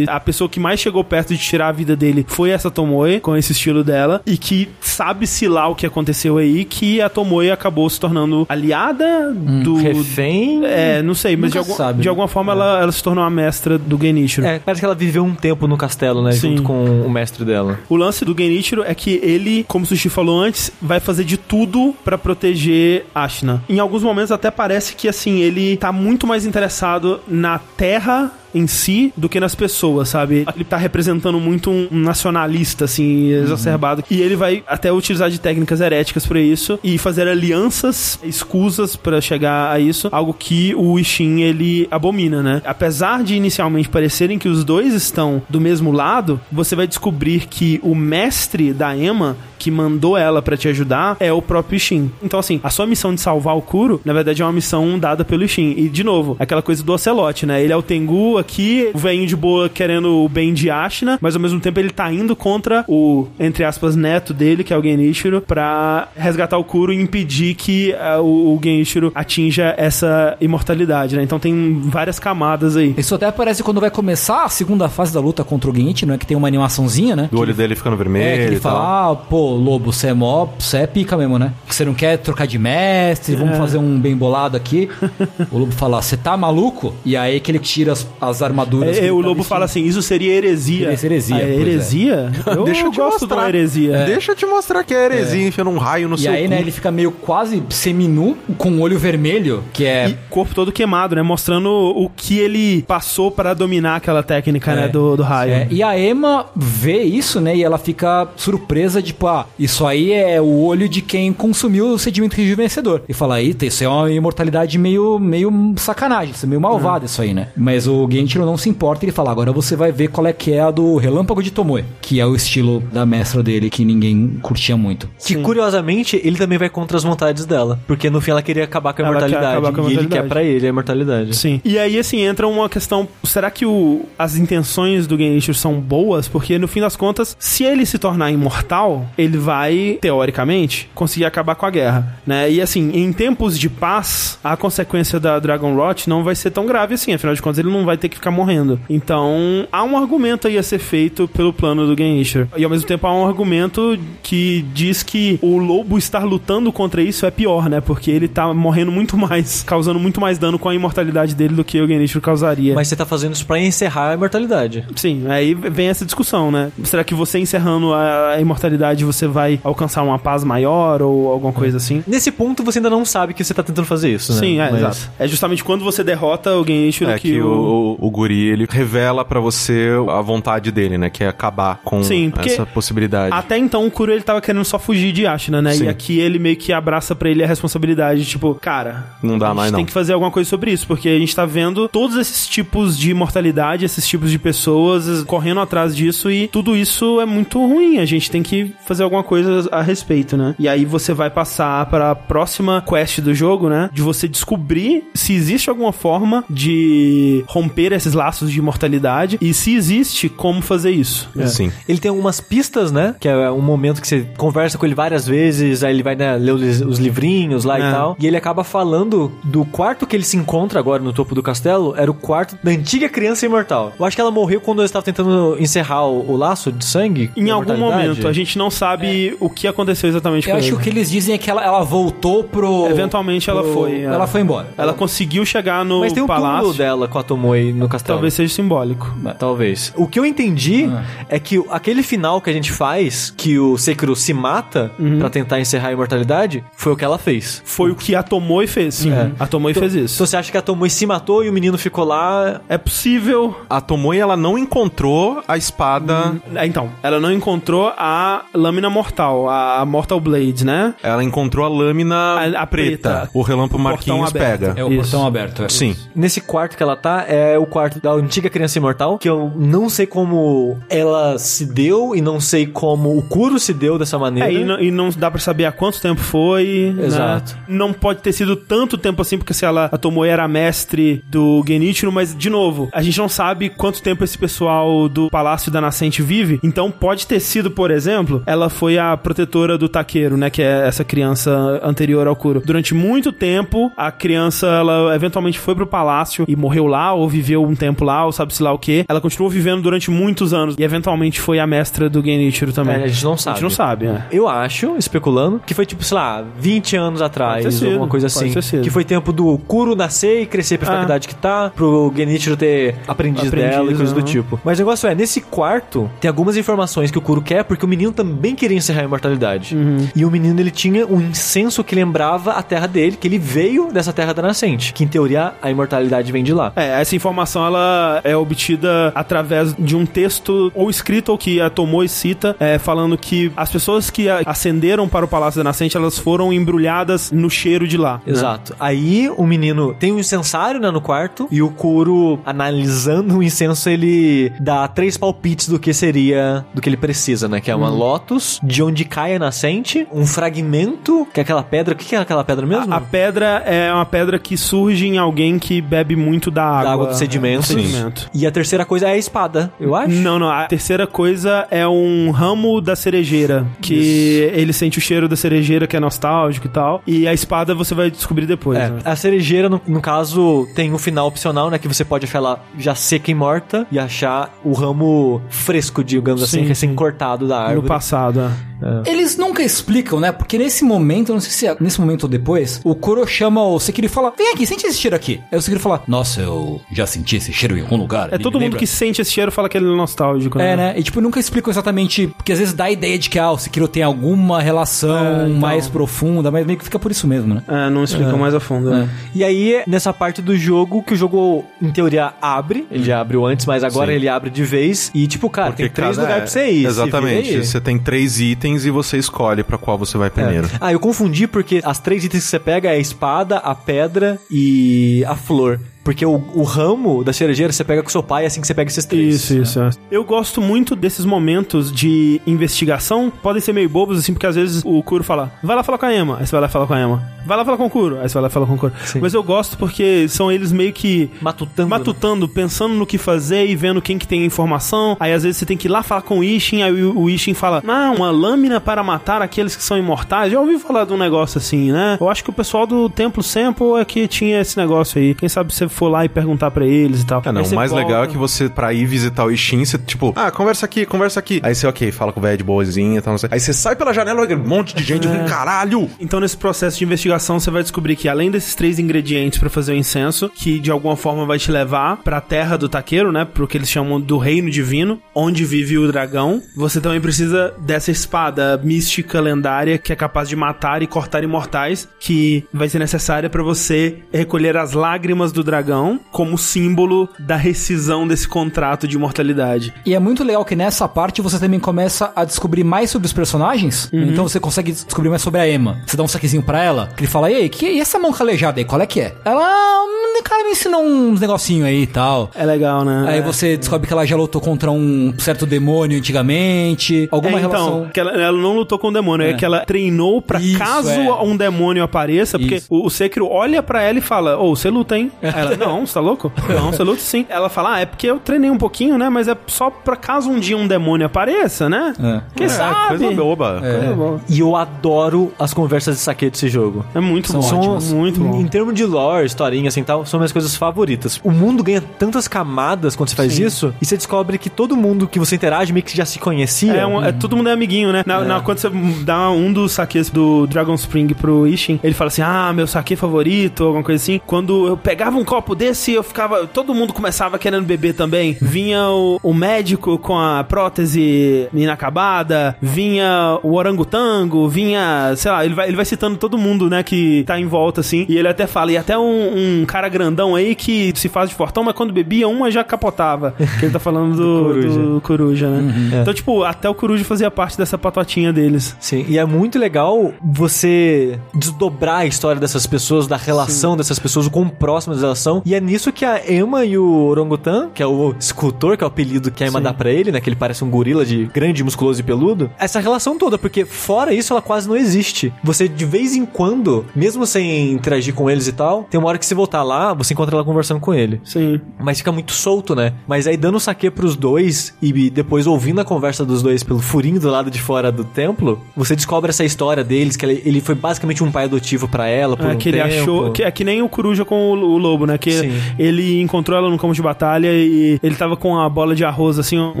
a pessoa que mais chegou perto de tirar a vida dele foi essa Tomoe, com esse estilo dela, e que sabe-se lá o que aconteceu aí, que a Tomoe acabou se tornando aliada do. Refém. É, não sei, mas de, algum- sabe, de né? alguma forma ela, ela se tornou a mestra do Genichiro. É, parece que ela viveu um tempo no castelo, né? Sim. Junto com o mestre dela. O lance do Genichiro é que ele, como o Sushi falou antes, vai fazer de tudo pra proteger Ashina. Em alguns momentos até parece que assim, ele tá muito mais interessado na terra em si do que nas pessoas, sabe? Ele tá representando muito um nacionalista, assim, exacerbado. E ele vai até utilizar de técnicas heréticas pra isso e fazer alianças escusas pra chegar a isso, algo que o Ishin ele abomina, né? Apesar de inicialmente parecerem que os dois estão do mesmo lado, você vai descobrir que o mestre da Emma que mandou ela pra te ajudar é o próprio Ishin. Então, assim, a sua missão de salvar o Kuro, na verdade, é uma missão dada pelo Ishin. E, de novo, aquela coisa do Ocelote, né? Ele é o Tengu aqui, o velhinho de boa querendo o bem de Ashina, mas ao mesmo tempo ele tá indo contra o, entre aspas, neto dele, que é o Genichiro, pra resgatar o Kuro e impedir que ah, o, o Genichiro atinja essa imortalidade, né? Então tem várias camadas aí. Isso até aparece quando vai começar a segunda fase da luta contra o Genichi, não é? Que tem uma animaçãozinha, né? Do olho dele ficando vermelho É, que ele e tal. fala, ah, pô, Lobo, você é mó, você é pica mesmo, né? Que você não quer trocar de mestre, vamos fazer um bem bolado aqui. o Lobo fala, você tá maluco? E aí que ele tira as, as armaduras. É, ele o tá Lobo vestindo. fala assim: isso seria heresia. Seria heresia, Ah, pois é. heresia? Eu Deixa eu te gosto mostrar. da heresia. Deixa eu te mostrar que é heresia, enfiando um raio no E seu aí, cu. né, ele fica meio quase seminu, com o olho vermelho, que é... E corpo todo queimado, né? Mostrando o que ele passou para dominar aquela técnica, né? Do, do raio. É, e a Emma vê isso, né? E ela fica surpresa, tipo, ah, isso aí é o olho de quem consumiu o sedimento rejuvenescedor. E fala, eita, isso é uma imortalidade meio, meio sacanagem, isso é meio malvado isso aí, né? Mas o Genichiro não se importa, ele fala, agora você vai ver qual é que é a do Relâmpago de Tomoe, que é o estilo da mestra dele, que ninguém curtia muito. Que curiosamente ele também vai contra as vontades dela. Porque no fim ela queria acabar com a Ela quer imortalidade. acabar com a e ele quer pra ele a imortalidade. Sim. E aí, assim, entra uma questão: será que o, as intenções do Genichiro são boas? Porque no fim das contas, se ele se tornar imortal, ele ele vai, teoricamente, conseguir acabar com a guerra, né? E assim, em tempos de paz, a consequência da Dragon Rot não vai ser tão grave assim, afinal de contas ele não vai ter que ficar morrendo. Então, há um argumento aí a ser feito pelo plano do Genichiro. E ao mesmo tempo há um argumento que diz que o lobo estar lutando contra isso é pior, né? Porque ele tá morrendo muito mais, causando muito mais dano com a imortalidade dele do que o Genichiro causaria. Mas você tá fazendo isso pra encerrar a imortalidade. Sim, aí vem essa discussão, né? Será que você encerrando a imortalidade você vai alcançar uma paz maior ou alguma coisa assim? Nesse ponto, você ainda não sabe que você tá tentando fazer isso, né? Sim, é, Mas- exato. É justamente quando você derrota o Genichiro É que, o, o, o guri, ele revela pra você a vontade dele, né? Que é acabar com Sim, essa possibilidade. Até então o Kuro ele tava querendo só fugir de Ashina, né? Sim. E aqui ele meio que abraça pra ele a responsabilidade, tipo, cara, Não dá a gente mais, tem não. que fazer alguma coisa sobre isso, porque a gente tá vendo todos esses tipos de imortalidade, esses tipos de pessoas correndo atrás disso e tudo isso é muito ruim. A gente tem que fazer alguma coisa a respeito, né? E aí você vai passar para a próxima quest do jogo, né? De você descobrir se existe alguma forma de romper esses laços de imortalidade e se existe como fazer isso. É. Sim. Ele tem algumas pistas, né? Que é um momento que você conversa com ele várias vezes, aí ele vai né, ler os, os livrinhos lá É. e tal. E ele acaba falando do quarto que ele se encontra agora no topo do castelo, era o quarto da antiga criança imortal. Eu acho que ela morreu quando eles estavam tentando encerrar o, o laço de sangue. Em algum momento, a gente não sabe o que aconteceu exatamente Eu com acho que ele. o que eles dizem é que ela, ela voltou pro. Eventualmente ela pro- foi. Ela foi embora. Ela conseguiu chegar no Mas tem um palácio. túmulo dela com a Tomoe no castelo. Talvez seja simbólico. Talvez. O que eu entendi Ah. é que aquele final que a gente faz, que o Sekiro se mata Uhum. pra tentar encerrar a imortalidade, foi o que ela fez. Foi o que a Tomoe fez. Sim, É. a Tomoe Então- fez isso. Então você acha que a Tomoe se matou e o menino ficou lá? É possível. A Tomoe, ela não encontrou a espada. É, Então, ela não encontrou a lâmina mortal, a Mortal Blade, né? Ela encontrou a lâmina A- a preta. preta. O relâmpago Marquinhos aberto. pega. É o Isso. portão aberto. é. Sim. Nesse quarto que ela tá, é o quarto da antiga criança imortal, que eu não sei como ela se deu e não sei como o Kuro se deu dessa maneira. É, e não, e não dá pra saber há quanto tempo foi. né? Exato. Não pode ter sido tanto tempo assim, porque se ela, a Tomoe era mestre do Genichiro, mas, de novo, a gente não sabe quanto tempo esse pessoal do Palácio da Nascente vive. Então pode ter sido, por exemplo, ela foi a protetora do Taqueiro, né? Que é essa criança anterior ao Kuro. Durante muito tempo, a criança, ela eventualmente foi pro palácio e morreu lá, ou viveu um tempo lá, ou sabe-se lá o que. Ela continuou vivendo durante muitos anos. E eventualmente foi a mestra do Genichiro também. É, a gente não A sabe. gente não sabe, né? Eu acho, especulando, que foi tipo, sei lá, 20 anos atrás, sido, alguma coisa assim. Que foi tempo do Kuro nascer e crescer pra Ah. ficar a idade que tá, pro Genichiro ter aprendido dela e coisas do tipo. Mas o negócio é, nesse quarto, tem algumas informações que o Kuro quer, porque o menino também queria encerrar a imortalidade. Uhum. E o menino, ele tinha um incenso que lembrava a terra dele, que ele veio dessa terra da nascente. Que, em teoria, a imortalidade vem de lá. É, essa informação ela é obtida através de um texto ou escrito ou que a Tomoe cita, é, falando que as pessoas que ascenderam para o Palácio da Nascente, elas foram embrulhadas no cheiro de lá. né? Exato. Aí o menino tem um incensário né, no quarto e o Kuro, analisando o incenso, ele dá três palpites do que seria, do que ele precisa, né? Que é uma Lotus, de onde cai a nascente, um fragmento, que é aquela pedra. O que que é aquela pedra mesmo? A, a pedra é uma pedra que surge em alguém que bebe muito da água. Da água do sedimento. Do sedimento. E a terceira coisa é a espada, eu acho. Não, não. A terceira coisa é um ramo da cerejeira. Que ele sente o cheiro da cerejeira, que é nostálgico e tal. E a espada você vai descobrir depois. É, né? a cerejeira, no, no caso, tem um final opcional, né? Que você pode achar ela já seca e morta e achar o ramo fresco, digamos assim, Sim, recém-cortado da No árvore. passado, é. Eles nunca explicam, né? Porque nesse momento, eu não sei se é nesse momento ou depois, o Kuro chama o Sekiro e fala: Vem aqui, sente esse cheiro aqui. Aí o Sekiro fala: Nossa, eu já senti esse cheiro em algum lugar. É Ele todo mundo lembra." que sente esse cheiro fala que ele é nostálgico. É, né? E tipo, nunca explicam exatamente. Porque às vezes dá a ideia de que ah, o Sekiro tem alguma relação É, então. mais profunda, mas meio que fica por isso mesmo, né? É, não explicam mais a fundo. né? E aí, nessa parte do jogo, que o jogo, em teoria, abre. Ele já abriu antes, mas agora Sim. ele abre de vez. E, tipo, cara, tem três cada- lugares pra você ir. Exatamente. Você tem três itens e você escolhe pra qual você vai primeiro. Ah, eu confundi porque as três itens que você pega é a espada, a pedra e a flor. Porque o, o ramo da cerejeira você pega com seu pai assim que você pega esses três. Isso, isso. é. Eu gosto muito desses momentos de investigação. Podem ser meio bobos, assim, porque às vezes o Kuro fala, vai lá falar com a Emma. Aí você vai lá falar com a Emma. Vai lá falar com o Kuro. Aí você vai lá falar com o Kuro. Sim. Mas eu gosto porque são eles meio que Matutando. matutando, pensando no que fazer e vendo quem que tem a informação. Aí às vezes você tem que ir lá falar com o Ishin, aí o, o Ishin fala: "Ah, uma lâmina para matar aqueles que são imortais". Já ouvi falar de um negócio assim, né? Eu acho que o pessoal do Templo Sample é que tinha esse negócio aí. Quem sabe você for lá e perguntar pra eles e tal. É, não, o mais volta. legal é que você, pra ir visitar o Ishin, você, tipo, ah, conversa aqui, conversa aqui. Aí você, ok, fala com o velho de boazinha e tal, não sei. Aí você sai pela janela, um monte de gente, É. caralho! Então, nesse processo de investigação, você vai descobrir que além desses três ingredientes pra fazer o incenso, que de alguma forma vai te levar pra terra do taqueiro, né? Pro que eles chamam do reino divino, onde vive o dragão, você também precisa dessa espada mística lendária que é capaz de matar e cortar imortais, que vai ser necessária pra você recolher as lágrimas do dragão como símbolo da rescisão desse contrato de imortalidade. E é muito legal que nessa parte você também começa a descobrir mais sobre os personagens. Uhum. Então você consegue descobrir mais sobre a Emma. Você dá um saquezinho pra ela, que ele fala: E aí, que, e essa mão calejada aí, qual é que é? Ela, ah, um cara me ensinou uns negocinho aí e tal. É legal, né? Aí É. você descobre que ela já lutou contra um certo demônio antigamente. Alguma É, então, relação. que ela, ela não lutou com o demônio, é, É. que ela treinou pra Isso, caso é. um demônio apareça, porque Isso. o, o Sekiro olha pra ela e fala, ô, você luta, hein? Aí ela, não, você tá louco? Não, você luta sim. Ela fala, ah, é porque eu treinei um pouquinho, né? Mas é só pra caso um dia um demônio apareça, né? É. Quem É, sabe? coisa boba. Coisa boa. E eu adoro as conversas de saque desse jogo. É muito bom, São, muito bom. Em termos de lore, historinha assim tal, são minhas coisas favoritas. O mundo ganha tantas camadas quando você faz isso, e você descobre que todo mundo que você interage meio que já se conhecia. É, um- é, todo mundo é amiguinho, né? Na, na- quando você dá um dos saques do Dragon Spring pro Ishin, ele fala assim: Ah, meu saque favorito, alguma coisa assim. Quando eu pegava um copo desse, eu ficava. Todo mundo começava querendo beber também. Vinha o, o médico com a prótese inacabada, vinha o orangotango, vinha. Sei lá, ele vai, ele vai citando todo mundo, né, que tá em volta, assim. E ele até fala, e até um, um cara grandão aí que se faz de fortão, mas quando bebia, uma já capotava. Que ele tá falando do, coruja. do coruja, né? É. Então, tipo, até o coruja fazia parte dessa patotinha deles. Sim, e é muito legal você desdobrar a história dessas pessoas, da relação dessas pessoas, o quão próximas elas são. E é nisso que a Emma e o Orangutan, que é o escultor, que é o apelido que a Emma dá pra ele, né? Que ele parece um gorila de grande, musculoso e peludo. Essa relação toda, porque fora isso ela quase não existe. Você, de vez em quando, mesmo sem interagir com eles e tal, tem uma hora que você voltar lá, você encontra ela conversando com ele. Sim. Mas fica muito solto, né? Mas aí dando o saque pros dois e depois ouvindo a conversa dos dois pelo furinho do lado de fora do templo, você descobre essa história deles, que ele, foi basicamente um pai adotivo pra ela por É, um que ele tempo. achou. Que, é que nem o coruja com o, o lobo, né? Que Sim. ele encontrou ela no campo de batalha e ele tava com a bola de arroz, assim, um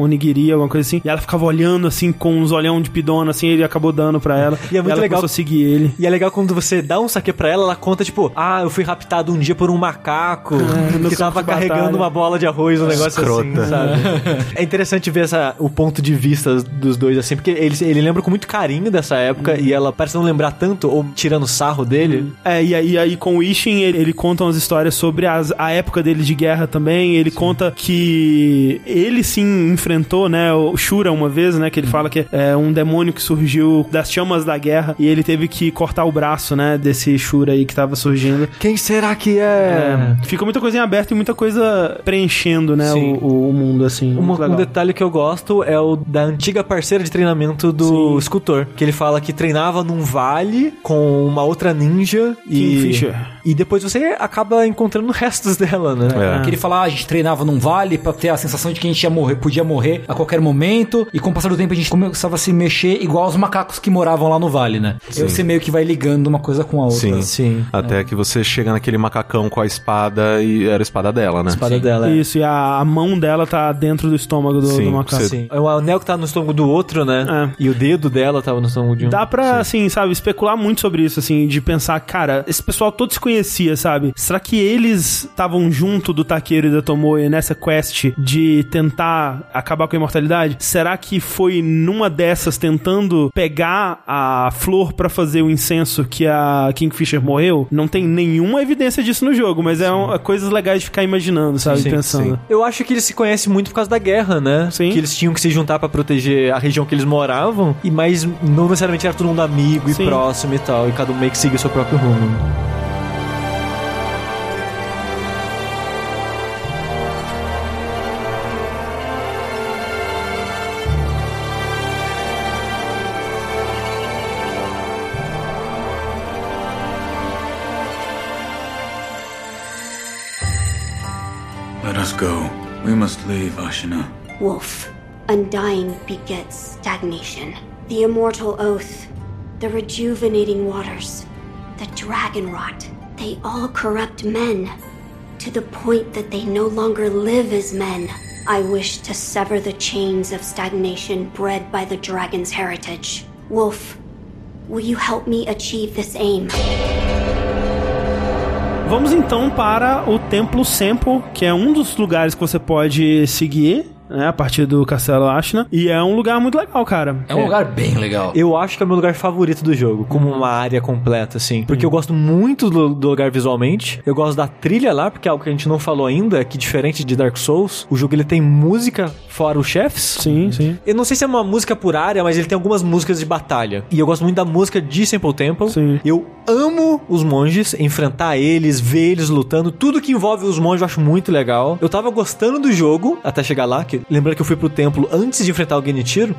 onigiri, alguma coisa assim. E ela ficava olhando, assim, com uns olhão de pidona, assim, ele acabou dando pra ela. E é muito ela legal- começou a seguir ele. E é legal quando você dá um saque pra ela, ela conta, tipo, ah, eu fui raptado um dia por um macaco no que tava carregando batalha. uma bola de arroz, um negócio Escrota. assim, sabe? é interessante ver essa, o ponto de vista dos dois, assim, porque ele, ele lembra com muito carinho dessa época e ela parece não lembrar tanto, ou tirando sarro dele. É, e aí, aí com o Ishin, ele, ele conta umas histórias sobre as- a época dele de guerra também. Ele conta que ele sim enfrentou, né, o Shura uma vez, né, que ele fala que é um demônio que surgiu das chamas da guerra e ele teve que cortar o braço, né, desse Shura aí que tava surgindo. Quem será que é? É, fica muita coisa em aberto e muita coisa preenchendo, né, Sim. o, o- o mundo, assim. Uma- um detalhe que eu gosto é o da antiga parceira de treinamento do Sim. escultor. Que ele fala que treinava num vale com uma outra ninja e. Kingfisher. E depois você acaba encontrando restos dela, né? É. Que ele fala, ah, a gente treinava num vale pra ter a sensação de que a gente ia morrer, podia morrer a qualquer momento. E com o passar do tempo a gente começava a se mexer igual os macacos que moravam lá no vale, né? E você meio que vai ligando uma coisa com a outra. Sim. Sim. Até que você chega naquele macacão com a espada e era a espada dela, né? A espada dela. é. Isso, e a, a mão dela tá dentro do estômago do, Sim, do macaco. você- Sim. É o anel que tá no estômago do outro, né? É. E o dedo dela tava no estômago de um. Dá pra, assim, sabe, especular muito sobre isso, assim, de pensar, cara, esse pessoal todo se conhecia, sabe? Será que eles estavam junto do Takeiro e da Tomoe nessa quest de tentar acabar com a imortalidade? Será que foi numa dessas tentando pegar a flor pra fazer o incenso que a Kingfisher morreu? Não tem nenhuma evidência disso no jogo, mas é coisas legais de ficar imaginando, sabe? Sim, Pensando. sim. Eu acho que eles se conhecem muito por causa da guerra, né? Sim. Que eles tinham que se juntar pra proteger a região que eles moravam, e mas não necessariamente era todo mundo amigo e próximo e tal, e cada um meio que seguia o seu próprio rumo. We Ashina. Wolf. Undying begets stagnation. The immortal oath. The rejuvenating waters. The dragon rot. They all corrupt men. To the point that they no longer live as men. I wish to sever the chains of stagnation bred by the dragon's heritage. Wolf, will you help me achieve this aim? Vamos então para o Templo Sempo, que é um dos lugares que você pode seguir. Né, a partir do Castelo Ashna. E é um lugar muito legal, cara. É um lugar bem legal. Eu acho que é o meu lugar favorito do jogo, como uma área completa, assim. Porque eu gosto muito do, do lugar visualmente. Eu gosto da trilha lá, porque é algo que a gente não falou ainda, que diferente de Dark Souls, o jogo ele tem música fora os chefes. Sim, sim. Eu não sei se é uma música por área, mas ele tem algumas músicas de batalha. E eu gosto muito da música de Simple Temple. Sim. Eu amo os monges, enfrentar eles, ver eles lutando. Tudo que envolve os monges eu acho muito legal. Eu tava gostando do jogo até chegar lá, que lembrando que eu fui pro templo antes de enfrentar o Genichiro.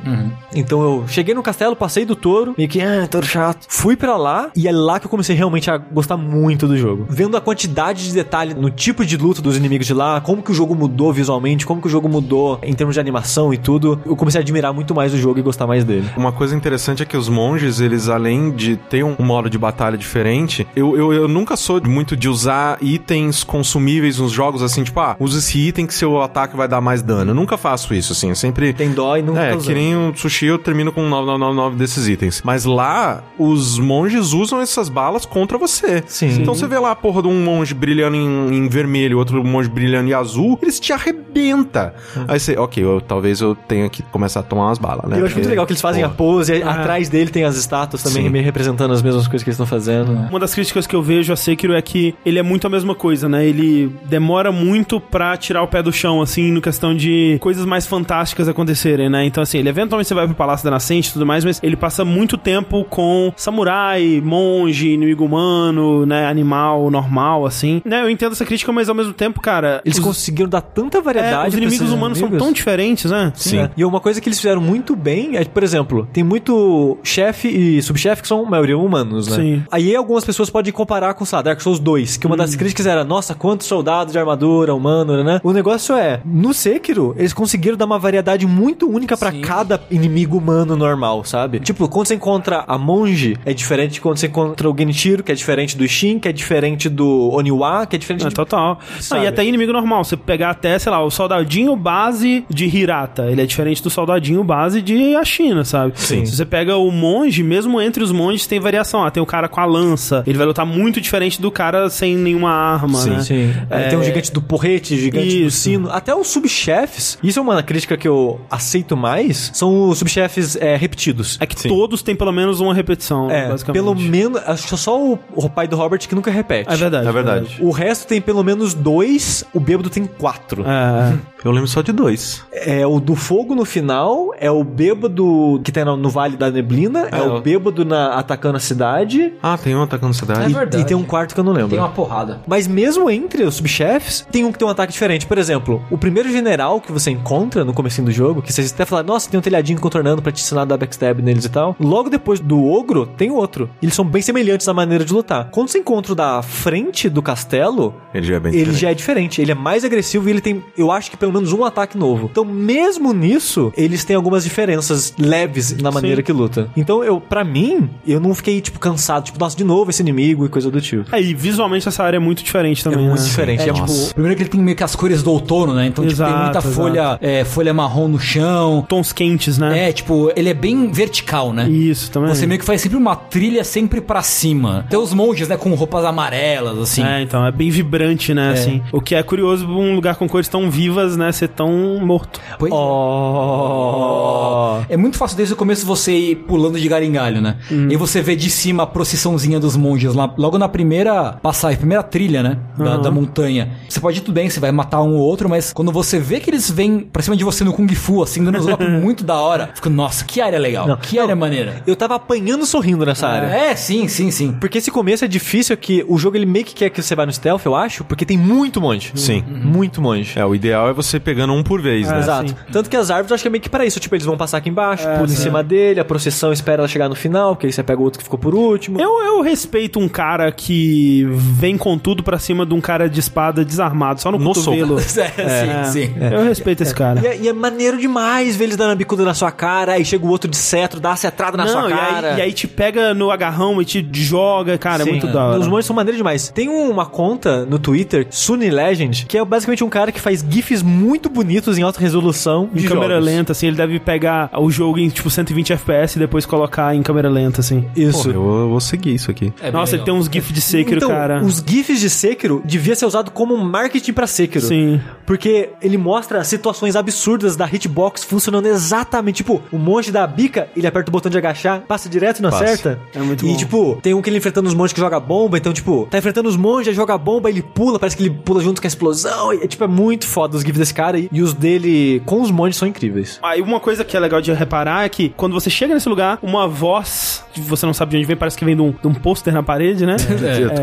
Então eu cheguei no castelo, passei do touro, meio que, ah, touro chato. Fui pra lá e é lá que eu comecei realmente a gostar muito do jogo. Vendo a quantidade de detalhe no tipo de luta dos inimigos de lá, como que o jogo mudou visualmente, como que o jogo mudou em termos de animação e tudo, eu comecei a admirar muito mais o jogo e gostar mais dele. Uma coisa interessante é que os monges, eles além de ter um modo de batalha diferente, eu, eu, eu nunca sou muito de usar itens consumíveis nos jogos, assim, tipo, ah, usa esse item que seu ataque vai dar mais dano. Eu nunca faço isso, assim, eu sempre... Tem dó e não É, tá que usando. nem o sushi eu termino com 9999 desses itens. Mas lá, os monges usam essas balas contra você. Sim. Então você vê lá a porra de um monge brilhando em, em vermelho, outro monge brilhando em azul, eles te arrebenta. Aí você, ok, eu, talvez eu tenha que começar a tomar umas balas, né? Eu acho muito legal que eles fazem porra. a pose, e atrás dele tem as estátuas também, Sim. meio representando as mesmas coisas que eles estão fazendo. Uma das críticas que eu vejo a Sekiro é que ele é muito a mesma coisa, né? Ele demora muito pra tirar o pé do chão, assim, no questão de coisas mais fantásticas acontecerem, né? Então, assim, ele eventualmente você vai pro Palácio da Nascente e tudo mais, mas ele passa muito tempo com samurai, monge, inimigo humano, né? Animal normal, assim. Né? Eu entendo essa crítica, mas ao mesmo tempo, cara. Eles os, conseguiram dar tanta variedade é, os inimigos humanos são inimigos. tão diferentes, né? Sim. E uma coisa que eles fizeram muito bem é, por exemplo, tem muito chefe e subchefe que são, a maioria, humanos, né? Sim. Aí algumas pessoas podem comparar com, sei lá, Dark Souls 2, que uma das críticas era, nossa, quantos soldados de armadura humano, né? O negócio é, no Sekiro, eles conseguiram dar uma variedade muito única pra cada inimigo humano normal, sabe? Tipo, quando você encontra a monge, é diferente de quando você encontra o Genichiro, que é diferente do Shin, que é diferente do Oniwa, que é diferente É, de... total. Não, e até inimigo normal. Você pegar até, sei lá, o soldadinho base de Hirata. Ele é diferente do soldadinho base de Ashina, sabe? Sim. Se você pega o monge, mesmo entre os monges tem variação. Ah, tem o cara com a lança. Ele vai lutar muito diferente do cara sem nenhuma arma, né? Sim. É, Tem um gigante do porrete, gigante do Isso. sino. Até os subchefes. Isso é uma crítica que eu aceito mais. São os subchefes é, repetidos. É que todos têm pelo menos uma repetição, É, basicamente. pelo menos. Acho que só o, o pai do Robert que nunca repete. É verdade. É verdade. O resto tem pelo menos dois, o bêbado tem quatro. É, Eu lembro só de dois. É o do fogo no final, é o bêbado que tem no, no Vale da Neblina, é, É, o bêbado na, atacando a cidade. Ah, tem um atacando a cidade. É verdade. E tem um quarto que eu não lembro. Tem uma porrada. Mas mesmo entre os subchefes, tem um que tem um ataque diferente. Por exemplo, o primeiro general que você encontra no comecinho do jogo, que vocês até falaram, nossa, tem um telhadinho contornando pra te ensinar a dar backstab neles e tal. Logo depois do ogro, tem outro. Eles são bem semelhantes na maneira de lutar. Quando você encontra o da frente do castelo, Ele já é bem ele diferente. já é diferente. Ele é mais agressivo e ele tem, eu acho que pelo menos um ataque novo. Então, mesmo nisso, eles têm algumas diferenças leves na maneira que luta. Então, eu, para mim, eu não fiquei, tipo, cansado. Tipo, nossa, de novo esse inimigo e coisa do tipo. É, e visualmente essa área é muito diferente também. muito né? diferente. É, É, tipo, primeiro que ele tem meio que as cores do outono, né? Então, tipo, tem Exato, muita exato. folha, é, folha marrom no chão. Tons quentes, né? É, tipo, ele é bem vertical, né? Isso, também. Você meio que faz sempre uma trilha sempre pra cima. Tem os monges, né, com roupas amarelas, assim. É, então, é bem vibrante, né, assim. O que é curioso, um lugar com cores tão vivas, né, ser tão morto. Pois é. Oh. É muito fácil desde o começo você ir pulando de galho em galho, né? E você vê de cima a procissãozinha dos monges lá, logo na primeira passagem, primeira trilha, né? Da, da montanha. Você pode ir tudo bem, você vai matar um ou outro, mas quando você vê que eles vêm pra cima de você no Kung Fu, assim, dando uns golpes muito da hora, fica, nossa, que área legal, que área maneira. Eu tava apanhando sorrindo nessa área. É, sim, sim, sim. Porque esse começo é difícil que o jogo ele meio que quer que você vá no stealth, eu acho, porque tem muito monge. Sim. Muito monge. É, o ideal é você você pegando um por vez, É, né? Exato. sim. Tanto que as árvores eu acho que é meio que pra isso. Tipo, eles vão passar aqui embaixo, pula em cima dele, a procissão espera ela chegar no final, porque aí você pega o outro que ficou por último. Eu, eu respeito um cara que vem com tudo pra cima de um cara de espada desarmado, só no, No cotovelo. É, sim, sim. Eu respeito esse cara. E é, e é maneiro demais ver eles dando a bicuda na sua cara, aí chega o outro de cetro, dá a cetrada na Não, sua e cara. aí, e aí te pega no agarrão e te joga, cara, é Sim. muito da hora. Os monstros são maneiros demais. Tem uma conta no Twitter, Sunny Legend, que é basicamente um cara que faz GIFs muito bonitos em alta resolução Em de câmera jogos. lenta, assim, ele deve pegar o jogo em, tipo, 120 FPS e depois colocar em câmera lenta, assim. Isso. Pô, eu, eu vou seguir isso aqui. É Nossa, ele tem uns GIFs de Sekiro, então, cara. os GIFs de Sekiro devia ser usado como marketing pra Sekiro. Sim. Porque ele mostra situações absurdas da hitbox funcionando exatamente. Tipo, o monge da bica, ele aperta o botão de agachar, passa direto e não Passa. acerta. É muito E, bom. tipo, tem um que ele enfrentando os monges que joga bomba. Então, tipo, tá enfrentando os monges, aí joga bomba, ele pula, parece que ele pula junto com a explosão. E, é, tipo, é muito foda os GIFs desse cara. E, e os dele com os monges são incríveis. Aí uma coisa que é legal de reparar é que quando você chega nesse lugar, uma voz, que você não sabe de onde vem, parece que vem de um, de um pôster na parede, né?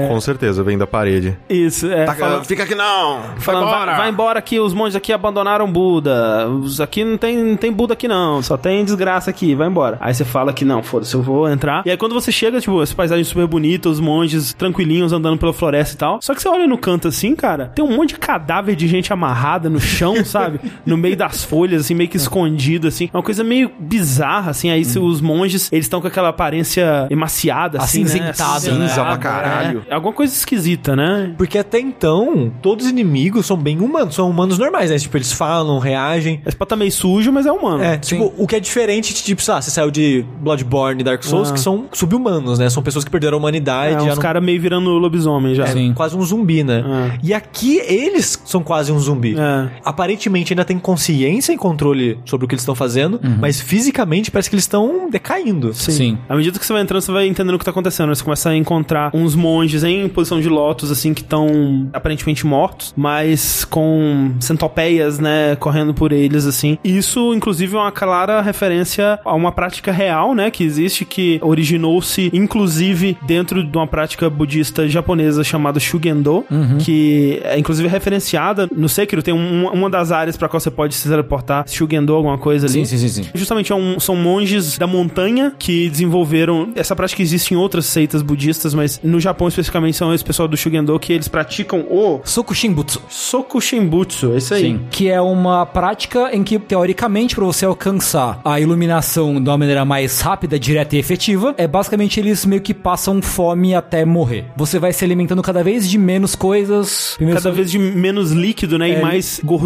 Com certeza, vem da parede. Isso, é. fala- fica aqui não! falando, vai, vai embora aqui, os monges aqui abandonaram Buda. Os aqui não tem, não tem Buda aqui não, só tem desgraça aqui, vai embora. Aí você fala que não, foda-se, eu vou entrar. E aí quando você chega, tipo, essa paisagem super bonita, os monges tranquilinhos andando pela floresta e tal. Só que você olha no canto assim, cara, tem um monte de cadáver de gente amarrada no chão, sabe? No meio das folhas, assim, meio que escondido, assim. É uma coisa meio bizarra, assim. Aí se os monges, eles estão com aquela aparência emaciada, assim, né? Acinzentada, né? Cinza pra caralho. É, é alguma coisa esquisita, né? Porque até então, todos os inimigos são bem humanos, são humanos normais, né? Tipo, eles falam, reagem. Esse pode tá meio sujo, mas é humano. É, tipo, o que é diferente, de, tipo, sei lá, você saiu de Bloodborne e Dark Souls, Ah. que são sub-humanos, né? São pessoas que perderam a humanidade. É, já uns não- caras meio virando lobisomem já. É, Sim. quase um zumbi, né? É. E aqui eles são quase um zumbi. É. Aparentemente ainda tem consciência e controle sobre o que eles estão fazendo, mas fisicamente parece que eles estão decaindo. Sim. À medida que você vai entrando, você vai entendendo o que tá acontecendo. Você começa a encontrar uns monges em posição de lótus, assim, que estão aparentemente mortos, mas com centopeias, né, correndo por eles, assim. Isso, inclusive, é uma clara referência a uma prática real, né, que existe, que originou-se, inclusive, dentro de uma prática budista japonesa chamada Shugendo, que é, inclusive, referenciada no Sekiro. Tem um- uma das áreas pra qual você pode se teleportar, Shugendo, alguma coisa ali. Sim, sim, sim, sim. Justamente é um- são monges da montanha que desenvolveram. Essa prática existe em outras seitas budistas, mas no Japão especificamente são esse pessoal do Shugendo que eles praticam o Sokushinbutsu. Soku Shinbutsu. Esse aí. Sim. Que é uma prática em que, teoricamente, para você alcançar a iluminação de uma maneira mais rápida, direta e efetiva, é basicamente eles meio que passam fome até morrer. Você vai se alimentando cada vez de menos coisas. Cada vez de menos líquido, né? É, e mais gordura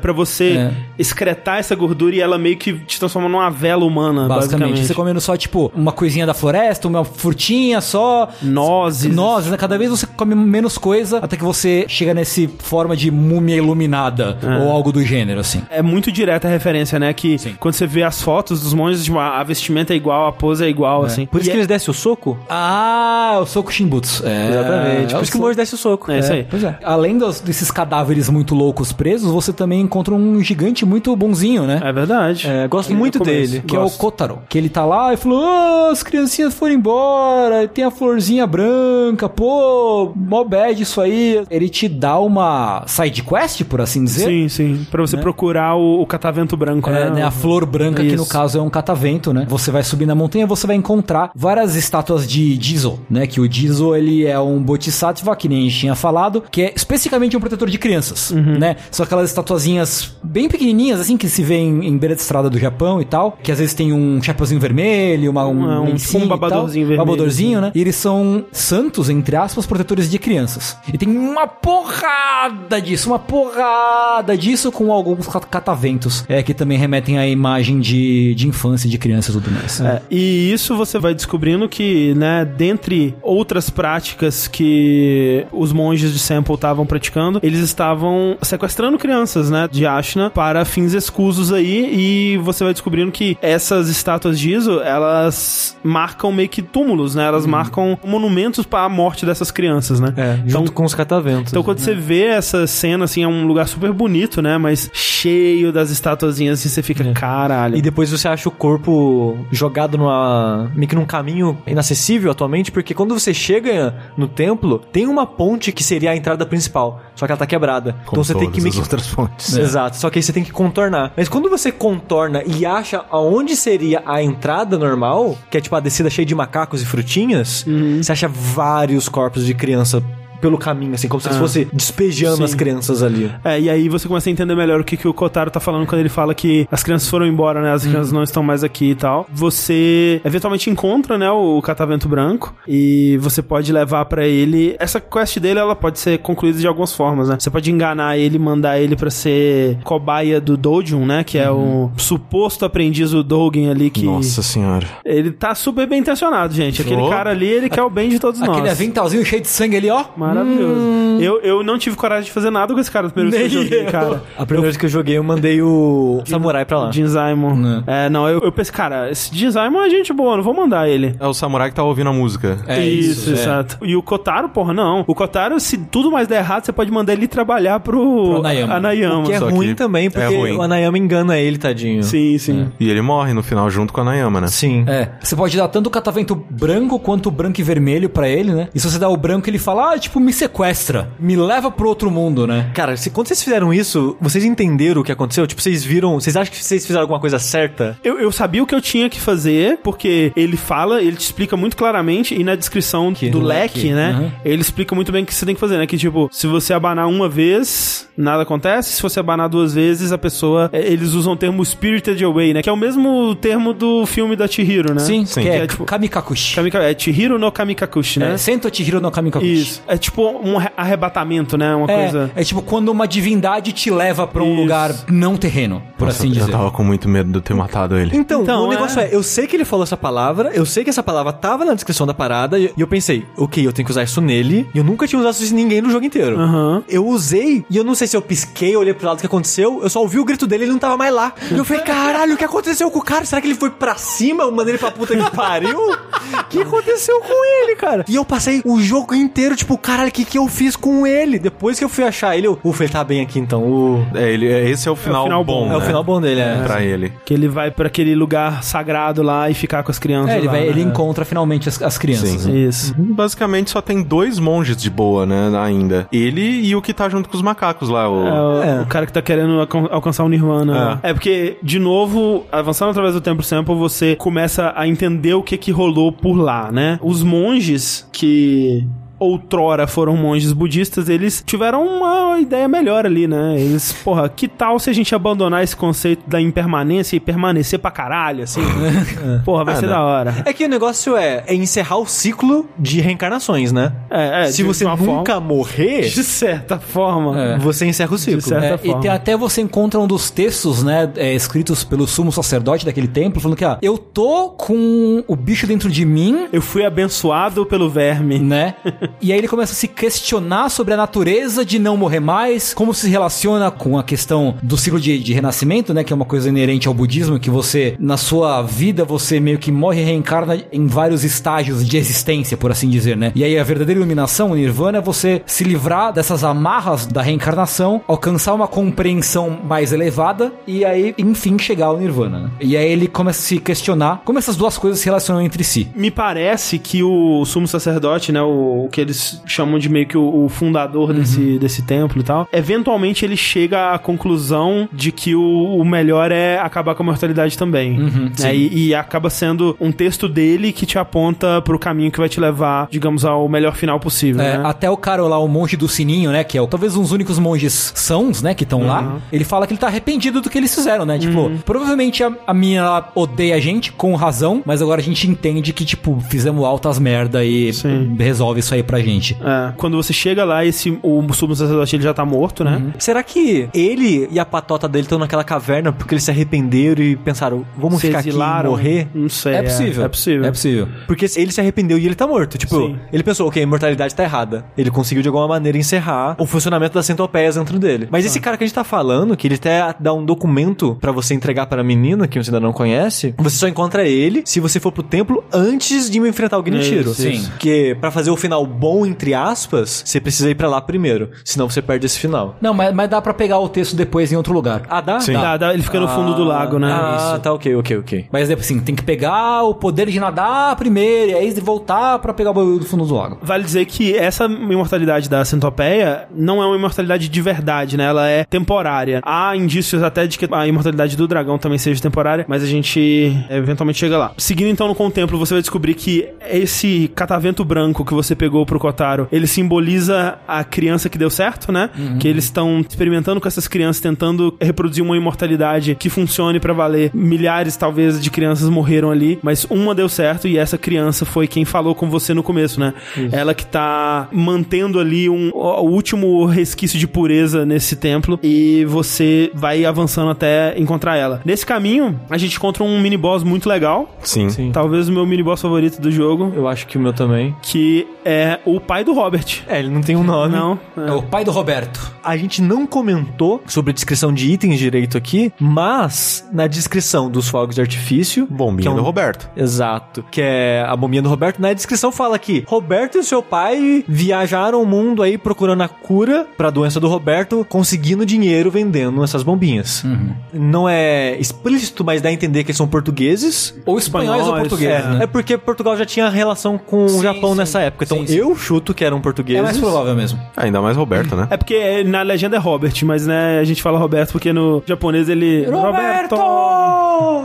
pra você É. excretar essa gordura e ela meio que te transforma numa vela humana, Basicamente, basicamente. você comendo só, tipo, uma coisinha da floresta, uma frutinha só. Nozes. Nozes, né? Cada vez você come menos coisa até que você chega nesse forma de múmia iluminada ou algo do gênero, assim. É muito direta a referência, né? Que Sim. quando você vê as fotos dos monges, tipo, a vestimenta é igual, a pose é igual, assim. Por isso E que eles descem o soco? Ah, o Soku Shinbutsu. É, Exatamente. é Por isso que o monge desce o soco. É isso aí. Pois é. Além dos- desses cadáveres muito loucos presos, você também encontra um gigante muito bonzinho, né? É verdade. É, gosto No muito começo. dele. Que é o Gosto. Kotaro. Que ele tá lá e falou: "Ah, as criancinhas foram embora, tem a florzinha branca, pô, mó bad isso aí. Ele te dá uma side quest, por assim dizer. Sim, sim. Pra você procurar o, o catavento branco, É, né? né, a flor branca, que no Isso. caso é um catavento, né? Você vai subir na montanha, você vai encontrar várias estátuas de Jizo, né? Que o Jizo, ele é um bodhisattva, que nem a gente tinha falado, que é especificamente um protetor de crianças, Uhum. né? São aquelas estatuazinhas bem pequenininhas, assim, que se vê em, em beira de estrada do Japão e tal, que às vezes tem um chapeuzinho vermelho, uma, um, É, um- tipo um babadorzinho vermelho, Babadorzinho, assim. né? E eles são santos, entre aspas, protetores de crianças. E tem uma porrada disso, uma porrada disso com alguns cat- cataventos, é, que também remetem à imagem de, de infância, de criança e tudo mais. É, e isso você vai descobrindo que, né, dentre outras práticas que os monges de Sample estavam praticando, eles estavam sequestrando crianças, né, de Ashna para fins escusos aí, e você vai descobrindo que essas estátuas de Iso, elas marcam meio que túmulos, né, elas marcam monumentos para a morte dessas crianças, né. É, Então, junto com os cataventos. então, quando você vê essa cena, assim, é um lugar super bonito, né? Mas cheio das estatuazinhas e você fica, caralho. E depois você acha o corpo jogado numa. meio que num caminho inacessível atualmente, porque quando você chega no templo, tem uma ponte que seria a entrada principal. Só que ela tá quebrada. Como então você tem que meio que fontes. Exato, só que aí você tem que contornar. Mas quando você contorna e acha aonde seria a entrada normal, que é tipo a descida cheia de macacos e frutinhas, você acha vários corpos de criança pelo caminho, assim, como se Ah. fosse despejando Sim. as crianças ali. É, e aí você começa a entender melhor o que, que o Kotaro tá falando quando ele fala que as crianças foram embora, né? As crianças não estão mais aqui e tal. Você eventualmente encontra, né, o Catavento Branco e você pode levar pra ele. Essa quest dele, ela pode ser concluída de algumas formas, né? Você pode enganar ele, mandar ele pra ser cobaia do Dojun, né? Que é o suposto aprendiz do Dogen ali que. Nossa senhora. Ele tá super bem intencionado, gente. Aquele Oh. cara ali, ele quer o bem de todos nós. Aquele aventalzinho cheio de sangue ali, ó. Maravilhoso. Eu, eu não tive coragem de fazer nada com esse cara no primeiro vez que eu joguei, cara. A primeira vez que eu joguei, eu mandei o samurai pra lá. Jin Zaimon. É, não, eu, eu pensei, cara, esse Jin Zaimon é gente boa, não vou mandar ele. É o samurai que tá ouvindo a música. É isso, é. exato. E o Kotaro, porra, não. O Kotaro, se tudo mais der errado, você pode mandar ele trabalhar pro, Pro Anayama. Anayama. O que é Só que ruim também, é porque ruim. o Anayama engana ele, tadinho. Sim, sim. E ele morre no final junto com a Nayama, né? Sim. É, você pode dar tanto o catavento branco quanto o branco e vermelho pra ele, né? E se você dá o branco, ele fala, ah, tipo, me sequestra, me leva pro outro mundo, né? Cara, se, quando vocês fizeram isso, vocês entenderam o que aconteceu? Tipo, vocês viram. Vocês acham que vocês fizeram alguma coisa certa? Eu, eu sabia o que eu tinha que fazer, porque ele fala, ele te explica muito claramente, e na descrição do Do leque, leque, né? uhum. Ele explica muito bem o que você tem que fazer, né? Que tipo, se você abanar uma vez, nada acontece. Se você abanar duas vezes, a pessoa. é, Eles usam o termo Spirited Away, né? Que é o mesmo termo do filme da Chihiro, né? Sim, Que que é, é, tipo. Kamikakushi. Kamika, é Chihiro no Kamikakushi, né? É, Sento Chihiro no Kamikakushi. Isso. É tipo um arre- arrebatamento, né? Uma coisa. É, é tipo quando uma divindade te leva pra um Isso. lugar não terreno, por Nossa, assim eu dizer. tava com muito medo de eu ter matado ele. Então, Então, o negócio é. é. eu sei que ele falou essa palavra, eu sei que essa palavra tava na descrição da parada, e e eu pensei, ok, eu tenho que usar isso nele, e eu nunca tinha usado isso em ninguém no jogo inteiro. Aham. Eu usei, e eu não sei se eu pisquei, olhei pro lado o que aconteceu, eu só ouvi o grito dele e ele não tava mais lá. E eu falei, caralho, o que aconteceu com o cara? Será que ele foi pra cima? Eu mandei ele pra puta que pariu? O que aconteceu com ele, cara? E eu passei o jogo inteiro, tipo, caralho, o que, que eu fiz com ele? Depois que eu fui achar ele, eu, ufa, ele tá bem aqui então. Uh, É, ele, é- esse é o final, final bom. bom. é o né? final bom dele, é. Pra ele. Que ele vai pra aquele lugar sagrado lá e ficar com as crianças. É, ele, lá, vai, né? ele encontra finalmente as, as crianças. Sim. né? Isso. Basicamente só tem dois monges de boa, né, ainda. Ele e o que tá junto com os macacos lá. O... É, o, É. o cara que tá querendo alcan- alcançar o Nirvana. né? É. porque, de novo, avançando através do Tempo Sample, você começa a entender o que que rolou por lá, né? Os monges que outrora foram monges budistas, eles tiveram uma ideia melhor ali, né? Eles, porra, que tal se a gente abandonar esse conceito da impermanência e permanecer pra caralho, assim? porra, vai Ah, ser né? da hora. É que o negócio é, é encerrar o ciclo de reencarnações, né? É, é, Se de você uma nunca forma- morrer, De certa forma. É. você encerra o ciclo. É, certa e forma. tem, até você encontra um dos textos, né, é, escritos pelo sumo sacerdote daquele templo, falando que, ah, eu tô com o bicho dentro de mim, Eu fui abençoado pelo verme. né? e aí ele começa a se questionar sobre a natureza de não morrer mais, como se relaciona com a questão do ciclo de, de renascimento, né? Que é uma coisa inerente ao budismo, que você, na sua vida, você meio que morre e reencarna em vários estágios de existência, por assim dizer, né? E aí a verdadeira iluminação, o nirvana, é você se livrar dessas amarras da reencarnação, alcançar uma compreensão mais elevada e aí, enfim, chegar ao nirvana, né? E aí ele começa a se questionar como essas duas coisas se relacionam entre si. Me parece que o sumo sacerdote, né, o, o que eles chamam de meio que o, o fundador desse, desse templo e tal, eventualmente ele chega à conclusão de que o, o melhor é acabar com a mortalidade também. né, e, e acaba sendo um texto dele que te aponta pro caminho que vai te levar, digamos, ao melhor final possível, É, né? Até o cara lá, o monge do sininho, né? Que é talvez um dos únicos monges sãos, né? Que estão lá. Ele fala que ele tá arrependido do que eles fizeram, né? Tipo, provavelmente a, a mina ela odeia a gente, com razão, mas agora a gente entende que, tipo, fizemos altas merda e Sim. resolve isso aí pra gente. É, quando você chega lá, esse, o sumo sacerdote ele já tá morto, né? Será que ele e a patota dele estão naquela caverna porque eles se arrependeram e pensaram, vamos Se ficar aqui e exilaram? morrer? Não sei. É possível. É, possível. É possível. Porque ele se arrependeu e ele tá morto. Tipo, Sim. ele pensou, ok, a imortalidade tá errada. Ele conseguiu de alguma maneira encerrar o funcionamento das centopeias dentro dele. Mas esse cara que a gente tá falando, que ele até dá um documento pra você entregar para a menina, que você ainda não conhece, você só encontra ele se você for pro templo antes de enfrentar o Genichiro. Isso, sim. Porque pra fazer o final bom, entre aspas, você precisa ir pra lá primeiro. Senão você perde esse final. Não, mas, mas dá pra pegar o texto depois em outro lugar. Ah, dá? Sim. Dá, dá, ele fica no fundo do lago, né? Ah, tá, ok, ok, ok. Mas depois, assim, tem que pegar o poder de nadar primeiro, e aí voltar pra pegar o bagulho do fundo do lago. Vale dizer que essa imortalidade da centopeia não é uma imortalidade de verdade, né? Ela é temporária. Há indícios até de que a imortalidade do dragão também seja temporária, mas a gente eventualmente chega lá. Seguindo então no contemplo, você vai descobrir que esse catavento branco que você pegou pro Kotaro, ele simboliza a criança que deu certo, né? Que eles estão experimentando com essas crianças, tentando reproduzir uma imortalidade que funcione pra valer. Milhares, talvez, de crianças morreram ali, mas uma deu certo e essa criança foi quem falou com você no começo, né? Ela que tá mantendo ali um, o último resquício de pureza nesse templo e você vai avançando até encontrar ela. Nesse caminho, a gente encontra um mini boss muito legal, Sim. Sim. talvez o meu mini boss favorito do jogo, Eu acho que o meu também. que é o pai do Robert. É, ele não tem um nome. Não, É o pai do Roberto. A gente não comentou sobre a descrição de itens direito aqui, mas na descrição dos fogos de artifício. Bombinha que é um- do Roberto. Exato. Que é a bombinha do Roberto. Na descrição fala que Roberto e seu pai viajaram o mundo aí procurando a cura pra doença do Roberto, conseguindo dinheiro vendendo essas bombinhas. Não é explícito, mas dá a entender que eles são portugueses. Ou espanhóis ou Espanhóis, portugueses, É, né? é porque Portugal já tinha relação com o Sim, Japão sim. nessa época. Então Sim, sim. Eu chuto que eram portugueses. É mais provável mesmo. Ainda mais Roberto, né? É porque é, na legenda é Robert, mas né, a gente fala Roberto porque no japonês ele.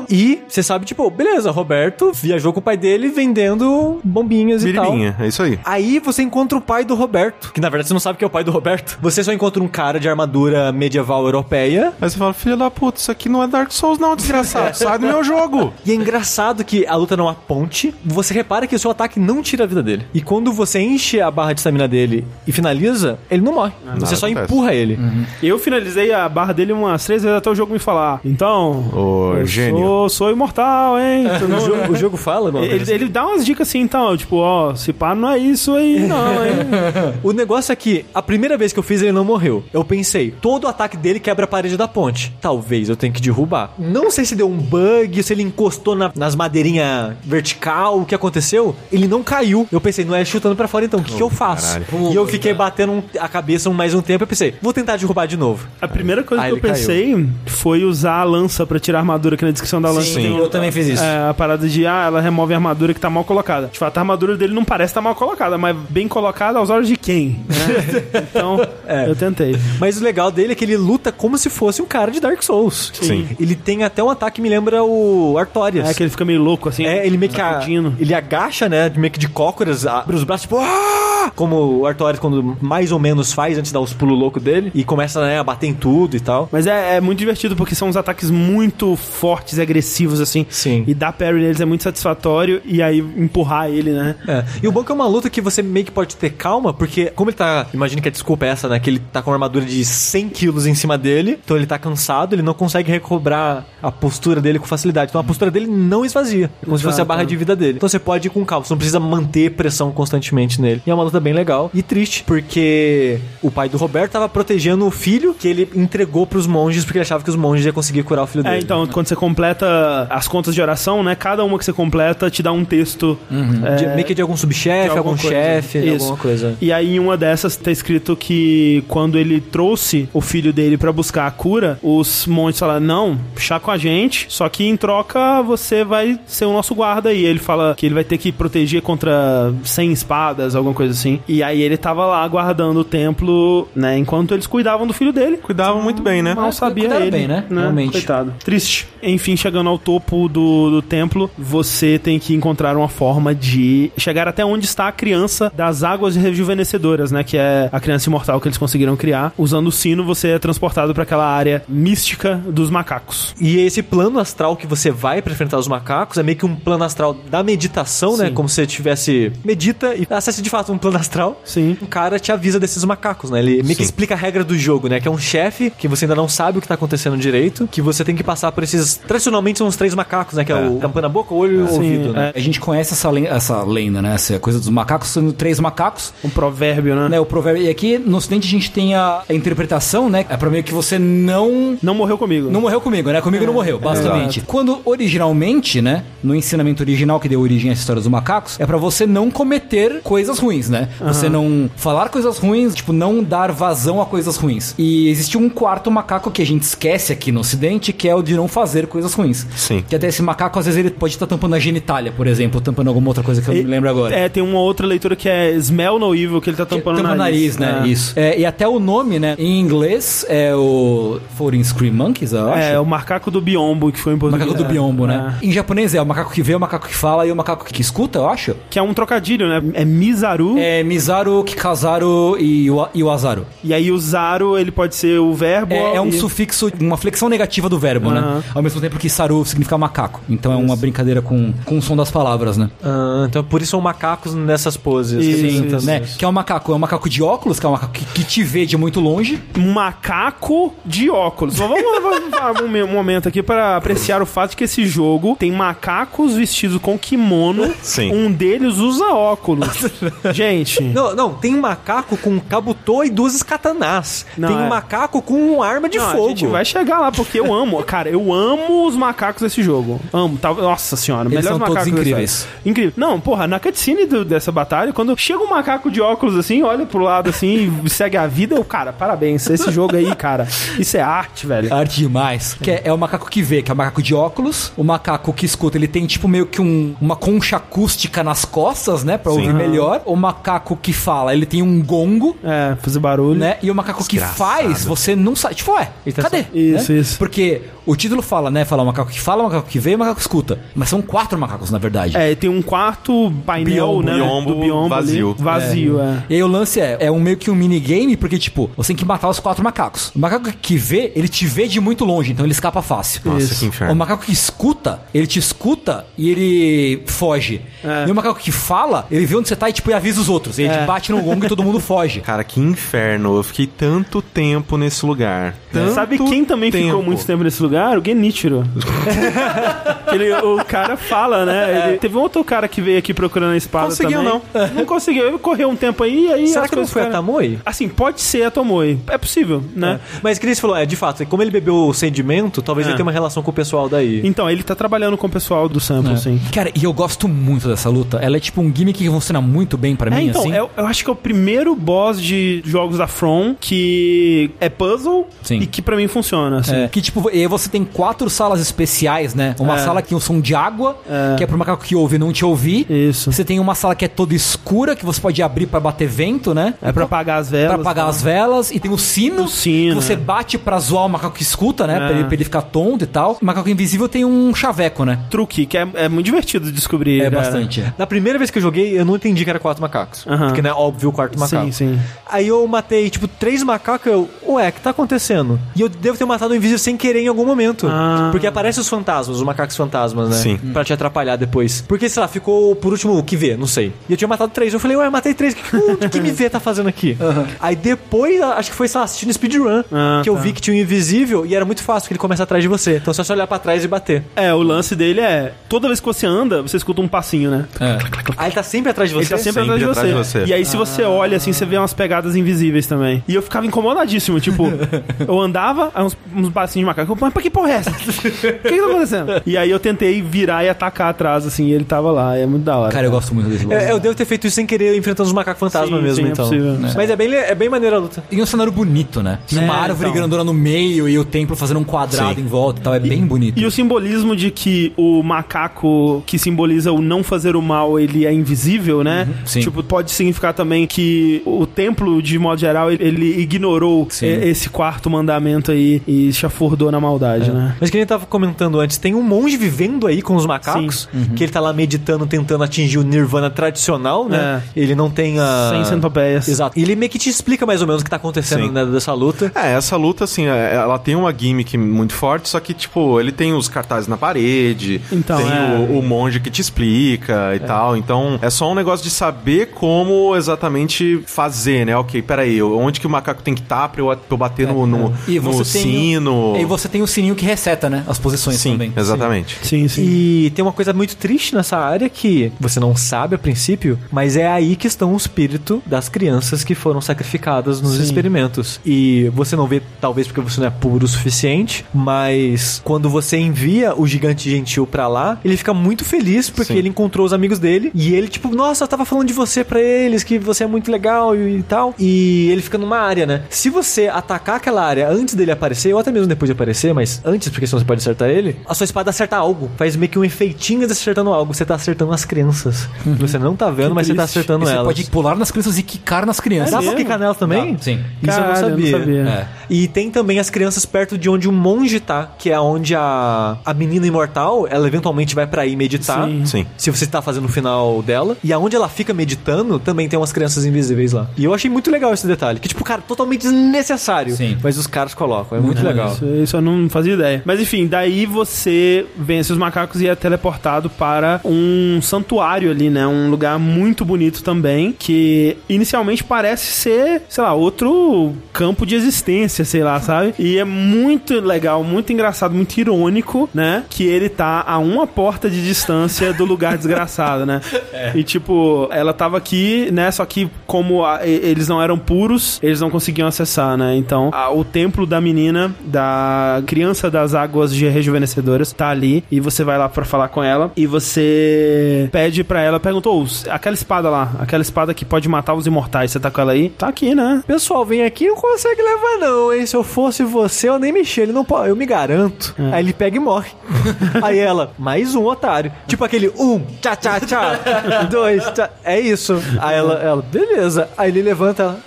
E você sabe, tipo, beleza, Roberto viajou com o pai dele vendendo bombinhas e tal. Biribinha, é isso aí. Aí você encontra o pai do Roberto, que na verdade você não sabe que é o pai do Roberto. Você só encontra um cara de armadura medieval europeia. Aí você fala, filho da puta, isso aqui não é Dark Souls não, desgraçado. Sai do meu jogo. E é engraçado que a luta não há ponte. Você repara que o seu ataque não tira a vida dele. E quando você enche a barra de estamina dele e finaliza, ele não morre. você só acontece. empurra ele. Eu finalizei a barra dele umas três vezes até o jogo me falar. Então. Ô, eu gênio. Sou, sou imortal, hein? Tu O não- jogo, o jogo fala coisa Ele, ele dá umas dicas assim, então, tipo, ó, se pá, não é isso aí, não, hein? O negócio é que a primeira vez que eu fiz ele não morreu. Eu pensei, todo ataque dele quebra a parede da ponte. Talvez eu tenha que derrubar. Não sei se deu um bug, se ele encostou na- nas madeirinhas vertical, o que aconteceu. Ele não caiu. Eu pensei, não é chutando pra fora então, o que, que eu faço? caralho. E eu fiquei batendo um- a cabeça um- mais um tempo. Eu pensei, vou tentar derrubar de novo. A primeira coisa Aí que eu ele caiu. pensei foi usar a lança pra tirar a armadura, que na descrição da lança Sim, tem eu também fiz isso. É, a parada de, ah, ela remove a armadura que tá mal colocada. De fato, a armadura dele não parece estar mal colocada, mas bem colocada aos olhos de quem? né? então, É. eu tentei. Mas o legal dele é que ele luta como se fosse um cara de Dark Souls. Sim. Ele tem até um ataque que me lembra o Artorias. É que ele fica meio louco, assim. É, ele meio que a- ele agacha, né, meio que de cócoras, abre os braços, tipo, "Ah!" como o Artorias quando mais ou menos faz antes de dar os pulos loucos dele e começa, né, a bater em tudo e tal. Mas é, é muito divertido porque são uns ataques muito fortes e agressivos, assim. Sim. E dar parry neles é muito satisfatório. E aí empurrar ele, né? É. E o bom é que é uma luta que você meio que pode ter calma, porque como ele tá. Imagina que a desculpa é essa, né? Que ele tá com uma armadura de 100 quilos em cima dele, então ele tá cansado, ele não consegue recobrar a postura dele com facilidade. Então a postura dele não esvazia. É como se fosse a Exato. barra de vida dele. Então você pode ir com calma, você não precisa manter pressão constantemente nele. E é uma luta bem legal e triste, porque o pai do Roberto tava protegendo o filho que ele entregou pros monges, porque ele achava que os monges iam conseguir curar o filho dele. É, então, quando você completa as contas de oração, né? Cada uma que você completa te dá um texto. é, De- meio que de algum subchefe, algum chefe, alguma coisa. E aí, em uma dessas, tá escrito que quando ele trouxe o filho dele pra buscar a cura, os monges falaram: Não, chá com a gente, só que em troca você vai ser o nosso guarda. E ele fala que ele vai ter que proteger contra 100 espadas, alguma coisa assim. E aí ele tava lá guardando o templo, né? Enquanto eles cuidavam do filho dele. Cuidavam muito bem, né? Mal sabia cuidaram ele. bem, né? Realmente. Coitado. Triste. Enfim, chegando ao topo do, do templo, você tem que encontrar uma forma de chegar até onde está a criança das águas rejuvenescedoras, né? Que é a criança imortal que eles conseguiram criar. Usando o sino, você é transportado para aquela área mística dos macacos. E esse plano astral que você vai pra enfrentar os macacos é meio que um plano astral da meditação, né? Sim. Como se você tivesse. Medita e acesse de fato um plano astral. Sim. Um cara te avisa desses macacos, né? Ele meio que explica a regra do jogo, né? Que é um chefe que você ainda não sabe o que tá acontecendo direito, que você tem que passar por esses. Tradicionalmente são os três macacos, né? Que é, o tampa na boca, o olho e o Sim, ouvido, né? A gente conhece essa, len- essa lenda, né? Essa coisa dos macacos, sendo três macacos. Um provérbio, né? Né, o provérbio. E aqui no ocidente a gente tem a, a interpretação, né? É pra meio que você não. Não morreu comigo. Não morreu comigo, né? Comigo não morreu, basicamente. Quando originalmente, né? No ensinamento original que deu origem à história dos macacos, é pra você não cometer coisas ruins, né? Você não falar coisas ruins, tipo, não dar vazão a coisas ruins. E existe um quarto macaco que a gente esquece aqui no ocidente, que é o de não fazer coisas ruins. Sim. Que até esse macaco, às vezes, ele pode estar tampando a genitália, por exemplo, ou tampando alguma outra coisa que eu não me lembro agora. É, tem uma outra leitura que é Smell No Evil, que ele tá tampando Tampa o o nariz, né? É. Isso. É, e até o nome, né? Em inglês é o Foreign Scream Monkeys, eu acho. É, o macaco do biombo, que foi em português. macaco do É. biombo, né? É. Em japonês é o macaco que vê, o macaco que fala e o macaco que escuta, eu acho. Que é um trocadilho, né? É Mizaru. É Mizaru, Kikazaru e Iwa- Iwazaru. E aí o Zaru, ele pode ser o verbo. É, é um e- sufixo, uma flexão negativa do verbo, né? Ao mesmo tempo que Saru significa macaco. Então é uma brincadeira com, com o som das palavras, né? Ah, então por isso são macacos nessas poses. Isso, que isso, tem- né? Que é um macaco, é um macaco de óculos, que é um macaco que, que te vê de muito longe. um macaco de óculos. Mas vamos levar um, um momento aqui para apreciar o fato de que esse jogo tem macacos vestidos com kimono. Sim. Um deles usa óculos. Gente. Não, não, tem um macaco com kabutô e duas katanás. Não, tem um é. macaco com arma de Não, fogo. A gente vai chegar lá, porque eu amo, cara, eu amo os macacos desse jogo. Amo, tá, nossa senhora, Eles melhores são todos incríveis. Incrível. Não, porra, na cutscene do- dessa batalha, quando chega um macaco de óculos assim, olha pro lado assim e segue a vida, eu, cara, parabéns. Esse jogo aí, cara, isso é arte, velho. Arte demais. Que é, é o macaco que vê, que é o macaco de óculos. O macaco que escuta, ele tem tipo meio que um- uma concha acústica nas costas, né? Pra ouvir melhor. O macaco que fala, ele tem um gongo. É, fazer barulho. Né? E o macaco que faz, você não sabe. Tipo, ué, tá cadê? só- Isso, Né? isso. Porque o título fala, né? Fala o macaco que fala, o macaco que vê e o macaco que escuta. Mas são quatro macacos, na verdade. É, tem um quarto painel, Biombo. né? Biombo do biombo ali. vazio. Vazio, é. E aí o lance é, é um meio que um minigame, porque, tipo, você tem que matar os quatro macacos. O macaco que vê, ele te vê de muito longe, então ele escapa fácil. Nossa, Isso. que inferno. O macaco que escuta, ele te escuta e ele foge. É. E o macaco que fala, ele vê onde você tá e, tipo, e avisa os outros. E ele É. te bate no gongo e todo mundo foge. Cara, que inferno. Eu fiquei tanto tempo nesse lugar. Tanto Sabe quem também ficou tempo. muito tempo nesse lugar? O Genichiro. Ele, o cara fala, né? Ele- teve um outro cara que veio aqui procurando a espada Conseguiu, também. não. Não conseguiu. Ele correu um tempo aí, aí Será as que não foi a ficaram- Tamoi? Assim, pode ser a Tomoe. É possível, né? Mas que nem você falou, é de fato, como ele bebeu o sedimento, talvez É. ele tenha uma relação com o pessoal daí. Então, ele tá trabalhando com o pessoal do sample, É. sim. Cara, e eu gosto muito dessa luta. Ela é tipo um gimmick que funciona muito bem pra É, mim, então, assim. eu, eu acho que é o primeiro boss de jogos da From que é puzzle Sim. e que pra mim funciona, assim. É, que tipo, e você tem quatro salas especiais, né? Uma É. sala que tem um som de água, que é pro macaco que ouve e não te ouvir. Isso. Você tem uma sala que é toda escura, que você pode abrir pra bater vento, né? É pra apagar as velas. Pra apagar tá? as velas. E tem o sino, O sino, que você é. bate pra zoar o macaco que escuta, né? É. Pra, ele, pra ele ficar tonto e tal. O macaco invisível tem um chaveco, né? Truque, que é, é muito divertido de descobrir. É cara. bastante. Na primeira vez que eu joguei, eu não entendi que era quatro macacos. Aham. Porque, né, óbvio, o quarto macaco. Sim, sim. Aí eu matei, tipo, três macacos, eu, ué, o que tá acontecendo? E eu devo ter matado o invisível sem querer em algum momento. Ah. Porque aparecem os fantasmas, os macacos fantasmas, né? Sim. Pra te atrapalhar depois. Porque, sei lá, ficou por último o que vê, não sei. E eu tinha matado três. Eu falei, ué, matei três. O que, que, que me vê tá fazendo aqui? Aí depois, acho que foi, sei lá, assistindo speedrun, Ah, que eu tá. vi que tinha um invisível e era muito fácil, que ele começa atrás de você. Então é só olhar pra trás e bater. É, o lance dele é. Toda vez que você anda, você escuta um passinho, né? É. Aí ele tá sempre atrás de você. Ele tá sempre, Sempre atrás, de, você. de você. E aí, se você olha assim, você vê umas pegadas invisíveis também. E eu ficava incomodadíssimo. Tipo, eu andava, aí uns, uns passinhos de macaco. Eu, Mas pra que porra é essa? O que, que tá acontecendo? E aí eu tentei virar e atacar atrás, assim, e ele tava lá. É muito da hora. Cara, eu gosto muito desse. É, eu devo ter feito isso sem querer, enfrentando os macacos fantasma Sim, mesmo, sim, é então. possível. Mas é bem, é bem maneira a luta. E um cenário bonito, né? Tem uma É, árvore então. grandona no meio e o templo fazendo um quadrado Sim. em volta e tal. É bem bonito. E o simbolismo de que o macaco que simboliza o não fazer o mal, ele é invisível, né? Sim. Tipo, pode significar também que o templo, de modo geral, ele, ele ignorou Sim. esse quarto mandamento aí e chafurdou na maldade, né? Mas que nem tava comentando antes, tem um monge vivendo aí com os macacos, que ele tá lá meditando, tentando atingir o nirvana tradicional, né? Ele não tem a... Sem centopeias. Exato. E ele meio que te explica mais ou menos o que tá acontecendo né, dessa luta. É, essa luta, assim, é- ela tem uma gimmick muito forte, só que, tipo, ele tem os cartazes na parede, Então, tem é. o, o monge que te explica e tal. Então, é só um negócio de saber como exatamente fazer, né? Ok, peraí, onde que o macaco tem que estar pra eu pra eu bater no, no, E no você tem, sino. E você tem o sininho que reseta, né? As posições Sim, também. exatamente. Sim, sim. E tem uma coisa muito triste nessa área que você não sabe a princípio, mas é aí que estão o espírito das crianças que foram sacrificadas nos experimentos. E você não vê, talvez porque você não é puro o suficiente, mas quando você envia o gigante gentil pra lá, ele fica muito feliz porque Sim. ele encontrou os amigos dele e ele, tipo, nossa, eu tava falando de você pra eles, que você é muito legal e, e tal. E ele fica numa área, né? Se você atacar aquela área antes dele aparecer, ou até mesmo depois de aparecer, mas antes, porque senão você pode acertar ele, a sua espada acerta algo. Faz meio que um efeitinho de acertando algo. Você tá acertando as crianças. Você não tá vendo, mas você tá triste. acertando E você elas. pode pular nas crianças e quicar nas crianças. Dá pra quicar nelas também? Dá, sim. Isso Caralho, eu não sabia. sabia. É. E tem também as crianças perto de onde o monge tá, que é onde a, a menina imortal, ela eventualmente vai pra aí meditar. Sim. Sim. Se você tá fazendo o final dela. E aonde ela fica meditando, também tem umas crianças invisíveis lá. E eu achei muito legal esse detalhe. Que, tipo, cara, totalmente desnecessário. Sim. Mas os caras colocam. É muito legal. Isso, isso eu não fazia ideia. Mas enfim, daí você vence os macacos e é teleportado para um santuário ali, né? Um lugar muito bonito também, que inicialmente parece ser, sei lá, outro campo de existência, sei lá, sabe? E é muito legal, muito engraçado, muito irônico, né? Que ele tá a uma porta de distância do lugar desgraçado, né? E tipo, ela tava aqui, né? Só que como a- eles não eram puros, eles não conseguiam acessar, né? Então, a- o templo da menina, da criança das águas de rejuvenescedoras, tá ali e você vai lá pra falar com ela e você pede pra ela, perguntou, "Ô, aquela espada lá, aquela espada que pode matar os imortais, você tá com ela aí? Tá aqui, né? Pessoal, vem aqui e não consegue levar, não, hein? Se eu fosse você, eu nem mexia. Ele não pode. Eu me garanto. Aí ele pega e morre. Aí ela, mais um otário. Tipo aquele um, tchá, tchá, tchá. Dois, tchá. É isso. Aí ela, ela, beleza. Aí ele levanta ela.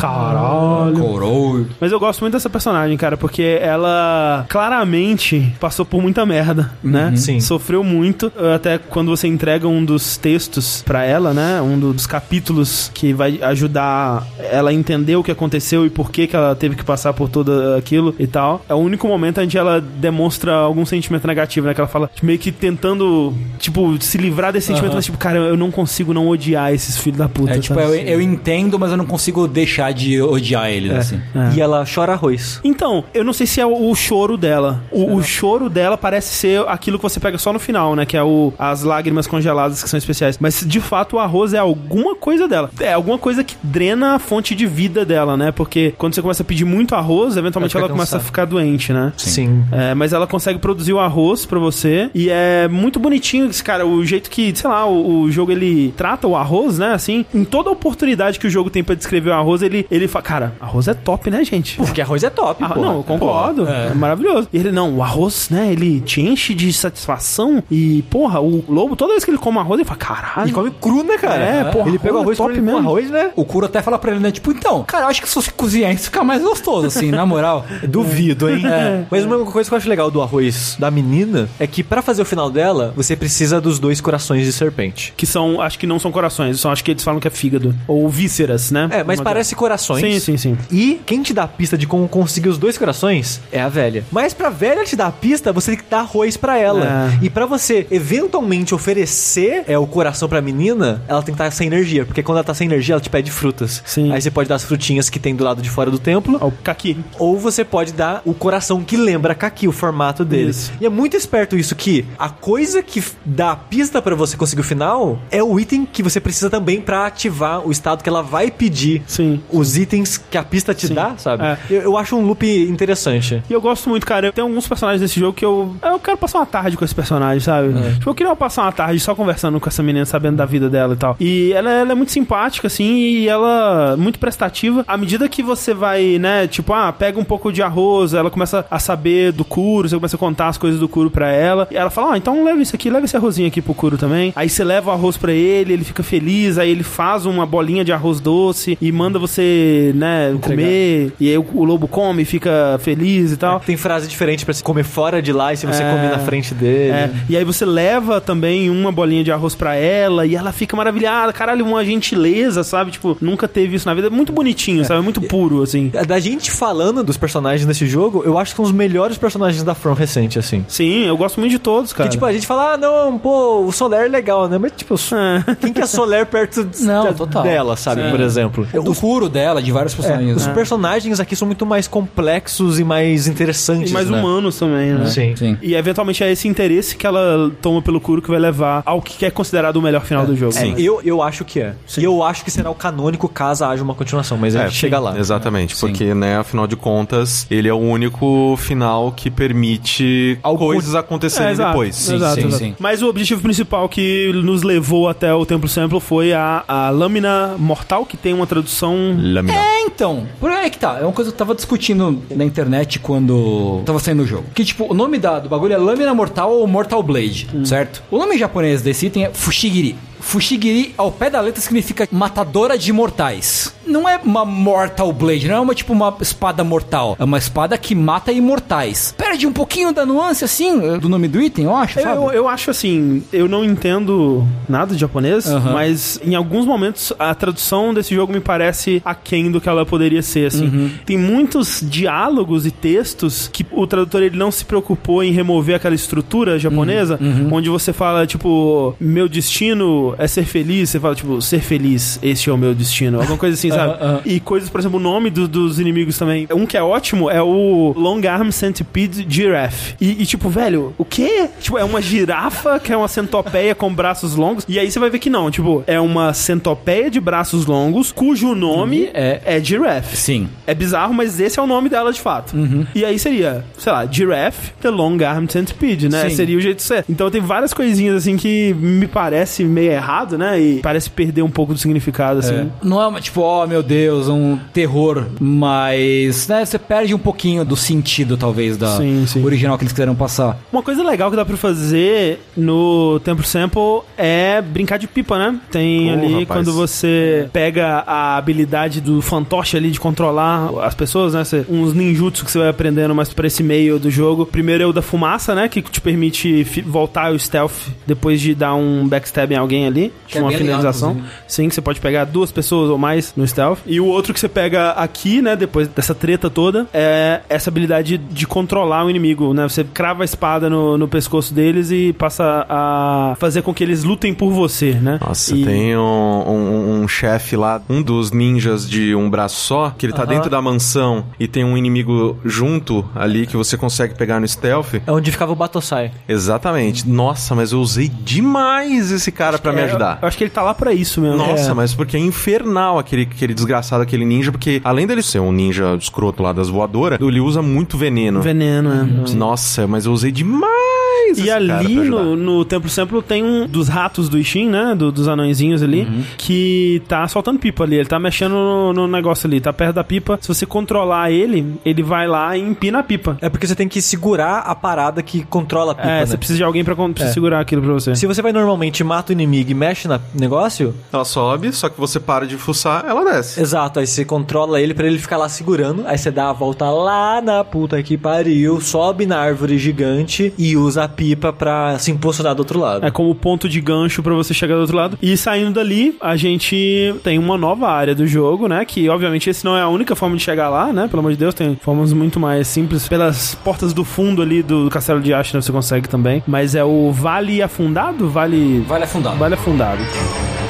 Caralho. Coroa. Mas eu gosto muito dessa personagem, cara, porque ela claramente passou por muita merda, né? Sim. Sofreu muito. Até quando você entrega um dos textos pra ela, né? Um do- dos capítulos que vai ajudar ela a entender o que aconteceu e por que, que ela teve que passar por tudo aquilo e tal. É o único momento onde ela demonstra algum sentimento negativo, né? Que ela fala meio que tentando, tipo, se livrar desse sentimento, Aham. mas tipo, cara, eu não consigo não odiar esses filhos da puta. É tipo, sabe? eu, eu entendo, mas eu não consigo deixar de odiar eles, assim. E ela chora arroz. Então, eu não sei se é o, o choro dela. O, o choro dela parece ser aquilo que você pega só no final, né? Que é o, as lágrimas congeladas que são especiais. Mas de fato o arroz é alguma coisa dela. É alguma coisa que drena a fonte de vida dela, né? Porque quando você começa a pedir muito arroz, eventualmente Ela começa a cansada. ficar doente, né? Sim. É, mas ela consegue produzir o arroz pra você e é muito bonitinho, esse cara, o jeito que, sei lá, o, o jogo ele trata o arroz, né, assim, em toda oportunidade que o jogo tem pra descrever o arroz, ele, ele fala, cara, arroz é top, né, gente? Porque arroz é top, Ah, pô. não, eu concordo. É. maravilhoso. E ele, não, o arroz, né? Ele te enche de satisfação. E, porra, o lobo, toda vez que ele come arroz, ele fala, caralho. E come cru, né, cara? É, porra, Ele pega o arroz top com mesmo. arroz, né? O Kuro até fala pra ele, né? Tipo, então, cara, eu acho que se você cozinhar isso fica mais gostoso, assim, na moral. Duvido, hein? Mas uma coisa que eu acho legal do arroz da menina é que pra fazer o final dela, você precisa dos dois corações de serpente. Que são, acho que não são corações, são, acho que eles falam que é fígado. Ou vísceras, né? É, mas Uma parece corações. Sim, sim, sim. E quem te dá a pista de como conseguir os dois corações é a velha. Mas pra velha te dar a pista, você tem que dar arroz pra ela. É. E pra você eventualmente oferecer é o coração pra menina, ela tem que estar sem energia, porque quando ela tá sem energia, ela te pede frutas. Sim. Aí você pode dar as frutinhas que tem do lado de fora do templo. Ó, o caqui. Ou você pode dar o coração que lembra Kaki, o formato dele. Isso. E é muito esperto isso que a coisa que dá a pista pra você conseguir o final é o item que você precisa também pra ativar o estado que ela vai pedir. Sim. Os itens que a pista te Sim. dá, sabe? É. Eu, eu acho um loop interessante. E eu gosto muito, cara. Tem alguns personagens desse jogo que eu. Eu quero passar uma tarde com esse personagem, sabe? Tipo, eu queria passar uma tarde só conversando com essa menina, sabendo da vida dela e tal. E ela, ela é muito simpática, assim, e ela muito prestativa. À medida que você vai, né, tipo, ah, pega um pouco de arroz, ela começa a saber do Kuro, você começa a contar as coisas do Kuro pra ela. E ela fala, ah, então leva isso aqui, leva esse arrozinho aqui pro Kuro também. Aí você leva o arroz pra ele, ele fica feliz, aí ele faz uma bolinha de arroz doce e manda você, né, comer. E aí o, o lobo come, fica feliz e tal. Tem frase diferente pra se comer fora de lá e se você É. comer na frente dele. É, e aí você leva também uma bolinha de arroz pra ela e ela fica maravilhada. Caralho, uma gentileza, sabe? Tipo, nunca teve isso na vida. É muito bonitinho, sabe? É muito puro, assim. Da gente falando dos personagens desse jogo, eu acho que são os melhores personagens da From recente, assim. Sim, eu gosto muito de todos, cara. Que, tipo, a gente fala, ah, não, pô, o Soler é legal, né? Mas, tipo, É. quem que é Soler perto Não, da- total. dela, sabe? Sim. Por exemplo. Do Kuro dela, de vários personagens, mesmo. Os personagens aqui são muito mais complexos e mais interessantes. E mais né? humanos também, né? Sim. Sim. E eventualmente é esse interesse que ela toma pelo Kuro que vai levar ao que é considerado o melhor final do jogo. É, eu, eu acho que é. E eu acho que será o canônico caso haja uma continuação, mas a É, gente chega lá. Exatamente, Sim. porque, né, afinal de contas, ele é o único final que permite coisas acontecerem É, exato, depois. exato, sim, exato. sim. Mas o objetivo principal que nos levou até o Templo Sample foi a, a Lâmina Mortal, que tem uma tradução... Lâmina. É, então. Por aí que tá. É uma coisa que eu tava discutindo na internet quando tava saindo o jogo. Que, tipo, o nome da, do bagulho é Lâmina Mortal ou Mortal Blade, certo? O nome japonês desse item é Fushigiri. Fushigiri, ao pé da letra, significa matadora de mortais. Não é uma Mortal Blade, não é uma tipo uma espada mortal. É uma espada que mata imortais. Perde um pouquinho da nuance, assim, do nome do item, eu acho, sabe? Eu, eu acho assim, eu não entendo nada de japonês, mas em alguns momentos a tradução desse jogo me parece aquém do que ela poderia ser, assim. Uhum. Tem muitos diálogos e textos que o tradutor ele não se preocupou em remover aquela estrutura japonesa, Uhum. onde você fala, tipo, meu destino é ser feliz, você fala, tipo, ser feliz, este é o meu destino, alguma coisa assim, sabe? aham. E coisas, por exemplo, o nome do- dos inimigos também. Um que é ótimo é o Long Arm Centipede Giraffe. E, e, tipo, velho, o quê? Tipo, é uma girafa que é uma centopeia com braços longos. E aí você vai ver que não, tipo, é uma centopeia de braços longos cujo nome É- é, Giraffe. Sim. É bizarro, mas esse é o nome dela de fato. E aí seria, sei lá, Giraffe, The Long Arm Centipede, né? Sim. Seria o jeito certo. Então tem várias coisinhas assim que me parece meio errado, né? E parece perder um pouco do significado, assim. Não é uma, tipo, oh meu Deus, um terror, mas né, você perde um pouquinho do sentido, talvez, da Sim, sim. original que eles quiseram passar. Uma coisa legal que dá pra fazer no Tempo Sample é brincar de pipa, né? Tem Oh, ali rapaz. quando você pega a habilidade do fantoche ali de controlar as pessoas, né? Você- uns ninjutsu que você vai aprendendo mais pra esse meio do jogo. Primeiro é o da fumaça, né? Que te permite voltar ao stealth depois de dar um backstab em alguém ali. Que é uma legal, finalização. inclusive. Sim, que você pode pegar duas pessoas ou mais no stealth. E o outro que você pega aqui, né, depois dessa treta toda, é essa habilidade de controlar o inimigo, né? Você crava a espada no, no pescoço deles e passa a fazer com que eles lutem por você, né? Nossa, E- tem um, um- um chefe lá, um dos ninjas de um braço só, que ele tá dentro da mansão e tem um inimigo junto ali que você consegue pegar no stealth. É onde ficava o Batosai. Exatamente. Nossa, mas eu usei demais esse cara pra me É, ajudar. Eu acho que ele tá lá pra isso mesmo. Nossa, É. mas porque é infernal aquele, aquele desgraçado, aquele ninja, porque além dele ser um ninja escroto lá das voadoras, ele usa muito veneno. Veneno, é. Nossa, mas eu usei demais esse E ali no, no Templo Sample tem um dos ratos do Ishin, né? Do- dos anõezinhos ali, Uhum. que tá soltando pipa ali. Ele tá mexendo no, no negócio ali, tá perto da pipa. Se você controlar ele, ele vai lá e empina a pipa. É porque você tem que segurar a parada que controla a pipa, É, né? você precisa de alguém pra, pra É. segurar aquilo pra você. Se você vai normalmente, mata o inimigo e mexe no negócio, Ela sobe, só que você para de fuçar, ela desce. exato, aí você controla ele pra ele ficar lá segurando, aí você dá a volta lá na puta que pariu, sobe na árvore gigante e usa a pipa pra se impulsionar do outro lado. É como ponto de gancho pra você chegar do outro lado. E saindo dali, a gente tem uma nova área do jogo, né? Que obviamente esse não é a única forma de chegar lá, né? Pelo amor de Deus, tem formas muito mais simples. Pelas portas do fundo ali do castelo de Ashna você consegue também. Mas é o Vale Afundado? Vale. Vale afundar. Vale Afundado.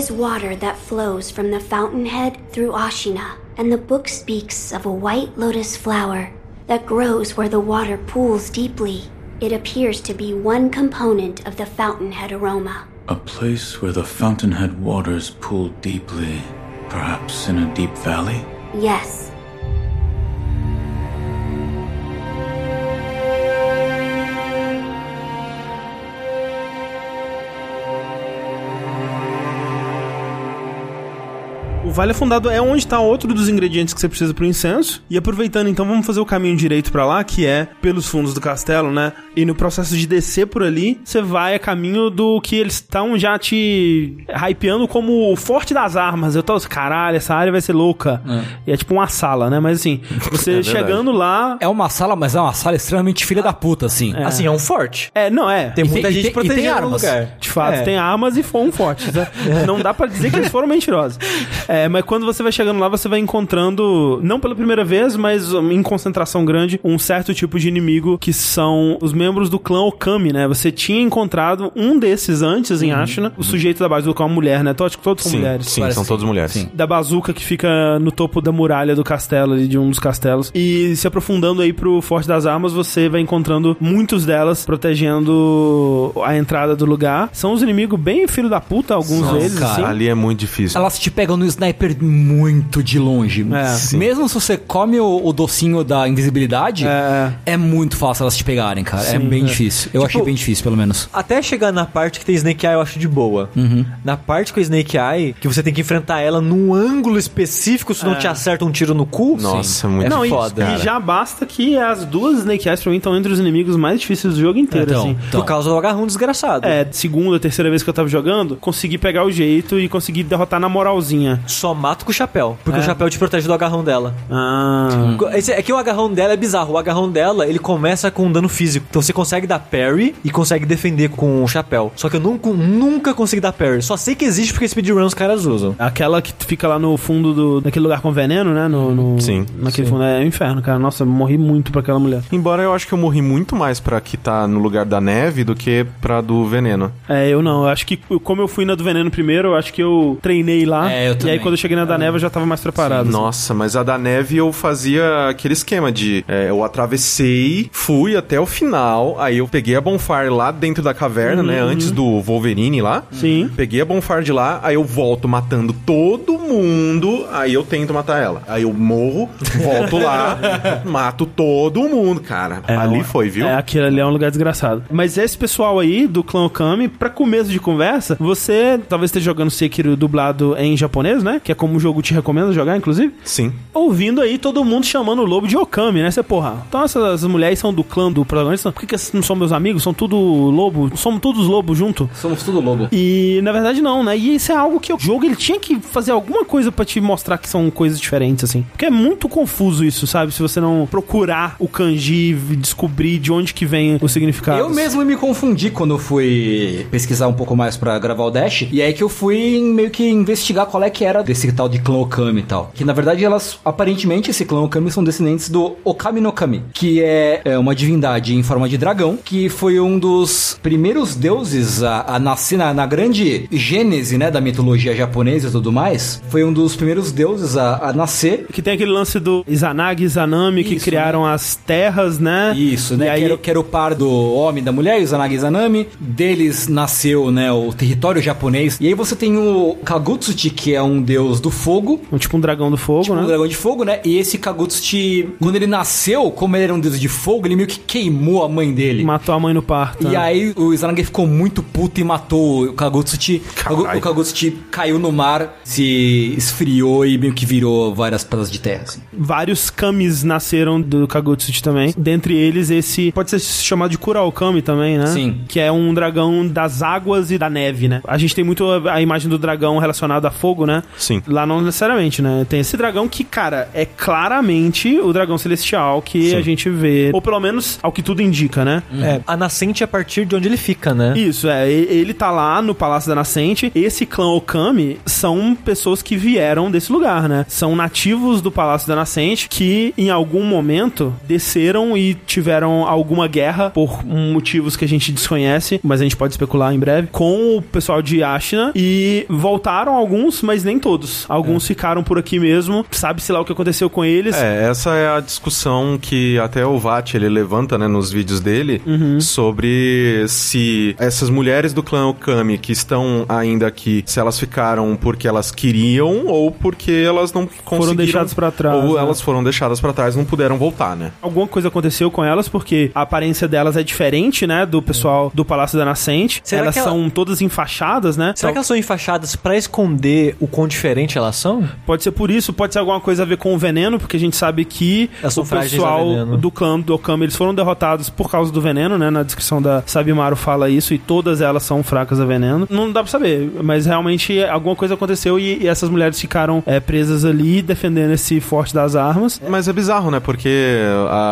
Is water that flows from the fountainhead through Ashina, and the book speaks of a white lotus flower that grows where the water pools deeply. It appears to be one component of the fountainhead aroma. A place where the fountainhead waters pool deeply, perhaps in a deep valley? Yes, O Vale Afundado é onde está outro dos ingredientes que você precisa pro incenso. E aproveitando, então, vamos fazer o caminho direito pra lá, que é pelos fundos do castelo, né? E no processo de descer por ali, você vai a caminho do que eles estão já te hypeando como o forte das armas. Eu tô, assim, caralho, essa área vai ser louca. E é tipo uma sala, né? Mas assim, você verdade. chegando lá. É uma sala, mas é uma sala extremamente filha da puta, assim. Assim, é um forte. É, não é. Tem E muita tem- e gente tem- e tem protegendo o armas. lugar. De fato, É. tem armas e foram fortes. né? Não dá pra dizer que eles foram mentirosos. É, É, mas quando você vai chegando lá, você vai encontrando, não pela primeira vez, mas em concentração grande, um certo tipo de inimigo que são os membros do clã Okami, né? Você tinha encontrado um desses antes em Ashina, o sujeito da bazuca é uma mulher, né? Então, acho que todos são Sim, mulheres. sim, Parece são todas mulheres. Sim. Da bazuca que fica no topo da muralha do castelo, ali, de um dos castelos. E se aprofundando aí pro Forte das Armas, você vai encontrando muitos delas protegendo a entrada do lugar. São os inimigos bem filho da puta, alguns São, deles, cara. assim. Ali é muito difícil. Elas te pegam no sniper muito de longe. É. Sim. Mesmo se você come o, o docinho da invisibilidade, É. é, muito fácil elas te pegarem, cara. é Sim, bem é. difícil. Eu Tipo, achei bem difícil, pelo menos. Até chegar na parte que tem Snake Eye, eu acho de boa. Na parte com a Snake Eye, que você tem que enfrentar ela num ângulo específico, se não te acerta um tiro no cu. Nossa, muito Não, e, foda, e cara. já basta que as duas Snake Eyes pra mim estão entre os inimigos mais difíceis do jogo inteiro, Então, assim. então. Por causa do agarrão desgraçado. É, segunda, terceira vez que eu tava jogando, consegui pegar o jeito e consegui derrotar na moralzinha. Só mato com o chapéu. Porque É. o chapéu te protege do agarrão dela. Ah. Esse- É que o agarrão dela é bizarro. O agarrão dela, ele começa com um dano físico. Então você consegue dar parry e consegue defender com o chapéu. Só que eu nunca, nunca consegui dar parry. Só sei que existe porque speedrun os caras usam. Aquela que fica lá no fundo do, daquele lugar com veneno, né? No, no- Sim. Naquele fundo. É um inferno, cara. Nossa, eu morri muito pra aquela mulher. Embora eu acho que eu morri muito mais pra que tá no lugar da neve do que pra do veneno. É, eu não. Eu acho que, como eu fui na do veneno primeiro, eu acho que eu treinei lá. É, eu E aí, também. Quando eu cheguei na da neve, eu já tava mais preparado. assim. Nossa, mas a da neve eu fazia aquele esquema de é, eu atravessei, fui até o final, aí eu peguei a bonfire lá dentro da caverna, né? Antes do Wolverine lá. Sim. Peguei a bonfire de lá, aí eu volto matando todo mundo, aí eu tento matar ela. Aí eu morro, volto lá, mato todo mundo, cara. Ali um- foi, viu? É, aquele ali é um lugar desgraçado. Mas esse pessoal aí do clã Okami, pra começo de conversa, você talvez esteja jogando Sekiro dublado em japonês, né? Que é como o jogo te recomenda jogar, inclusive. Sim. Ouvindo aí todo mundo chamando o lobo de Okami, né? Você, porra, então essas mulheres são do clã do protagonista? Por que, que não são meus amigos? São tudo lobo? Somos todos lobos junto? Somos tudo lobo. E na verdade não, né? E isso é algo que o jogo ele tinha que fazer alguma coisa pra te mostrar que são coisas diferentes, assim. Porque é muito confuso isso, sabe? Se você não procurar o kanji, e descobrir de onde que vem o significado. Eu mesmo me confundi quando eu fui pesquisar um pouco mais pra gravar o Dash. E aí que eu fui meio que investigar qual é que era desse tal de clã Okami e tal. Que na verdade elas, aparentemente, esse clã Okami são descendentes do Okami no Kami, que é, é uma divindade em forma de dragão, que foi um dos primeiros deuses a, a nascer na, na grande gênese, né, da mitologia japonesa e tudo mais. Foi um dos primeiros deuses a, a nascer. Que tem aquele lance do Izanagi e Izanami que Isso, criaram as terras, né? Isso, né? E aí, que, era, que era o par do homem e da mulher, Izanagi e Izanami. Deles nasceu, né, o território japonês. E aí você tem o Kagutsuchi, que é um deus do fogo. tipo um dragão do fogo, Tipo um né? dragão de fogo, né? E esse Kagutsuchi, quando ele nasceu, como ele era um deus de fogo, ele meio que queimou a mãe dele. Matou a mãe no parto. E né? aí o Izanagi ficou muito puto e matou o Kagutsuchi. Caralho. O Kagutsuchi caiu no mar, se esfriou e meio que virou várias pedras de terra, assim. Vários kamis nasceram do Kagutsuchi também. Dentre eles, esse pode ser chamado de Kuraokami também, né? Sim. Que é um dragão das águas e da neve, né? A gente tem muito a a imagem do dragão relacionado a fogo, né? Sim. Lá não necessariamente, né? Tem esse dragão que, cara, é claramente o dragão celestial que a gente vê. Ou pelo menos ao que tudo indica, né? É, a nascente é a partir de onde ele fica, né? Isso, é. Ele tá lá no Palácio da Nascente. Esse clã Okami são pessoas que vieram desse lugar, né? São nativos do Palácio da Nascente que, em algum momento, desceram e tiveram alguma guerra por motivos que a gente desconhece, mas a gente pode especular em breve, com o pessoal de Ashina e voltaram alguns, mas nem todos. Alguns ficaram por aqui mesmo. Sabe-se lá o que aconteceu com eles. É, essa é a discussão que até o Vat ele levanta, né, nos vídeos dele, Uhum. sobre se essas mulheres do clã Okami que estão ainda aqui, se elas ficaram porque elas queriam ou porque elas não conseguiram... deixadas pra trás, Ou né? elas foram deixadas pra trás, não puderam voltar, né? Alguma coisa aconteceu com elas, porque a aparência delas é diferente, né? Do pessoal do Palácio da Nascente. Será elas que ela- são todas enfaixadas, né? Será que elas são enfaixadas pra esconder o quão diferente elas são? Pode ser por isso, pode ser alguma coisa a ver com o veneno, porque a gente sabe que o pessoal do clã do Okami, eles foram derrotados por causa do veneno, né? Na descrição da Sabimaru fala isso, e todas elas são fracas a veneno. Não dá pra saber, mas realmente alguma coisa aconteceu e, e essas mulheres ficaram é, presas ali, defendendo esse forte das armas. Mas é bizarro, né? Porque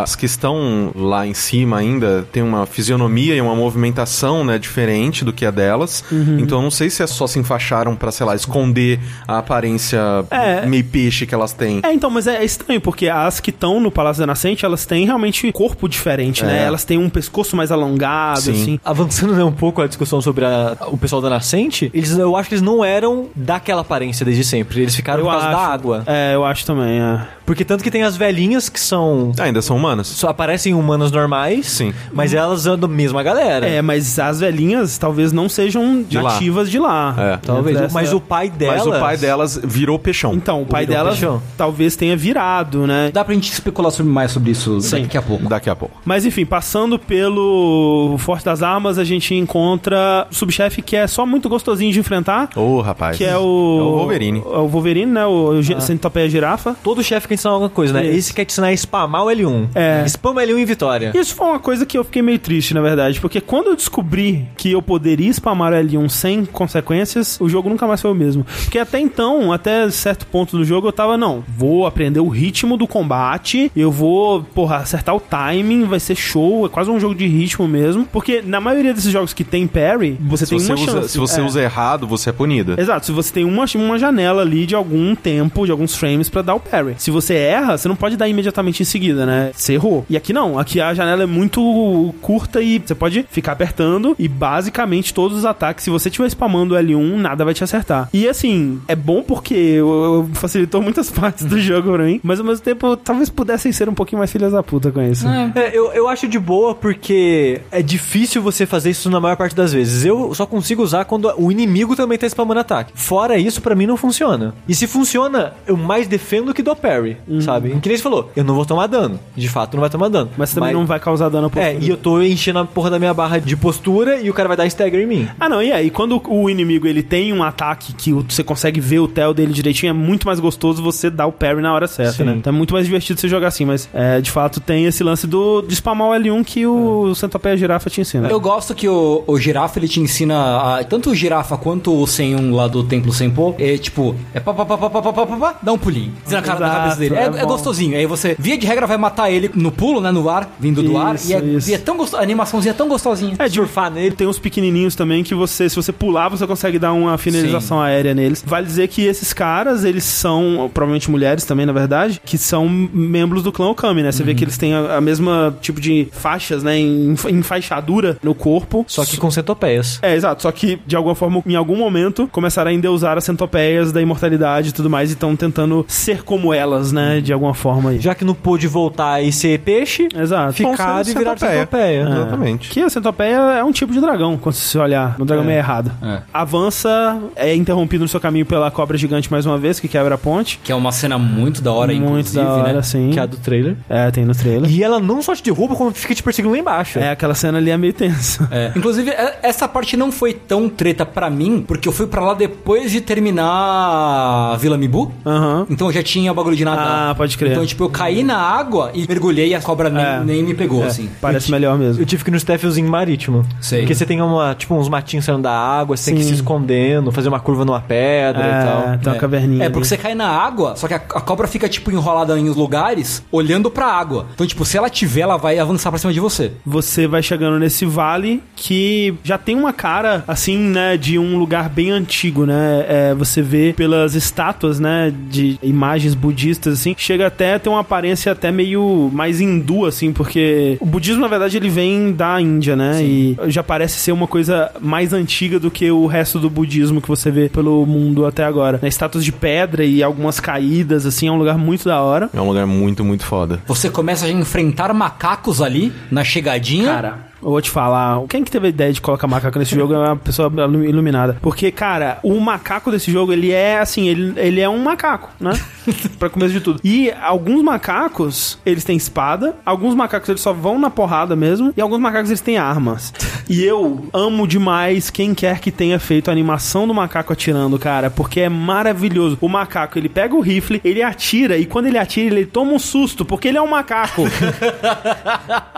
as que estão lá em cima ainda têm uma fisionomia e uma movimentação, né, diferente do que a delas. Uhum. Então eu não sei se é só se enfaixaram pra, sei lá, esconder a a aparência É. meio peixe que elas têm. É, então, mas é estranho, porque as que estão no Palácio da Nascente, elas têm realmente corpo diferente, né? É. Elas têm um pescoço mais alongado, Sim. assim. Avançando né, um pouco a discussão sobre a- o pessoal da Nascente, eles, eu acho que eles não eram daquela aparência desde sempre. Eles ficaram por causa acho. da água. É, eu acho também, é. Porque tanto que tem as velhinhas que são. Ainda são humanas. Só aparecem humanas normais. Sim. Mas elas andam mesma galera. É, mas as velhinhas talvez não sejam De lá. nativas de lá. É. Talvez. Mas o pai delas. Mas o pai delas virou peixão. Então, o pai Virou delas peixão. talvez tenha virado, né? Dá pra gente especular sobre, mais sobre isso Sim. daqui a pouco. Daqui a pouco. Mas enfim, passando pelo Forte das Armas, a gente encontra o subchefe que é só muito gostosinho de enfrentar. Ô, rapaz. Que é o. É o Wolverine. É o Wolverine, né? O ah. centopeia girafa. Todo chefe quer ensinar alguma coisa, né? Isso. Esse quer te ensinar a spamar o L1. É. Spama L1 em vitória. Isso foi uma coisa que eu fiquei meio triste, na verdade, porque quando eu descobri que eu poderia spamar o L1 sem consequências, o jogo nunca mais foi o mesmo. Porque até então, até certo ponto do jogo, eu tava, não, vou aprender o ritmo do combate, eu vou, porra, acertar o timing, vai ser show, é quase um jogo de ritmo mesmo. Porque na maioria desses jogos que tem parry, você Se tem você, uma usa, chance. se você É. usa errado, você é punida. Exato, se você tem uma, uma janela ali de algum tempo, de alguns frames pra dar o parry. Se você erra, você não pode dar imediatamente em seguida, né? Você errou. E aqui não, aqui a janela é muito curta e você pode ficar apertando e basicamente todos os ataques, se você estiver spamando o L1, nada vai te acertar. E assim, é bom porque eu- eu- facilitou muitas partes do jogo pra mim, mas ao mesmo tempo talvez pudessem ser um pouquinho mais filhas da puta com isso. É, eu, eu acho de boa porque é difícil você fazer isso na maior parte das vezes. Eu só consigo usar quando o inimigo também tá spamando ataque. Fora isso, pra mim não funciona. E se funciona, eu mais defendo que dou parry, sabe? Que nem você falou, eu não vou tomar dano. De fato, não vai tomar dano. Mas também não vai causar dano pro É, e eu tô enchendo a porra da minha barra de postura e o cara vai dar stagger em mim. Ah, não, e aí, quando o inimigo ele tem um ataque que você consegue ver o tel dele direitinho, é muito mais gostoso você dar o parry na hora certa, Sim. né? Então é muito mais divertido você jogar assim, mas é, de fato tem esse lance do de spamar o L1 que o Centopeia Girafa te ensina. Eu gosto que o, o girafa ele te ensina a- tanto o girafa quanto o Senhum lá do Templo Senpô. É tipo, é pá, pá, pá, pá, pá, pá, pá, pá, pá, dá um pulinho. Na cara da cabeça dele. É, é é gostosinho. Aí você, via de regra, vai matar ele no pulo, né? No ar, vindo do ar. E é, e é tão gostoso. A animaçãozinha é tão gostosinha. É, de Surfar nele. Tem uns pequenininhos também que você, se você pular, você consegue dar uma finalização aérea neles. Vale dizer que esses caras, eles são, provavelmente mulheres também, na verdade, que são membros do clã Okami, né? Você vê que eles têm a, a mesma tipo de faixas, né? Em, em faixadura no corpo. Só que com centopeias. É, exato. Só que, de alguma forma, em algum momento, começaram a endeusar as centopeias da imortalidade e tudo mais, e estão tentando ser como elas, né? De alguma forma aí. Já que não pôde voltar e ser peixe, Exato. ficar e virar centopeia. centopeia. É. Exatamente. Que a centopeia é um tipo de dragão, quando você olhar no dragão meio errado. É. Avança, é interrompido no seu caminho pela cobra gigante mais uma vez, que quebra a ponte. Que é uma cena muito da hora, Muito inclusive, da hora, né? sim. Que é a do trailer. É, tem no trailer. E ela não só te derruba, como fica te perseguindo lá embaixo. É, aquela cena ali é meio tensa. É. Inclusive, é- essa parte não foi tão treta pra mim, porque eu fui pra lá depois de terminar a Vila Mibu. Aham. Então eu já tinha o bagulho de nadar. Ah, pode crer. Então, tipo, eu caí na água e mergulhei e a cobra nem, É. nem me pegou, É, assim. Parece melhor mesmo. Eu tive que ir no staffzinho marítimo. Sei. Porque você tem uma, tipo, uns matinhos saindo da água, você tem que ir Sim. se escondendo, fazer uma curva numa pedra e tal. É, tem uma caverninha. É, porque ali. você cai na água, só que a, a cobra fica, tipo, enrolada em lugares, olhando pra água. Então, tipo, se ela tiver, ela vai avançar pra cima de você. você vai chegando nesse vale que já tem uma cara, assim, né, de um lugar bem antigo, né? É, você vê pelas estátuas, né, de imagens budistas, assim, chega até a ter uma aparência até meio mais hindu, assim, porque o budismo, na verdade, ele vem da Índia, né? E já parece ser uma coisa mais antiga do que o resto do budismo que você vê pelo mundo até agora. Né? Estátuas de pedra e algumas caídas, assim, é um lugar muito da hora. É um lugar muito, muito foda. Você começa a enfrentar macacos ali, na chegadinha. Cara, eu vou te falar, quem que teve a ideia de colocar macaco nesse jogo é uma pessoa iluminada. Porque, cara, o macaco desse jogo, ele é assim, ele, ele é um macaco, né? pra começo de tudo. E alguns macacos, eles têm espada, alguns macacos eles só vão na porrada mesmo, e alguns macacos eles têm armas. E eu amo demais quem quer que tenha feito a animação do macaco atirando, cara, porque é maravilhoso. O macaco, ele pega o rifle, ele atira, e quando ele atira, ele toma um susto, porque ele é um macaco.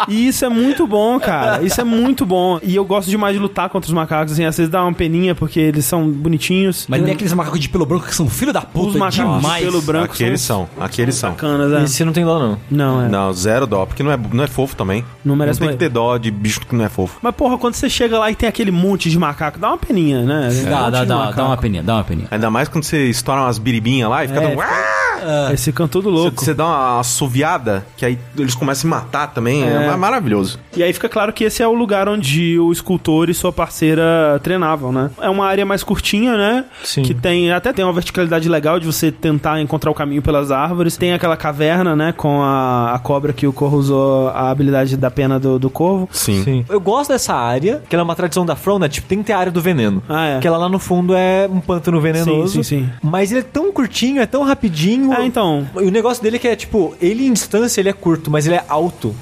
E isso é muito bom, cara. Cara. Isso é muito bom. E eu gosto demais de lutar contra os macacos, assim, às vezes dá uma peninha porque eles são bonitinhos. Mas nem aqueles macacos de pelo branco que são filho da puta Os macacos demais. de pelo branco Aqueles são, aqueles são. bacanas, é. Esse não tem dó, não. Não, é. Não, Não, zero dó, porque não é, não é fofo também. merece Não tem que morrer. ter dó de bicho que não é fofo. Mas, porra, quando você chega lá e tem aquele monte de macaco, dá uma peninha, né? Um Dá, monte dá, de dá, macaco. dá uma peninha, dá uma peninha. Ainda mais quando você estoura umas biribinhas lá e fica É, tão... Aí Você fica todo louco. Você dá uma assoviada, que aí eles começam a matar também. É, É. maravilhoso. E aí fica claro que esse é o lugar onde o escultor e sua parceira treinavam, né? É uma área mais curtinha, né? Sim. Que tem até tem uma verticalidade legal de você tentar encontrar o caminho pelas árvores. Tem aquela caverna, né? Com a, a cobra que o Corvo usou a habilidade da pena do, do Corvo. Sim. Sim. Eu gosto dessa área, que ela é uma tradição da From, né? Tipo, tem que ter a área do veneno. Ah, é. Que ela lá no fundo é um pântano venenoso. Sim, sim, sim. Mas ele é tão curtinho, é tão rapidinho. É, então. E o negócio dele é que é, tipo, ele em distância ele é curto, mas ele é alto.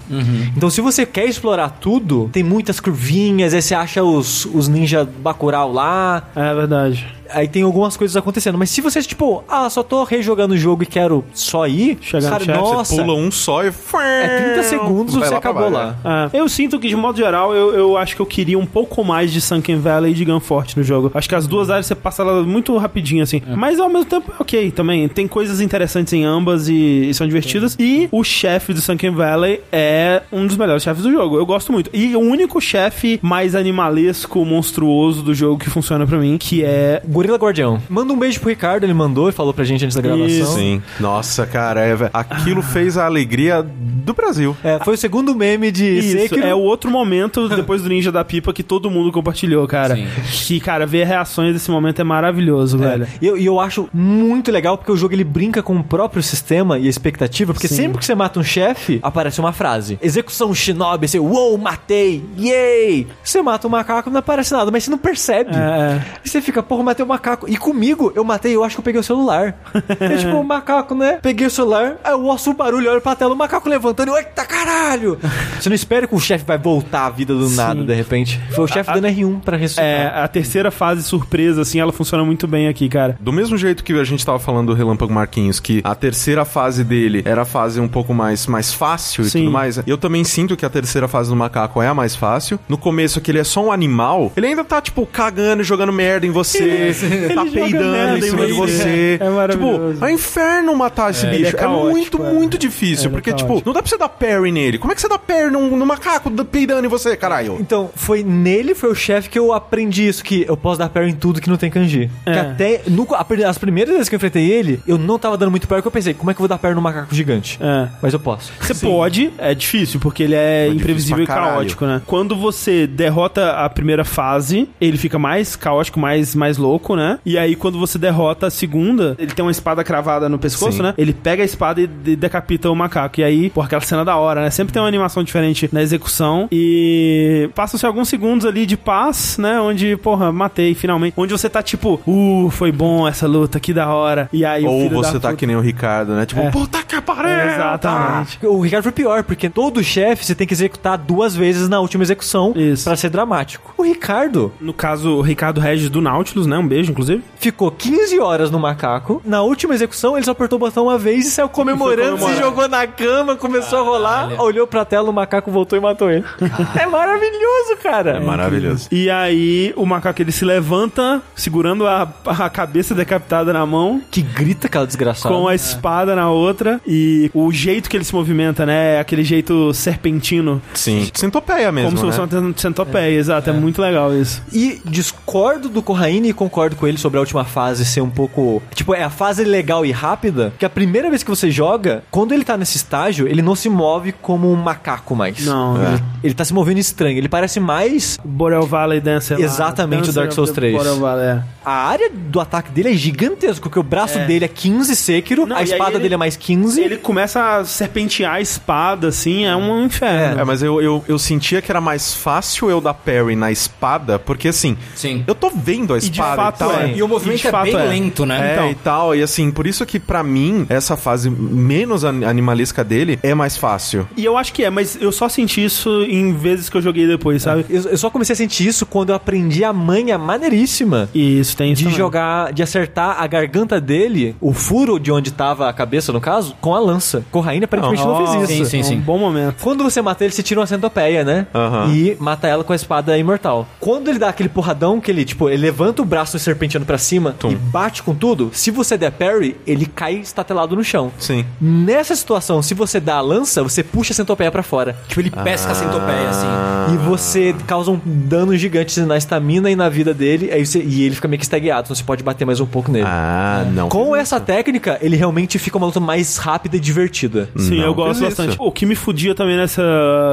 Então, se você quer explorar tudo, tem muitas curvinhas, aí você acha os, os ninja Bacurau lá. É verdade. Aí tem algumas coisas acontecendo. Mas se você, tipo, ah, só tô rejogando o jogo e quero só ir, Chegar no cara, chefe, você nossa. Pula um só e... É 30 segundos, Vai você lá pra acabou baixo, lá. É. Eu sinto que, de modo geral, eu, eu acho que eu queria um pouco mais de Sunken Valley e de Gunfort no jogo. Acho que as duas áreas você passa elas muito rapidinho, assim. Mas ao mesmo tempo, é ok também. Tem coisas interessantes em ambas e, e são divertidas. E o chefe do Sunken Valley é um dos melhores chefes do jogo. Eu gosto muito. E o único chefe mais animalesco, monstruoso do jogo que funciona pra mim, que é. Gorila Guardião. Manda um beijo pro Ricardo, ele mandou e falou pra gente antes da gravação. Isso. Sim. Nossa, cara, é, velho, aquilo fez a alegria do Brasil. É, foi o segundo meme de Isso, Sekiro. é o outro momento depois do Ninja da Pipa que todo mundo compartilhou, cara. Sim. Que, cara, ver reações desse momento é maravilhoso, velho. E eu, e eu acho muito legal porque o jogo ele brinca com o próprio sistema e a expectativa, porque Sim. sempre que você mata um chefe, aparece uma frase. Execução Shinobi, você, uou, matei, yay! Você mata um macaco, não aparece nada, mas você não percebe. É. E você fica, porra, matei o macaco. E comigo, eu matei, eu acho que eu peguei o celular. é tipo, o macaco, né? Peguei o celular, aí eu ouço o barulho, olho pra tela, o macaco levantando, e, eita caralho! você não espera que o chefe vai voltar à vida do nada, de repente. Foi o chefe dando R1 pra ressuscitar. É, a terceira fase surpresa, assim, ela funciona muito bem aqui, cara. Do mesmo jeito que a gente tava falando do Relâmpago Marquinhos, que a terceira fase dele era a fase um pouco mais, mais fácil e Sim. tudo mais, eu também sinto que a terceira fase do macaco é a mais fácil. No começo, que ele é só um animal, ele ainda tá, tipo, cagando e jogando merda em você, Ele joga peidando em cima de você. É maravilhoso. Tipo, é inferno matar esse bicho. é É, caótico, muito, é. muito difícil, é porque, tipo, não dá pra você dar parry nele. Como é que você dá parry num, num macaco peidando em você, caralho? Então, foi nele, foi o chefe que eu aprendi isso, que eu posso dar parry em tudo que não tem kanji. É. Que até, no, a- as primeiras vezes que eu enfrentei ele, eu não tava dando muito parry, que eu pensei, como é que eu vou dar parry no macaco gigante? É. Mas eu posso. Você pode, é difícil, porque ele é, difícil imprevisível e caótico, né? Quando você derrota a primeira fase, ele fica mais caótico, mais, mais louco, né? E aí, quando você derrota a segunda, ele tem uma espada cravada no pescoço, Sim. né? Ele pega a espada e de- decapita o macaco. E aí, por aquela cena da hora, né? Sempre tem uma animação diferente na execução. E passam-se alguns segundos ali de paz, né? Onde, porra, matei finalmente. Onde você tá tipo, uh, foi bom essa luta, que da hora. E aí, o Ou filho você da tá puta- que nem o Ricardo, né? Tipo, É. puta que pariu! Exatamente. O Ricardo foi pior, porque todo chefe você tem que executar duas vezes na última execução Isso. pra ser dramático. O Ricardo No caso, o Ricardo Regis do Nautilus, né? Um beijo, inclusive. ficou 15 horas no macaco. Na última execução, ele só apertou o botão uma vez e saiu comemorando, se jogou na cama, começou a rolar, olhou pra tela, o macaco voltou e matou ele. É maravilhoso, cara. É maravilhoso. E aí, o macaco ele se levanta, segurando a, a cabeça decapitada na mão, Que grita aquela desgraçada. com a espada na outra. E o jeito que ele se movimenta, né? É aquele jeito serpentino. Sim. Centopeia mesmo, como se né? fosse uma centopeia, exato. É. muito legal isso. E discordo do Corraine e concordo com ele sobre a última fase ser um pouco. Tipo, é a fase legal e rápida. Que a primeira vez que você joga, quando ele tá nesse estágio, ele não se move como um macaco mais. Não, Ele, é. ele tá se movendo estranho. Ele parece mais. Boreal Valley Dance. lá. Exatamente, Dancer o Dark Souls of the 3. Boreal Valley, é. A área do ataque dele é gigantesco, porque o braço É. dele é 15 Sekiro, Não, a espada ele- dele é mais 15. Ele começa a serpentear a espada, assim, é um inferno. É, mas eu, eu, eu sentia que era mais fácil eu dar parry na espada, porque assim, Sim. eu tô vendo a E de espada fato tal, é. E o movimento de é bem é. lento, né? É, Então. e tal, e assim, por isso que pra mim, essa fase menos an- animalesca dele é mais fácil. E eu acho que é, mas eu só senti isso em vezes que eu joguei depois, sabe? Eu, eu só comecei a sentir isso quando eu aprendi a manha maneiríssima E isso tem isso de também. jogar, de acertar a garganta dele, o furo de onde tava a cabeça, no caso, com a lança. Corraine aparentemente não, Oh, fez isso. sim, sim, É sim. um bom momento. Quando você mata ele, você tira uma centopeia, né? E mata ela com a espada imortal. Quando ele dá aquele porradão que ele, tipo, ele levanta o braço serpenteando pra cima e bate com tudo, se você der parry, ele cai estatelado no chão. Sim. Nessa situação, se você dá a lança, você puxa a centopeia pra fora. Tipo, ele pesca a centopeia, assim. E você causa um dano gigante na estamina e na vida dele, aí você- e ele fica meio que estagueado, então você pode bater mais um pouco nele. Ah, não. Com essa técnica, ele realmente fica uma luta mais rápida e divertida. Sim, Não eu gosto fiz bastante. isso. O que me fudia também nessa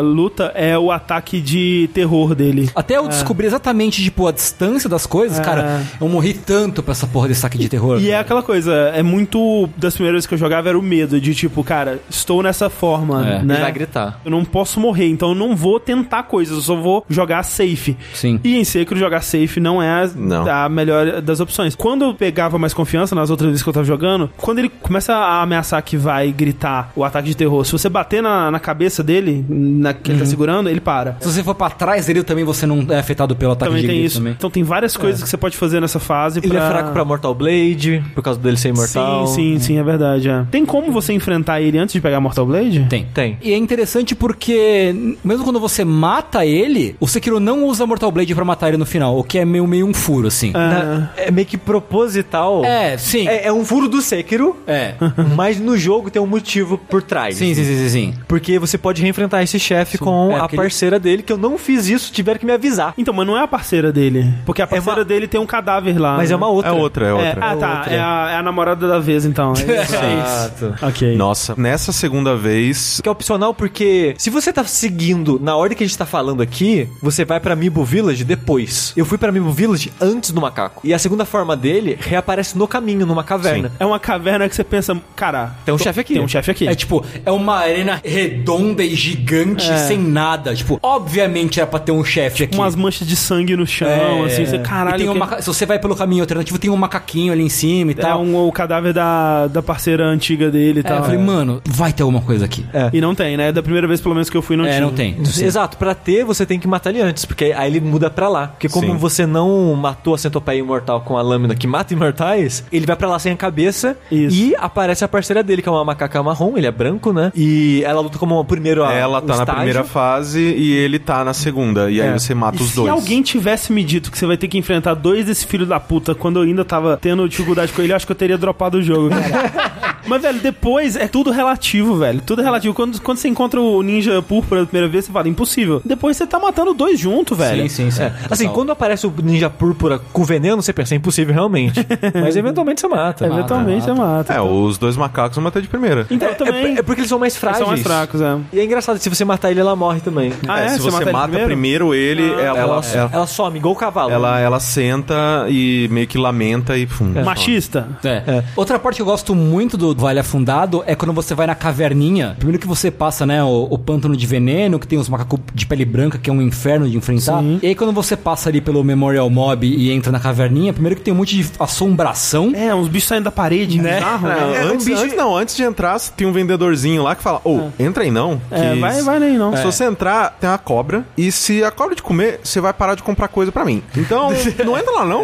luta é o ataque de terror dele. Até eu descobri exatamente, tipo, a distância das coisas, cara. Eu morri tanto pra essa porra desse saque de terror. E é aquela coisa, é muito. Das primeiras vezes que eu jogava era o medo de tipo, cara, estou nessa forma, É. Ele né? vai gritar. Eu não posso morrer, então eu não vou tentar coisas, eu só vou jogar safe. Sim. E em Sekiro jogar safe não é a, Não. a melhor das opções. Quando eu pegava mais confiança nas outras vezes que eu tava jogando, quando ele começa a ameaçar que vai gritar o ataque de terror, se você bater na, na cabeça dele, na que Uhum. ele tá segurando, ele para. Se você for pra trás dele, também você não é afetado pelo ataque Também de tem grito isso. também. Então tem várias coisas que você pode fazer nessa fase Ele é fraco pra Mortal Blade, por causa dele ser imortal. Sim, sim, sim, é verdade. é. Tem como você enfrentar ele antes de pegar Mortal Blade? Tem. Tem. E é interessante porque, mesmo quando você mata ele, o Sekiro não usa Mortal Blade pra matar ele no final, o que é meio, meio um furo, assim. Na- é meio que proposital. É, sim. É, é um furo do Sekiro, É. mas no jogo tem um motivo por trás. Sim, sim, sim, sim, sim. Porque você pode reenfrentar esse chefe com É, a porque ele- parceira dele, que eu não fiz isso, tiveram que me avisar. Então, mas não é a parceira dele. Porque a parceira uma- dele tem um cadáver lá. Mas né? é uma outra. É outra, é É, outra. ah, tá. outra. É a, é a namorada da vez, então. É isso. Exato. ok. Nossa, nessa segunda vez. Que é opcional porque se você tá seguindo na ordem que a gente tá falando aqui, você vai pra Amiibo Village depois. Eu fui pra Amiibo Village antes do macaco. E a segunda forma dele reaparece no caminho, numa caverna. É uma caverna que você pensa, cara, Tem um chefe aqui. tem um chefe aqui. É tipo, é uma arena redonda e gigante, É. sem nada. Tipo, obviamente era pra ter um chefe aqui. Umas manchas de sangue no chão, É. assim, você, E caralho. tem um que- Se você vai pelo caminho alternativo, tem um macaquinho ali em cima e É tal. um, o cadáver da, da parceira antiga dele e É, tal. eu falei, mano, vai ter alguma coisa aqui. É. E não tem, né? Da primeira vez, pelo menos, que eu fui, não É, tinha. não tem. Exato, pra ter você tem que matar ele antes, porque aí ele muda pra lá. Porque como Sim. você não matou a centopeia imortal com a lâmina que mata imortais, ele vai pra lá sem a cabeça Isso. e aparece a parceira dele, que é uma macaca marrom, ele é branco, né? E ela luta como uma primeiro a- Ela um tá na estágio. primeira fase e ele tá na segunda. E aí É. você mata E os se dois. alguém tivesse me dito que você vai ter que enfrentar dois desse filho da puta quando eu ainda tava tendo dificuldade com ele, acho que eu teria dropado o jogo, cara. Mas, velho, depois é tudo relativo, velho. Tudo relativo. Quando, quando você encontra o ninja púrpura da primeira vez, você fala, impossível. Depois você tá matando dois juntos, velho. Sim, sim, sim. É, assim, quando aparece o ninja púrpura com veneno, você pensa, é impossível realmente. Mas eventualmente você mata. Eventualmente você mata. É, os dois macacos eu matei de primeira. Então, É, também. é- é porque eles são mais eles frágeis. são mais fracos, é. E é engraçado, se você matar ele, ela morre também. Ah, é? se Você você, mata ele mata, primeiro? primeiro, ele, ela, Ela, ela, ela, ela some, igual o cavalo. ela, ela senta e meio que lamenta e pum. Machista. É. Outra parte que eu gosto muito do Vale Afundado é quando você vai na caverninha. Primeiro que você passa, né, o, o pântano de veneno, que tem os macacos de pele branca, que é um inferno de enfrentar. E aí quando você passa ali pelo Memorial Mob e entra na caverninha, primeiro que tem um monte de assombração. É, uns bichos saindo da parede, Né? bizarro, né? É, um antes, bicho- antes não, antes de entrar, tem um vendedorzinho lá que fala: Ô, entra aí não. É, vai, vai nem não. Se você entrar, tem uma cobra. E se a cobra te comer, você vai parar de comprar coisa pra mim. Então, não entra lá, não.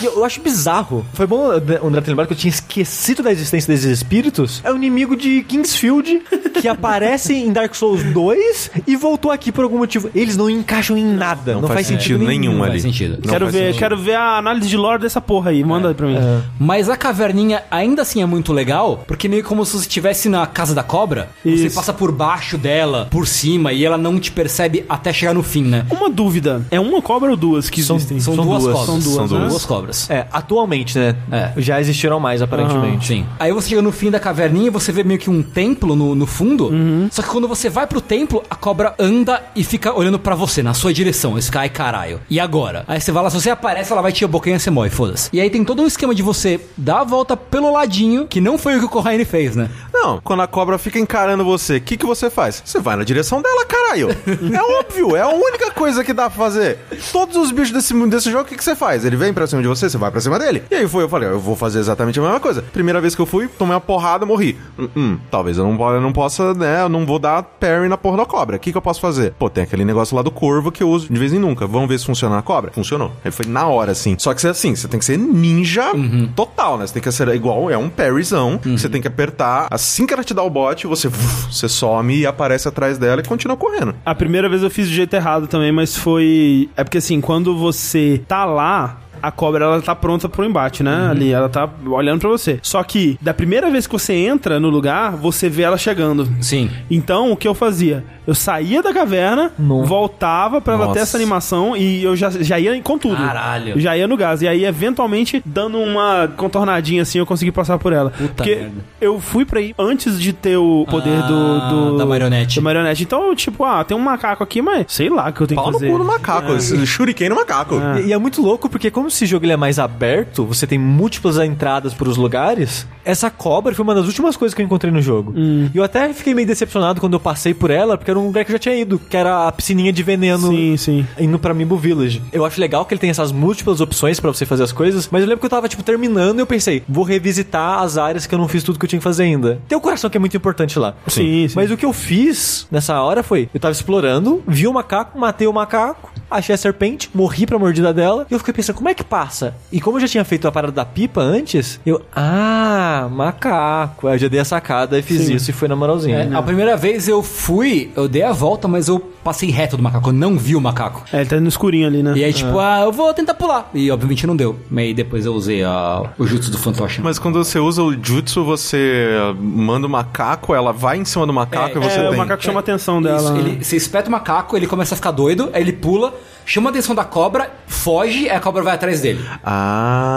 E eu, eu acho bizarro. Foi bom o André ter lembrado que eu tinha esquecido da existência desses espíritos. É um inimigo de Kingsfield que aparece em Dark Souls 2 e voltou aqui por algum motivo. Eles não encaixam em nada. Não, Não faz, faz sentido, sentido nenhum Não ali. faz sentido. Não Quero faz ver, sentido. quero ver a análise de lore dessa porra aí. Manda aí pra mim. Mas a caverninha ainda assim é muito legal, porque meio como se você estivesse na casa da cobra, você Isso. passa por baixo dela, por cima, e ela não te percebe até chegar no fim, né? Uma dúvida. É uma cobra ou duas que existem? São, São duas, duas. cobras. São duas, São né? duas cobras. É, atualmente, né? É. Já existiram mais, aparentemente. Sim. Aí você chega no no fim da caverninha, você vê meio que um templo no, no fundo. Só que quando você vai pro templo, a cobra anda e fica olhando pra você, na sua direção. Esse cara, ai caralho. E agora? Aí você vai lá, se você aparece, ela vai te abocanhar e você morre, foda-se. E aí tem todo um esquema de você dar a volta pelo ladinho, que não foi o que o Corraine fez, né? Não, quando a cobra fica encarando você, o que, que você faz? Você vai na direção dela, caralho. É óbvio, é a única coisa que dá pra fazer. Todos os bichos desse, desse jogo, o que, que você faz? Ele vem pra cima de você, você vai pra cima dele. E aí foi, eu falei, eu vou fazer exatamente a mesma coisa. Primeira vez que eu fui, tomei uma porrada, morri. Hum, hum, talvez eu não, eu não possa, né? Eu não vou dar parry na porra da cobra. O que, que eu posso fazer? Pô, tem aquele negócio lá do corvo que eu uso de vez em nunca. Vamos ver se funciona na cobra? Funcionou. Aí foi na hora, assim. Só que você, assim, você tem que ser ninja total, né? Você tem que ser igual, é um parryzão. Você tem que apertar. Assim que ela te dá o bote, você, você some e aparece atrás dela e continua correndo. A primeira vez eu fiz do jeito errado também, mas foi. É porque assim, quando você tá lá. A cobra, ela tá pronta pro embate, né? Ali, ela tá olhando pra você. Só que, da primeira vez que você entra no lugar, você vê ela chegando. Sim. Então, o que eu fazia? Eu saía da caverna, voltava pra ela ter essa animação e eu já, já ia com tudo. Caralho. Eu já ia no gás. E aí, eventualmente, dando uma contornadinha assim, eu consegui passar por ela. Puta Porque merda. eu fui pra aí antes de ter o poder Ah, do, do- da marionete. Da marionete. Então, tipo, ah, tem um macaco aqui, mas sei lá o que eu tenho Pau que no fazer. cu no macaco. esse Shuriken no macaco. E, e é muito louco porque como esse jogo ele é mais aberto, você tem múltiplas entradas pros lugares. Essa cobra foi uma das últimas coisas que eu encontrei no jogo. E eu até fiquei meio decepcionado quando eu passei por ela, porque era um lugar que eu já tinha ido, que era a piscininha de veneno Sim, sim. indo pra Mimbo Village. Eu acho legal que ele tem essas múltiplas opções pra você fazer as coisas, mas eu lembro que eu tava, tipo, terminando e eu pensei, vou revisitar as áreas que eu não fiz tudo que eu tinha que fazer ainda. Tem o coração que é muito importante lá. Sim, sim. Mas o que eu fiz nessa hora foi, eu tava explorando, vi o macaco, matei o macaco, achei a serpente, morri pra mordida dela, e eu fiquei pensando, como é que passa? E como eu já tinha feito a parada da pipa antes, eu, ah, macaco. Aí eu já dei a sacada e fiz isso e foi na moralzinha. É, a primeira vez eu fui, eu dei a volta, mas eu passei reto do macaco, eu não vi o macaco. É, ele tá no escurinho ali, né? E aí, tipo, ah, eu vou tentar pular. E obviamente não deu. Mas aí depois eu usei a, o jutsu do fantoche. Mas quando você usa o jutsu, você manda o macaco, ela vai em cima do macaco e você É, tem. o macaco chama a atenção dela. Isso, ele, você espeta o macaco, ele começa a ficar doido, aí ele pula, chama a atenção da cobra, foge, aí a cobra vai atrás dele.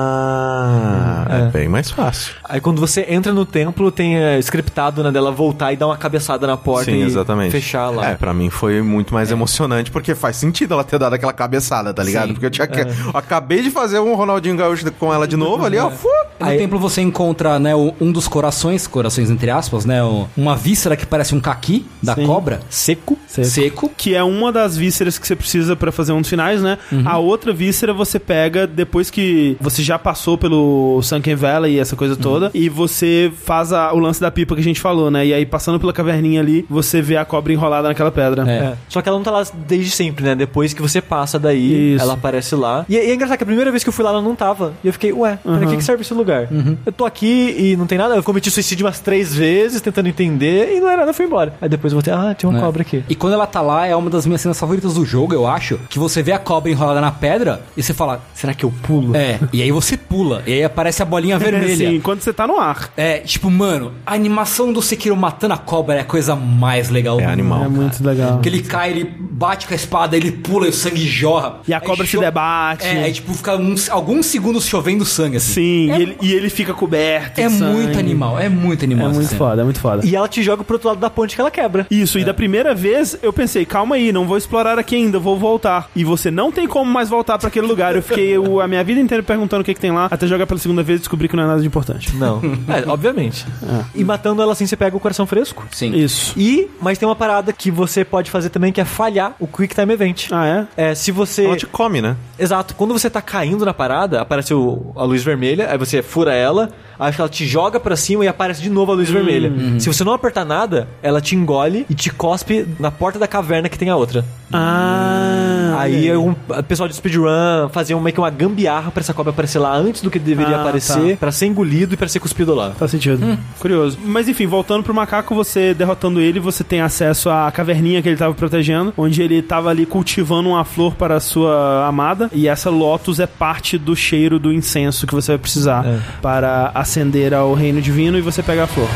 Ah, é. bem mais fácil. Aí quando você entra no templo, tem é, scriptado na dela voltar e dar uma cabeçada na porta Sim, e exatamente. fechar lá. É, pra mim foi muito mais emocionante, porque faz sentido ela ter dado aquela cabeçada, tá ligado? Sim. Porque eu tinha que... eu acabei de fazer um Ronaldinho Gaúcho com ela de novo ali, ó. fu- No templo você encontra, né, um dos corações, corações entre aspas, né, uma víscera que parece um caqui da Sim. cobra, Seco. seco. Que é uma das vísceras que você precisa pra fazer um dos finais, né? A outra víscera você pega depois que você já passou pelo Sunken Valley e essa coisa toda, e você faz a- o lance da pipa que a gente falou, né? E aí passando pela caverninha ali, você vê a cobra enrolada naquela pedra. É. É. Só que ela não tá lá desde sempre, né? Depois que você passa daí, Isso. ela aparece lá. E, é- e é engraçado que a primeira vez que eu fui lá, ela não tava. E eu fiquei, ué, pra que, que serve esse lugar? Eu tô aqui e não tem nada. Eu cometi suicídio umas três vezes, tentando entender, e não era nada, eu fui embora. Aí depois eu voltei, ah, tinha uma É. cobra aqui. E quando ela tá lá, é uma das minhas cenas favoritas do jogo, eu acho. Que você vê a cobra enrolada na pedra e você fala, Será que eu pulo? é. E aí você pula. E aí aparece a bolinha vermelha. Sim, quando você tá no ar. É, tipo, mano, a animação do Sekiro matando a cobra é a coisa mais legal É do animal. É muito legal. Que ele cai, ele bate com a espada, ele pula e o sangue jorra. E a cobra se debate. É, aí tipo, fica uns, alguns segundos chovendo sangue, assim. Sim, É, e, ele, e ele fica coberto. é muito animal, é muito É animal. essa muito cena. foda, é muito foda. E ela te joga pro outro lado da ponte que ela quebra. Isso, e da primeira vez eu pensei, calma aí, não vou explorar aqui ainda, vou voltar. E você não tem como mais voltar pra aquele lugar. Eu fiquei o- a minha vida inteira perguntando o que, que tem lá, até jogar pela segunda vez e descobri que não é nada de importante. Não. é, obviamente. E matando ela assim, você pega o coração fresco. Sim. Isso. E, mas tem uma parada que você pode fazer também, que é falhar o Quick Time Event. Ah, é? É, se você. Ela te come, né? Exato. Quando você tá caindo na parada, aparece o- a luz vermelha, aí você fura ela, acho que ela te joga pra cima e aparece de novo a luz vermelha. Se você não apertar nada, ela te engole e te cospe na porta da caverna que tem a outra. Ah. Aí um, o pessoal de speedrun fazia meio que uma gambiarra pra essa cobra aparecer lá antes do que deveria Ah, aparecer, pra ser engolido e pra ser cuspido lá. Faz sentido. Curioso. Mas enfim, voltando pro macaco, você derrotando ele, você tem acesso à caverninha que ele tava protegendo, onde ele tava ali cultivando uma flor para a sua amada. E essa Lotus é parte do cheiro do incenso que você vai precisar É. para acender ao reino divino e você pega a flor.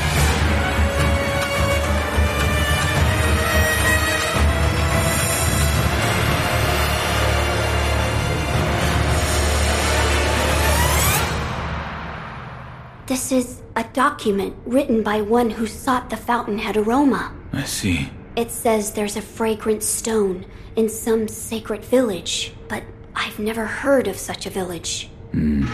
A document written by one who sought the fountainhead aroma. I see. It says there's a fragrant stone in some sacred village, but I've never heard of such a village. Hmm.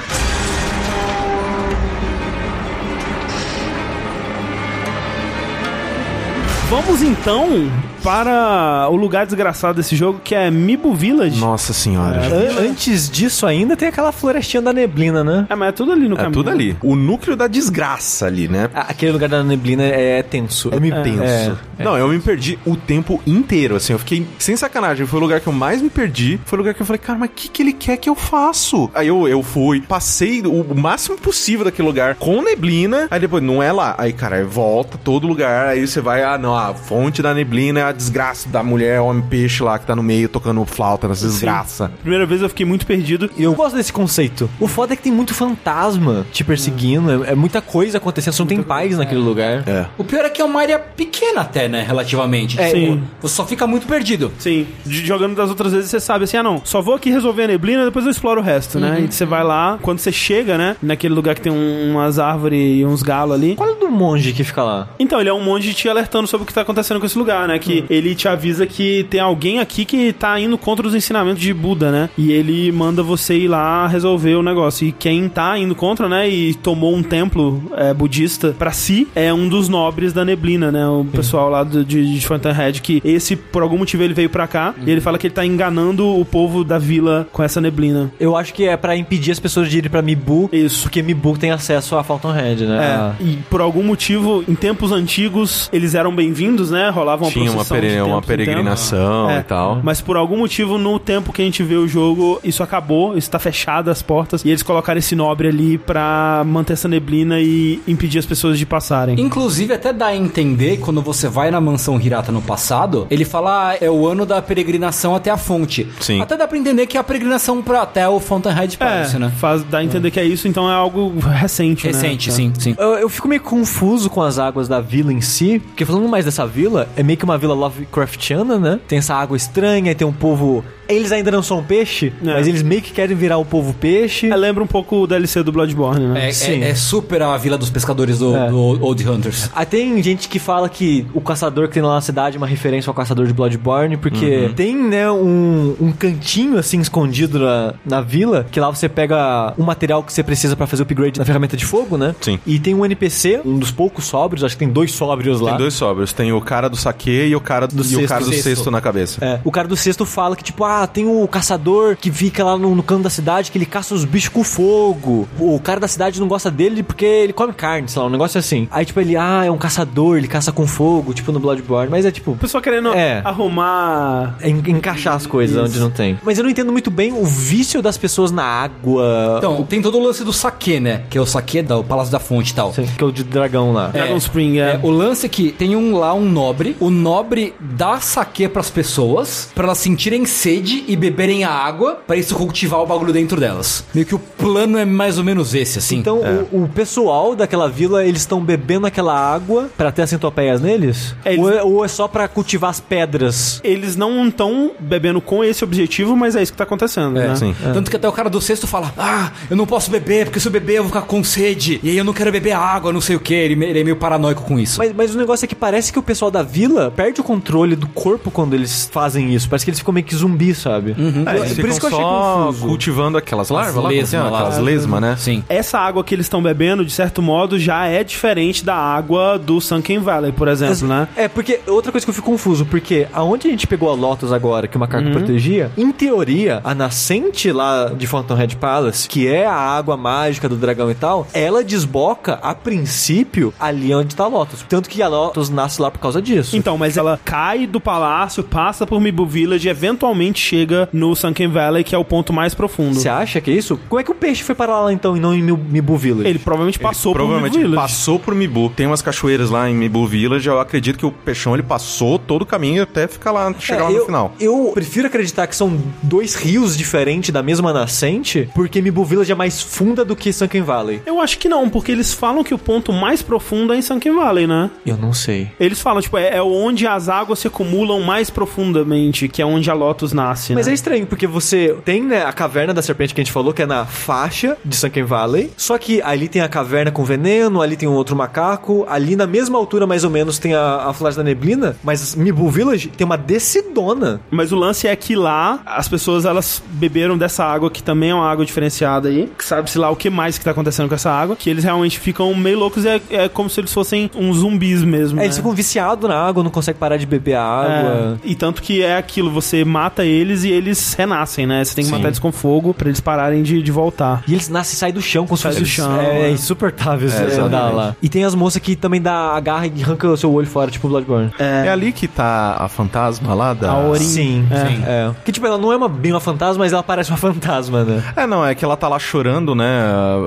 Vamos então para o lugar desgraçado desse jogo, que é Mibu Village. Nossa senhora. An- Antes disso ainda tem aquela florestinha da neblina, né? É, mas é tudo ali no É caminho. tudo ali. O núcleo da desgraça ali, né? A- Aquele lugar da neblina é tenso. Eu me penso. Não, eu me perdi o tempo inteiro, assim. Eu fiquei, sem sacanagem, foi o lugar que eu mais me perdi. Foi o lugar que eu falei, cara, mas o que, que ele quer que eu faço? Aí eu, eu fui, passei o, máximo possível daquele lugar com neblina. Aí depois, não é lá. Aí, cara, volta todo lugar. Aí você vai, ah, não, a fonte da neblina é a desgraça da mulher, homem peixe lá que tá no meio tocando flauta nessa desgraça. Primeira vez eu fiquei muito perdido. E eu gosto desse conceito. O foda é que tem muito fantasma te perseguindo, é, é muita coisa acontecendo, você não tem paz naquele lugar. É. O pior é que é uma área pequena até, né? Relativamente. É, Sim. Você só fica muito perdido. Sim, jogando das outras vezes você sabe assim, ah não, só vou aqui resolver a neblina, depois eu exploro o resto, né? E você vai lá, quando você chega, né, naquele lugar que tem um- umas árvores e uns galos ali. Qual é o do monge que fica lá? Então, ele é um monge te alertando sobre o que tá acontecendo com esse lugar, né? Que ele te avisa que tem alguém aqui que tá indo contra os ensinamentos de Buda, né? E ele manda você ir lá resolver o negócio. E quem tá indo contra, né? E tomou um templo é, budista pra si é um dos nobres da neblina, né? O pessoal lá do, de, de Fountainhead, que esse, por algum motivo, ele veio pra cá e ele fala que ele tá enganando o povo da vila com essa neblina. Eu acho que é pra impedir as pessoas de irem pra Mibu. Isso. Porque Mibu tem acesso a Fountainhead, né? É, Ah. e por algum motivo, em tempos antigos, eles eram bem-vindos, né? Rolava uma Tinha uma, pere- uma peregrinação É, e tal. Mas por algum motivo, no tempo que a gente vê o jogo, isso acabou, isso tá fechado as portas, e eles colocaram esse nobre ali pra manter essa neblina e impedir as pessoas de passarem. Inclusive, até dá a entender, quando você vai na mansão Hirata no passado, ele fala, ah, é o ano da peregrinação até a fonte. Sim. Até dá pra entender que é a peregrinação pra até o Fountainhead Palace, É, né? faz, dá a entender que é isso, então é algo recente, né? Recente, Tá. sim, sim. Eu, eu fico meio confuso com as águas da vila em si, porque falando mais dessa vila, é meio que uma vila Lovecraftiana, né? Tem essa água estranha, tem um povo. Eles ainda não são peixe, É. mas eles meio que querem virar o povo peixe. É, lembra um pouco o DLC do Bloodborne, né? É, Sim. é- é super a vila dos pescadores do, É. do Old Hunters. Aí tem gente que fala que o caçador que tem lá na cidade é uma referência ao caçador de Bloodborne, porque tem, né, um, um cantinho assim escondido na, na vila, que lá você pega o material que você precisa pra fazer o upgrade na ferramenta de fogo, né? Sim. E tem um NPC, um dos poucos sóbrios, acho que tem dois sóbrios lá. Tem dois sóbrios. Tem o cara do saque e o cara do, e o cesto. cara do Cesto. cesto na cabeça. É, o cara do sexto fala que, tipo, ah, tem o caçador que fica lá no, no canto da cidade que ele caça os bichos com fogo. O cara da cidade não gosta dele porque ele come carne, sei lá, um negócio assim. Aí, tipo, ele, ah, é um caçador, ele caça com fogo, tipo no Bloodborne. Mas é tipo. O pessoal querendo É. arrumar. é en- encaixar as coisas onde não tem. Mas eu não entendo muito bem o vício das pessoas na água. Então, tem todo o lance do saque, né? Que é o saque do Palácio da Fonte e tal. Sei, que é o de dragão lá. Dragon Spring, é. É, o lance é que tem um lá, um nobre. O nobre dá saque pras pessoas, pra elas sentirem sede e beberem a água, pra isso cultivar o bagulho dentro delas. Meio que o plano é mais ou menos esse, assim. Então, o, o pessoal daquela vila, eles estão bebendo aquela água pra ter as centopeias neles? É, eles- ou, é, ou é só pra cultivar as pedras? Eles não estão bebendo com esse objetivo, mas é isso que tá acontecendo, né? Sim. Tanto que até o cara do sexto fala: Ah, eu não posso beber, porque se eu beber eu vou ficar com sede. E aí eu não quero beber água, não sei o que. Ele, ele é meio paranoico com isso. Mas, mas o negócio é que parece que o pessoal da vila perde o controle do corpo quando eles fazem isso. Parece que eles ficam meio que sabe? É, eles Por ficam isso que eu achei só confuso. cultivando aquelas larvas lá, lesma lá. aquelas lesmas, né? Sim. Essa água que eles estão bebendo, de certo modo, já é diferente da água do Sunken Valley, por exemplo, né? É, porque outra coisa que eu fico confuso, porque aonde a gente pegou a Lotus agora, que o macaco protegia, em teoria, a nascente lá de Fountainhead Palace, que é a água mágica do dragão e tal, ela desboca, a princípio, ali onde tá a Lotus. Tanto que a Lotus nasce lá por causa disso. Então, mas ela cai do palácio, passa por Mibu Village e eventualmente chega no Sunken Valley, que é o ponto mais profundo. Você acha que é isso? Como é que o peixe foi parar lá então e não em Mibu Village? Ele provavelmente passou Ele provavelmente por Mibu Village. passou por Mibu. Tem umas cachoeiras lá em Mibu Village. Eu acredito que o peixão ele passou todo o caminho até ficar lá, chegar É, lá no eu, final. Eu prefiro acreditar que são dois rios diferentes da mesma nascente, porque Mibu Village é mais funda do que Sunken Valley. Eu acho que não, porque eles falam que o ponto mais profundo é em Sunken Valley, né? Eu não sei. Eles falam, tipo, é, é onde as águas se acumulam mais profundamente, que é onde a Lotus nasce. Renasce, Mas né? é estranho, porque você tem, né, a caverna da serpente que a gente falou, que é na faixa de Sunken Valley. Só que ali tem a caverna com veneno, ali tem um outro macaco, ali na mesma altura, mais ou menos, tem a, a Floresta da Neblina. Mas Mibu Village tem uma descidona. Mas o lance é que lá as pessoas elas beberam dessa água que também é uma água diferenciada aí, que sabe-se lá o que mais que tá acontecendo com essa água, que eles realmente ficam meio loucos e é, é como se eles fossem uns zumbis mesmo. É, né? eles ficam viciados na água, não conseguem parar de beber a água. É, e tanto que é aquilo, você mata eles e eles renascem, né? Você tem que Sim. matar eles com fogo pra eles pararem de, de voltar. E eles nascem e saem do chão com Sai suas do chão, É, é. é insuportável É, andar exatamente. lá. E tem as moças que também dá agarra e arranca o seu olho fora, tipo Bloodborne. É. ali que tá a fantasma lá da. A Orin. Sim, É. sim. É. Que tipo, ela não é uma, bem uma fantasma, mas ela parece uma fantasma, né? É, não, é que ela tá lá chorando, né?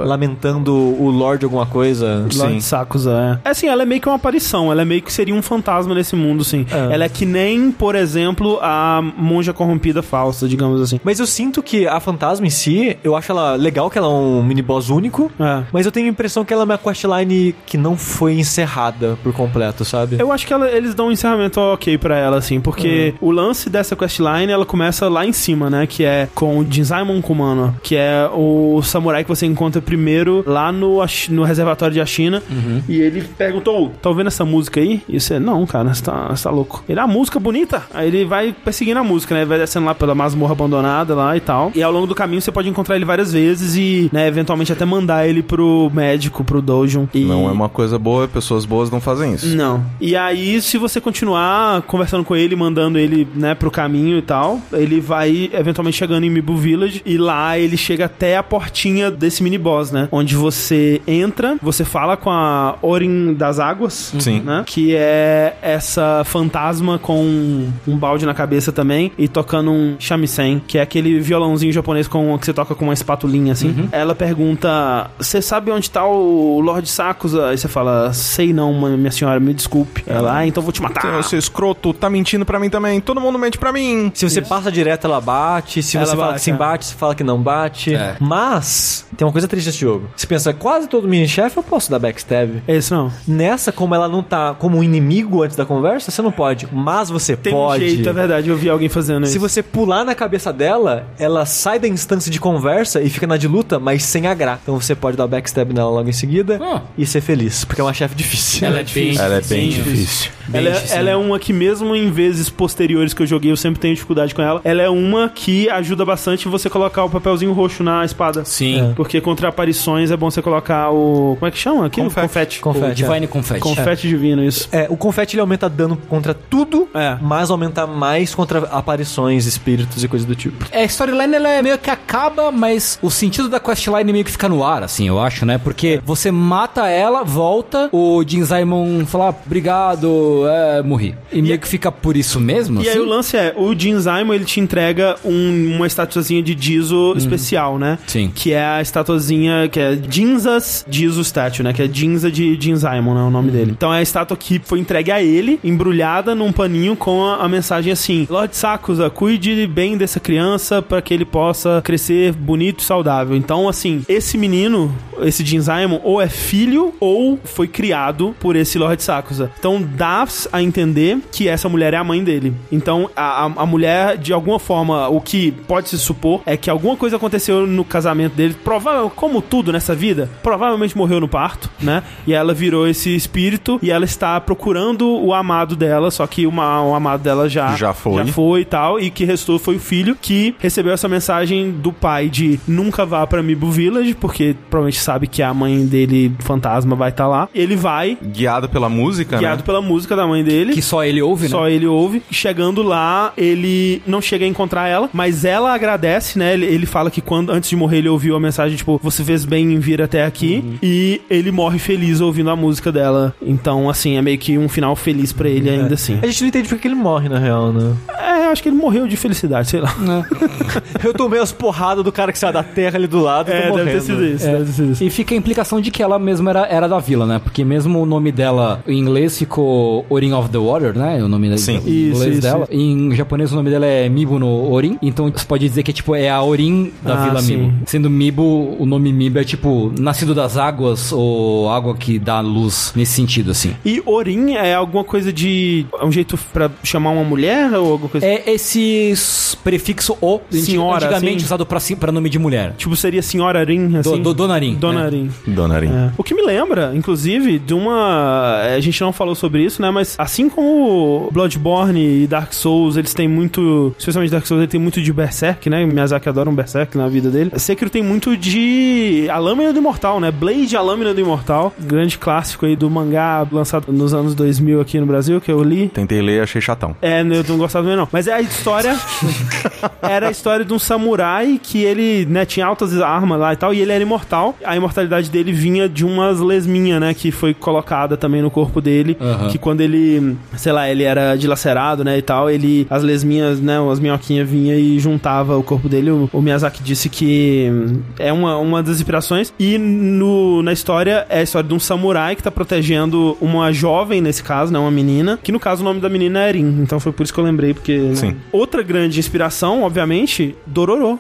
Lamentando o Lorde alguma coisa. Lord Sakusa, é. É assim, ela é meio que uma aparição, ela é meio que seria um fantasma nesse mundo, sim. É. Ela é que nem, por exemplo, a monja corrompida falsa, digamos assim. Mas eu sinto que a fantasma em si, eu acho ela legal que ela é um mini boss único, É. mas eu tenho a impressão que ela é uma questline que não foi encerrada por completo, sabe? Eu acho que ela- eles dão um encerramento ok pra ela, assim, porque o lance dessa questline, ela começa lá em cima, né? Que é com o Jinzaimon Kumano, que é o samurai que você encontra primeiro lá no, no reservatório de Ashina. E ele perguntou, tá ouvindo essa música aí? E você, não, cara, você tá, você tá louco. Ele, a música bonita. Aí ele vai perseguindo a música, né? Vai descendo lá pela masmorra abandonada lá e tal. E ao longo do caminho você pode encontrar ele várias vezes e, né, eventualmente até mandar ele pro médico, pro dojo. E... Não é uma coisa boa, pessoas boas não fazem isso. Não. E aí, se você continuar conversando com ele, mandando ele, né, pro caminho e tal, ele vai eventualmente chegando em Mibu Village e lá ele chega até a portinha desse mini boss, né? Onde você entra, você fala com a Orin das Águas, Sim. né? Que é essa fantasma com um balde na cabeça também e tocando um shamisen, que é aquele violãozinho japonês com que você toca com uma espatulinha assim. Ela pergunta: "Você sabe onde tá o Lord Sakusa?" Aí você fala: "Sei não, minha senhora, me desculpe." Ela: "Ah, então vou te matar." Seu escroto, tá mentindo pra mim também. Todo mundo mente pra mim. Se você passa direto, ela bate. Se Ela você fala bate, que sim é. bate, você fala que não bate. É. Mas, tem uma coisa triste nesse jogo. Você pensa, quase todo mini-chefe eu posso dar backstab. Esse não. Nessa, como ela não tá como um inimigo antes da conversa, você não pode. Mas você Tem pode. um jeito, é verdade. Eu vi alguém fazendo isso. Se você pular na cabeça dela, ela sai da instância de conversa e fica na de luta, mas sem agrar. Então você pode dar backstab nela logo em seguida Ah. e ser feliz, porque é uma chefe difícil. Ela é bem Ela é bem difícil. difícil. Ela é, difícil, ela é uma que, mesmo em vezes posteriores que eu joguei, eu sempre tenho dificuldade com ela. Ela é uma que ajuda bastante você colocar o papelzinho roxo na espada. Sim. Porque contra aparições é bom você colocar o. Como é que chama aquilo? Confete. Confete. Confete, O é. Divine Confetti. Confete divino, isso. É, o confete ele aumenta dano contra tudo, É. mas aumenta mais contra aparições, espíritos e coisas do tipo. É, a storyline ela é meio que acaba, mas o sentido da questline meio que fica no ar, assim, eu acho, né? Porque você mata ela, volta, o Jin Simon fala, "Ah, obrigado, é, morri. E meio que fica por isso mesmo, E aí assim? o lance é, o Jin Zaimon, ele te entrega um- uma estatuazinha de Jizo especial, né? Sim. Que é a estatuazinha, que é Jinza's Jizo Statue, né? Que é Jinza de Jin Zaimon, né? O nome dele. Então é a estátua que foi entregue a ele, embrulhada num paninho com a, a mensagem assim, Lord Sakusa, cuide bem dessa criança para que ele possa crescer bonito e saudável. Então, assim, esse menino, esse Jin ou é filho ou foi criado por esse Lord Sakusa. Então dá a entender que essa mulher é a mãe dele. Então a, a, a mulher, de alguma forma, o que pode se supor é que alguma coisa aconteceu no casamento dele. Provável, como tudo nessa vida, provavelmente morreu no parto, né? E ela virou esse espírito e ela está procurando o amado dela, só que uma- o amado dela já, Já foi. Já foi e tal. E que restou foi o filho que recebeu essa mensagem do pai de nunca vá pra Mibu Village, porque provavelmente sabe que a mãe dele, fantasma, vai estar lá. Ele vai, Guiado pela música, guiado né? pela música da mãe dele. Que só ele ouve, né? Só ele ouve. Chegando lá, ele não chega a encontrar ela, mas ela agradece, né? Ele, ele fala que quando antes de morrer ele ouviu a mensagem, tipo, você fez bem em vir até aqui. Uhum. E ele morre feliz ouvindo a música dela. Então, assim, é meio que um final feliz pra ele ainda assim. A gente não entende porque ele morre, na real, né? É, acho que ele morreu de felicidade, sei lá. Eu tomei as porradas do cara que saiu da terra ali do lado e É, deve ter sido isso, deve ter sido isso. E fica a implicação de que ela mesma era, era da vila, né? Porque mesmo o nome dela em inglês ficou Orin of the Water, né? O nome Sim. em Isso, inglês isso, dela. Em japonês o nome dela é Mibu no Orin. Então você pode dizer que tipo é a Orin da Ah, vila sim. Mibu. Sendo Mibu, o nome Mibu é tipo nascido das águas ou água que dá luz nesse sentido, assim. E Orin é alguma coisa de. É um jeito pra chamar uma mulher ou alguma coisa É, é esse prefixo o, Senhora, antigamente assim? usado pra, pra nome de mulher. Tipo, seria Senhora Rin, assim? Do, do, Dona Rin, Dona né? Rin. Dona Rin. É. O que me lembra, inclusive, de uma. A gente não falou sobre isso, né? Mas assim como Bloodborne e Dark Souls, eles têm muito. Especialmente Dark Souls, ele tem muito de Berserk, né? Miyazaki adora um Berserk na vida dele. Sekiro tem muito de. A Lâmina do Imortal, né? Blade, a Lâmina do Imortal. Grande clássico aí do mangá lançado nos anos 2000 aqui no Brasil, que eu li. Tentei ler, achei chatão. É, eu não gostava também não. Mas é a história. era a história de um samurai que ele, né, tinha altas armas lá e tal, e ele era imortal. A imortalidade dele vinha de umas lesminhas, né, que foi colocada também no corpo dele. Que quando ele, sei lá, ele era dilacerado, né, e tal, ele, as lesminhas, né, as minhoquinhas vinha e juntava o corpo dele. O, o Miyazaki disse que é uma, uma das inspirações. E no, na história, é a história de um samurai que tá protegendo uma jovem, nesse caso, né, uma menina, que no caso o nome da menina é Erin. Então foi por isso que eu lembrei, porque... né, Sim. Outra grande inspiração, obviamente, Dororo.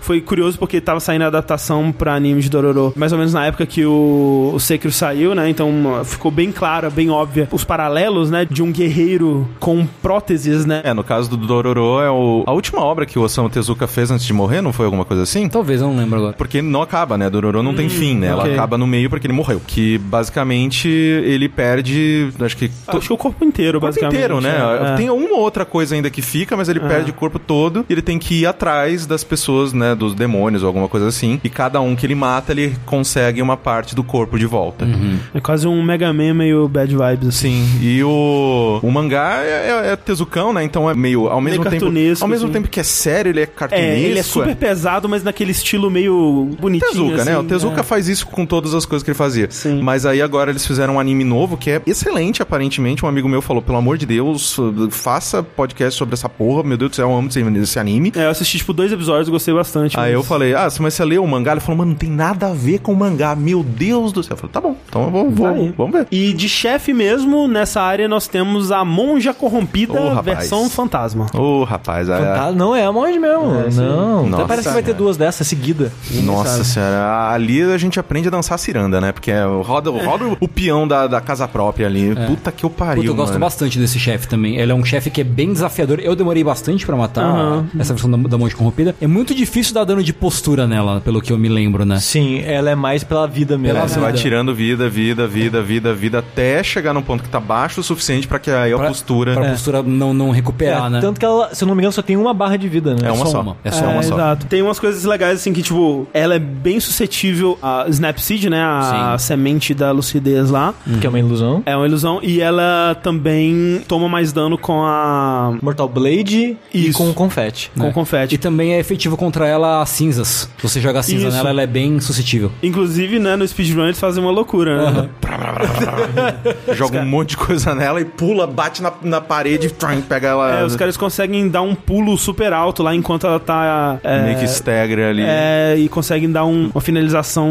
Foi curioso porque tava saindo a adaptação pra anime de Dororo, mais ou menos na época que o, o Sekiro saiu, né? Então ficou bem clara, bem óbvia os paralelos, né? De um guerreiro com próteses, né? É, no caso do Dororo, é o- a última obra que o Osamu Tezuka fez antes de morrer, não foi alguma coisa assim? Talvez, eu não lembro agora. Porque não acaba, né? Dororo não tem fim, né? Ela ok. acaba no meio porque ele morreu. Que basicamente ele perde. Acho que. to- Acho que o corpo inteiro, o corpo basicamente. inteiro, né? é. Tem uma outra coisa ainda que fica, mas ele perde o corpo todo e ele tem que ir atrás das pessoas, né? Dos demônios ou alguma coisa assim. E cada um que ele mata, ele consegue uma parte do corpo de volta. É quase um Mega Man meio bad vibes, assim. Sim, e o, o mangá é, é, é tezucão, né? Então é meio. Ao mesmo tempo. cartunesco, Ao mesmo assim. tempo que é sério, ele é cartunesco. É, ele é super pesado, mas naquele estilo meio bonitinho. Tezuka, né? assim, O Tezuka é. faz isso com todas as coisas que ele fazia. Sim. Mas aí agora eles fizeram um anime novo que é excelente, aparentemente. Um amigo meu falou: pelo amor de Deus, faça podcast sobre essa porra. Meu Deus do céu, eu amo esse, esse anime. É, eu assisti, tipo, dois episódios, gostei bastante. Aí mas- eu falei, ah, mas você leu o mangá? Ele falou, mano, não tem nada a ver com o mangá. Meu Deus do céu. Eu falei, tá bom, então eu vou, vou- Vai. vamos ver. E de chefe mesmo, nessa área nós temos a Monja Corrompida, rapaz. versão fantasma. Ô, rapaz, é- Tá, não é a monge mesmo. não. Até Nossa, parece que vai ter duas dessas seguida. Nossa senhora, ali a gente aprende a dançar ciranda, né? Porque é, roda, roda o peão da, da casa própria ali. Puta que eu pariu, Puta, eu gosto mano. bastante desse chefe também. Ele é um chefe que é bem desafiador. Eu demorei bastante pra matar Aham. essa versão da, da monge corrompida. É muito difícil dar dano de postura nela, pelo que eu me lembro, né? Sim, ela é mais pela vida mesmo. É, Pela você vai vida. tirando vida, vida, vida, vida, vida, até chegar num ponto que tá baixo o suficiente pra que aí a Pra- postura... Pra postura não, não recuperar, É, né? Tanto que ela, se eu não me engano, só tem uma barra de vida, né? É uma só uma. É É só É, uma só. Exato. Tem umas coisas legais, assim, que, tipo, ela é bem suscetível a Snapseed, né? A semente da lucidez lá. Que é uma ilusão. É uma ilusão. E ela também toma mais dano com a. Mortal Blade e Isso. com confete. com É. confete. E também é efetivo contra ela as cinzas. Se você jogar cinza Isso. nela, ela é bem suscetível. Inclusive, né, no speedrun eles fazem uma loucura, né? Joga um monte de coisa nela e pula, bate na, na parede, trum, pega ela... É, os caras conseguem dar um pulo super alto lá enquanto ela tá. É, Meio que stagger ali. é, e conseguem dar um- uma finalização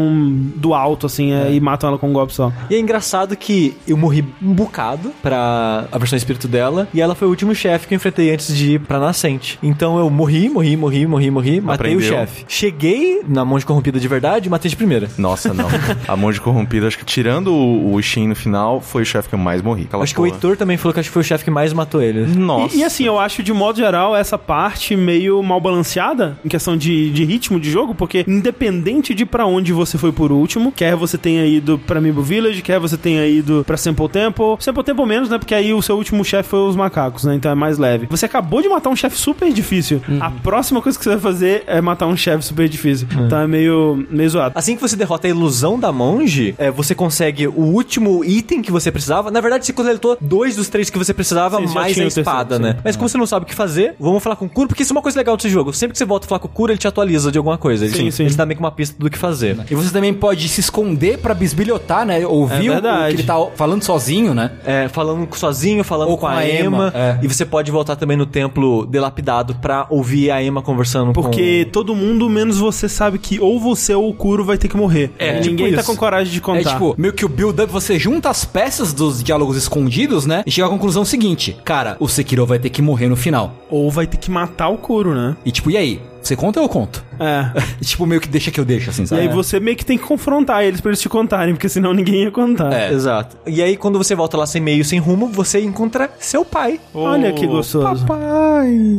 do alto, assim, é, e matam ela com um golpe só. E é engraçado que eu morri um bocado pra a versão espírito dela, e ela foi o último chefe que eu enfrentei antes de ir pra Nascente. Então eu morri, morri, morri, morri, morri, matei o Aprendeu. chefe. Cheguei na monge corrompida de verdade e matei de primeira. Nossa, não. a monge corrompida, acho que tirando o, o Shin no final, foi o chefe que eu mais morri. Aquela acho que o porra. Heitor também falou que acho que foi o chefe que mais matou ele. Nossa. E, e assim, eu acho de modo geral essa parte meio mal balanceada em questão de, de ritmo de jogo, porque independente de pra onde você foi por último, quer você tenha ido pra Mibo Village, quer você tenha ido pra Sample Temple, Sample Temple menos, né? Porque aí o seu último chefe foi os macacos, né? Então é mais leve. Você acabou de matar um chefe super difícil. A próxima coisa que você vai fazer é matar um chefe super difícil. Então é meio, meio zoado. Assim que você derrota a ilusão da monge, é, você consegue o último item que você precisava. Na verdade, você coletou dois dos três que você precisava, Sim, mais a terceiro, espada, sim. né? Mas como você não sabe o que fazer, vamos falar com o Kuro, porque isso é uma coisa legal desse jogo. Sempre que você volta a falar com o Kuro, ele te atualiza de alguma coisa. Ele, Sim, sim. ele te dá meio que uma pista do que fazer. E você também pode se esconder pra bisbilhotar, né? Ouvir É o, que ele tá falando sozinho, né? É, falando sozinho, falando Ou com, a Emma. é. E você pode voltar também no templo delapidado pra ouvir a Emma conversando Porque todo mundo, menos você, sabe que ou você ou o Kuro vai ter que morrer. É, Ninguém tipo tá com coragem de contar. É tipo, meio que o build-up, você junta as peças dos diálogos escondidos, né? E chega à conclusão seguinte: Cara, o Sekiro vai ter que morrer no final. Ou vai ter que matar o Kuro, né? E tipo, e aí? Você conta ou eu conto? É. tipo, meio que deixa que eu deixo, assim, E sabe? aí você meio que tem que confrontar eles pra eles te contarem, porque senão ninguém ia contar. É. Exato. E aí, quando você volta lá sem meio, sem rumo, você encontra seu pai. Olha que gostoso.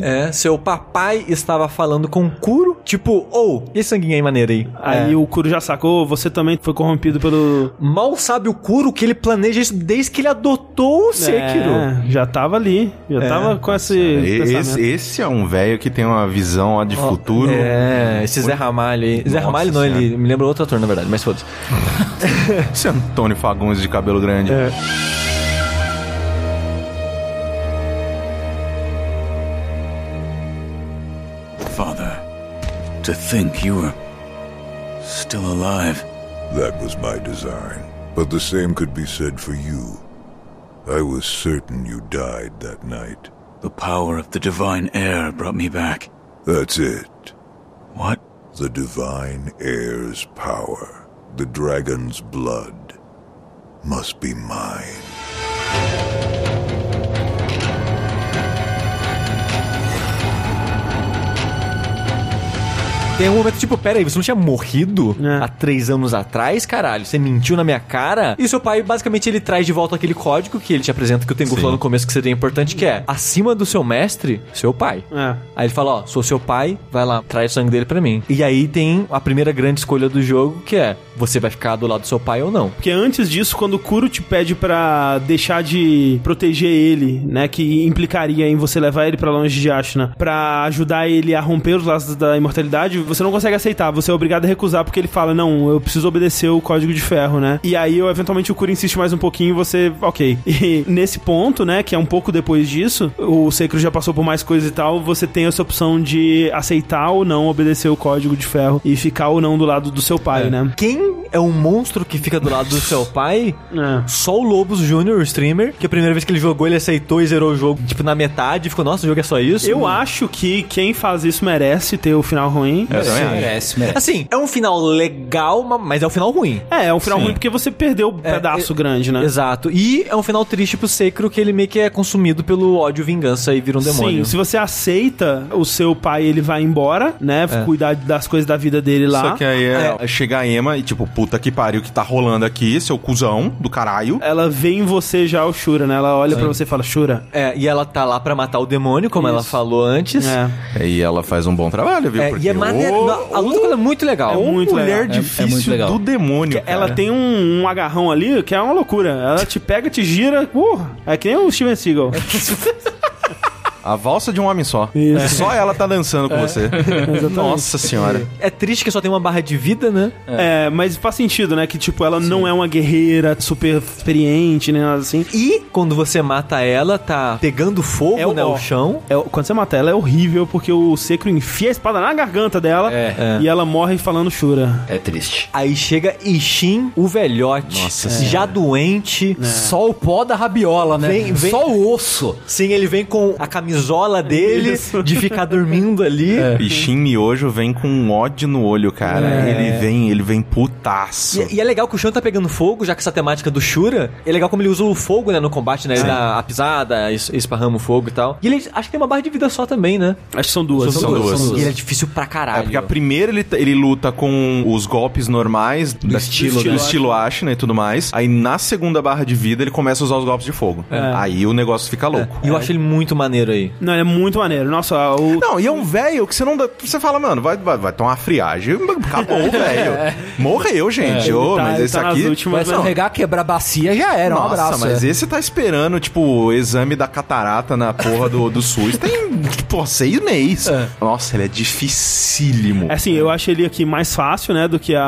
É, seu papai estava falando com o Kuro, tipo, ou, e esse sanguinho aí maneiro aí? Aí É. o Kuro já sacou, você também foi corrompido pelo. Mal sabe o Kuro que ele planeja isso desde que ele adotou o Sekiro. É, já tava ali. Já tava com esse. Esse, esse é um velho que tem uma visão ó, de futuro. É, esse Zé Ramalho aí. Zé Nossa Ramalho não, Senhora. ele me lembra outro ator, na verdade, mas foda-se. Esse Antônio Fagundes de cabelo grande. Father, to think you were still alive. That was my design. But the same could be said for you. I was certain you died that night. The power of the divine air brought me back. That's it. What? The divine heir's power. The dragon's blood. Must be mine. Tem um momento tipo, pera aí, você não tinha morrido É. há três anos atrás, caralho? Você mentiu na minha cara? E seu pai, basicamente, ele traz de volta aquele código que ele te apresenta, que o Tengu falou no começo que seria importante, que é, acima do seu mestre, seu pai. É. Aí ele fala, ó, sou seu pai, vai lá, traz o sangue dele pra mim. E aí tem a primeira grande escolha do jogo, que é, você vai ficar do lado do seu pai ou não. Porque antes disso, quando o Kuro te pede pra deixar de proteger ele, né, que implicaria em você levar ele pra longe de Ashna, pra ajudar ele a romper os laços da imortalidade, você não consegue aceitar, você é obrigado a recusar porque ele fala, não, eu preciso obedecer o código de ferro, né? E aí, eventualmente, o Kuro insiste mais um pouquinho e você, ok. E nesse ponto, né, que é um pouco depois disso, o Sekiro já passou por mais coisas e tal, você tem essa opção de aceitar ou não obedecer o código de ferro e ficar ou não do lado do seu pai, né? Quem é o monstro que fica do lado do seu pai? É. Só o Lobos Jr., o streamer, que a primeira vez que ele jogou, ele aceitou e zerou o jogo, tipo, na metade, e ficou, nossa, o jogo é só isso? Eu acho que quem faz isso merece ter o final ruim. Acho. Merece, merece. Assim, é um final legal, ma- mas é um final ruim. É, é um final Sim. ruim porque você perdeu um É, pedaço é- grande, né? Exato. E é um final triste pro Sekiro, que ele meio que é consumido pelo ódio e vingança e vira um demônio. Sim, se você aceita o seu pai, ele vai embora, né? Cuidar das coisas da vida dele lá. Só que aí é, chega a Emma e tipo, puta que pariu que tá rolando aqui, seu cuzão do caralho. Ela vê em você já o Shura, né? Ela olha pra você e fala, Shura. É, e ela tá lá pra matar o demônio, como ela Isso. falou antes. É. E ela faz um bom trabalho, viu? É, Porque, e é maneiro. ô, a luta ela é muito legal. É muito mulher legal. É- é difícil muito legal. do demônio. Ela tem um, um agarrão ali que é uma loucura. Ela te pega, te gira, porra. É que nem o Steven Seagal. A valsa de um homem só. Isso. É só ela tá dançando com você. Exatamente. Nossa senhora. É triste que só tem uma barra de vida, né? É, mas faz sentido, né? Que, tipo, ela não é uma guerreira super experiente, nem nada assim. E quando você mata ela, tá pegando fogo, É o- né? O chão. É, quando você mata ela, é horrível, porque o Sekiro enfia a espada na garganta dela É. e ela morre falando Shura. É triste. Aí chega Ishin, o velhote. Nossa já doente. Só o pó da rabiola, né? Vem- vem- Só o osso. Sim, ele vem com a camisola dele, Isso. de ficar dormindo ali. E Shin Miojo vem com um ódio no olho, cara. É. Ele vem, ele vem putaço. E, e é legal que o chão tá pegando fogo, já que essa temática do Shura, é legal como ele usa o fogo, né, no combate, né? Ele dá a pisada, es- esparrama o fogo e tal. E ele acho que tem uma barra de vida só também, né? Acho que são duas. São duas. E ele é difícil pra É caralho. porque a primeira ele, ele luta com os golpes normais do estilo, do né? estilo Ashina e tudo mais. Aí na segunda barra de vida ele começa a usar os golpes de fogo. Aí o negócio fica louco. E eu acho ele muito maneiro aí. Não, ele é muito maneiro. Nossa, o... Não, e é um velho que você não dá. Você fala, mano, vai, vai, vai tomar friagem. Acabou o velho. Morreu, gente. Ô, tá- mas esse tá aqui. últimas, Vai escorregar, quebrar a bacia, já era. um Nossa, abraço. mas é. esse tá esperando, tipo, o exame da catarata na porra do, do SUS. Tem, pô, seis meses. Nossa, ele é dificílimo. É assim, eu acho ele aqui mais fácil, né, do que a,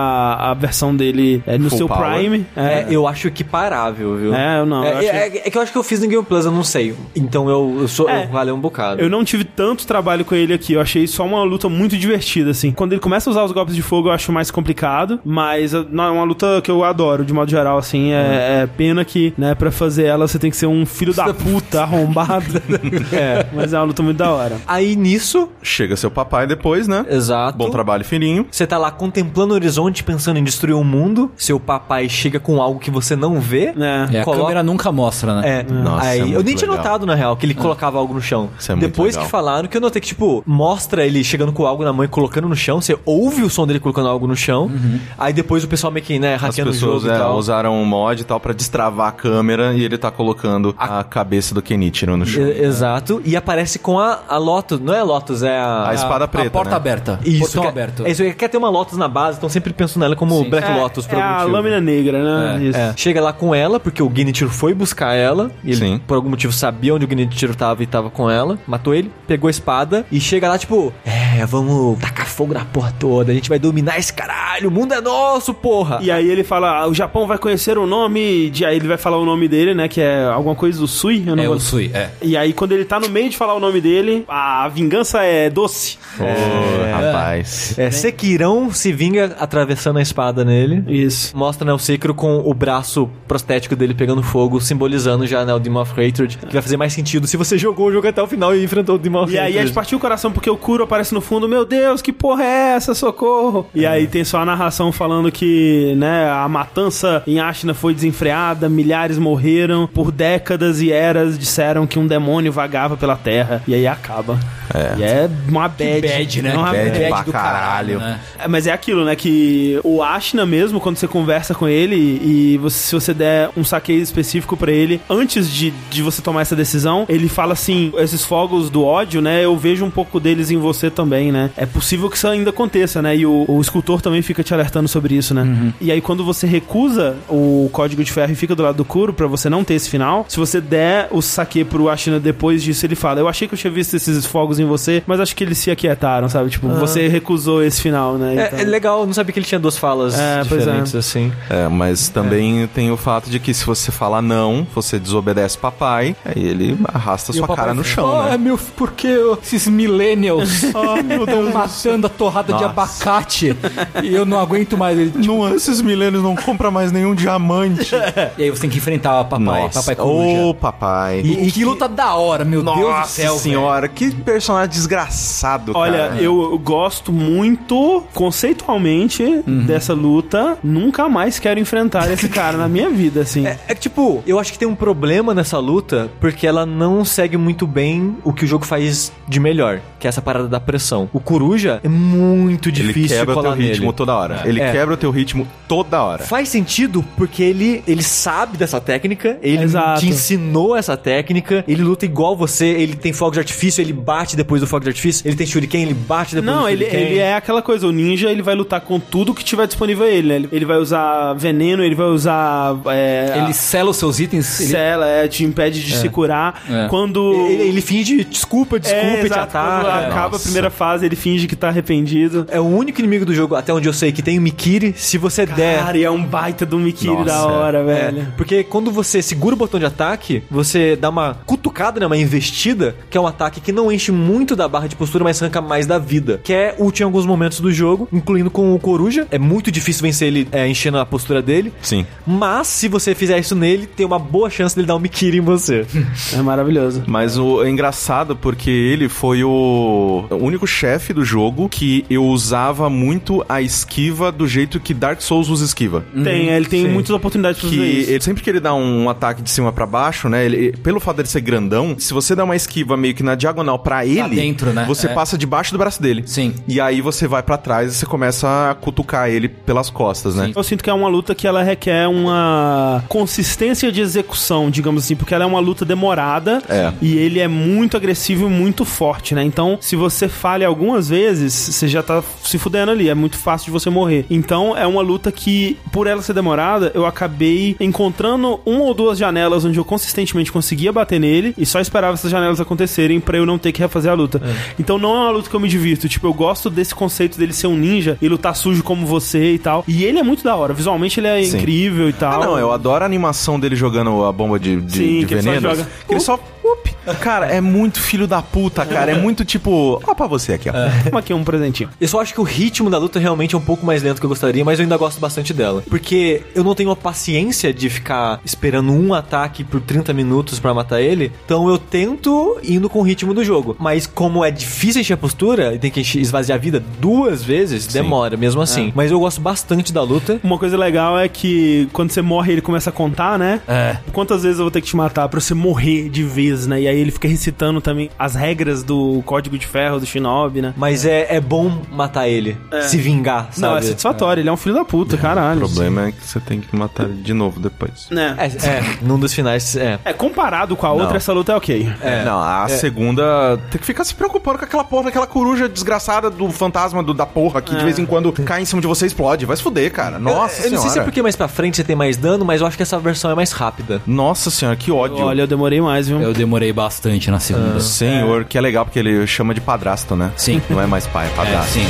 a versão dele é, no Full seu power. Prime. É, É, eu acho equiparável, viu? É, eu não, É, eu acho- é- é que eu acho que eu fiz no Game Plus, eu não sei. Então eu, eu sou. É. eu valeu um bocado. Eu não tive tanto trabalho com ele aqui, eu achei só uma luta muito divertida, assim. Quando ele começa a usar os golpes de fogo, eu acho mais complicado, mas uh, não, é uma luta que eu adoro, de modo geral, assim. É, é pena que, né, pra fazer ela você tem que ser um filho da puta arrombado. é, mas é uma luta muito da hora. Aí nisso, Chega seu papai depois, né? exato. Bom trabalho, filhinho. Você tá lá contemplando o horizonte, pensando em destruir o mundo. Seu papai chega com algo que você não vê. É. É, a câmera nunca mostra, né? É, Nossa, aí é eu nem tinha legal. notado na real que ele colocava algo no chão. Isso é muito Depois legal. que falaram que eu notei que, tipo, mostra ele chegando com algo na mão e colocando no chão, você ouve o som dele colocando algo no chão, aí depois o pessoal meio que, né, As hackeando o pessoas jogo e é, tal. usaram um mod e tal pra destravar a câmera e ele tá colocando a, cabeça do Kenichiro no chão. E- Exato. E aparece com a, a Lotus. Não é a Lotus, é a. A espada preta, A porta né? aberta. Isso, Portão quer, aberto. É isso, quer ter uma Lotus na base, então sempre penso nela como Sim. Black Lotus por é algum a motivo. lâmina negra, né? Isso. É. Chega lá com ela, porque o Genichiro foi buscar ela. E ele, Sim. por algum motivo, sabia onde o Genichiro tava e tava com ela. Matou ele, pegou a espada e chega lá, tipo, é, vamos tacar fogo na porra toda. A gente vai dominar esse caralho. O mundo é nosso, porra. E aí ele fala, ah, o Japão vai conhecer o nome de... Aí ele vai falar o nome dele, né? Que é alguma coisa do Sui. Eu não É vou- o Sui, é. E aí quando ele tá no meio de falar o nome dele, a vingança é doce. Ô, rapaz. É, Sekirão se vinga atravessando a espada nele. Isso. Mostra né, o Sekiro com o braço prostético dele pegando fogo, simbolizando já né, o Demon of Hatred, que vai fazer mais sentido se você jogou o jogo até o final e enfrentou o Demon E aí a gente partiu o coração porque o Kuro aparece no fundo, meu Deus, que porra é essa, socorro? E aí tem só a narração falando que, né, a matança em Ashina foi desenfreada, milhares morreram, por décadas e eras disseram que um demônio vagava pela terra. E aí acaba. É. E é uma bad. bad, né? É uma Bad bad. pra do caralho. né? É, Mas é aquilo, né? Que o Ashina mesmo, quando você conversa com ele e você- se você der um saqueio específico pra ele, antes de, de você tomar essa decisão, ele fala assim: esses fogos do ódio, né? Eu vejo um pouco deles em você também, né? É possível que isso ainda aconteça, né? E o, o escultor também fica te alertando sobre isso, né? E aí, quando você recusa o código de ferro e fica do lado do Kuro pra você não ter esse final, se você der o saque pro Ashina depois disso, ele fala: Eu achei que eu tinha visto esses fogos em você, mas acho que eles se aquietaram, sabe? Tipo, você recusou esse final, né? É, Então- é legal, eu não sabia que ele tinha duas falas É, pois diferentes, assim. É, mas também tem o fato de que se você falar não, você desobedece papai, aí ele arrasta E sua cara no chão, "Ah, né? meu, por que esses millennials estão matando a torrada de Nossa. abacate e eu não aguento mais. Ele, tipo, Não, esses milênios não compram mais nenhum diamante. e aí você tem que enfrentar o papai, Nossa, papai coruja. ô papai. E, e que luta da hora, meu Deus do Nossa céu, senhora, que personagem desgraçado, Olha, cara. eu gosto muito, conceitualmente, Uhum. dessa luta. Nunca mais quero enfrentar esse cara na minha vida, assim. É, é que, tipo, eu acho que tem um problema nessa luta, porque ela não segue muito bem o que o jogo faz de melhor, que é essa parada da pressão. O Coruja é muito Ele difícil quebra o colar teu ritmo nele. toda hora. Ele É. quebra o teu ritmo toda hora. Faz sentido porque ele, ele sabe dessa técnica, ele Exato. te ensinou essa técnica, ele luta igual você, ele tem fogo de artifício, ele bate depois do fogo de artifício, ele tem shuriken, ele bate depois Não, do ele, shuriken. ele é aquela coisa, o ninja ele vai lutar com tudo que tiver disponível a ele, né? Ele, ele vai usar veneno, ele vai usar. É, Ele sela os seus itens. Ele... Cela, é, te impede de se curar. É. Quando. Ele, ele finge desculpa, desculpa é, e te exato, quando ataca. acaba a Nossa. primeira fase, ele finge que tá arrependido. É o único inimigo do jogo, até onde eu sei, que tem o Mikiri. Se você der. Cara, e é um baita do Mikiri Nossa, da hora, É, velho. porque quando você segura o botão de ataque, você dá uma cutucada, né, uma investida, que é um ataque que não enche muito da barra de postura, mas arranca mais da vida. Que é útil em alguns momentos do jogo, incluindo com o Coruja. É muito difícil vencer ele é, enchendo a postura dele. Sim. Mas, se você fizer isso nele, tem uma boa chance dele dar um Mikiri em você. É maravilhoso. Mas o é engraçado porque ele foi o único chefe do jogo que eu usava muito a esquiva do jeito que Dark Souls usa esquiva. Tem, ele tem sim. muitas oportunidades pra Que ele- sempre que ele dá um ataque de cima pra baixo, né? Ele, pelo fato dele ser grandão, se você dá uma esquiva meio que na diagonal pra ele, dentro, né? você É. passa debaixo do braço dele. Sim. E aí você vai pra trás e você começa a cutucar ele pelas costas, né? Eu sinto que é uma luta que ela requer uma consistência de execução, digamos assim, porque ela é uma luta demorada É. e ele é muito agressivo e muito forte, né? Então, se você falha algumas vezes, você já tá se fudendo ali, é muito fácil de você morrer. Então, é uma luta que, por ela ser demorada, eu acabei encontrando uma ou duas janelas onde eu consistentemente conseguia bater nele e só esperava essas janelas acontecerem pra eu não ter que refazer a luta. Então, não é uma luta que eu me divirto. Tipo, eu gosto desse conceito dele ser um ninja e lutar sujo como você e tal. E ele é muito da hora. Visualmente, ele é Sim. incrível e Ah, tal. não, eu adoro a animação dele jogando a bomba de, de, Sim, de que ele só veneno. joga. Que ele só. Up. Cara, é muito filho da puta, cara. É muito tipo. Ó, pra você aqui, ó. Toma aqui um presentinho. Eu só acho que o ritmo da luta realmente é um pouco mais lento do que eu gostaria, mas eu ainda gosto bastante dela. Porque eu não tenho a paciência de ficar esperando um ataque por 30 minutos pra matar ele, então eu tento indo com o ritmo do jogo. Mas como é difícil encher a postura e tem que esvaziar a vida duas vezes, demora mesmo assim. Mas eu gosto bastante da luta. Uma coisa legal é que quando você morre, ele começa a contar, né? É. Quantas vezes eu vou ter que te matar pra você morrer de vez, né? E aí ele fica recitando também as regras do Código de Ferro do Shinobi, né? Mas é, é bom matar ele, se vingar, sabe? Não, é satisfatório, ele é um filho da puta, caralho. O problema é que você tem que matar ele de novo depois. É. É, é, num dos finais, é. É, comparado com a outra, Não. essa luta é ok. Não, a segunda tem que ficar se preocupando com aquela porra, aquela coruja desgraçada do fantasma do, da porra que de vez em quando cai em cima de você e explode. Vai se fuder, cara. Nossa eu, eu não sei se é senhora. porque mais pra frente você tem mais dano, mas eu acho que essa versão é mais rápida. Nossa senhora, que ódio. Olha, eu demorei mais, viu? Eu demorei bastante na segunda. Senhor, que é legal porque ele chama de padrasto, né? Sim. Não é mais pai, é É, padrasto. sim.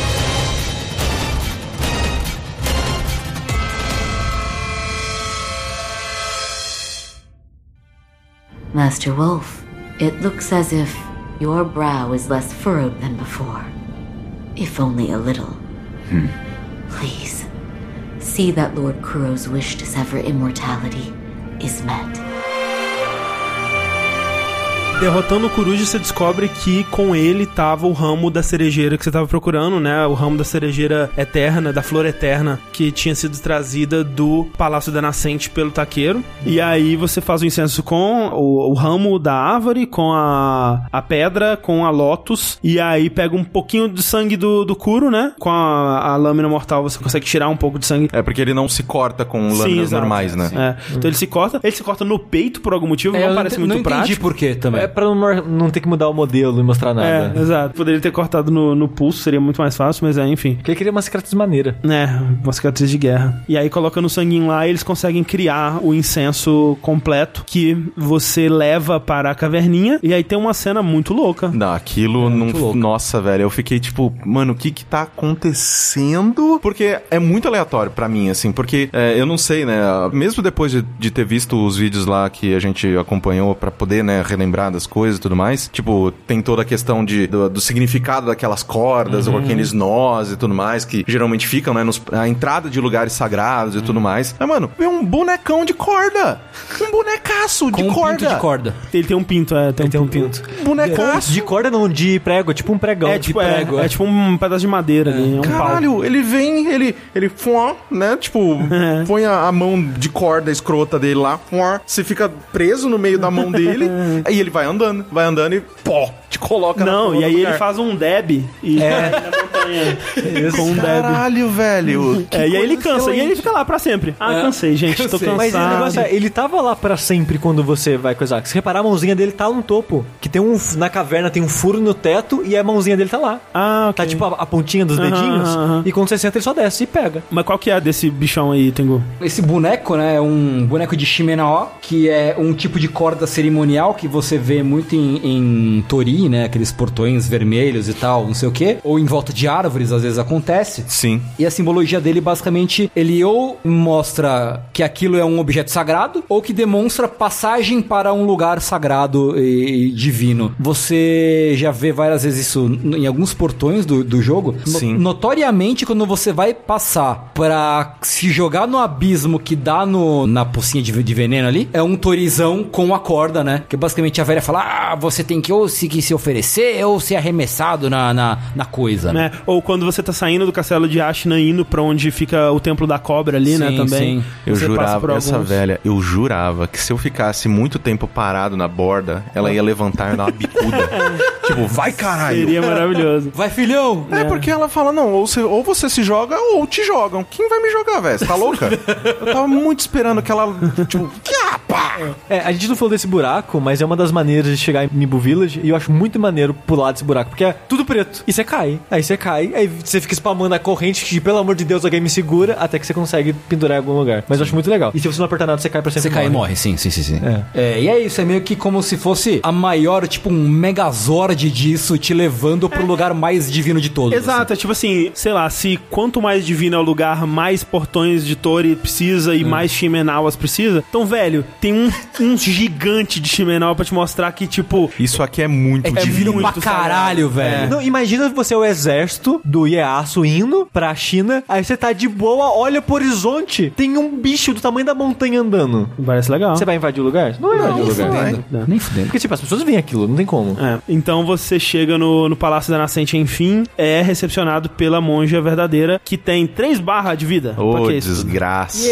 Master Wolf, it looks as if your brow is less furrowed than before. If only a little. Please, see that Lord Kuro's wish to sever immortality is met. Derrotando o Coruja, você descobre que com ele tava o ramo da cerejeira que você tava procurando, né? O ramo da cerejeira eterna, da flor eterna, que tinha sido trazida do Palácio da Nascente pelo taqueiro. E aí você faz o incenso com o, o ramo da árvore, com a, a pedra, com a lotus. E aí pega um pouquinho de sangue do, do Kuro, né? Com a, a lâmina mortal você consegue tirar um pouco de sangue. É porque ele não se corta com Sim, lâminas exato. normais, né? É. Então ele se corta. Ele se corta no peito por algum motivo, É, não não parece muito não entendi prático. por quê também. É pra não, não ter que mudar o modelo e mostrar nada. É, exato. Poderia ter cortado no, no pulso, seria muito mais fácil, mas é, enfim. Porque ele queria uma cicatriz maneira. É, uma cicatriz de guerra. E aí, colocando o sanguinho lá, eles conseguem criar o incenso completo que você leva para a caverninha. E aí tem uma cena muito louca. Não, aquilo não. louco. Nossa, velho, eu fiquei tipo, mano, o que que tá acontecendo? Porque é muito aleatório pra mim, assim, porque é, eu não sei, né? Mesmo depois de, de ter visto os vídeos lá que a gente acompanhou pra poder, né, relembrar das coisas e tudo mais, tipo, tem toda a questão de, do, do significado daquelas cordas ou aqueles nós e tudo mais que geralmente ficam, né, nos, a entrada de lugares sagrados e tudo mais. Mas, mano, vê um bonecão de corda! Um bonecaço de Com um corda! pinto de corda. Ele tem um pinto, é, tem, Tem um um pinto. pinto. Bonecaço! De corda não, de prego, tipo um pregão. É de tipo, é, prego, é tipo um pedaço de madeira ali, é um pau. Caralho, ele vem, ele, ele, fuá, né? Tipo, põe a, a mão de corda escrota dele lá, fuá, você fica preso no meio da mão dele, aí ele vai andando, vai andando e pó, te coloca Não, e aí ele lugar. faz um deb e é. na montanha com um deb. Caralho, velho. que É, e aí ele cansa, e aí ele fica lá pra sempre. Ah, É. cansei, gente, tô Cansei. cansado. Mas o negócio é, ele tava lá pra sempre quando você vai coisar. Se reparar, a mãozinha dele tá no topo. Que tem um. Na caverna tem um furo no teto e a mãozinha dele tá lá. Ah, ok. Tá tipo a, a pontinha dos dedinhos. E quando você senta, ele só desce e pega. Mas qual que é desse bichão aí, Tengu? Esse boneco, né, é um boneco de Shimenaó, que é um tipo de corda cerimonial que você vê muito em, em Tori, né, aqueles portões vermelhos e tal, não sei o quê, ou em volta de árvores, às vezes acontece. Sim. E a simbologia dele, basicamente, ele ou mostra que aquilo é um objeto sagrado, ou que demonstra passagem para um lugar sagrado e divino. Você já vê várias vezes isso em alguns portões do, do jogo. No- Sim. notoriamente, quando você vai passar pra se jogar no abismo que dá no, na pocinha de, de veneno ali, é um torizão com a corda, né? Que basicamente a velha fala: ah, você tem que ou se, que se oferecer ou ser arremessado na, na, na coisa. Né? Ou quando você tá saindo do castelo de Ashina indo pra onde fica o templo da cobra ali, né, Sim, também. sim. Eu jurava, essa alguns. velha, eu jurava que se eu ficasse muito tempo parado na borda, ela ia levantar e dar uma bicuda. tipo, vai caralho! Seria maravilhoso. Vai, filhão! É, porque ela fala, não, ou você, ou você se joga ou te jogam. Quem vai me jogar, velho? Você tá louca? Eu tava muito esperando que ela, tipo, "Ah, pá!" É, a gente não falou desse buraco, mas é uma das maneiras de chegar em Mibu Village. E eu acho muito maneiro pular desse buraco, porque é tudo preto. E você cai. Aí você cai, aí você fica spamando a corrente que, pelo amor de Deus, alguém me segura até que você consegue pendurar em algum lugar. Mas eu acho muito legal. E se você não apertar nada, você cai pra sempre. Você cai e morre, sim, sim, sim, sim. É. É, e é isso, é meio que como se fosse a maior, tipo, um megazord disso te levando pro lugar mais divino de todos. Exato, é tipo assim, sei lá, se quanto mais divino é o lugar, mais portões de Tori precisa e mais Shimenawas precisa. Então, velho, tem um, um gigante de Shimenawa pra te mostrar que, tipo, Isso aqui é muito É divino. divino pra caralho, velho. Não, imagina você é o exército do Ieyasu indo pra China, aí você tá de boa, olha pro horizonte, tem um bicho do tamanho da montanha andando. parece legal. Você vai invadir o lugar? Não vai invadir o lugar. Fudendo. Nem fudendo. Porque, tipo, as pessoas veem aquilo, não tem como. É, então você chega no, no Palácio da Nascente, enfim, é recepcionado pela monja verdadeira, que tem três barras de vida. Ô, isso? desgraça.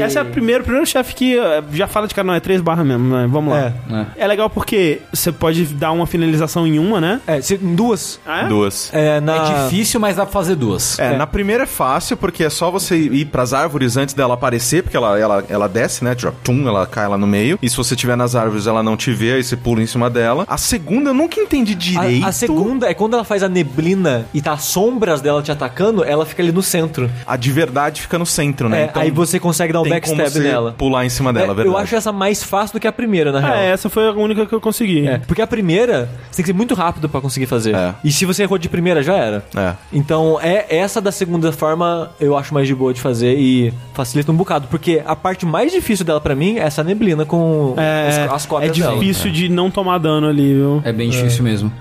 Essa é a primeira, o primeiro chefe que eh, já fala de cara, não, é três barras mesmo, né? Vamos lá. É. É. legal porque você pode dar uma finalização em uma, né? É, se- em duas. Ah, é? Duas. É, na... É difícil, mas dá pra fazer duas. É, na primeira é fácil, porque é só você ir pras árvores antes dela aparecer, porque ela, ela, ela desce, né? Tipo, tum, ela cai lá no meio. E se você estiver nas árvores, ela não te vê, aí você pula em cima dela. A segunda eu nunca entendi direito. A, a segunda é quando ela faz a neblina e tá as sombras dela te atacando, ela fica ali no centro. A de verdade fica no centro, né? É, aí você consegue dar um backstab nela. pular em cima dela, É, verdade. eu acho essa mais fácil do que a primeira, na real. É, essa foi a única que eu consegui. É, porque a primeira, você tem que ser muito rápido pra conseguir fazer. É. E se você errou de primeira, já era. É. Então, é essa da segunda forma eu acho mais de boa de fazer e facilita um bocado. Porque a parte mais difícil dela pra mim é essa neblina com É, os- as é cópias dela. difícil de não tomar dano ali, viu? É bem difícil mesmo.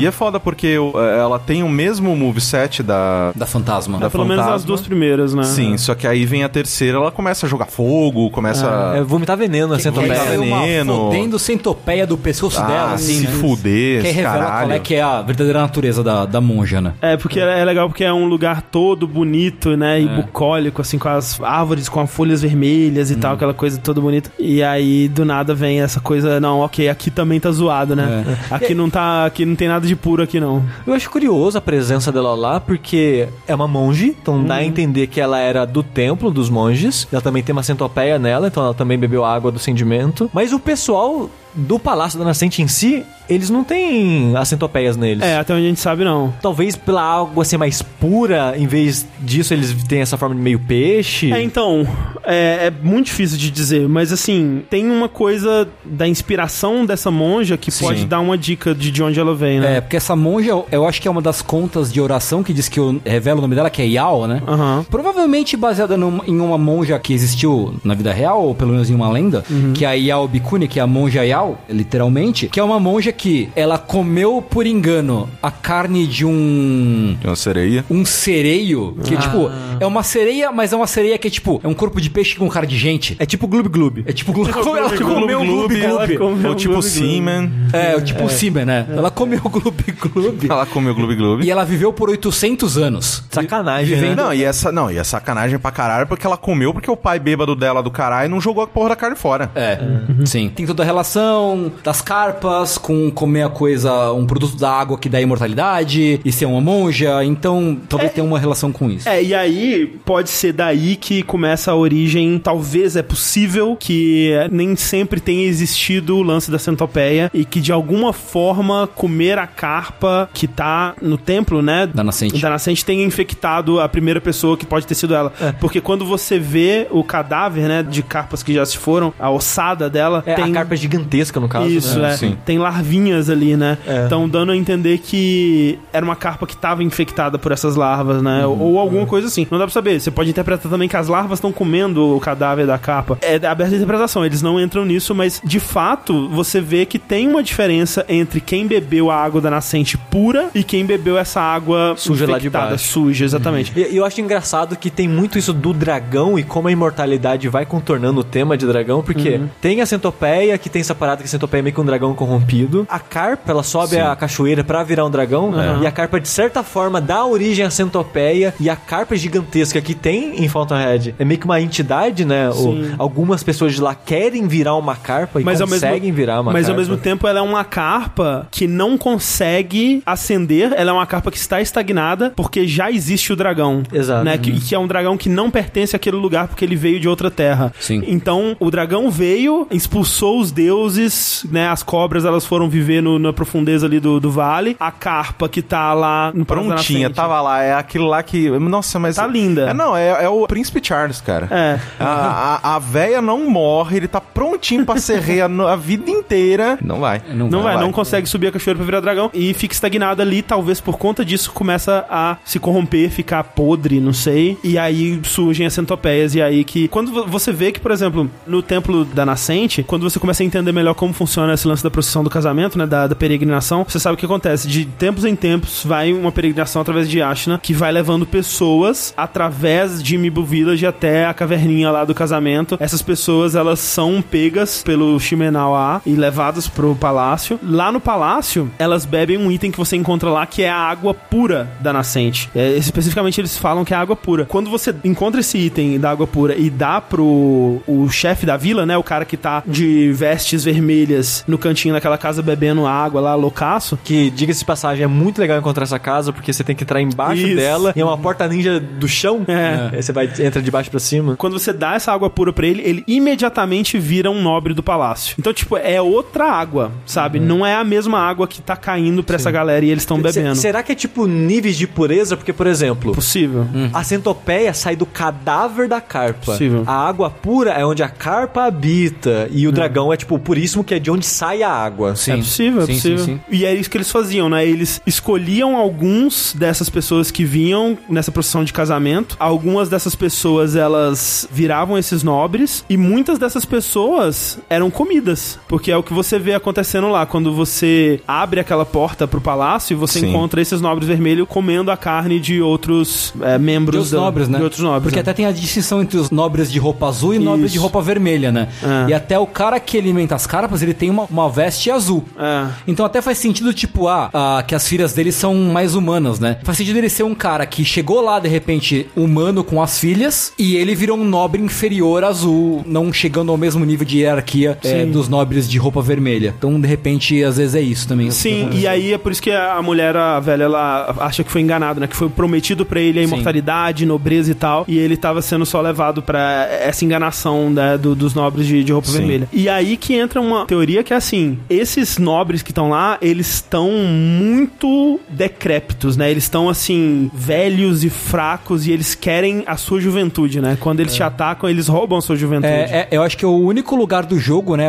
E é foda porque ela tem o mesmo moveset da. Da fantasma. Da Pelo menos as fantasma. duas primeiras, né? Sim, só que aí vem a terceira, ela começa a jogar fogo, começa. É, vomitar veneno, assim, Quem também. tá é uma veneno. fodendo centopeia do pescoço Ah, dela, assim, se né? fuder, Que aí revela caralho. qual é que é a verdadeira natureza da, da monja, né? É, porque é legal porque é um lugar todo bonito, né? E bucólico, assim, com as árvores com as folhas vermelhas e tal, aquela coisa toda bonita. E aí, do nada, vem essa coisa, não, ok, aqui também tá zoado, né? Aqui não tá. Aqui não tem nada de puro aqui, não. Eu acho curioso a presença dela lá, porque é uma monge, então dá a entender que ela era do templo dos monges. Ela também tem uma centopeia nela, então ela também bebeu água do cendimento. Mas o pessoal do Palácio da Nascente em si, eles não têm as centopeias neles. É, até onde a gente sabe, não. Talvez pela água ser mais pura, em vez disso eles têm essa forma de meio peixe. É, então, é, é muito difícil de dizer, mas assim, tem uma coisa da inspiração dessa monja que Sim. pode dar uma dica de, de onde ela vem, né? É, porque essa monja, eu acho que é uma das contas de oração que diz que eu revela o nome dela, que é Yao, né? Aham. Provavelmente baseada num- em uma monja que existiu na vida real, ou pelo menos em uma lenda, que é a Yao Bikuni, que é a monja Yao, literalmente, que é uma monja que ela comeu por engano a carne de um Tem uma sereia. um sereio, que tipo, é uma sereia, mas é uma sereia que é tipo, é um corpo de peixe com cara de gente. É tipo Gloob Gloob. É tipo, ela comeu o gloob gloob. Ou tipo Gloob Gloob. Seaman. É, o tipo Simba, né? Ela comeu o gloob gloob. Ela comeu Gloob Gloob. E ela viveu por 800 anos. Sacanagem, né? Não, e essa, não, e é sacanagem pra caralho porque ela comeu porque o pai bêbado dela do caralho não jogou a porra da carne fora. É, sim. Tem toda a relação das carpas com comer a coisa, um produto da água que dá imortalidade e ser uma monja. Então, talvez tenha uma relação com isso. É, e aí pode ser daí que começa a origem. Talvez é possível que nem sempre tenha existido o lance da centopeia e que de alguma forma comer a carpa que tá no templo, né? Da nascente. Da nascente tenha infectado a primeira pessoa que pode ter sido ela. Porque quando você vê o cadáver, né, de carpas que já se foram, a ossada dela É, tem. A carpa é gigantesca, no caso. Isso, né? é. Sim. Tem larvinhas ali, né? É. Então dando a entender que era uma carpa que estava infectada por essas larvas, né? Uhum. Ou alguma coisa assim. Não dá pra saber. Você pode interpretar também que as larvas estão comendo o cadáver da carpa. É aberta a interpretação, eles não entram nisso, mas de fato você vê que tem uma diferença entre quem bebeu a água da nascente pura e quem bebeu essa água Suja lá de baixo. Suja, exatamente. E e eu acho engraçado que tem muito isso do dragão e como a imortalidade vai contornando o tema de dragão, porque tem a centopeia, que tem essa parada que a centopeia é meio que um dragão corrompido. A carpa, ela sobe a cachoeira pra virar um dragão, e a carpa, de certa forma, dá origem à centopeia, e a carpa gigantesca que tem em Fountainhead é meio que uma entidade, né? Sim. algumas pessoas de lá querem virar uma carpa e Mas ao mesmo, conseguem virar uma mas carpa. ao mesmo tempo ela é uma carpa que não consegue ascender, ela é uma carpa que está estagnada porque já existe o dragão. Exato. Né? Que, que é um dragão que não pertence àquele lugar porque ele veio de outra terra. Sim. Então o dragão veio, expulsou os deuses, né? As cobras elas foram viver no- na profundeza ali do, do vale. A carpa que tá lá no Prontinha, tava lá. É aquilo lá que. Nossa, mas. Tá linda. É, não, é, é o Príncipe Charles, cara. É. A, a, a véia não morre, ele tá prontinho pra serrer a, no- a vida inteira. Não vai. Não vai, não consegue subir a cachoeira pra virar dragão e fica estagnado ali, talvez por conta disso começa a se corromper, ficar podre, não sei. E aí surgem as centopeias e aí que quando vo- você vê que, por exemplo, no templo da nascente, quando você começa a entender melhor como funciona esse lance da procissão do casamento, né, da, da peregrinação, você sabe o que acontece. De tempos em tempos vai uma peregrinação através de Ashna que vai levando pessoas através de Mibu Village até a caverninha lá do casamento, essas pessoas elas são pegas pelo Shimenawa e levadas pro palácio. Lá no palácio, elas bebem um item que você encontra lá que é a água pura da nascente. É, especificamente eles falam que é água pura. Quando você encontra esse item da água pura e dá pro o chefe da vila, né, o cara que tá de vestes vermelhas no cantinho daquela casa bebendo água lá, loucaço, Que, diga-se de passagem, é muito legal encontrar essa casa, porque você tem que entrar embaixo Isso. dela, e é uma porta ninja do chão. É. Aí você vai, entra de baixo pra cima. Quando você dá essa água pura pra ele, ele imediatamente vira um nobre do palácio. Então, tipo, é outra água, sabe? Não é a mesma água que tá caindo pra essa galera e eles estão bebendo. Se- será que é tipo níveis de pureza? Porque, por exemplo, Possível. a centopeia sai do cadáver da carpa. Possível. A água pura é onde a carpa habita. E o dragão é tipo puríssimo, que é de onde sai a água. Sim. É possível, é Sim, possível. sim, sim. E é isso que eles faziam, né? Eles escolhiam alguns dessas pessoas que vinham nessa procissão de casamento. Algumas dessas pessoas, elas viravam esses nobres. E muitas dessas pessoas eram comidas. Porque é o que você vê acontecendo lá. Quando você abre aquela porta pro palácio, você Sim. encontra esses nobres vermelhos comendo a carne de outros é, membros De da- nobres, né? De outros nobres. Porque né? até tem a distinção entre os nobres de roupa azul e nobres Isso. de roupa vermelha, né? É. E até o cara que alimenta as carpas, ele tem uma, uma veste azul. É. Então até faz sentido, tipo, ah, ah, que as filhas dele são mais humanas, né? Faz sentido ele ser um cara que chegou lá, de repente, humano com as filhas, e ele virou um nobre inferior azul, não chegando ao mesmo nível de hierarquia é, Sim. dos nobres de roupa vermelha. Então, de repente, às vezes é isso também. Sim, e aí é por isso que a mulher, a velha, ela acha que foi enganada, né? Que foi prometido pra ele a Sim. imortalidade, nobreza e tal, e ele tava sendo só levado pra essa enganação né, do- dos nobres de, de roupa Sim. vermelha. E aí que entra uma teoria que é assim: esses nobres que estão lá, eles estão muito decrépitos, né? Eles estão assim, velhos e fracos, e eles querem a sua juventude, né? Quando eles te atacam, eles roubam a sua juventude. É, é, eu acho que é o único lugar do jogo, né?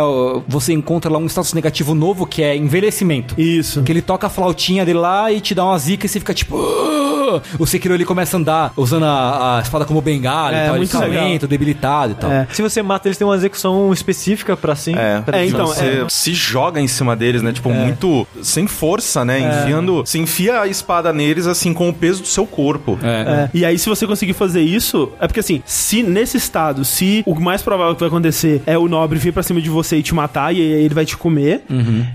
Você encontra lá um status negativo novo que é envelhecimento. Isso. Que ele toca a flautinha dele lá e te dá uma zica e você fica tipo. "Ah!" O Sekiro ele começa a andar usando a, a espada como bengala É, e tal. Ele muito fica legal. lento, debilitado e tal. É. Se você mata, eles têm uma execução específica pra sim. É, pra É, então, você é. se joga em cima deles, né? Tipo, muito sem força, né? Enfiando. Você enfia a espada neles, assim, com o peso do seu corpo. É. E aí, se você conseguir fazer isso, é porque assim, se nesse estado, se o mais provável que vai acontecer é o nobre vir pra cima de você e te matar, e aí ele vai te comer.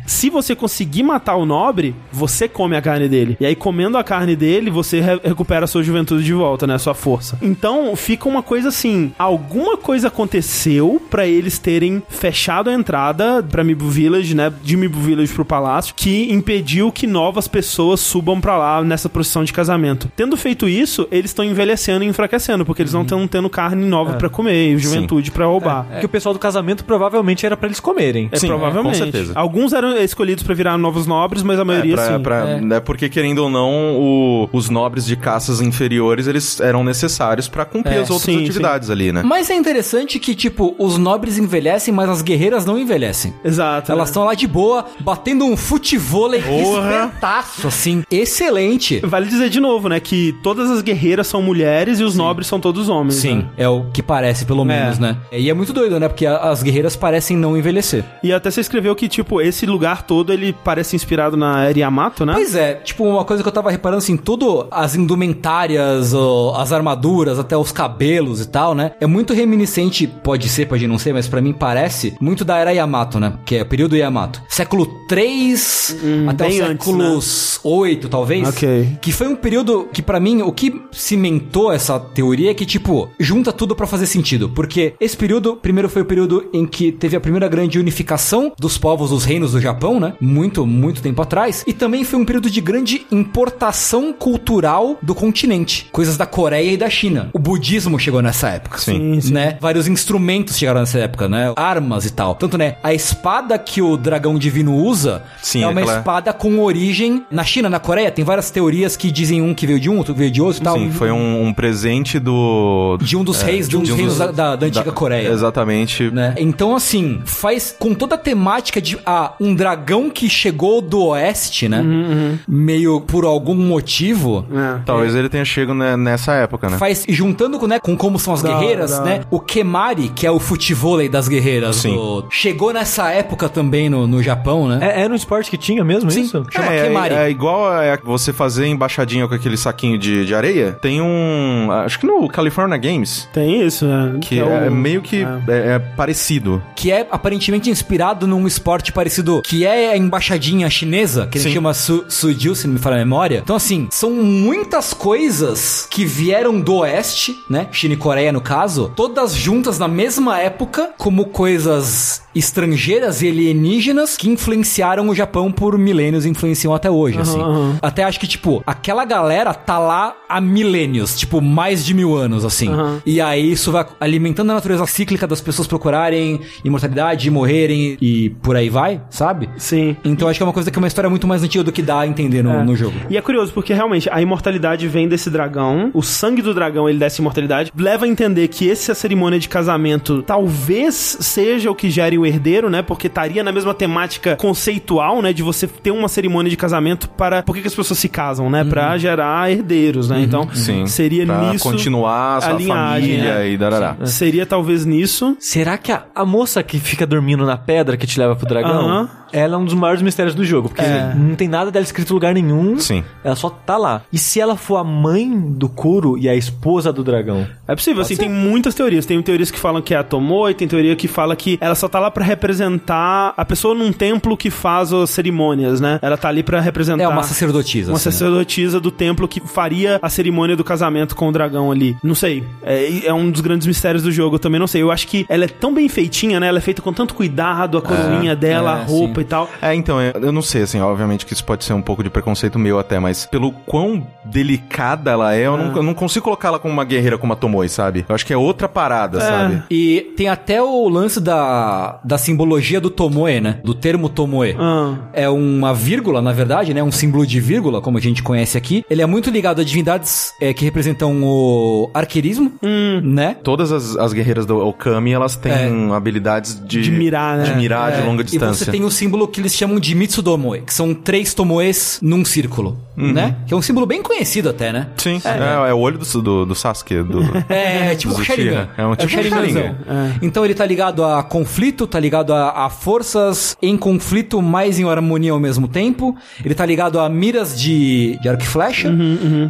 Se você conseguir matar o nobre, você come a carne dele. E aí, comendo a carne dele, você re- recupera a sua juventude de volta, né? A sua força. Então, fica uma coisa assim: alguma coisa aconteceu pra eles terem fechado a entrada pra Mibu Village, né? De Mibu Village pro palácio, que impediu que novas pessoas subam pra lá nessa procissão de casamento. Tendo feito isso, eles estão envelhecendo e enfraquecendo, porque eles não estão tendo carne nova pra comer e juventude pra roubar. Que o pessoal do casamento provavelmente era pra eles comerem. É, Sim, provavelmente. com certeza. Alguns eram escolhidos pra virar novos nobres, mas a maioria É, pra, sim. pra- né, porque querendo ou não, o- os nobres de caças inferiores, eles eram necessários pra cumprir É, as outras sim, atividades ali, né? Mas é interessante que, tipo, os nobres envelhecem, mas as guerreiras não envelhecem. Exato. Elas né? estão lá de boa, batendo um futevôlei espetaço, assim. Excelente. Vale dizer de novo, né, que todas as guerreiras são mulheres e os nobres são todos homens. Sim, né? é o que parece, pelo menos, né? E é muito doido, né? Porque as guerreiras parecem não envelhecer. E até você escreveu que, tipo, esse lugar todo, ele parece inspirado na Era Yamato, né? Pois é, tipo, uma coisa que eu tava reparando, assim, tudo, as indumentárias, as armaduras, até os cabelos e tal, né? É muito reminiscente, pode ser, pode não ser, mas pra mim parece, muito da era Yamato, né? Que é o período Yamato. Século 3 até o bem antes, séculos 8, talvez. Ok. Que foi um período que, pra mim, o que cimentou essa teoria é que, tipo, junta tudo pra fazer sentido. Porque esse período, primeiro foi o período em que teve a primeira grande unificação dos povos, dos reinos do Japão, né? Muito, muito tempo atrás. E também foi um período de grande importação cultural do continente. Coisas da Coreia e da China. O budismo chegou nessa época. Sim, sim. Né? Vários instrumentos chegaram nessa época, né? Armas e tal. Tanto, né? A espada que o dragão divino usa Sim, é uma aquela- espada com origem na China, na Coreia. Tem várias teorias que dizem um que veio de um, outro que veio de outro e tal. Sim, foi um, um presente do. De um dos reis, de um dos reinos da, da- da antiga Coreia. Exatamente. Né? Então, assim, faz com toda a temática de ah, um dragão que chegou do oeste, né? Uhum, Meio por algum motivo. É. Talvez ele tenha chego né, nessa época, né? Faz, e juntando com, né, com como são as Da guerreiras, da né? O Kemari, que é o futevôlei das guerreiras, Sim. do- chegou nessa época também no, no Japão, né? É, era um esporte que tinha mesmo Sim. isso? Chama é, Kemari. é igual a você fazer embaixadinha com aquele saquinho de, de areia. Tem um. Acho que no California Games. Tem isso, né? Que é, o- meio que é. é, é parecido. Que é aparentemente inspirado num esporte parecido, que é a embaixadinha chinesa, que Sim. chama su, Sujiu, se não me falha a memória. Então, assim, são muitas coisas que vieram do oeste, né? China e Coreia, no caso, todas juntas na mesma época, como coisas estrangeiras e alienígenas que influenciaram o Japão por milênios e influenciam até hoje, assim. aham. Até acho que, tipo, aquela galera tá lá há milênios, tipo, mais de mil anos, assim. Aham. E aí isso vai alimentando a natureza cíclica das pessoas procurarem imortalidade, morrerem e por aí vai, sabe? Sim. Então acho que é uma coisa que é uma história muito mais antiga do que dá a entender no, É. no jogo. E é curioso, porque realmente a imortalidade vem desse dragão, o sangue do dragão ele dá essa imortalidade, leva a entender que essa cerimônia de casamento talvez seja o que gere o herdeiro, né? Porque estaria na mesma temática conceitual, né? De você ter uma cerimônia de casamento para. Por que, que as pessoas se casam, né? Pra gerar herdeiros, né? Então, Sim. seria pra nisso. continuar a sua linhagem, família é. e darará. Seria talvez nisso. Será que a, a moça que fica dormindo na pedra que te leva pro dragão, Aham. Ela é um dos maiores mistérios do jogo, porque É. não tem nada dela escrito em lugar nenhum. Sim. Ela só tá lá. E se ela for a mãe do Kuro e a esposa do dragão? É possível, assim, tem muitas teorias. Tem teorias que falam que é a Tomoe, tem teoria que fala que ela só tá lá pra representar a pessoa num templo que faz as cerimônias, né? Ela tá ali pra representar... É uma sacerdotisa. Uma assim, né? sacerdotisa do templo que faria a cerimônia do casamento com o dragão ali. Não sei. É, é um dos grandes mistérios do jogo, eu também não sei. Eu acho que ela é tão bem feitinha, né? Ela é feita com tanto cuidado, a coroinha dela, é, a roupa sim. e tal. É, então, eu não sei, assim, obviamente que isso pode ser um pouco de preconceito meu até, mas pelo quão delicada ela é, eu, não, eu não consigo colocar ela como uma guerreira como a Tomoe, sabe? Eu acho que é outra parada, sabe? E tem até o lance da, da simbologia do Tomoe, né? Do termo Tomoe. Ah. É uma vírgula, na verdade, né? Um símbolo de vírgula, como a gente conhece aqui. Ele é muito ligado a divindades é, que representam o arqueirismo, né? Todas as, as guerreiras do Okami, elas têm habilidades de... De mirar, né? De mirar de longa E distância. você tem o símbolo que eles chamam de Mitsudomoe, que são três tomoes num círculo, né? Que é um símbolo bem conhecido até, né? Sim, é, é o olho do, do, do Sasuke, do... É, tipo do o Sharingan. Uchiha. É um tipo um Sharinganzão. Sharingan. Então ele tá ligado a conflito, tá ligado a, a forças em conflito, mas em harmonia ao mesmo tempo. Ele tá ligado a miras de, de arco e flecha.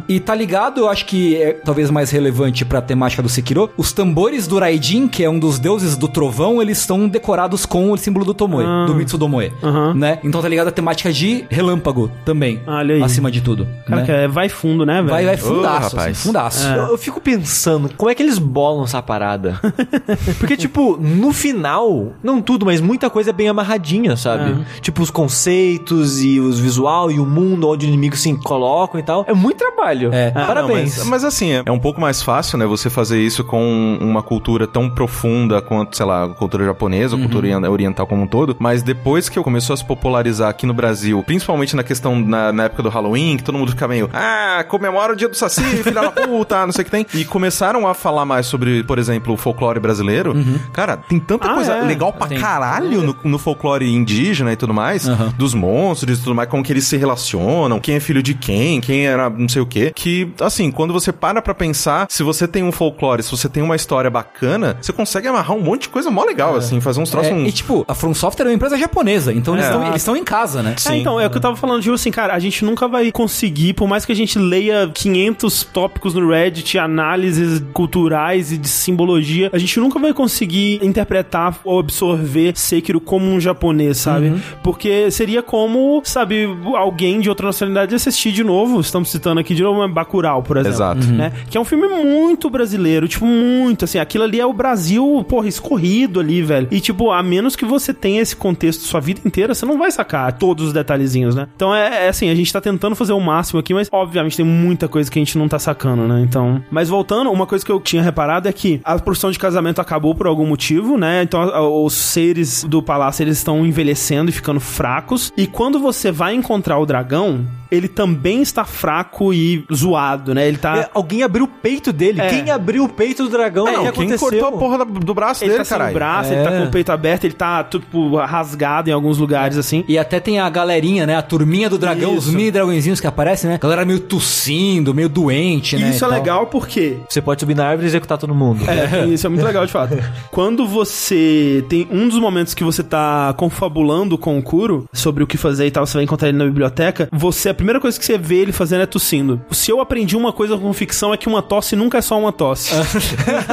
E tá ligado, eu acho que é talvez mais relevante pra temática do Sekiro, os tambores do Raijin, que é um dos deuses do trovão, eles estão decorados com o símbolo do Tomoe, do Mitsudomoe, né? Então tá ligado a temática de relâmpago também, Olha aí. acima de tudo. Cara, né? que é, vai fundo, né, velho? Vai, vai fundaço, assim, rapaz. fundaço. Eu, eu fico pensando, como é que eles bolam essa parada? Porque, tipo, no final, não tudo, mas muita coisa é bem amarradinha, sabe? Tipo, os conceitos e os visual e o mundo onde os inimigos se colocam e tal. É muito trabalho. É. Ah, Parabéns. não, mas, mas assim, é, é um pouco mais fácil, né, você fazer isso com uma cultura tão profunda quanto, sei lá, a cultura japonesa, a cultura orien- oriental como um todo. Mas depois que começou a se popularizar aqui no Brasil, principalmente na questão, na, na época do Halloween, que todo mundo fica meio, ah, comemora o dia do Saci, filha da puta, não sei o que tem. E começaram a falar mais sobre, por exemplo, o folclore brasileiro. Cara, tem tanta Ah, coisa é. legal pra Tem. caralho no, no folclore indígena e tudo mais, Aham. dos monstros e tudo mais, como que eles se relacionam, quem é filho de quem, quem era não sei o quê. Que, assim, quando você para pra pensar, se você tem um folclore, se você tem uma história bacana, você consegue amarrar um monte de coisa mó legal, assim, fazer uns troços. É, um- E tipo, a From Software é uma empresa japonesa, então eles É. estão eles estão em casa, né? É, então, é o que eu tava falando, tipo assim, cara, a gente nunca vai conseguir, por mais que a gente leia 500 tópicos no Reddit, análises culturais e de simbologia, a gente nunca vai conseguir interpretar ou absorver Sekiro como um japonês, sabe? Porque seria como, sabe, alguém de outra nacionalidade assistir de novo, estamos citando aqui de novo, é Bacurau, por exemplo. Exato. Né? Que é um filme muito brasileiro, tipo, muito, assim, aquilo ali é o Brasil, porra, escorrido ali, velho. E, tipo, a menos que você tenha esse contexto sua vida inteira, você não vai sacar todos os detalhezinhos, né? Então, é, é assim, a gente tá tentando fazer o máximo aqui, mas, obviamente, tem muita coisa que a gente não tá sacando, né? Então... Mas, voltando, uma coisa que eu tinha reparado é que a profissão de casamento acabou por algum motivo, né? Então, os seres do palácio, eles estão envelhecendo e ficando fracos. E quando você vai encontrar o dragão, ele também está fraco e zoado, né? Ele tá. É, alguém abriu o peito dele. É. Quem abriu o peito do dragão? É, que não, quem aconteceu? cortou a porra do braço Ele dele, tá sem caralho? braço, ele tá É. com o peito aberto, ele tá, tipo, rasgado em alguns lugares, assim. E até tem a galerinha, né? A turminha do dragão, os Isso. mini dragõezinhos que aparecem, né? Galera meio tossindo, meio doente, E né? isso é tal. legal porque Você pode subir na árvore e executar todo mundo. É, isso é muito legal de fato. Quando você tem um dos momentos que você tá confabulando com o Kuro sobre o que fazer e tal, você vai encontrar ele na biblioteca, você a primeira coisa que você vê ele fazendo é tossindo. Se eu aprendi uma coisa com ficção é que uma tosse nunca é só uma tosse.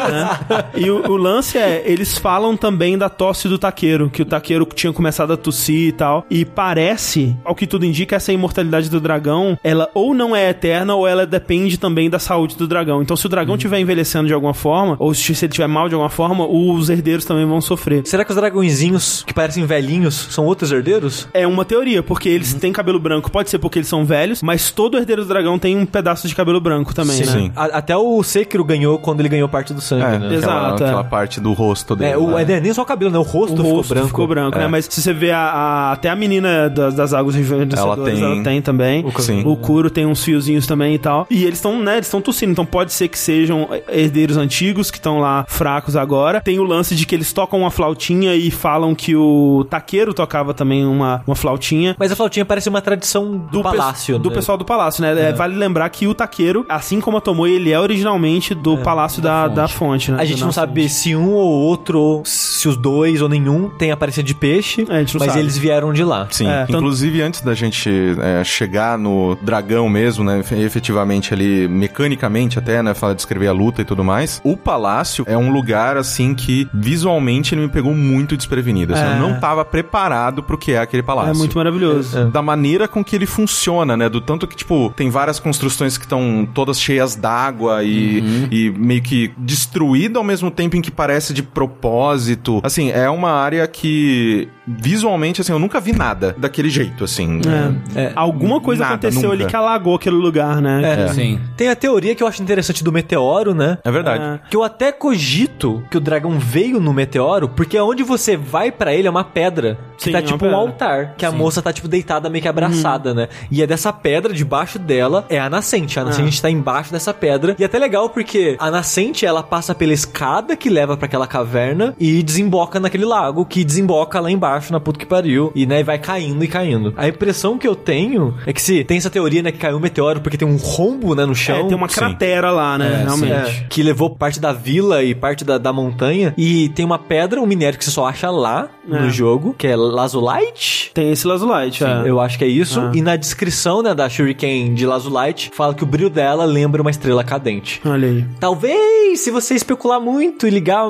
Né? E o, o lance é, eles falam também da tosse do taqueiro, que o taqueiro tinha começado a tossir e tal, e parece, ao que tudo indica, essa imortalidade do dragão, ela ou não é eterna ou ela depende também da saúde do dragão. Então se o dragão estiver envelhecendo de alguma forma, ou se ele estiver mal de alguma forma, os herdeiros também vão sofrer. Será que os dragõezinhos que parecem velhinhos são outros herdeiros? É uma teoria, porque eles têm cabelo branco. Pode ser porque eles são velhos, mas todo herdeiro do dragão tem um pedaço de cabelo branco também, né? Sim. A- até o Sekiro ganhou quando ele ganhou parte do sangue, É, né? aquela, Exato, é. aquela parte do rosto dele. É, o, né? é, nem só o cabelo, né? O rosto, O ficou rosto branco. ficou branco, É. né? Mas se você vê a, a- até a menina das, das águas rejuvenescedoras, Ela tem- ela tem também. O Sim. O Kuro tem uns fiozinhos também e tal. E eles estão, né? Eles estão tossindo. Então pode ser que sejam herdeiros antigos que estão lá fracos agora. Tem o lance de que eles tocam uma flautinha e falam que o taqueiro tocava também uma, uma flautinha. Mas a flautinha parece uma tradição do, pe- palácio, do né? pessoal do palácio, né? É, Vale lembrar que o taqueiro, assim como a Tomoe, ele é originalmente do palácio da, da fonte, né? A gente não sabe se um ou outro, ou se os dois ou nenhum tem aparência de peixe, É, a gente não mas sabe. eles vieram de lá. Sim, É, inclusive antes da gente é, chegar no dragão mesmo, né, efe- efetivamente ali, mecanicamente até, né, falar descrever a luta e tudo mais, o palácio é um lugar, assim, que visualmente ele me pegou muito desprevenido, assim, É. eu não tava preparado pro que é aquele palácio. É muito maravilhoso. Da maneira com que ele funciona, né? Do tanto que, tipo, tem várias construções que estão todas cheias d'água e, e meio que destruída ao mesmo tempo em que parece de propósito. Assim, é uma área que visualmente, assim, eu nunca vi nada daquele jeito, assim. É. Alguma coisa Nada, aconteceu nunca. ali que alagou aquele lugar, né? É. Sim. Tem a teoria que eu acho interessante do meteoro, né? É verdade. É. Que eu até cogito que o dragão veio no meteoro, porque onde você vai pra ele é uma pedra. Que Sim, tá é uma tipo um altar. Que a moça tá, tipo, deitada, meio que abraçada, né? E é dessa pedra, debaixo dela, é a nascente. A nascente tá embaixo dessa pedra. E é até legal porque a nascente, ela passa pela escada que leva pra aquela caverna e desemboca naquele lago, que desemboca lá embaixo, na puta que pariu. E, né, vai caindo e caindo. A impressão que eu tenho é que se tem essa teoria, né, que caiu um meteoro porque tem um rombo, né, no chão. É, tem uma sim. cratera lá, né? Realmente. É, que levou parte da vila e parte da, da montanha. E tem uma pedra, um minério que você só acha lá É. no jogo, que é Lazulite. Tem esse Lazulite, é. Eu acho que é isso. Ah. E na descrição, né, da Shuriken de Lazulite, fala que o brilho dela lembra uma estrela cadente. Olha aí. Talvez, se você especular muito e ligar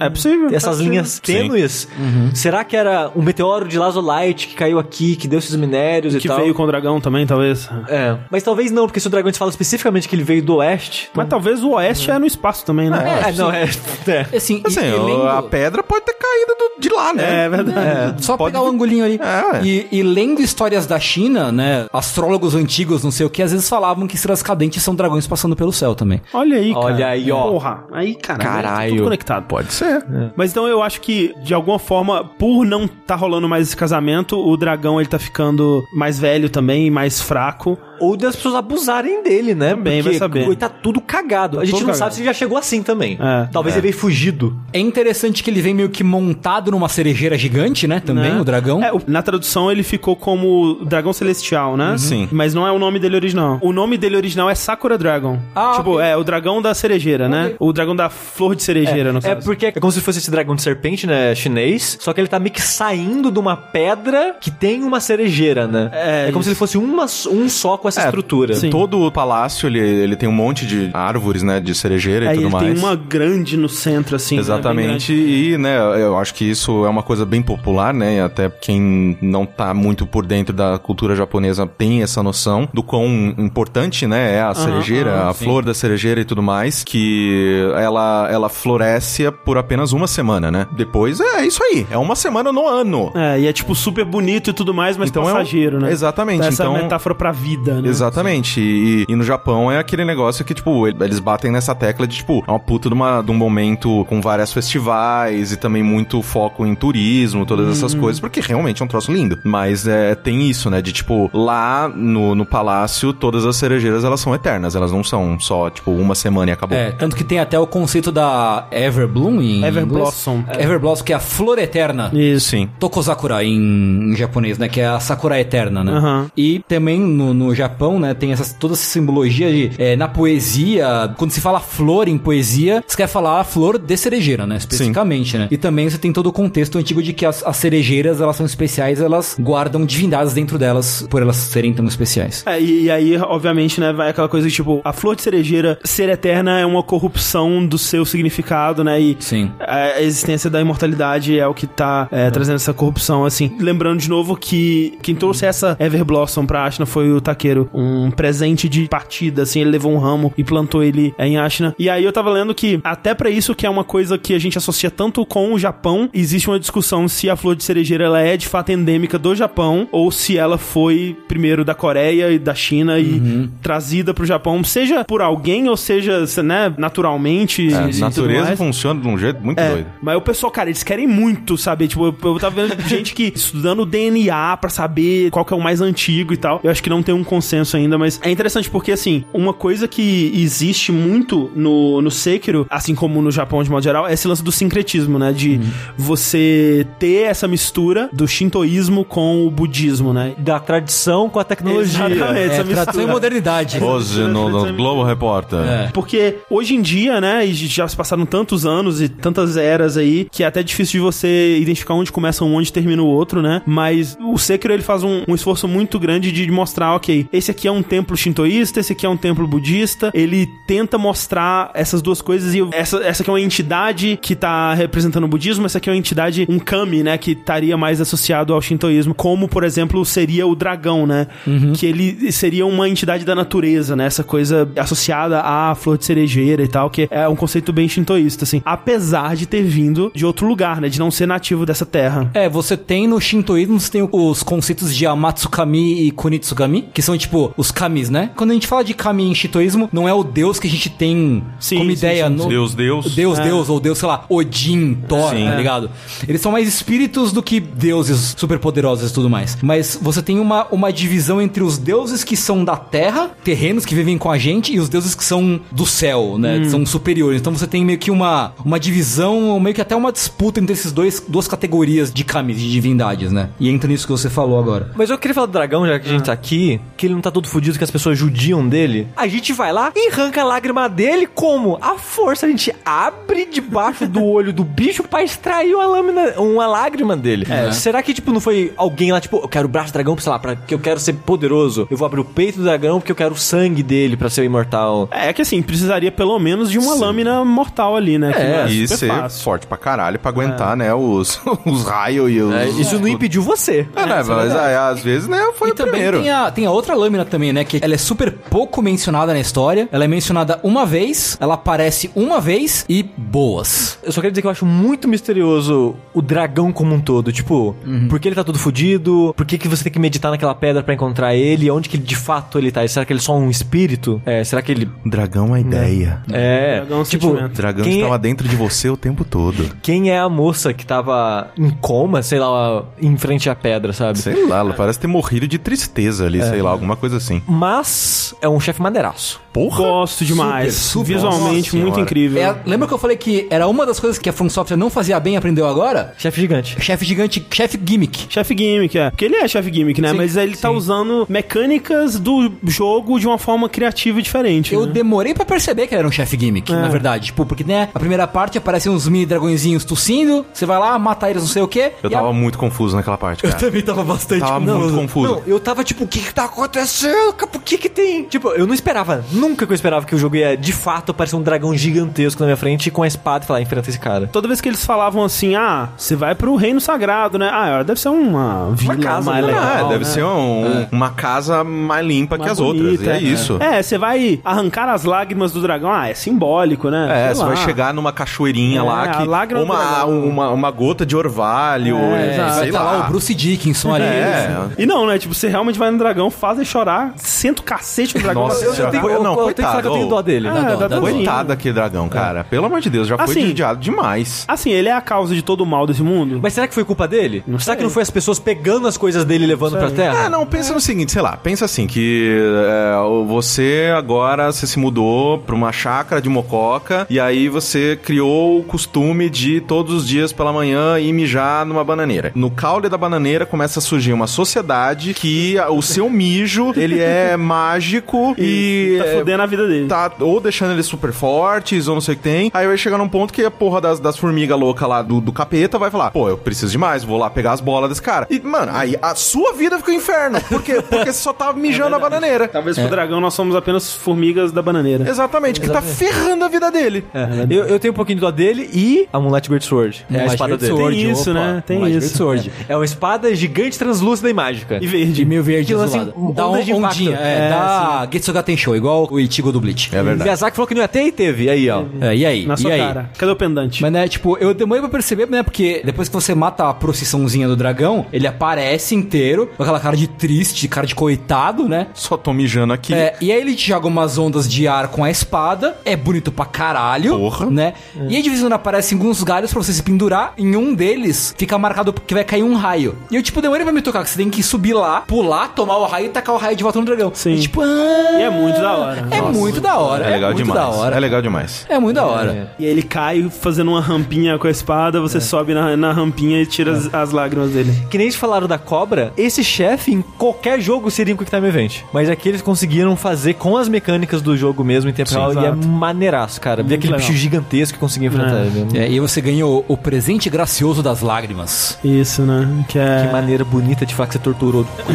É possível. essas é possível. linhas tênues, será que era um meteoro de Lazulite que caiu aqui, que deu esses minérios e Que tal? veio com o dragão também, talvez. É, mas talvez não, porque se o dragão fala especificamente que ele veio do oeste. Mas talvez o oeste é no espaço também, né? É, não, é. é. Assim, Assim, e, e a pedra pode ter caído do- de lá, né? É verdade. Só Pode- pegar o angulinho ali. É, e, e lendo histórias da China, né? Astrólogos antigos, não sei o que, às vezes falavam que estrelas cadentes são dragões passando pelo céu também. Olha aí, cara. Olha aí, ó. Porra. Aí, caralho. Caralho. É tudo conectado. Pode ser. Mas então eu acho que, de alguma forma, por não tá rolando mais esse casamento, o dragão ele tá ficando mais velho também, mais fraco. Ou das pessoas abusarem dele, né? Também, vai saber. Ele tá tudo cagado. a gente não cagado. sabe se ele já chegou assim também. É. Talvez ele veio fugido. É interessante que ele vem meio que montado numa cerejeira gigante, né? Também, né? o dragão. É, o- na tradução ele ficou como Dragão Celestial, né? Sim. Mas não é o nome dele original. O nome dele original é Sakura Dragon. Ah, tipo, ok. é o dragão da cerejeira, né? O dragão da flor de cerejeira, no É caso. porque é como se fosse esse dragão de serpente, né? Chinês. Só que ele tá meio que saindo de uma pedra que tem uma cerejeira, né? É, como isso. se ele fosse uma, um só com essa É, estrutura. sim. Todo o palácio, ele, ele tem um monte de árvores, né? De cerejeira Aí e tudo ele mais. tem uma grande no centro, assim. né? Exatamente, e né, eu acho que isso é uma coisa bem popular, né? e Até quem não tá muito por dentro da cultura japonesa tem essa noção do quão importante, né, é a cerejeira, a flor da cerejeira e tudo mais, que ela, ela floresce por apenas uma semana, né? Depois é isso aí, é uma semana no ano. É, e é tipo super bonito e tudo mais, mas Então é um- passageiro, né? Exatamente, Então essa então- metáfora pra vida, vida, né? Exatamente. E, e no Japão é aquele negócio que, tipo, eles batem nessa tecla de, tipo, é uma puta de, uma, de um momento com várias festivais e também muito foco em turismo, todas essas coisas, porque realmente é um troço lindo. Mas é, tem isso, né? De, tipo, lá no, no palácio, todas as cerejeiras, elas são eternas. Elas não são só, tipo, uma semana e acabou. É, tanto que tem até o conceito da Everbloom em Everblossom. inglês. Everblossom, que é a flor eterna. Isso. Sim. Tokozakura em, em japonês, né? Que é a Sakura Eterna, né? Aham. E também no, no Japão, né? Tem essas, toda essa simbologia de... é, na poesia, quando se fala flor em poesia, você quer falar a flor de cerejeira, né? Especificamente, né? E também você tem todo o contexto antigo de que as, as cerejeiras, elas são especiais, elas guardam divindades dentro delas, por elas serem tão especiais. É, e, e aí, obviamente, né, vai aquela coisa de, tipo, a flor de cerejeira ser eterna é uma corrupção do seu significado, né? E Sim. a existência da imortalidade é o que tá é, trazendo essa corrupção, assim. Lembrando de novo que quem trouxe essa Everblossom pra Ashna foi o Takeru, um presente de partida, assim, ele levou um ramo e plantou ele é, em Ashna. E aí eu tava lendo que, até pra isso, que é uma coisa que a gente associa tanto com o Japão, existe uma discussão se a flor de cerejeira ela é de fato endêmica do Japão ou se ela foi primeiro da Coreia e da China e trazida pro Japão, seja por alguém ou seja, né, naturalmente. e É, tudo natureza mais. funciona de um jeito muito É, doido. mas o pessoal, cara, eles querem muito saber. Tipo, eu, eu tava vendo gente que estudando o DNA pra saber qual que é o mais antigo e tal. Eu acho que não tem um consenso ainda, mas é interessante porque, assim, uma coisa que existe muito no, no Sekiro, assim como no Japão de modo geral, é esse lance do sincretismo, né? De você ter essa mistura do shintoísmo com o budismo, né? Da tradição com a tecnologia. Exatamente, É, essa tradição mistura. e modernidade. Hoje no, no Globo Repórter. É. Porque hoje em dia, né, e já se passaram tantos anos e tantas eras aí, que é até difícil de você identificar onde começa um, onde termina o outro, né? Mas o Sekiro, ele faz um, um esforço muito grande de mostrar, ok, esse aqui é um templo shintoísta, esse aqui é um templo budista. Ele tenta mostrar essas duas coisas e essa, essa aqui é uma entidade que tá representando o budismo, essa aqui é uma entidade, um kami, né, que estaria mais associado ao shintoísmo, como, por exemplo, seria o dragão, né? Que ele seria uma entidade da natureza, né? Essa coisa associada à flor de cerejeira e tal, que é um conceito bem shintoísta, assim. Apesar de ter vindo de outro lugar, né? De não ser nativo dessa terra. É, você tem no Shintoísmo, você tem os conceitos de Amatsukami e Kunitsugami, que são tipo os kamis, né? Quando a gente fala de kami em Shintoísmo, não é o deus que a gente tem Sim, como sim, ideia sim, no Deus, Deus. Deus, É. Deus, ou Deus, sei lá, Odin, Thor, Sim. tá ligado? Eles são mais espíritos do que deuses superpoderosos e tudo mais. Mas você tem uma, uma divisão entre os deuses que são da terra, terrenos que vivem com a gente, e os deuses que são do céu, né? Que são superiores. Então você tem meio que uma, uma divisão, ou meio que até uma disputa entre esses dois duas categorias de kamis, de divindades, né? E entra nisso que você falou agora. Mas eu queria falar do dragão, já que a gente tá aqui, que ele não tá todo fudido, que as pessoas judiam dele. A gente vai lá e arranca a lágrima dele como? A força, a gente abre debaixo do olho do bicho pra extrair uma lâmina, uma lágrima dele. Será que, tipo, não foi alguém lá, tipo, eu quero o braço do dragão, sei lá, pra, que eu quero ser poderoso. Eu vou abrir o peito do dragão porque eu quero o sangue dele pra ser imortal. É que assim, precisaria pelo menos de uma lâmina mortal ali, né? Que É, é E super ser fácil. forte pra caralho pra aguentar, né, os, os raios e os... É, isso não impediu você. É, né, mas é, às vezes, né, foi E o também primeiro. tem a, tem a outra lâmina também, né? Que ela é super pouco mencionada na história. Ela é mencionada uma vez, ela aparece uma vez e boas. Eu só queria dizer que eu acho muito misterioso o dragão como um todo. Tipo, por que ele tá todo fudido? Por que, que você tem que meditar naquela pedra pra encontrar ele? Onde que de fato ele tá? Será que ele é só um espírito? É, será que ele. Dragão é a ideia. É. Dragão é um tipo, sentimento. O dragão quem, estava dentro de você o tempo todo. quem é a moça que tava em coma, sei lá, em frente à pedra, sabe? Sei lá, ela parece ter morrido de tristeza ali, sei lá, alguma coisa assim. Mas é um chefe maneiraço. Porra! Gosto demais. super, Visualmente, nossa muito senhora. incrível. É, lembra que eu falei que era uma das coisas que a From Software não fazia bem e aprendeu agora? Chefe gigante. Chefe gigante, chefe gimmick. Chefe Gimmick, é. Porque ele é chefe Gimmick, né? Sim, Mas ele tá sim. usando mecânicas do jogo de uma forma criativa e diferente. Eu né? demorei pra perceber que ele era um chefe gimmick, É. na verdade. Tipo, porque, né, a primeira parte aparecem uns mini dragõezinhos tossindo, você vai lá, mata eles, não sei o quê. Eu e a- tava muito confuso naquela parte, Eu cara. também tava bastante Tava confuso. muito confuso. Não, eu tava tipo, o que que tá acontecendo? Por que que tem? Tipo, eu não esperava nunca que eu esperava que o jogo ia, de fato, aparecer um dragão gigantesco na minha frente com a espada e falar, enfrenta esse cara. Toda vez que eles falavam assim, ah, você vai pro reino sagrado, né? Ah, deve ser uma vila casa, mais né? legal, deve né? ser um- uma casa mais limpa que Mais as outras. bonita, E é isso. É, você vai arrancar as lágrimas do dragão. Ah, é simbólico, né? É, você vai chegar numa cachoeirinha É, lá a que uma, uma, uma gota de orvalho, É. Vai sei estar lá lá. o Bruce Dickinson ali. É. E não, né? Tipo, você realmente vai no dragão, faz ele chorar, senta o cacete no dragão. Nossa, Eu- já tenho, eu, não, eu tenho que falar que eu tenho coitado, dó dele. Ah, Dá dó, dá dó. Coitado daquele dragão, cara. Pelo amor de Deus, já foi Assim- judiado demais. Assim, ele é a causa de todo o mal desse mundo? Mas será que foi culpa dele? Não será sei. que não foi as pessoas pegando as coisas dele e levando pra terra? Ah, não, pensa no seguinte, sei lá, pensa assim, que é, você agora você se mudou pra uma chácara de mococa e aí você criou o costume de todos os dias pela manhã ir mijar numa bananeira. No caule da bananeira começa a surgir uma sociedade que o seu mijo, ele é mágico e... tá é, fudendo a vida dele. tá ou deixando eles super fortes, ou não sei o que tem. Aí vai chegar num ponto que a porra das, das formigas loucas lá do, do capeta vai falar: pô, eu preciso de mais, vou lá pegar as bolas desse cara. E, mano, aí a sua vida fica um inferno. Por quê? Porque você só tá mijando na bananeira. Talvez pro dragão nós somos apenas formigas da bananeira. Exatamente, que tá ferrando a vida dele. É, eu, eu tenho um pouquinho de dó dele e a Moonlight Great Sword. É a espada dele. Sword, Tem isso, opa, né? Tem Moonlight isso. Great Sword. É uma espada gigante, translúcida e mágica. E verde. De meio verde Que lança Dá ondas de um ondinha, impacto. é, É, dá Getsuga Tensho, igual o Ichigo do Bleach. É verdade. Miyazaki falou que não ia ter e teve. Aí, ó. É, e aí? Na e sua aí? cara. Cadê o pendante? Mas, né, tipo, eu demorei pra perceber, né, porque depois que você mata a procissãozinha do dragão, ele aparece inteiro, com aquela cara de triste, cara de coitado, né? Só tô mijando aqui. É, e aí ele te joga umas ondas de ar com a espada, é bonito pra caralho, Porra. né? E aí de vez em quando aparecem alguns galhos pra você se pendurar, em um deles fica marcado que vai cair um raio. E eu, tipo, demorei pra me tocar, que você tem que subir lá, pular, tomar o raio e tacar o raio de volta no dragão. Sim. E, tipo, ah, E é muito da hora. É muito da hora. É legal muito demais. da hora. É legal demais. É muito da hora. E ele cai fazendo uma rampinha com a espada, você sobe na, na rampinha e tira as, as lágrimas dele. Que nem eles falaram da cobra, esse chefe em qualquer jogo seria um Quick Time Event. Mas aqui eles conseguiram fazer com as mecânicas do jogo mesmo em tempo Sim, real e é exato. maneiraço, cara. Ver aquele legal. bicho gigantesco que conseguia enfrentar É. ele. É, e você ganha o, o presente gracioso das lágrimas. Isso, né? Que é. Que maneira bonita de falar que você torturou.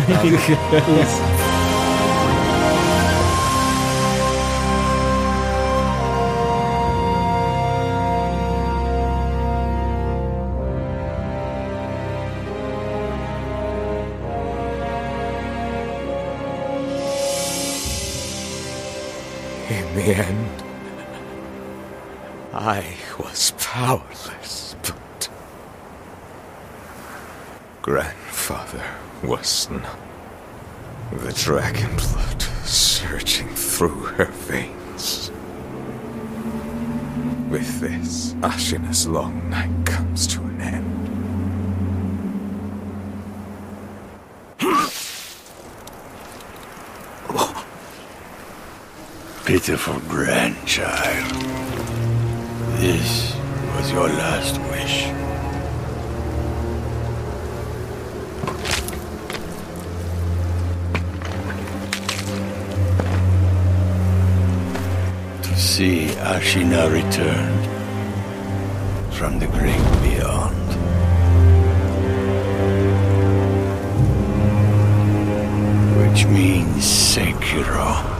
In Long night comes to an end. Hmm. Pitiful grandchild. This was your last wish. To see Ashina returned from the great beyond. Which means Sekiro.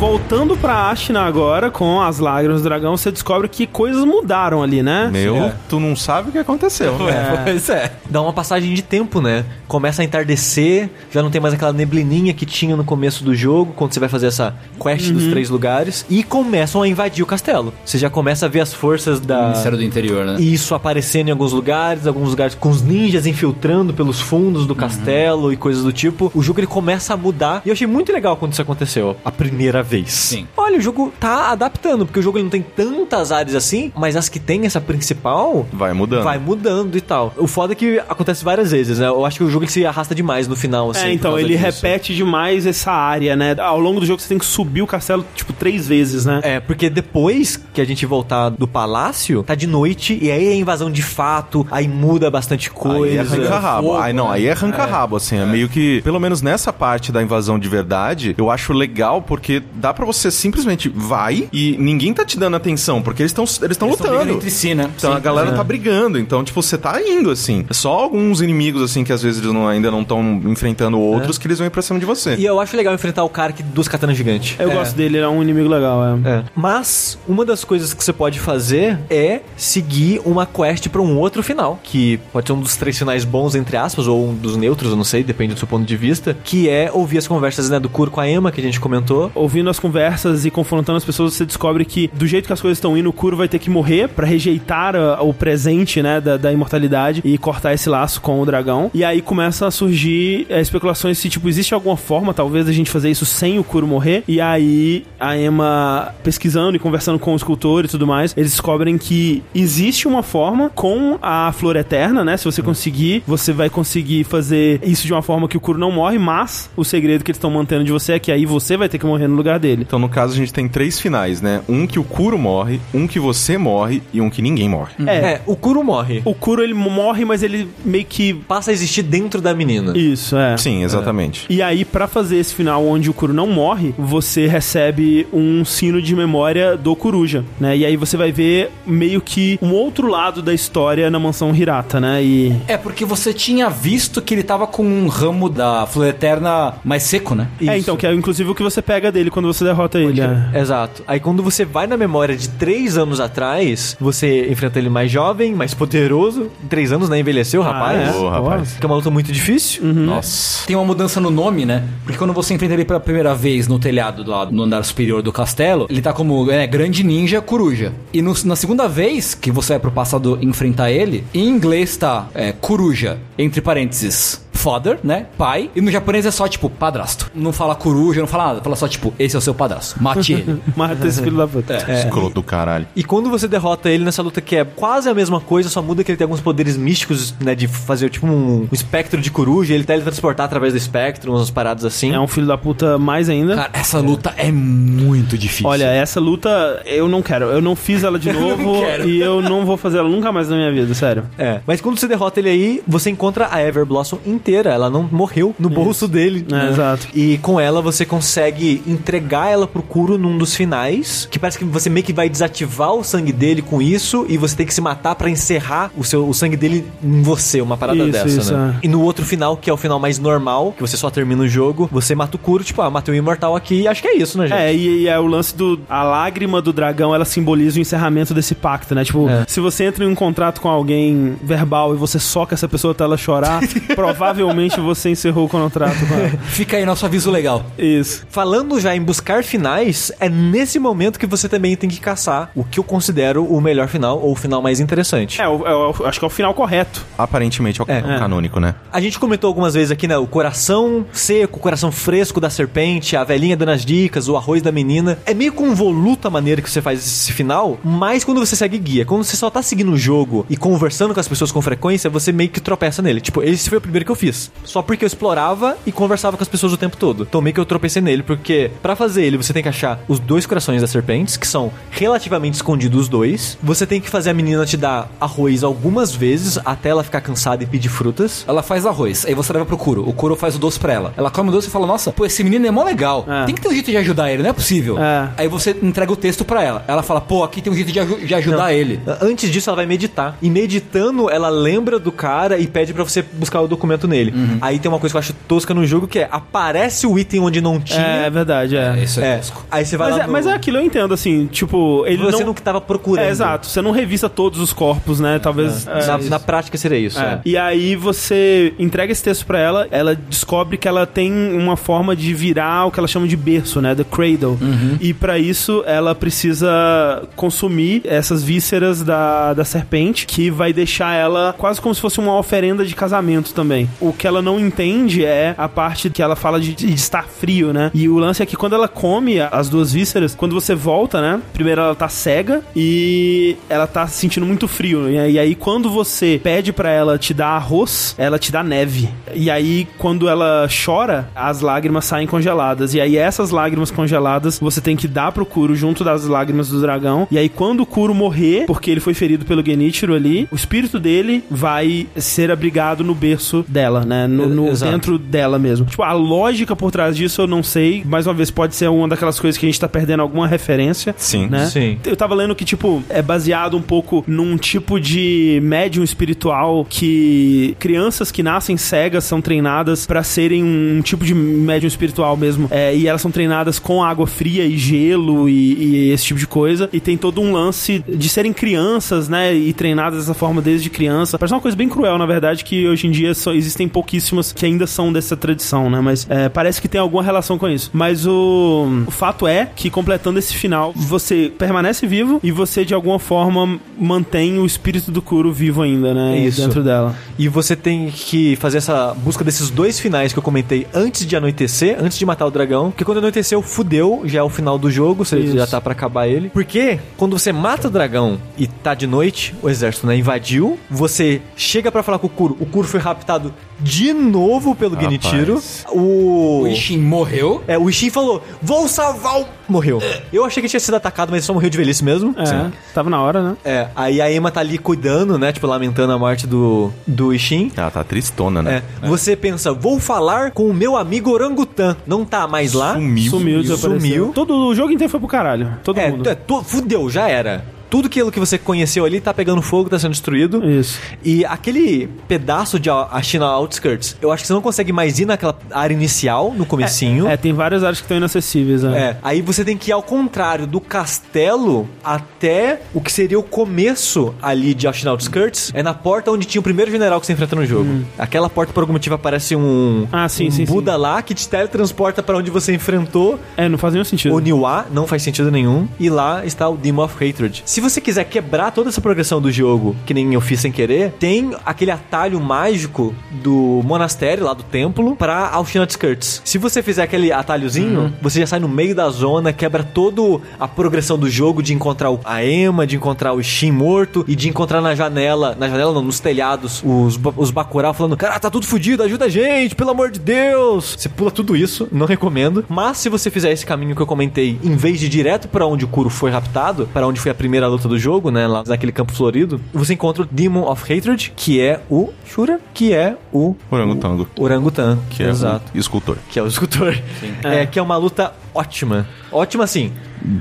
Voltando pra Ashina agora, com as lágrimas do dragão, você descobre que coisas mudaram ali, né? Meu, tu não sabe o que aconteceu. né? Pois é. Dá uma passagem de tempo, né? Começa a entardecer, já não tem mais aquela neblininha que tinha no começo do jogo, quando você vai fazer essa quest dos três lugares, e começam a invadir o castelo. Você já começa a ver as forças da. Ministério do Interior, né? Isso aparecendo em alguns lugares, alguns lugares com os ninjas infiltrando pelos fundos do castelo e coisas do tipo. O jogo ele começa a mudar. E eu achei muito legal quando isso aconteceu a primeira vez. Sim. Olha, o jogo tá adaptando, porque o jogo ele não tem tantas áreas assim, mas as que tem essa principal. Vai mudando. Vai mudando e tal. O foda é que acontece várias vezes, né? Eu acho que o jogo ele se arrasta demais no final, assim. É, então, ele disso. repete demais essa área, né? Ao longo do jogo você tem que subir o castelo, tipo, três vezes, né? É, porque depois que a gente voltar do palácio, tá de noite e aí é invasão de fato, aí muda bastante Aí é coisa. arranca rabo. fogo, Aí não, né? aí é arranca rabo, assim. É. meio que, pelo menos nessa parte da invasão de verdade, eu acho legal porque dá pra você simplesmente vai e ninguém tá te dando atenção, porque eles estão eles estão Eles tão brigando lutando. entre si, né? Então Sim. a galera tá brigando, então, tipo, você tá indo, assim. É Só alguns inimigos, assim, que às vezes eles não- ainda não estão enfrentando outros, que eles vão ir pra cima de você. E eu acho legal enfrentar o cara que dos katanas gigantes. Eu gosto dele, ele é um inimigo legal, é. É. Mas uma das coisas que você pode fazer é seguir uma quest pra um outro final, que pode ser um dos três finais bons entre aspas ou um dos neutros, eu não sei, depende do seu ponto de vista, que é ouvir as conversas né, do Kuro com a Emma que a gente comentou. Ouvindo as conversas e confrontando as pessoas, você descobre que do jeito que as coisas estão indo, o Kuro vai ter que morrer pra rejeitar ah, o presente, né, da, da imortalidade e cortar esse laço com o dragão. E aí começa a surgir eh, especulações se, tipo, existe alguma forma, talvez, a gente fazer isso sem o Kuro morrer. E aí a Emma, pesquisando e conversando com o escultor e tudo mais, eles descobrem que existe uma forma com a flor eterna, né? Se você conseguir, você vai conseguir fazer isso de uma forma que o Kuro não morre, mas o segredo que eles estão mantendo de você é que aí você vai ter que morrer no lugar dele. Então, no caso, a gente tem três finais, né? Um que o Kuro morre, um que você morre e um que ninguém morre. É, É, o Kuro morre. o Kuro ele morre, mas ele meio que. Passa a existir dentro da menina. Isso, é. Sim, exatamente. E aí, pra fazer esse final onde o Kuro não morre, você recebe um sino de memória do Coruja, né? E aí você vai ver meio que um outro lado da história na mansão Hirata, né? E. É porque você tinha visto que ele tava com um ramo da flor eterna mais seco, né? É, então, que é inclusive o que você pega dele quando você derrota ele. é. Exato. Aí quando você vai na memória de três anos atrás, você enfrenta ele mais jovem, mais poderoso. Em três anos, né? Envelheceu, rapaz. é? Ô, rapaz. Que é uma luta muito difícil. Nossa. Tem uma mudança no nome, né? Porque quando você enfrenta ele pela primeira vez no telhado do lado, no andar superior do castelo, ele tá como é, grande ninja coruja. E no- na segunda vez que você vai pro passado enfrentar ele, em inglês tá é, coruja, entre parênteses. Father, né? Pai. E no japonês é só, tipo, padrasto. Não fala coruja, não fala nada. Fala só, tipo, esse é o seu padrasto. Mate ele. Mata esse filho da puta. Escroto do caralho. E quando você derrota ele nessa luta que é quase a mesma coisa, só muda que ele tem alguns poderes místicos, né? De fazer tipo um, um espectro de coruja, ele teletransportar através do espectro, umas paradas assim. É um filho da puta mais ainda. Cara, essa luta é muito difícil. Olha, essa luta eu não quero. Eu não fiz ela de novo quero. e eu não vou fazer ela nunca mais na minha vida, sério. É. Mas quando você derrota ele aí, você encontra a Ever Blossom inteira. Ela não morreu no bolso dele. É, exato. E com ela você consegue entregar ela pro Kuro num dos finais, que parece que você meio que vai desativar o sangue dele com isso e você tem que se matar pra encerrar o seu o sangue dele em você, uma parada Isso, dessa, isso, né? é. E no outro final, que é o final mais normal, que você só termina o jogo, você mata o Kuro, tipo, ah, matei o imortal aqui, e acho que é isso, né, gente? É, e, e é o lance do. A lágrima do dragão, ela simboliza o encerramento desse pacto, né? Tipo, É. se você entra em um contrato com alguém verbal e você soca essa pessoa até ela chorar, provavelmente você encerrou o contrato com ela. Fica aí nosso aviso legal. Isso. Falando já em buscar finais, é nesse momento que você também tem que caçar o que eu considero o melhor final ou o final mais interessante. É, o- é o- acho que é o final correto. Aparentemente é o É. o canônico, né? A gente comentou algumas vezes aqui, né? O coração seco, o coração fresco da serpente, a velhinha dando as dicas, o arroz da menina. É meio convoluta a maneira que você faz esse final, mas quando você segue guia, quando você só tá seguindo o jogo e conversando com as pessoas com frequência, você meio que tropeça nele. Tipo, esse foi o primeiro que eu fiz. Só porque eu explorava e conversava com as pessoas o tempo todo. Então meio que eu tropecei nele, porque pra fazer ele você tem que achar os dois corações das serpentes, que são relativamente escondidos os dois. Você tem que fazer a menina te dar arroz algumas vezes até ela ficar cansada e pedir frutas. Ela faz arroz, aí você leva pro Kuro. O Kuro faz o doce pra ela. Ela come o doce e fala: Nossa, pô, esse menino é mó legal. É. Tem que ter um jeito de ajudar ele, não é possível. É. Aí você entrega o texto pra ela. Ela fala: Pô, aqui tem um jeito de, aju- de ajudar Não. ele. Antes disso, ela vai meditar. E meditando, ela lembra do cara e pede pra você buscar o documento nele. Aí tem uma coisa que eu acho tosca no jogo que é aparece o item onde não tinha. É, é verdade, é. Isso é, É. tosco. Aí você vai Mas lá é, no- mas é aquilo, eu entendo, assim, tipo, ele você não... não que tava procurando. É, exato, você não revista todos os corpos, né? Talvez... é, Na, na prática seria isso. É. é. E aí você entrega esse texto pra ela, ela descobre que ela tem uma forma de virar o que ela chama de berço, né? The cradle. E pra isso ela precisa consumir essas vísceras da, da serpente, que vai deixar ela quase como se fosse uma oferenda de casamento também. O, o que ela não entende é a parte que ela fala de, de estar frio, né? E o lance é que quando ela come as duas vísceras, quando você volta, né? Primeiro ela tá cega e ela tá se sentindo muito frio. Aí, e aí quando você pede pra ela te dar arroz, ela te dá neve. E aí quando ela chora, as lágrimas saem congeladas. E aí essas lágrimas congeladas você tem que dar pro Kuro junto das lágrimas do dragão. E aí quando o Kuro morrer, porque ele foi ferido pelo Genichiro ali, o espírito dele vai ser abrigado no berço dela, né? No, no- dentro dela mesmo. Tipo, a lógica por trás disso eu não sei. Mais uma vez, pode ser uma daquelas coisas que a gente tá perdendo alguma referência. Sim. Né? Sim. Eu tava lendo que, tipo, é baseado um pouco num tipo de médium espiritual que crianças que nascem cegas são treinadas pra serem um tipo de médium espiritual mesmo. É, e elas são treinadas com água fria e gelo e, e esse tipo de coisa. E tem todo um lance de serem crianças, né? E treinadas dessa forma desde criança. Parece uma coisa bem cruel, na verdade, que hoje em dia só existem pouquíssimas que ainda são dessa tradição, né? Mas é, parece que tem alguma relação com isso. Mas o, o fato é que, completando esse final, você permanece vivo e você, de alguma forma, mantém o espírito do Kuro vivo ainda, né? Isso. Dentro dela. E você tem que fazer essa busca desses dois finais que eu comentei antes de anoitecer, antes de matar o dragão. Porque quando anoiteceu, fudeu, já é o final do jogo, você Isso. já tá pra acabar ele. Porque quando você mata o dragão e tá de noite, o exército né, invadiu, você chega pra falar com o Kuro, o Kuro foi raptado de novo pelo Rapaz. Genichiro. O... O Ishin morreu. É, o Ishin falou, vou salvar o... Morreu. Eu achei que tinha sido atacado, mas ele só morreu de velhice mesmo. É, tava na hora, né? É, aí a Emma tá ali cuidando, né? Tipo, lamentando a morte do, do Ishin. Ela tá tristona, né? É, você pensa, vou falar com o meu amigo orangutan. Não tá mais lá. Sumiu. Sumiu, desapareceu. Sumiu. Todo o jogo inteiro foi pro caralho. Todo É, mundo. é, to- fudeu, já era. Tudo aquilo que você conheceu ali tá pegando fogo, tá sendo destruído. Isso. E aquele pedaço de a a China Outskirts, eu acho que você não consegue mais ir naquela área inicial, no comecinho. É, tem várias áreas que estão inacessíveis, né? É, aí você tem que ir ao contrário, do castelo até o que seria o começo ali de Ashen Outskirts. É na porta onde tinha o primeiro general que você enfrenta no jogo. Aquela porta, por algum motivo, aparece um, Ah, sim, um sim, sim. Buda lá que te teletransporta pra onde você enfrentou É, não faz nenhum sentido. o Niwa, não faz sentido nenhum. E lá está o Demon of Hatred. Se você quiser quebrar toda essa progressão do jogo, que nem eu fiz sem querer, tem aquele atalho mágico do monastério, lá do templo, pra Alshina Skirts. Se você fizer aquele atalhozinho, você já sai no meio da zona, quebra toda a progressão do jogo de encontrar o- a Emma, de encontrar o Shin morto e de encontrar na janela, na janela não, nos telhados, os, os Bacurau falando, cara, tá tudo fudido, ajuda a gente, pelo amor de Deus. Você pula tudo isso, não recomendo. Mas se você fizer esse caminho que eu comentei, em vez de ir direto pra onde o Kuro foi raptado, pra onde foi a primeira luta do jogo, né, lá naquele campo florido, você encontra o Demon of Hatred, que é o Shura, que é o Orangotango. o orangotan, Que é exato. o escultor. Que é o escultor. É, que é uma luta ótima. Ótima, assim.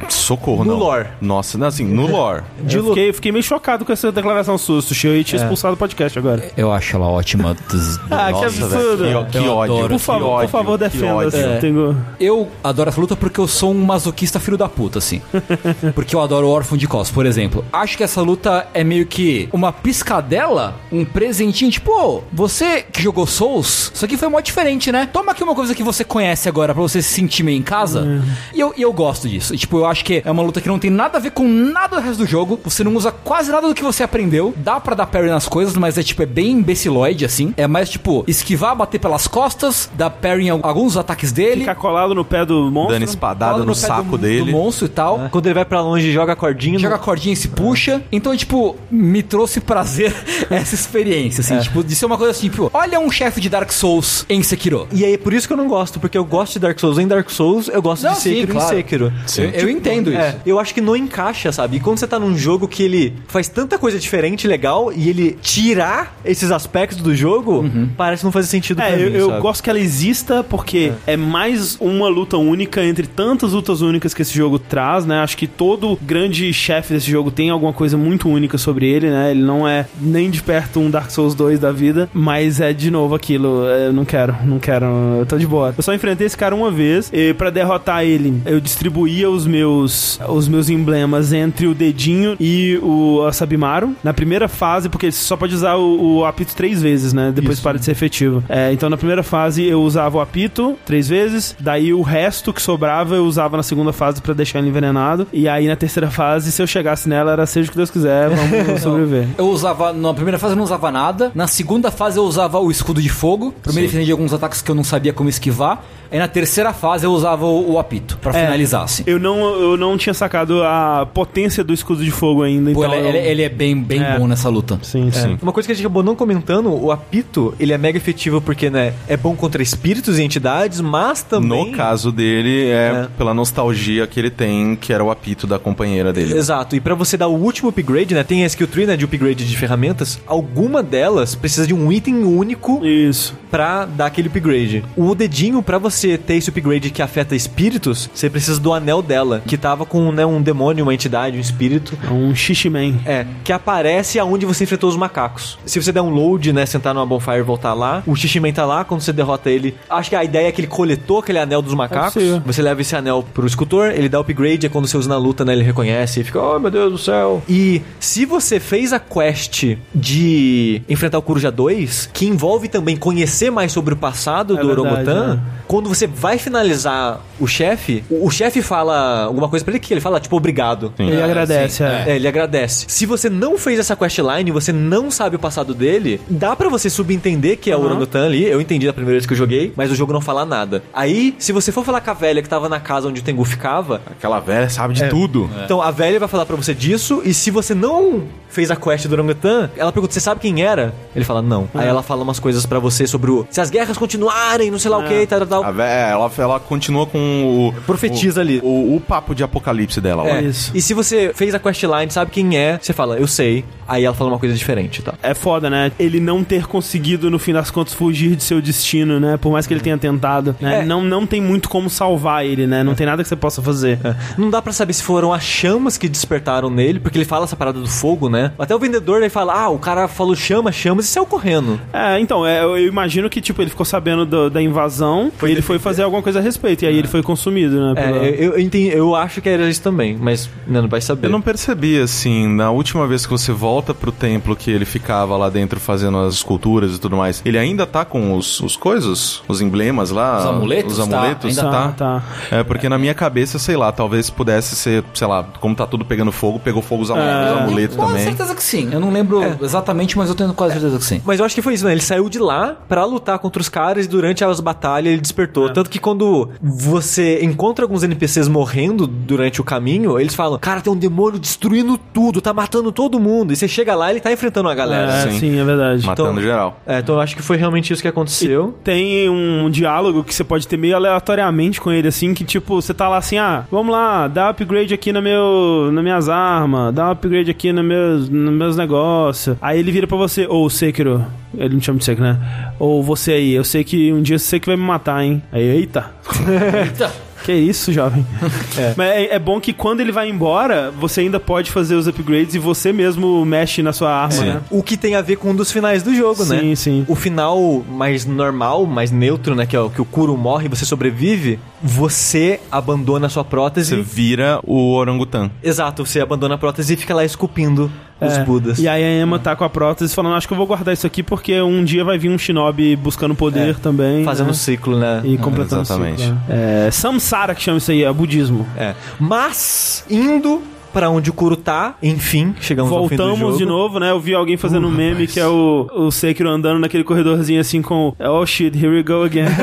Socorro, No não. lore. Nossa, não, assim, no lore. De eu fiquei, fiquei meio chocado com essa declaração sua, Sushi. Eu ia te expulsar do podcast agora. Eu acho ela ótima. dos- Ah, que Nossa, absurdo. velho. Que, Eu que ódio. adoro. Por favor, que ódio, por favor, que defenda. ódio. assim, Tengo... Eu adoro essa luta porque eu sou um masoquista filho da puta, assim. porque eu adoro o Órfão de Cos, por exemplo. Acho que essa luta é meio que uma piscadela, um presentinho, tipo, "Ô, você que jogou Souls, isso aqui foi mó diferente, né? Toma aqui uma coisa que você conhece agora pra você se sentir meio em casa. E, eu, e eu gosto disso. E, tipo, eu acho que é uma luta que não tem nada a ver com nada do resto do jogo. Você não usa quase nada do que você aprendeu. Dá pra dar parry nas coisas, mas é tipo, é bem imbeciloide, assim. É mais tipo, esquivar, bater pelas costas, dar parry em alguns ataques dele. Ficar colado no pé do monstro. Dando espadada no, pé saco do, dele. do monstro e tal. Quando ele vai pra longe joga a cordinha. Joga a no- cordinha e se puxa. Então, tipo, me trouxe prazer essa experiência, assim. Tipo, de ser uma coisa assim, tipo, olha um chefe de Dark Souls em Sekiro. E aí, por isso que eu não gosto, porque eu gosto de Dark Souls em Dark Souls, eu gosto Não, de Sekiro sim, claro. em Sekiro. Eu, eu entendo isso. É, eu acho que não encaixa, sabe? E quando você tá num jogo que ele faz tanta coisa diferente, legal, e ele tirar esses aspectos do jogo, parece não fazer sentido pra É, eu, mim, eu sabe? gosto que ela exista porque é. mais uma luta única entre tantas lutas únicas que esse jogo traz, né? Acho que todo grande chefe desse jogo tem alguma coisa muito única sobre ele, né? Ele não é nem de perto um Dark Souls 2 da vida, mas é de novo aquilo. é, Eu não quero, não quero. Eu tô de boa. Eu só enfrentei esse cara uma vez e pra derrotar ele, eu distribuía os meus os meus emblemas entre o dedinho e o a Sabimaru. Na primeira fase, porque você só pode usar o, o apito três vezes, né? Depois para de ser efetivo. É, então na primeira fase eu usava o apito três vezes, daí o resto que sobrava eu usava na segunda fase pra deixar ele envenenado. E aí na terceira fase, se eu chegasse nela, era seja o que Deus quiser, vamos sobreviver. Eu usava, na primeira fase eu não usava nada, na segunda fase eu usava o escudo de fogo, pra me defender de alguns ataques que eu não sabia como esquivar. Aí na terceira fase eu usava o, o apito, pra É. finalizar, assim. Eu não, eu não tinha sacado a potência do escudo de fogo ainda. Pô, então ele, eu- ele- ele é bem, bem É. bom nessa luta. Sim, sim. Uma coisa que a gente acabou não comentando, o apito, ele é mega efetivo porque, né, é bom contra espíritos e entidades, mas também... No caso dele, é, pela nostalgia que ele tem, que era o apito da companheira dele. Exato, e pra você dar o último upgrade, né, tem a skill tree, né, de upgrade de ferramentas, alguma delas precisa de um item único Isso. pra dar aquele upgrade. O dedinho, pra você ter esse upgrade que afeta espíritos, você precisa do anel dela, que tava com, né, um demônio, uma entidade, um espírito, É um Shishiman. É, que aparece aonde você enfrentou os macacos. Se você der um load, né, sentar numa bonfire e voltar lá, o Shishiman tá lá, quando você derrota ele, acho que a ideia é que ele coletou aquele anel dos macacos. você leva esse anel pro escultor, ele dá upgrade, é quando você usa na luta, né, ele reconhece e fica, oh meu Deus do céu. E se você fez a quest de enfrentar o Coruja 2, que envolve também conhecer mais sobre o passado É do verdade, né? quando você vai finalizar o chefe, o, o chefe fala alguma coisa pra ele que ele fala, tipo, obrigado. Ele agradece, é. É, ele agradece. Se você não fez essa questline, você não sabe o passado dele, dá pra você subentender que é o Uhum. orangutan ali. Eu entendi da primeira vez que eu joguei, mas o jogo não fala nada. Aí, se você for falar com a velha que tava na casa onde o Tengu ficava, Aquela velha sabe de tudo. então a velha vai falar pra você disso, e se você não fez a quest do orangutan, ela pergunta: Você sabe quem era? Ele fala: Não. Aí ela fala umas coisas pra você sobre o. Se as guerras continuarem, não sei lá o que, tal, tal, A é, ela, ela continua com o. Profetiza o- ali. O, o papo de apocalipse dela. É. lá. Isso. E se você fez a questline, sabe quem é, você fala, eu sei. Aí ela fala uma coisa diferente, tá? É foda, né? Ele não ter conseguido, no fim das contas, fugir de seu destino, né? Por mais que ele tenha tentado. Né? É. Não, não tem muito como salvar ele, né? Não tem nada que você possa fazer. Não dá pra saber se foram as chamas que despertaram nele, porque ele fala essa parada do fogo, né? Até o vendedor aí fala: Ah, o cara falou chama, chamas e saiu correndo. É, então, é, eu imagino que, tipo, ele ficou sabendo do- da invasão e ele foi fazer alguma coisa a respeito. E aí ele foi consumido, né? É, pela- eu, eu, entendi, eu acho que era isso também, mas né, não vai saber. Eu não percebi, assim, na última vez que você volta pro templo que ele ficava lá dentro fazendo as esculturas e tudo mais, ele ainda tá com os, os coisas, os emblemas lá? Os amuletos? Os Tá, amuletos, ainda tá, tá. É, porque na minha cabeça, sei lá, talvez pudesse ser, sei lá, como tá tudo pegando fogo, pegou fogo os, amu- É. os amuletos Com também. certeza que sim. Eu não lembro exatamente, mas eu tenho quase certeza que sim. Mas eu acho que foi isso, né? Ele saiu de lá pra lutar contra os caras e durante as batalhas ele despertou. É. Tanto que quando você encontra alguns NPCs morrendo durante o caminho, eles falam: Cara, tem um demônio destruindo tudo, tá matando todo mundo. E você chega lá e ele tá enfrentando a galera. É, sim. sim, é verdade. Matando Então- geral. É, então eu acho que foi realmente isso que aconteceu. Tem um diálogo que você pode ter meio aleatoriamente com ele, assim, que tipo, você tá lá assim, ah, vamos lá, dá upgrade aqui no meu, nas minhas armas, dá upgrade aqui nos meus, nos meus negócios. Aí ele vira pra você, ô Sekiro, ele não chama de Sekiro, né? Ou você aí, eu sei que um dia você que vai me matar, hein? Aí, eita. Eita. Que isso, jovem. Mas é, é bom que quando ele vai embora, você ainda pode fazer os upgrades e você mesmo mexe na sua arma, né? O que tem a ver com um dos finais do jogo, né? Sim, sim. O final mais normal, mais neutro, né? Que é o que o Kuro morre e você sobrevive. Você abandona a sua prótese. Você vira o orangutan. Exato, você abandona a prótese e fica lá esculpindo os É. Budas. E aí a Emma tá com a prótese falando, acho que eu vou guardar isso aqui porque um dia vai vir um shinobi buscando poder É, também. Fazendo né? ciclo, né? E completando exatamente. o ciclo. É. É, Samsara que chama isso aí, é budismo. É. Mas, indo pra onde o Kuro tá, enfim, chegamos ao fim do jogo. Voltamos de novo, né? Eu vi alguém fazendo um meme que é o, o Sekiro andando naquele corredorzinho assim com Oh shit, here we go again.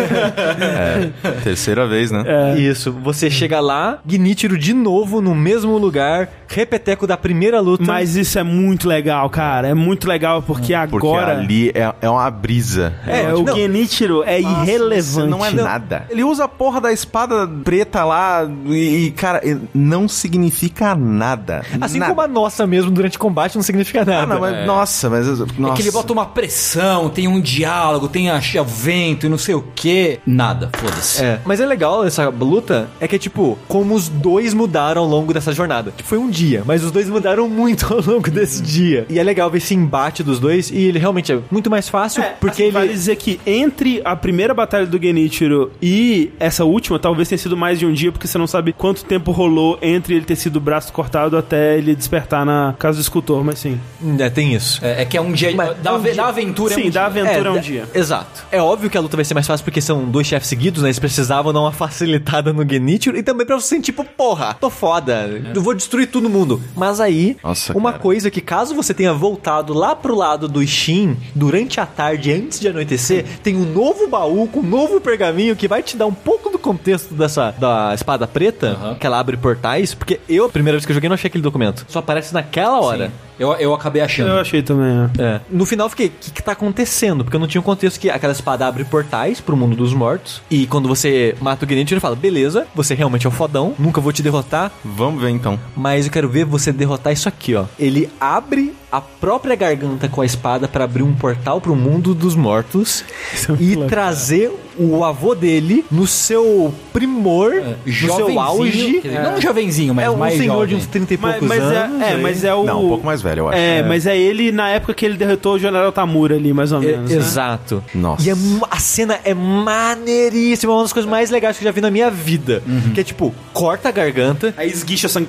É, terceira vez, né? É. Isso, você chega lá, Gnichiro de novo no mesmo lugar, repeteco da primeira luta. Mas isso é muito legal, cara. É muito legal porque Porque agora. ali é, é uma brisa. É, o Não. Genichiro é irrelevante. Não é nada. Ele usa a porra da espada preta lá e, e, cara, não significa nada. Nada. Assim nada. como a nossa mesmo durante o combate não significa nada. Ah, não, mas, Nossa, mas... Nossa. É que ele bota uma pressão, tem um diálogo, tem a, a vento e não sei o que. Nada, foda-se. É, mas é legal essa luta, é que é tipo, como os dois mudaram ao longo dessa jornada. Tipo, foi um dia, mas os dois mudaram muito ao longo desse dia. E é legal ver esse embate dos dois, e ele realmente é muito mais fácil, porque assim, ele... Vale dizer que entre a primeira batalha do Genichiro e essa última, talvez tenha sido mais de um dia, porque você não sabe quanto tempo rolou entre ele ter sido o braço cortado até ele despertar na casa do escultor, mas sim. É, tem isso. É, é que é um dia. Mas da, é um dia- da aventura Sim, é um da dia. aventura é, um da- dia. Exato. É óbvio que a luta vai ser mais fácil porque são dois chefes seguidos, né? Eles precisavam dar uma facilitada no Genichiro e também pra você sentir, tipo, porra, tô foda, eu vou destruir todo mundo. Mas aí, Nossa, uma cara. coisa que caso você tenha voltado lá pro lado do Shin durante a tarde, antes de anoitecer, tem um novo baú com um novo pergaminho que vai te dar um pouco do contexto dessa da espada preta, Aham. que ela abre portais, porque eu, a primeira vez que eu joguei, não achei aquele documento. Só aparece naquela hora. Eu, eu acabei achando. Eu achei também, é. É. No final eu fiquei, o que, que tá acontecendo? Porque eu não tinha o contexto que aquela espada abre portais pro mundo dos mortos. E quando você mata o Genichiro, ele fala: beleza, você realmente é o fodão, nunca vou te derrotar, Vamos ver então. mas eu quero ver você derrotar isso aqui, ó. Ele abre a própria garganta com a espada pra abrir um portal pro mundo dos mortos é e trazer o avô dele no seu primor, no seu auge. dizer, Não um jovenzinho, mas é um mais senhor jovem. de uns 30 e Mas, poucos mas anos. é, é, aí. mas é o. Não, um pouco mais velho, eu acho. É, mas é ele na época que ele derrotou o General Tamura ali, mais ou É, menos. né? Exato. Nossa. E é a cena é maneiríssima, uma das coisas mais legais que eu já vi na minha vida. Que é tipo, corta a garganta, Aí esguicha sangue.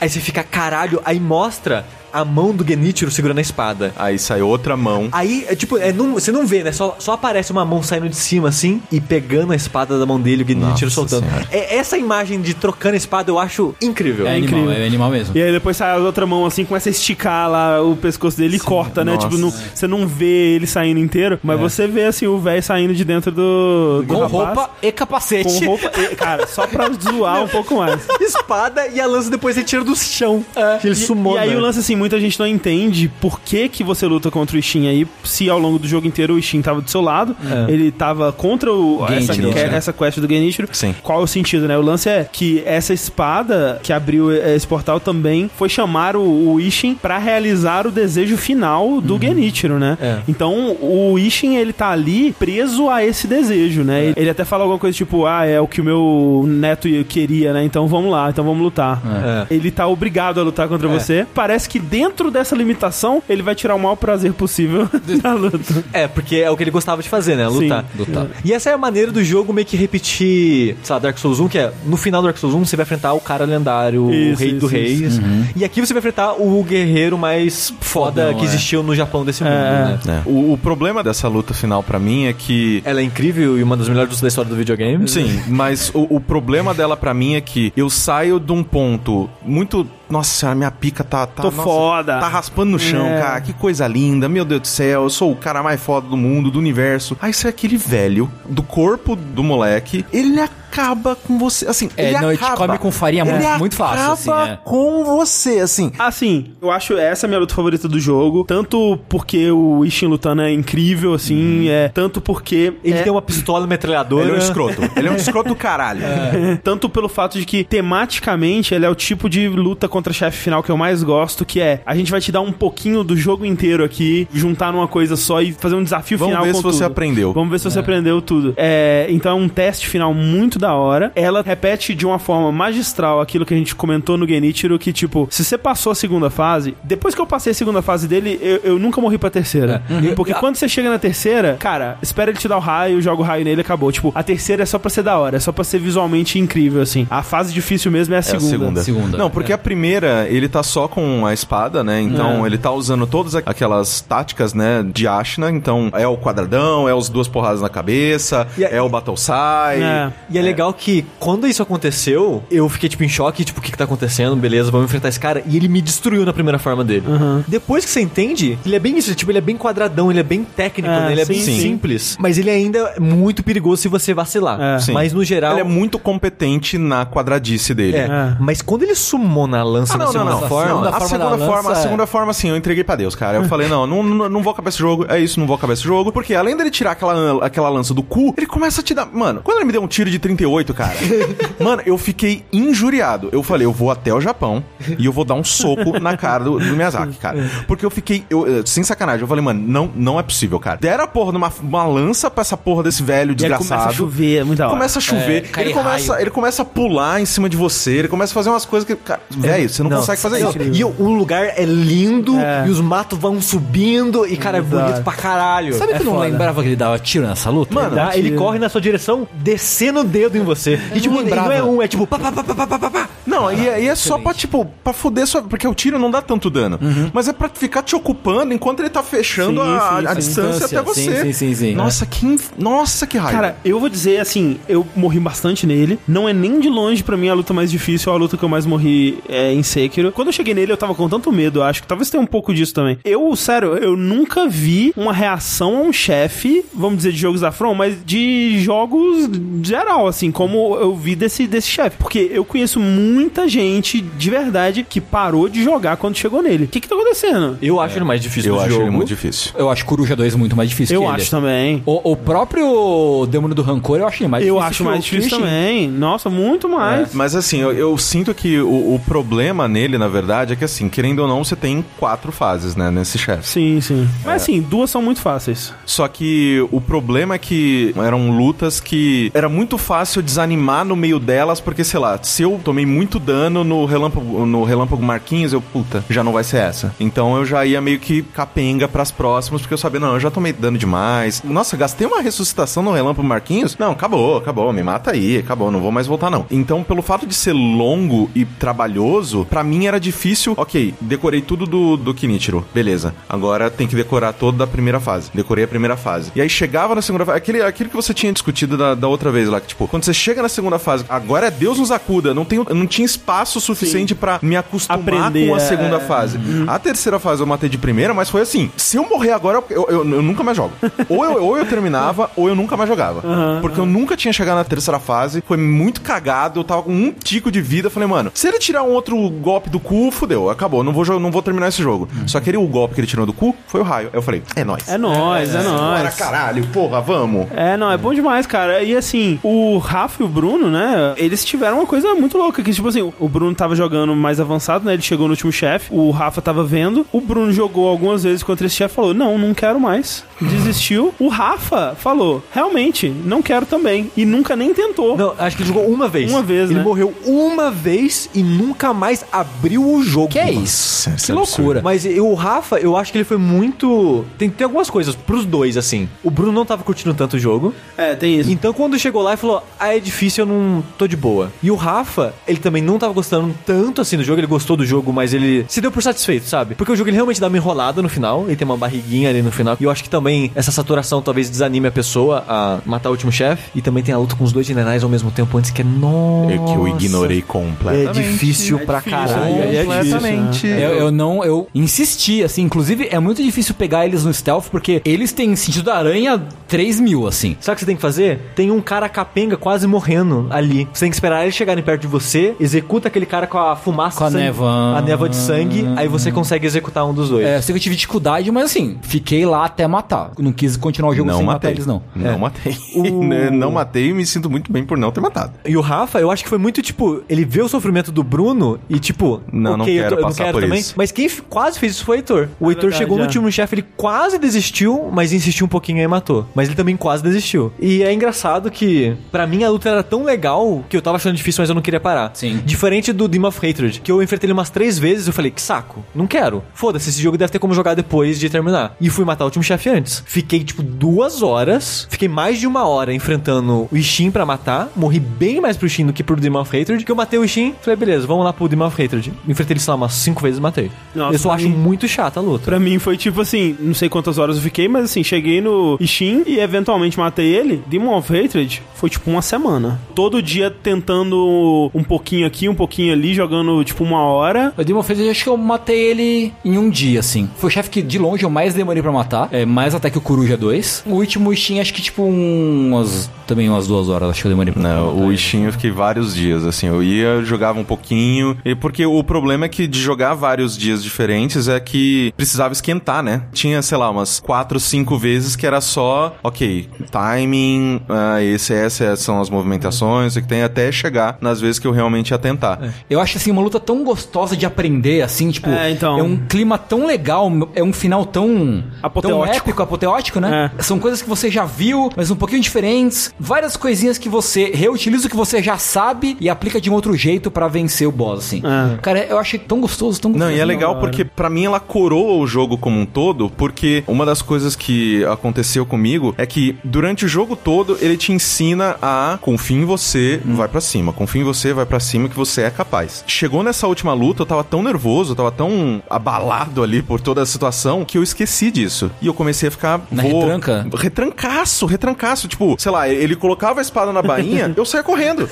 aí você fica caralho, aí mostra a mão do Genichiro segurando a espada. Aí sai outra mão. Aí, é tipo, é, não- você não vê, né? Só, só aparece uma mão saindo de cima, assim, e pegando a espada da mão dele, o Genichiro Nossa soltando. Senhora. É, essa imagem de trocando a espada eu acho incrível. É, incrível. animal, é animal mesmo. E aí depois sai a outra mão assim, começa a esticar lá o pescoço dele e corta, né? nossa. Tipo, não- você não vê ele saindo inteiro, mas você vê assim o velho saindo de dentro do, do Com rapaz, roupa e capacete. Com roupa. e, cara, só pra zoar um pouco mais. Espada e a lança depois ele tira do chão. Que ele E, sumou. e aí o lance assim, muita gente não entende por que que você luta contra o Ishin aí, se ao longo do jogo inteiro o Ishin tava do seu lado, ele tava contra o, essa, Genichiro, né? essa quest do Genichiro. Sim. Qual é o sentido, né? O lance é que essa espada que abriu esse portal também foi chamar o, o Ishin pra realizar o desejo final do Genichiro, né? É. Então o Ishin ele tá ali preso a esse desejo, né? Ele até fala alguma coisa tipo, ah, é o que o meu neto queria, né? Então vamos lá, então vamos lutar. É. Ele tá obrigado a lutar contra você. Parece que dentro dessa limitação ele vai tirar o maior prazer possível da luta. É, porque é o que ele gostava de fazer, né? Lutar. Sim. Lutar. E essa é a maneira do jogo meio que repetir, sei lá, Dark Souls 1, que é no final do Dark Souls 1 você vai enfrentar o cara lendário, o Isso, rei isso, do isso. reis. E aqui você vai enfrentar o guerreiro mais foda Fodão, que é. existiu no Japão desse mundo, É. né? É. O, o problema dessa luta final pra mim é que Ela é incrível e uma das melhores lutas da história do videogame. Sim, mas o, o problema dela pra mim é que eu saio de um ponto muito. Nossa senhora, minha pica tá. tá Tô nossa, foda. Tá raspando no chão, É. cara. Que coisa linda, meu Deus do céu. Eu sou o cara mais foda do mundo, do universo. Aí sai aquele velho do corpo do moleque. Ele acaba com você. Assim, É, ele não, ele te acaba. come com farinha ele muito- muito fácil, assim, acaba é. com você, assim. Assim, eu acho essa a minha luta favorita do jogo. Tanto porque o Ishin lutando é incrível, assim, é. Tanto porque. Ele é, tem uma pistola metralhadora. Ele é um escroto. Ele é um escroto do caralho. Tanto pelo fato de que, tematicamente, ele é o tipo de luta contra chefe final que eu mais gosto, que é a gente vai te dar um pouquinho do jogo inteiro aqui, juntar numa coisa só e fazer um desafio Vamos final ver com se você tudo. aprendeu. Vamos ver se você aprendeu tudo. É, então é um teste final muito da hora. Ela repete de uma forma magistral aquilo que a gente comentou no Genichiro, que tipo, se você passou a segunda fase, depois que eu passei a segunda fase dele, eu, eu nunca morri pra terceira. Porque quando você chega na terceira, cara, espera ele te dar o raio, joga o raio nele e acabou. Tipo, a terceira é só pra ser da hora, é só pra ser visualmente incrível, assim. A fase difícil mesmo é a É a segunda. segunda. Segunda. Não, porque a primeira, ele tá só com a espada, né? Então É. ele tá usando todas aqu- aquelas táticas, né, de Ashna. Então é o quadradão, é os duas porradas na cabeça, E a- é o Battle Sai. É. E é, legal que quando isso aconteceu, eu fiquei tipo em choque, tipo, o que, que tá acontecendo? Beleza, vamos enfrentar esse cara. E ele me destruiu na primeira forma dele. Depois que você entende, ele é bem isso, tipo, ele é bem quadradão, ele é bem técnico, É, né? ele é sim, bem sim. simples. Mas ele ainda é muito perigoso se você vacilar. É. Mas no geral. Ele é muito competente na quadradice dele. É, É. mas quando ele sumou na lança Ah, na não, não, segunda não. forma. Segunda a forma segunda da forma, a lança é- segunda forma, assim, eu entreguei pra Deus, cara. Eu falei, não, não, não, não vou acabar esse jogo, é isso, não vou acabar esse jogo. Porque além dele tirar aquela, aquela lança do cu, ele começa a te dar. Mano, quando ele me deu um tiro de 38 38, cara. Mano, eu fiquei injuriado. Eu falei, eu vou até o Japão e eu vou dar um soco na cara do, do Miyazaki, cara. Porque eu fiquei, eu, eh, sem sacanagem, eu falei, mano, não, não é possível, cara. Deram a porra numa uma lança pra essa porra desse velho E desgraçado. começa a chover, é muito da hora. Começa a chover, É, ele, começa, raio. ele começa a pular em cima de você, ele começa a fazer umas coisas que. Cara, velho, você não, consegue fazer não, isso. E o, lugar é lindo, É. e os matos vão subindo, e cara, é bonito pra caralho. Sabe é que eu não foda. lembrava que ele dava tiro nessa luta? Mano, Dá, ele corre na sua direção, descendo o dedo dedo em você. E tipo, não, é um, é tipo. Pá, pá, pá, pá, pá, pá, Não, e, é, é só pra, tipo, pra foder sua. Porque o tiro não dá tanto dano. Mas é pra ficar te ocupando enquanto ele tá fechando a, distância até você. Sim, sim, sim, Nossa, que. Nossa, que raiva. Cara, eu vou dizer assim, eu morri bastante nele. Não é nem de longe pra mim a luta mais difícil, a luta que eu mais morri é, em Sekiro. Quando eu cheguei nele, eu tava com tanto medo, acho que talvez tenha um pouco disso também. Eu, sério, eu nunca vi uma reação a um chefe, vamos dizer, de jogos da From, mas de jogos geral, assim como eu vi desse, desse chefe. Porque eu conheço muita gente de verdade que parou de jogar quando chegou nele. O que que tá acontecendo? Eu acho ele mais difícil eu do acho jogo. ele muito difícil. Eu acho Coruja 2 muito mais difícil Eu que ele. acho também. O, o próprio Demônio do Rancor eu acho ele mais Eu difícil. acho que o mais difícil Christian. também. Nossa, muito mais. Mas assim, eu, eu sinto que o, o problema nele, na verdade, é que assim, querendo ou não, você tem quatro fases, né, nesse chefe. Sim, sim. Mas assim, duas são muito fáceis. Só que o problema é que eram lutas que era muito fácil desanimar no meio delas, porque, sei lá, se eu tomei muito dano no relâmpago, no relâmpago Marquinhos, eu, puta, já não vai ser essa. Então eu já ia meio que capenga pras próximas, porque eu sabia, não, eu já tomei dano demais. Nossa, gastei uma ressuscitação no relâmpago Marquinhos? Não, acabou, acabou, me mata aí, acabou, não vou mais voltar não. Então, pelo fato de ser longo e trabalhoso, pra mim era difícil. Ok, decorei tudo do, do Kinichiro, beleza. Agora tem que decorar toda a primeira fase. Decorei a primeira fase. E aí chegava na segunda fase, aquele, aquilo que você tinha discutido da, da outra vez lá, que tipo, quando você chega na segunda fase, agora é Deus nos acuda, não, tenho, não tinha espaço suficiente pra me acostumar Aprender, com a é, segunda é. fase. A terceira fase eu matei de primeira, mas foi assim: se eu morrer agora, eu, eu, eu nunca mais jogo. ou, eu, ou eu terminava, ou eu nunca mais jogava. porque eu nunca tinha chegado na terceira fase, foi muito cagado, eu tava com um tico de vida. Falei, mano, se ele tirar um outro golpe do cu, fudeu, acabou, não vou, não vou terminar esse jogo. Só que ele, o golpe que ele tirou do cu foi o raio. Eu falei, é nóis. É nóis, é, Bora, nóis. caralho, porra, vamos. É, não, é bom demais, cara. E assim, o Rafa e o Bruno, né, eles tiveram uma coisa muito louca, que tipo assim, o Bruno tava jogando mais avançado, né, ele chegou no último chefe, o Rafa tava vendo, o Bruno jogou algumas vezes contra esse chefe, falou, não, não quero mais, desistiu. O Rafa falou, realmente, não quero também, e nunca nem tentou. Não, acho que ele jogou uma vez. Uma vez, Ele né? morreu uma vez e nunca mais abriu o jogo. Que é isso? Nossa, que é absurdo. loucura. Mas o Rafa, eu acho que ele foi muito. Tem, tem algumas coisas pros dois, assim. O Bruno não tava curtindo tanto o jogo. É, tem isso. Então quando chegou lá e falou, ah, é difícil, eu não tô de boa. E o Rafa, ele também não tava gostando tanto assim do jogo, ele gostou do jogo, mas ele se deu por satisfeito, sabe? Porque o jogo ele realmente dá uma enrolada no final, ele tem uma barriguinha ali no final. E eu acho que também essa saturação talvez desanime a pessoa a matar o último chefe. E também tem a luta com os dois generais ao mesmo tempo antes, que é nossa. É que eu ignorei É completamente. difícil pra difícil, caralho. é difícil, completamente. Eu, eu não, eu insisti, assim, inclusive é muito difícil pegar eles no stealth, porque eles têm sentido da aranha 3 mil, assim. Sabe o que você tem que fazer? Tem um cara capenga quase morrendo ali. Você tem que esperar eles chegarem perto de você, executa aquele cara com a fumaça Com a sangue- neva. a névoa de sangue, aí você consegue executar um dos dois. É, eu sei que eu tive dificuldade, mas assim, fiquei lá até matar. Não quis continuar o jogo Não sem matei. matar eles, não. Não É. matei. O- não matei e me sinto muito bem por não ter matado. E o Rafa, eu acho que foi muito tipo, ele vê o sofrimento do Bruno e tipo, Não, não ok, eu quero eu, não passar quero por também. isso. Mas quem quase fez isso foi o Heitor. O Heitor verdade, chegou no é. último chefe, ele quase desistiu, mas insistiu um pouquinho e matou. Mas ele também quase desistiu. E é engraçado que, pra mim, a luta era tão legal que eu tava achando difícil, mas eu não queria parar. Sim. Diferente do Demon of Hatred, que eu enfrentei ele umas três vezes eu falei, que saco, não quero. Foda-se, esse jogo deve ter como jogar depois de terminar. E fui matar o último chefe antes. Fiquei, tipo, duas horas, fiquei mais de uma hora enfrentando o Ishin pra matar, morri bem mais pro Ishin do que pro Demon of Hatred, que eu matei o Ishin, falei, beleza, vamos lá pro Demon of Hatred. Enfrentei ele, sei lá, umas cinco vezes e matei. Nossa, eu só acho mim- muito chata a luta. Pra mim foi tipo assim, não sei quantas horas eu fiquei, mas assim, cheguei no Ishin e eventualmente matei ele. Demon of Hatred foi tipo uma semana. Todo dia tentando um pouquinho aqui, um pouquinho ali, jogando tipo uma hora. O Demon Face, eu acho que eu matei ele em um dia, assim. Foi o chefe que de longe eu mais demorei pra matar. É mais mais até que o Coruja 2. O último Steam, acho que tipo umas. Também umas duas horas, acho que eu demorei pra Não, o. Steam eu fiquei vários dias, assim, eu ia, jogava um pouquinho, e porque o problema é que de jogar vários dias diferentes é que precisava esquentar, né? Tinha, sei lá, umas quatro, cinco vezes que era só, ok, timing, ah, esse, essas são as movimentações, e que tem até chegar nas vezes que eu realmente ia tentar. Eu acho assim uma luta tão gostosa de aprender, assim, tipo, É, então. é um clima tão legal, é um final tão Apoteótico. tão épico, apoteótico, né? São coisas que você já viu, mas um pouquinho diferentes, várias coisinhas que você reutiliza o que você já sabe e aplica de um outro jeito pra vencer o boss, assim. É. Cara, eu achei tão gostoso, tão gostoso. Não, e é legal porque pra mim ela coroa o jogo como um todo, porque uma das coisas que aconteceu comigo é que durante o jogo todo ele te ensina a confia em você, vai pra cima, confia em você, vai pra cima que você é capaz. Chegou nessa última luta, eu tava tão nervoso, eu tava tão abalado ali por toda a situação que eu esqueci disso. E eu comecei a ficar Na vou- retranca? Retrancaço, retrancaço, tipo, sei lá, ele colocava a espada na bainha, eu saía correndo.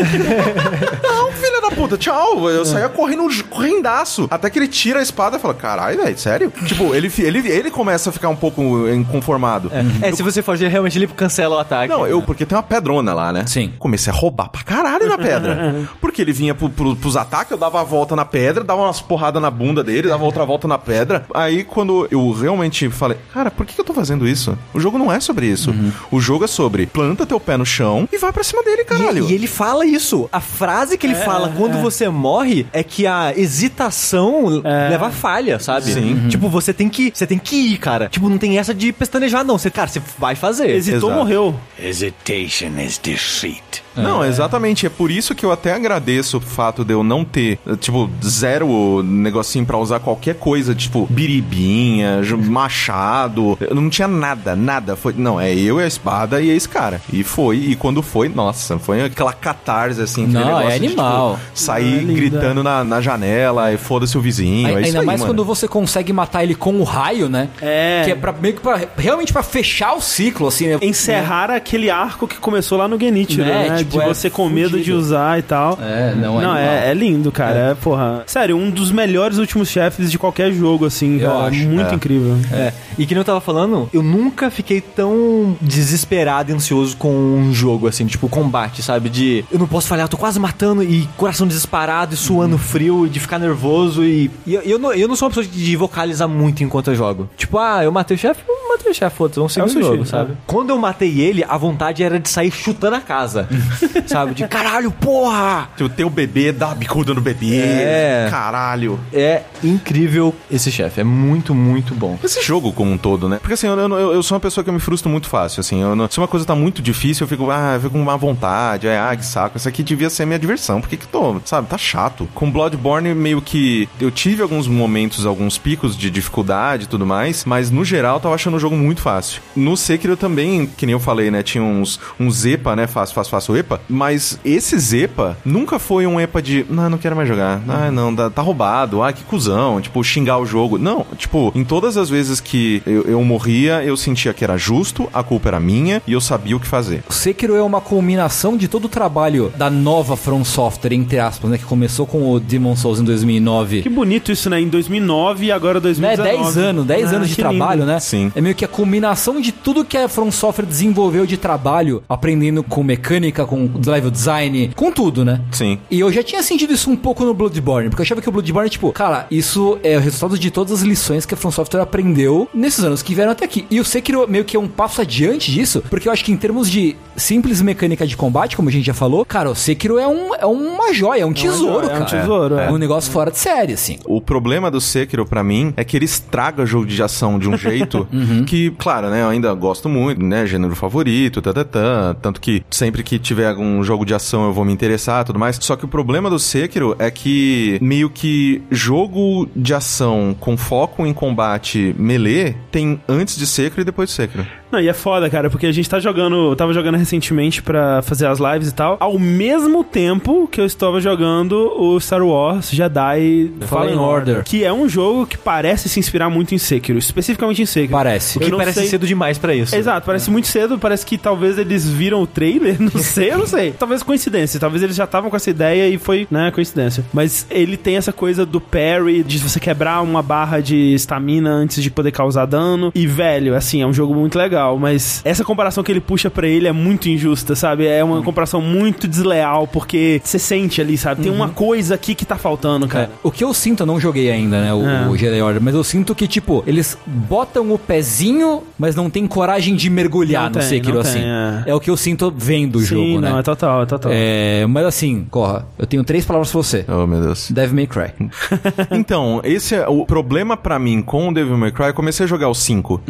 Não, filha da puta, tchau. Eu saía correndo, correndaço. Até que ele tira a espada e fala: caralho, velho, sério? tipo, ele, ele, ele começa a ficar um pouco inconformado. É, se você fugir, realmente ele cancela o ataque. Não, eu, porque tem uma pedrona lá, né? Sim. Comecei a roubar pra caralho na pedra. Porque ele vinha pro, pro, pros ataques, eu dava a volta na pedra, dava umas porradas na bunda dele, dava outra volta na pedra. Aí quando eu realmente falei, cara, por que, que eu tô fazendo isso? O jogo não é sobre isso. O jogo é sobre planta teu pé no chão e vai pra cima dele, caralho. E, e ele fala isso. A frase que ele fala quando você morre é que a hesitação leva a falha, sabe? Sim. Tipo, você tem que, você tem que ir, cara. Tipo, não tem essa de pestanejar não. Você, cara, você vai fazer. Hesitou, Exato. morreu. Hesitation is deceit. Não, exatamente. É por isso que eu até agradeço o fato de eu não ter, tipo, zero negocinho pra usar qualquer coisa, tipo, biribinha, machado. Eu não tinha nada, nada. Foi, não, é eu e a espada e esse cara. E foi, e quando foi, nossa, foi aquela catarse, assim. aquele Não, é negócio de, animal. tipo, sair É gritando na, na janela e foda-se o vizinho. Ai- é isso Ainda aí, mais mano. quando você consegue matar ele com o raio, né? É. Que é pra, meio que pra, realmente pra fechar o ciclo, assim, né? Encerrar aquele arco que começou lá no Genichiro, Né, né? tipo, de é você com medo de usar e tal. É, não, é Não, é, é lindo, cara. É. porra. Sério, um dos melhores últimos chefes de qualquer jogo, assim, Eu cara. acho, Muito é. incrível. É. E que nem eu tava falando, eu nunca fiquei tão desesperado e ansioso com um jogo, assim, tipo, combate, sabe? De eu não posso falhar, eu tô quase matando e coração disparado e suando frio, e de ficar nervoso e. e eu, eu não, eu não sou uma pessoa de vocalizar muito enquanto eu jogo. Tipo, ah, eu matei o chefe, eu matei o chefe, foda-se, vamos seguir É o jogo, sabe? Quando eu matei ele, a vontade era de sair chutando a casa. sabe? De caralho, porra! Tipo, ter o bebê, a bicuda no bebê. É. Caralho. É incrível esse chefe, é muito, muito bom. Esse jogo como um todo, né? Porque assim, eu, eu, eu sou uma pessoa que eu me frustro muito fácil, assim. Eu não- se uma coisa tá muito difícil, eu fico, ah, eu fico com má vontade, aí, ah, que saco. Isso aqui devia ser minha diversão. Por que que tô, sabe, tá chato. Com Bloodborne, meio que eu tive alguns momentos, alguns picos de dificuldade e tudo mais, mas no geral eu tava achando o jogo muito fácil. No Sekiro também, que nem eu falei, né, tinha uns, uns EPA, né, fácil, fácil, fácil EPA, mas esse EPA nunca foi um EPA de, não, não quero mais jogar. Ah, não, tá roubado. Ah, que cuzão. Tipo, xingar o jogo. Não, tipo, em todas as vezes que eu, eu morria, eu sentia que era justo, a culpa era minha e eu sabia o que fazer. O Sekiro é uma culminação de todo o trabalho da nova From Software, entre aspas, né? Que começou com o Demon Souls em 2009. Que bonito isso, né? Em 2009 e agora Né, 2019. 10 anos, 10 Ah, anos de trabalho, lindo. né? Sim. É meio que a culminação de tudo que a From Software desenvolveu de trabalho, aprendendo com mecânica, com level design, com tudo, né? Sim. E eu já tinha sentido isso um pouco no Bloodborne, porque eu achava que o Bloodborne, tipo, cara, isso é o resultado de todas as lições que a From Software aprendeu nesses anos que vieram até E o Sekiro meio que é um passo adiante disso, porque eu acho que em termos de simples mecânica de combate, como a gente já falou, cara, o Sekiro é, um, é uma joia, é um tesouro, joia, é um cara. tesouro, é. um negócio fora de série, assim. O problema do Sekiro, pra mim, é que ele estraga jogo de ação de um jeito que, claro, né, eu ainda gosto muito, né, gênero favorito, tá, tá, tá, tanto que sempre que tiver algum jogo de ação eu vou me interessar tudo mais. Só que o problema do Sekiro é que meio que jogo de ação com foco em combate melee tem antes de Sekiro e depois de Sekiro. Não, e é foda, cara, porque a gente tá jogando, tava jogando recentemente pra fazer as lives e tal, ao mesmo tempo que eu estava jogando o Star Wars Jedi Fallen Order, que é um jogo que parece se inspirar muito em Sekiro, especificamente em Sekiro. Parece. O que Eu parece sei- cedo demais pra isso. Exato, parece muito cedo, parece que talvez eles viram o trailer, não sei, eu não sei. Talvez coincidência, talvez eles já estavam com essa ideia e foi, né, coincidência. Mas ele tem essa coisa do parry, de você quebrar uma barra de estamina antes de poder causar dano. E, velho, assim, é um jogo muito legal, mas essa comparação que ele puxa pra ele é muito injusta, sabe? É uma comparação muito desleal, porque você sente ali, sabe? Tem uma coisa aqui que tá faltando, É, cara. o que eu sinto, eu não joguei ainda, né, o, É. o Jedi Order, mas eu sinto que, tipo, eles botam o pezinho, mas não tem coragem de mergulhar Não no tem, Sekiro, não assim. tem, é. é. o que eu sinto vendo o Sim, jogo, não, né? é total, é total. É, mas assim, corra, eu tenho três palavras pra você. Oh, meu Deus. Devil May Cry. Então, esse é o problema pra mim com o Devil May Cry. Eu comecei a jogar o 5.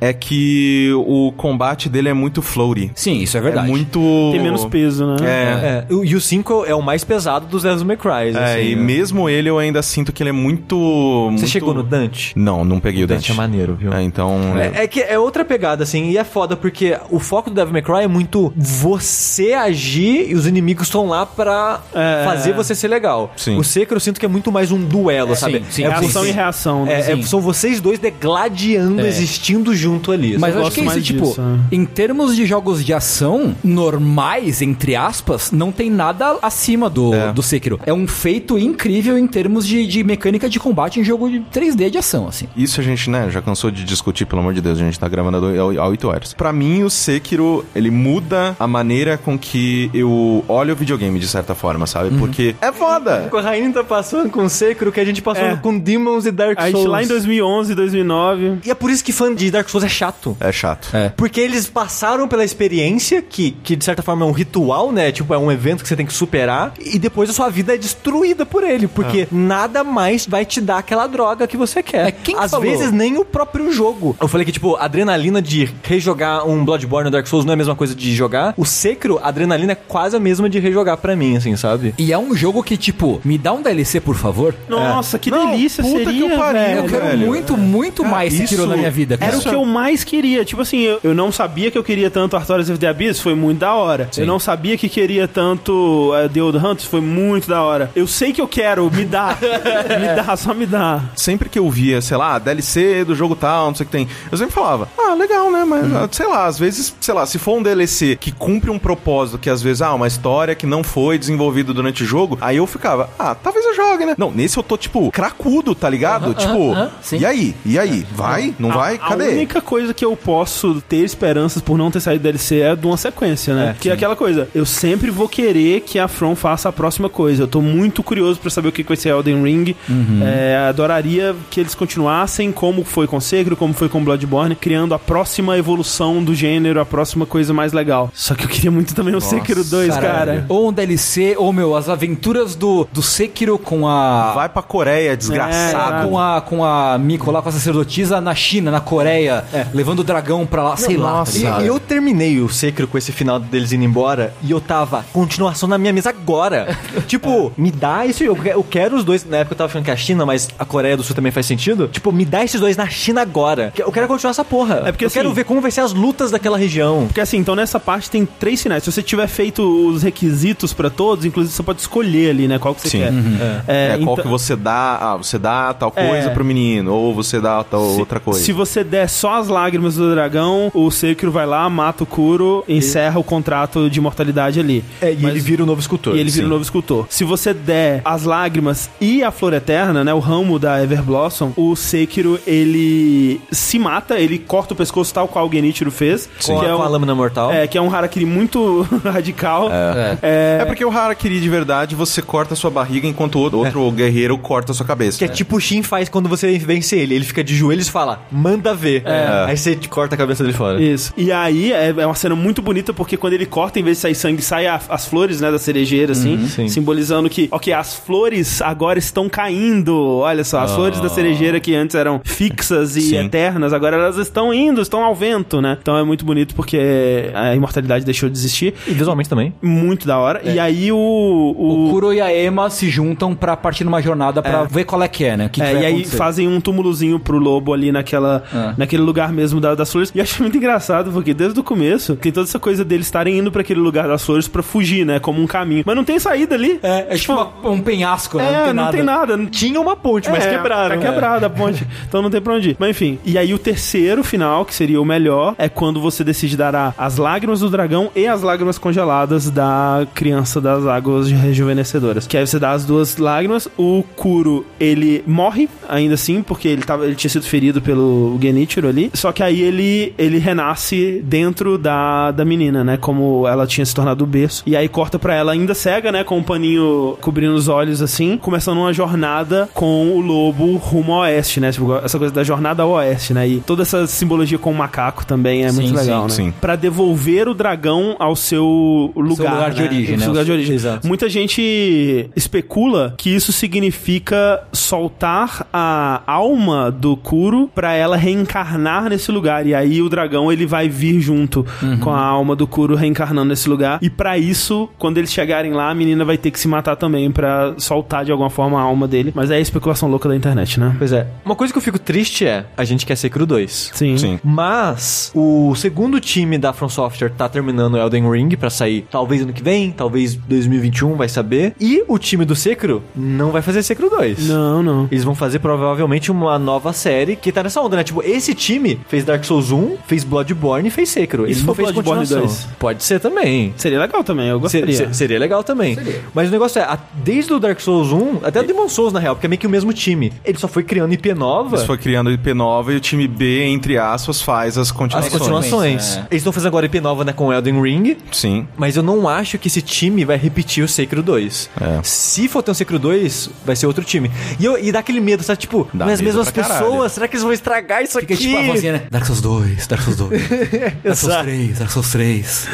É que o combate dele é muito floaty. Sim, isso é verdade. É muito. Tem menos peso, né? É. É, o- e o 5 é o mais pesado dos Devil May Cry. É, assim, e né? mesmo ele eu ainda sinto que ele é muito. Você muito- chegou no Dante? Não, não peguei o Dante Dante. é maneiro, viu? É, então. É, é que é outra pegada, assim, e é foda porque o foco do Devil May Cry é muito você agir e os inimigos estão lá pra É. fazer você ser legal. Sim. O Sekiro eu sinto que é muito mais um duelo, sabe? sim, é, sim, Ação você- e reação, né? é- é- são vocês dois degladiando, É. existindo junto ali. Mas eu acho que é isso, tipo, disso, né? em termos de jogos de ação normais, entre aspas, não tem nada acima do, É. do Sekiro. É um feito incrível em termos de, de mecânica de combate em jogo de 3D de ação, assim. Isso a gente, né, já cansou de discutir, pelo amor de Deus, a gente tá gravando há- há 8 horas. Pra mim, o Sekiro, ele muda a maneira com que eu olho o videogame, de certa forma, sabe? Uhum. Porque é foda! O Rain tá passando com o Sekiro que a gente passou É. com Demons e Dark A gente Souls. lá em 2011, 2009... E é por isso que fã de Dark Souls é chato. É chato. É. Porque eles passaram pela experiência, que, que de certa forma é um ritual, né? Tipo, é um evento que você tem que superar, e depois a sua vida é destruída por ele, porque nada mais vai te dar aquela droga que você quer. É, quem Às falou? vezes nem o próprio jogo. Eu falei que, tipo, a adrenalina de rejogar um Bloodborne no Dark Souls não é a mesma coisa de jogar. O Sekiro, a adrenalina é quase a mesma de rejogar pra mim, assim, sabe? E é um jogo que, tipo, me dá um DLC, por favor. Nossa, que Não, delícia puta que seria, eu pariu, velho. Eu quero velho. muito, muito mais Sekiro na minha vida. cara. Era o que eu mais queria. Tipo assim, eu, eu não sabia que eu queria tanto Artorias of the Abyss, foi muito da hora. Sim. Eu não sabia que queria tanto uh, The Old Hunters, foi muito da hora. Eu sei que eu quero, me dá. me dá, só me dá. Sempre que eu via, sei lá, DLC do jogo tal, não sei o que tem, eu sempre falava, ah, legal, né? Mas, Uhum. ah, sei lá, às vezes, sei lá, se for um DLC que cumpre um propósito, que às vezes, ah, uma história que não foi desenvolvida durante o jogo, aí eu ficava, ah, talvez eu jogue, né? Não, nesse eu tô, tipo, cracudo, tá ligado? tipo, aham, sim. e aí? E aí? Vai? Não vai? A única coisa que eu posso ter esperanças por não ter saído DLC é de uma sequência, né? que é aquela coisa, eu sempre vou querer que a From faça a próxima coisa. Eu tô muito curioso pra saber o que vai ser Elden Ring. É, adoraria que eles continuassem como foi com Sekiro, como foi com Bloodborne, criando a próxima evolução do gênero, a próxima coisa mais legal. Só que eu queria muito também o Sekiro 2, cara. Caralho. Ou um DLC, ou, meu, as aventuras do, do Sekiro com a... Vai pra Coreia, desgraçado. com a, com a Miko lá, com a sacerdotisa na China, na Coreia, levando o dragão pra lá, sei lá. tá E eu terminei o Sekiro com esse final deles indo embora e eu tava, continuação na minha mesa agora. tipo, me dá isso, eu, eu quero os dois. Na época eu tava falando que é a China, mas a Coreia do Sul também faz sentido. Tipo, me dá esses dois na China agora. Eu quero continuar essa porra. É porque, eu assim- quero ver como vai ser as lutas daquela região. Porque assim, então nessa parte tem três finais. Se você tiver feito os requisitos pra todos, inclusive você pode escolher ali, né? Qual que você Sim. quer. É, qual então- que você dá, ah, você dá tal coisa É. pro menino, ou você dá tal Se- outra coisa. Se você der só as lágrimas do dragão, o Sekiro vai lá, mata o Kuro, encerra o contrato de imortalidade ali. É, e Mas- ele vira o novo escultor. E ele vira sim. o novo escultor. Se você der as lágrimas e a flor eterna, né, o ramo da Everblossom, o Sekiro, ele se mata, ele corta o pescoço tal qual o Genichiro fez. Com, que a, é com a um, lâmina mortal. é, que é um harakiri muito radical. É. É, É porque o Harakiri de verdade você corta a sua barriga enquanto o outro, outro guerreiro corta a sua cabeça. Que é tipo o Shin faz quando você vence ele. Ele fica de joelhos e fala, manda ver. Aí você corta a cabeça dele fora. Isso. E aí é, é uma cena muito bonita porque quando ele corta, em vez de sair sangue, sai a- as flores, né, da cerejeira, assim, sim. simbolizando que, ok, as flores agora estão caindo. Olha só, as flores da cerejeira que antes eram fixas e Sim. eternas, agora elas estão indo, estão ao vento, né? Então é muito bonito porque a imortalidade deixou de existir. E visualmente também. Muito da hora. E aí o. O o Kuro e a Ema se juntam pra partir numa jornada pra ver qual é que é, né? O que, que É, vai e aí acontecer. fazem um túmulozinho pro lobo ali naquela, É. naquele lugar mesmo da, das flores. E acho muito engraçado, porque desde o começo tem toda essa coisa deles estarem indo pra aquele lugar das flores pra fugir, né? Como um caminho. Mas não tem saída ali. É, é tipo uma- um penhasco, né? É, não tem nada. Tinha uma ponte, mas É, quebraram. Tá quebrada a ponte. então não tem pra onde ir. Mas enfim. E aí o terceiro final, que seria o melhor, é quando você decide dar a- as lágrimas do dragão e as lágrimas congeladas da criança das águas rejuvenescedoras. Que aí você dá as duas lágrimas. O Kuro, ele morre ainda assim, porque ele, tava, ele tinha sido ferido pelo Genichiro ali. Só que aí ele, ele renasce dentro da, da menina, né? Como ela tinha se tornado o berço. E aí corta pra ela ainda cega, né? Com um paninho cobrindo os olhos assim, começando uma jornada com o lobo rumo ao oeste, né? Tipo, essa coisa da jornada ao oeste, né? E toda essa simbologia com o macaco também é Sim, muito legal, sim, né? sim. Pra devolver o dragão ao seu lugar, lugar de né? origem, Ao né? seu lugar de origem. Exato. Muita gente especula que isso significa soltar a alma do Kuro pra ela reencarnar nesse lugar. E aí o dragão ele vai vir junto Uhum. com a alma do Kuro reencarnando nesse lugar. E pra isso, quando eles chegarem lá, a menina vai ter que se matar também pra soltar de alguma forma a alma dele. Mas é a especulação louca da internet, né? Pois é. Uma coisa que eu fico triste é, a gente quer Sekiro 2. Sim. Sim. Mas o segundo time da From Software tá terminando Elden Ring pra sair talvez ano que vem, talvez 2021, vai saber. E o time do Sekiro não vai fazer Sekiro 2. Não, não. Eles vão fazer provavelmente uma nova série que tá nessa onda, né? Tipo, esse time fez Dark Souls 1, fez Bloodborne e fez Sekiro. Ele se não fez Bloodborne continuação. 2? Pode ser também. Seria legal também, eu gostaria. se- seria legal também. Mas o negócio é, a- desde o Dark Souls 1, até o Demon Souls, na real, porque é meio que o mesmo time. Ele só foi criando IP nova. Eles foi criando IP nova e o time B, entre aspas, faz as As continuações. continuações. é. Eles estão fazendo agora IP nova, né, com Elden Ring. Sim. Mas eu não acho que esse time vai repetir o Sekiro 2. É. Se for ter um Sekiro 2, vai ser outro time. E, eu- e dá aquele medo, sabe? Tipo, Dá mas as mesmas pessoas, caralho. será que eles vão estragar isso Fica aqui? Tipo a vozinha, né? Dark Souls 2, Dark Souls 2. Dark Souls Exato. 3, Dark Souls 3.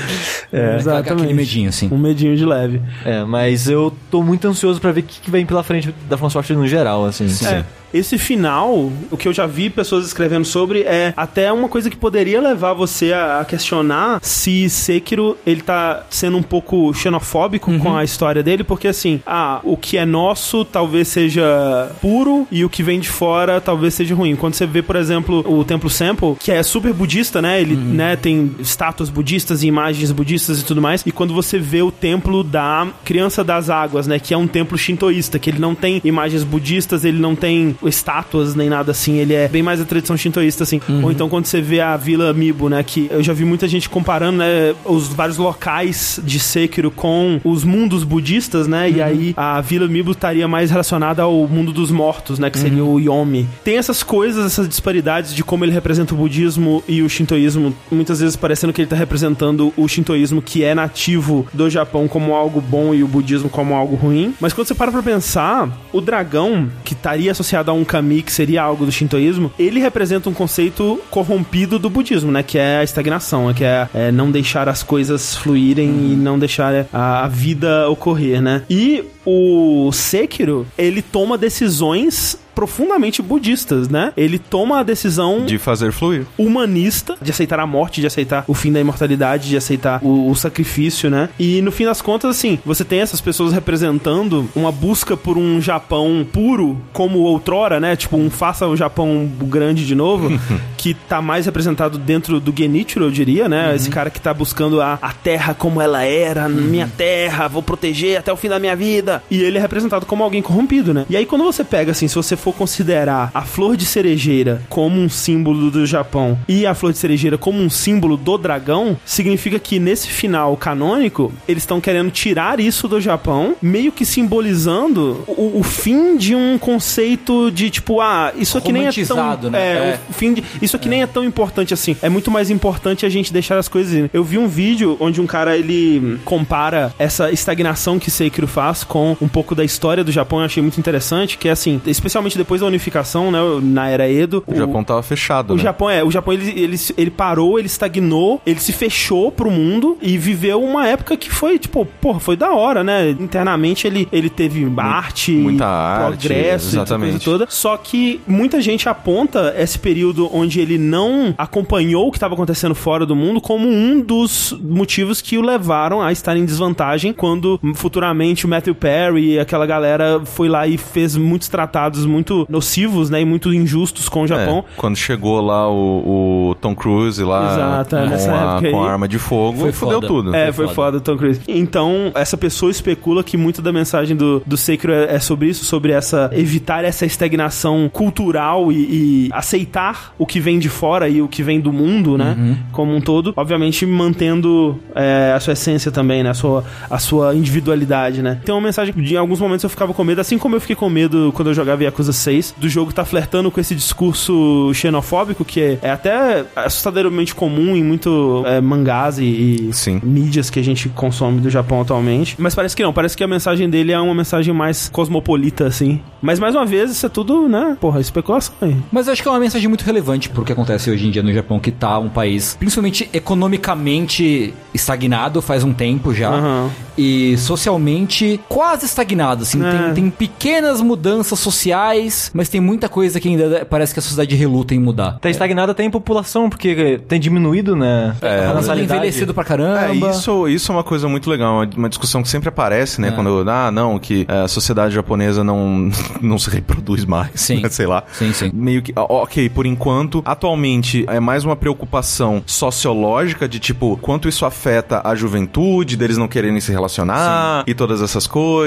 É, exatamente. Aquele medinho, assim. Um medinho de leve. É, mas eu tô muito ansioso pra ver o que, que vem pela frente da From Software no geral, assim. É. Esse final, o que eu já vi pessoas escrevendo sobre é até uma coisa que poderia levar você a questionar se Sekiro ele tá sendo um pouco xenofóbico com a história dele, porque assim, ah, o que é nosso talvez seja puro e o que vem de fora talvez seja ruim. Quando você vê, por exemplo, o Templo Sample, que é super budista, né? Ele, né, tem estátuas budistas e imagens budistas e tudo mais. E quando você vê o templo da Criança das Águas, né, que é um templo shintoísta, que ele não tem imagens budistas, ele não tem estátuas nem nada assim, ele é bem mais a tradição shintoísta assim. Ou então quando você vê a Vila Mibo, né, que eu já vi muita gente comparando, né, os vários locais de Sekiro com os mundos budistas, né? E aí a Vila Mibo estaria mais relacionada ao mundo dos mortos, né, que seria o Yomi. Tem essas coisas, essas disparidades de como ele representa o budismo e o shintoísmo, muitas vezes parecendo que ele tá representando o shintoísmo que é nativo do Japão como algo bom e o budismo como algo ruim. Mas quando você para pra pensar, o dragão, que estaria associado um kami, que seria algo do shintoísmo, ele representa um conceito corrompido do budismo, né? Que é a estagnação, né, que é, é não deixar as coisas fluírem e não deixar a, a vida ocorrer, né? E o Sekiro, ele toma decisões profundamente budistas, né? Ele toma a decisão De fazer fluir. humanista de aceitar a morte, de aceitar o fim da imortalidade, de aceitar o, o sacrifício, né? E no fim das contas, assim, você tem essas pessoas representando uma busca por um Japão puro, como outrora, né? Tipo, um faça o Japão grande de novo, que tá mais representado dentro do Genichiro, eu diria, né? Esse cara que tá buscando a, a terra como ela era, minha terra, vou proteger até o fim da minha vida. E ele é representado como alguém corrompido, né? E aí quando você pega, assim, se você for considerar a flor de cerejeira como um símbolo do Japão e a flor de cerejeira como um símbolo do dragão, significa que nesse final canônico, eles estão querendo tirar isso do Japão, meio que simbolizando o, o fim de um conceito de tipo, ah, isso aqui nem é tão. Né? É, É. o fim de, isso aqui nem é tão importante assim. É muito mais importante a gente deixar as coisas. irem. Eu vi um vídeo onde um cara ele compara essa estagnação que Sekiro faz com um pouco da história do Japão. Eu achei muito interessante, que é assim, especialmente depois da unificação, né, na era Edo, O Japão tava fechado, o né? Japão é, o Japão ele, ele, ele parou, ele estagnou, ele se fechou pro mundo e viveu uma época que foi, tipo, porra, foi da hora, né? Internamente ele, ele teve arte, muita arte, progresso, e exatamente. toda. Só que muita gente aponta esse período onde ele não acompanhou o que estava acontecendo fora do mundo como um dos motivos que o levaram a estar em desvantagem quando futuramente o Matthew Perry Perry, aquela galera foi lá e fez muitos tratados muito nocivos, né, e muito injustos com o Japão. É, quando chegou lá o, o Tom Cruise lá Exato, é, com, nessa a, época com aí. a arma de fogo, Foi fudeu foda. tudo. É, foi foda, Tom Cruise. Então, essa pessoa especula que muito da mensagem do, do Sekiro é, é sobre isso, sobre essa evitar essa estagnação cultural e, e aceitar o que vem de fora e o que vem do mundo, né? Uhum. Como um todo. Obviamente, mantendo é, a sua essência também, né? A sua, a sua individualidade, né? Tem uma mensagem que em alguns momentos eu ficava com medo, assim como eu fiquei com medo quando eu jogava Yakuza 6, do jogo tá flertando com esse discurso xenofóbico que é, é até assustadoramente comum em muito é, mangás e, e Sim. mídias que a gente consome do Japão atualmente. Mas parece que não, parece que a mensagem dele é uma mensagem mais cosmopolita, assim. Mas mais uma vez, isso é tudo, né? Porra, especulação aí. Mas eu acho que é uma mensagem muito relevante pro que acontece hoje em dia no Japão, que tá um país, principalmente economicamente estagnado faz um tempo já. Aham. E socialmente quase estagnado, assim. É. Tem, tem pequenas mudanças sociais, mas tem muita coisa que ainda parece que a sociedade reluta em mudar. Tá estagnada até em população, porque tem diminuído, né? É, a natalidade. envelhecido pra caramba. É, isso, isso é uma coisa muito legal, uma- uma discussão que sempre aparece, né? É. Quando, ah, não, que é, a sociedade japonesa não, não se reproduz mais, Sim. né, sei lá. Sim, sim. Meio que, ó, ok, por enquanto, atualmente é mais uma preocupação sociológica de tipo, quanto isso afeta a juventude, deles não quererem se relacionar e todas essas coisas,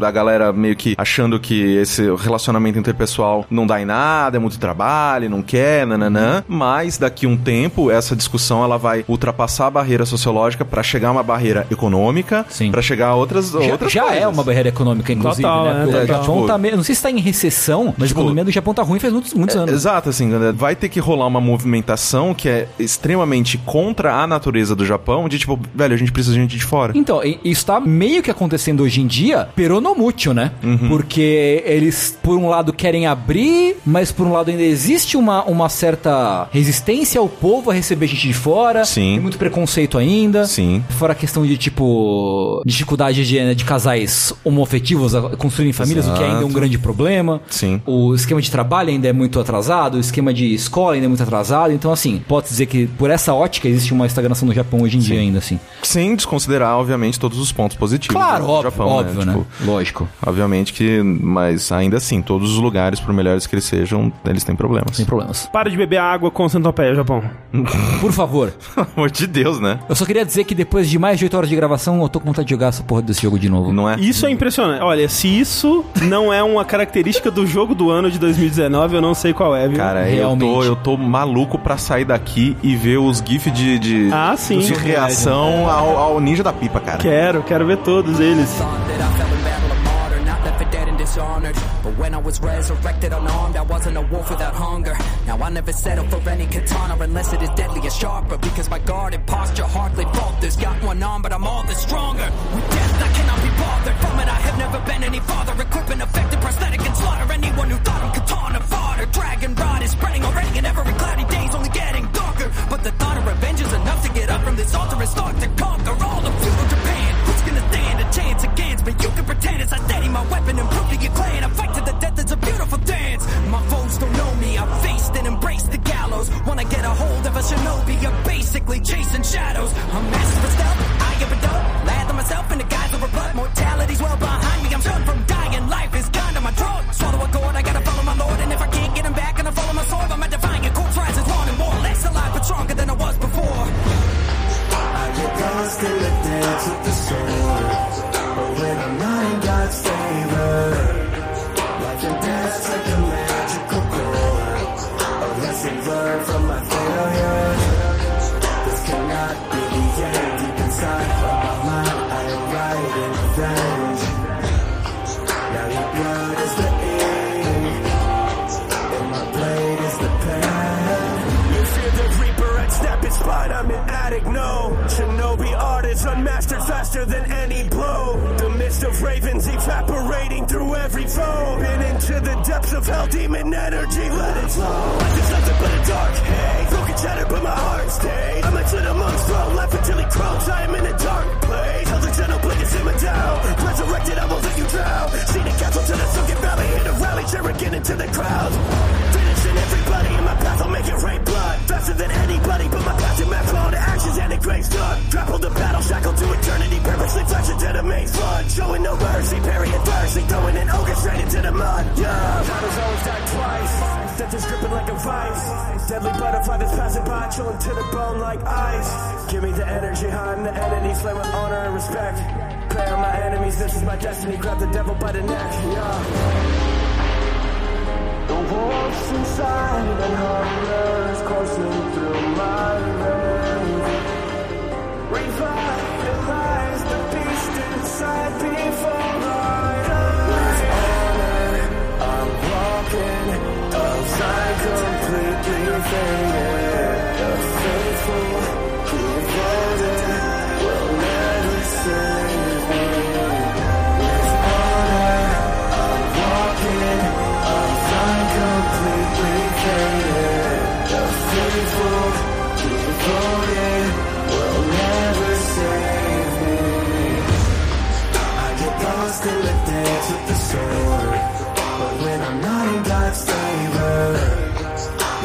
a galera meio que achando que esse relacionamento interpessoal não dá em nada, é muito trabalho, não quer, nananã. Mas daqui um tempo, essa discussão ela vai ultrapassar a barreira sociológica pra chegar a uma barreira econômica, pra chegar a outras, Já, outras já coisas. é uma barreira econômica, inclusive, Total, né? é, o. Japão Tipo, tá meio. Não sei se tá em recessão, mas Tipo, a economia do Japão tá ruim faz muitos, muitos anos. Exato, assim, né, vai ter que rolar uma movimentação que é extremamente contra a natureza do Japão, de tipo, velho, a gente precisa de gente de fora. Então, isso tá meio que acontecendo hoje em dia, peronomútil, né? Uhum. Porque eles, por um lado, querem abrir, mas por um lado ainda existe uma, uma certa resistência ao povo a receber gente de fora. Sim. Tem muito preconceito ainda. Sim. Fora a questão de, tipo, dificuldade de, né, de casais homoafetivos construírem famílias, o que ainda é um Exato. grande problema. Sim. O esquema de trabalho ainda é muito atrasado, o esquema de escola ainda é muito atrasado. Então, assim, pode dizer que por essa ótica existe uma estagnação no Japão hoje em dia ainda, assim. Sem desconsiderar, obviamente, todos os pontos positivos Claro, do óbvio, Japão, óbvio, né? Tipo, Lógico. Obviamente que, mas ainda assim, todos os lugares, por melhores que eles sejam, eles têm problemas. Sem problemas. Para de beber água com centopeia, Japão. Por favor. Pelo amor de Deus, né? Eu só queria dizer que depois de mais de 8 horas de gravação, eu tô com vontade de jogar essa porra desse jogo de novo. Não é? Isso é impressionante. Olha, se isso não é uma característica do jogo do ano de 2019, eu não sei qual é, viu? Cara, eu Realmente. tô, eu tô maluco pra sair daqui e ver os GIFs de, de, Ah, sim. de reação ao, ao Ninja da Pipa, cara. Quero, quero ver todos eles. And dishonored. But when I was resurrected unarmed, I wasn't a wolf without hunger. Now I never settle for any katana unless it is deadly or sharper. Because my guard and posture hardly falters. Got one arm, but I'm all the stronger. With death, I cannot be bothered. From it, I have never been any farther. Equipping effective prosthetic and slaughter anyone who thought I'm katana fodder. Dragon rod is spreading already, and every cloudy day's only getting darker. But the thought of revenge is enough to get up from this altar and start to conquer all of feudal chance against me? You can pretend as I steady my weapon and prove to your clan. I fight to the death, it's a beautiful dance. My foes don't know me, I faced and embraced the gallows. Wanna get a hold of a shinobi, you're basically chasing shadows. I'm master of stealth, I am a dope. Lather myself in the guise of a blood. Mortality's well behind me, I'm stunned from dying. Life is kind of my throat. Swallow a cord, I gotta follow my lord. And if I can't get him back, and I follow my sword, I'm a defiant corpse rises wanting more. Less alive, but stronger than I was before. I get lost in the dance of the sword. Faster than any blow The mist of ravens evaporating through every foe Been into the depths of hell, demon energy, let it flow. Life is nothing but a dark haze Broken shattered but my heart stays. I'm the monk's throat, laugh until he croaks. I am in a dark place, tell the gentle blade to simmer down. Resurrected, I won't let you drown. Seen a castle to the sunken valley Hit a rally, cheering into the crowd. Finishing everybody in my path, I'll make it rain blood. Faster than anybody, but my to my flow to ashes and a grave done Grapple the battle, shackled to eternity Purposely flash into the main flood Showing no mercy, parry Especially throwing an ogre straight into the mud. Yeah. Titles always die twice. Death is gripping like a vice. Deadly butterfly that's passing by, chilling to the bone like ice. Give me the energy, hiding the enemy, flame with honor and respect. Prey on my enemies, this is my destiny. Grab the devil by the neck. Yeah. The wolf's inside and hunger is coursing through my outside completely faded. The faithful who will never save me. With honor, I'm walking outside completely faded. The faithful who will never save me. I get lost in the dance with the sword. But when I'm not in God's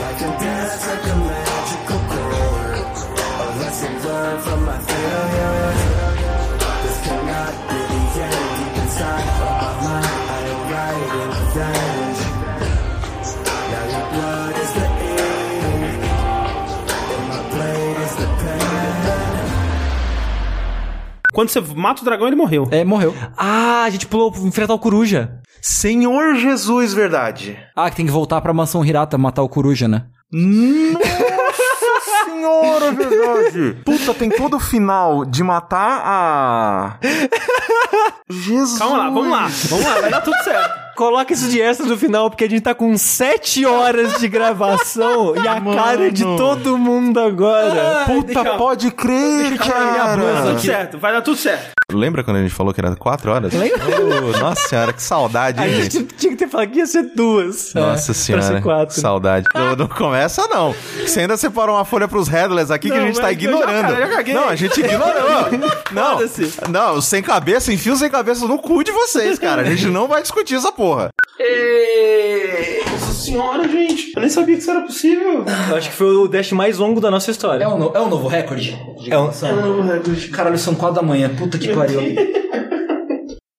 like a dance, like a magical chord. A lesson learned from my failures. This cannot be the end. Deep inside of my mind, I am writing revenge. Now your blood is the ink, and my blade is the pen. Quando você mata o dragão, ele morreu. É, morreu. Ah, a gente pulou pra enfrentar o coruja. Senhor Jesus, verdade. Ah, que tem que voltar pra mansão Hirata matar o coruja, né? Nossa senhora, verdade. Puta, tem todo o final de matar a. Jesus. Calma lá, vamos lá. Vamos lá, vai dar tudo certo. Coloca isso de extra no final, porque a gente tá com 7 horas de gravação e a cara de todo mundo agora. Puta, pode crer, cara. Vai dar tudo certo, vai dar tudo certo. Lembra quando a gente falou que era quatro horas? Lembra? Oh, nossa senhora, que saudade, A hein, gente gente? tinha que ter falado que ia ser duas. Nossa É, senhora, Pra ser quatro. saudade. Não, não começa não. Você ainda separou uma folha pros headless aqui que Não, a gente tá mas eu já- ignorando. cara, eu já caguei. não, a gente ignorou. não, Foda-se. não, sem cabeça, enfia o sem cabeça no cu de vocês, cara. A gente não vai discutir essa porra. Nossa senhora, gente. Eu nem sabia que isso era possível. Eu acho que foi o dash mais longo da nossa história. É um, no- é um novo recorde? É um- Caralho, são quatro da manhã. Puta que pariu.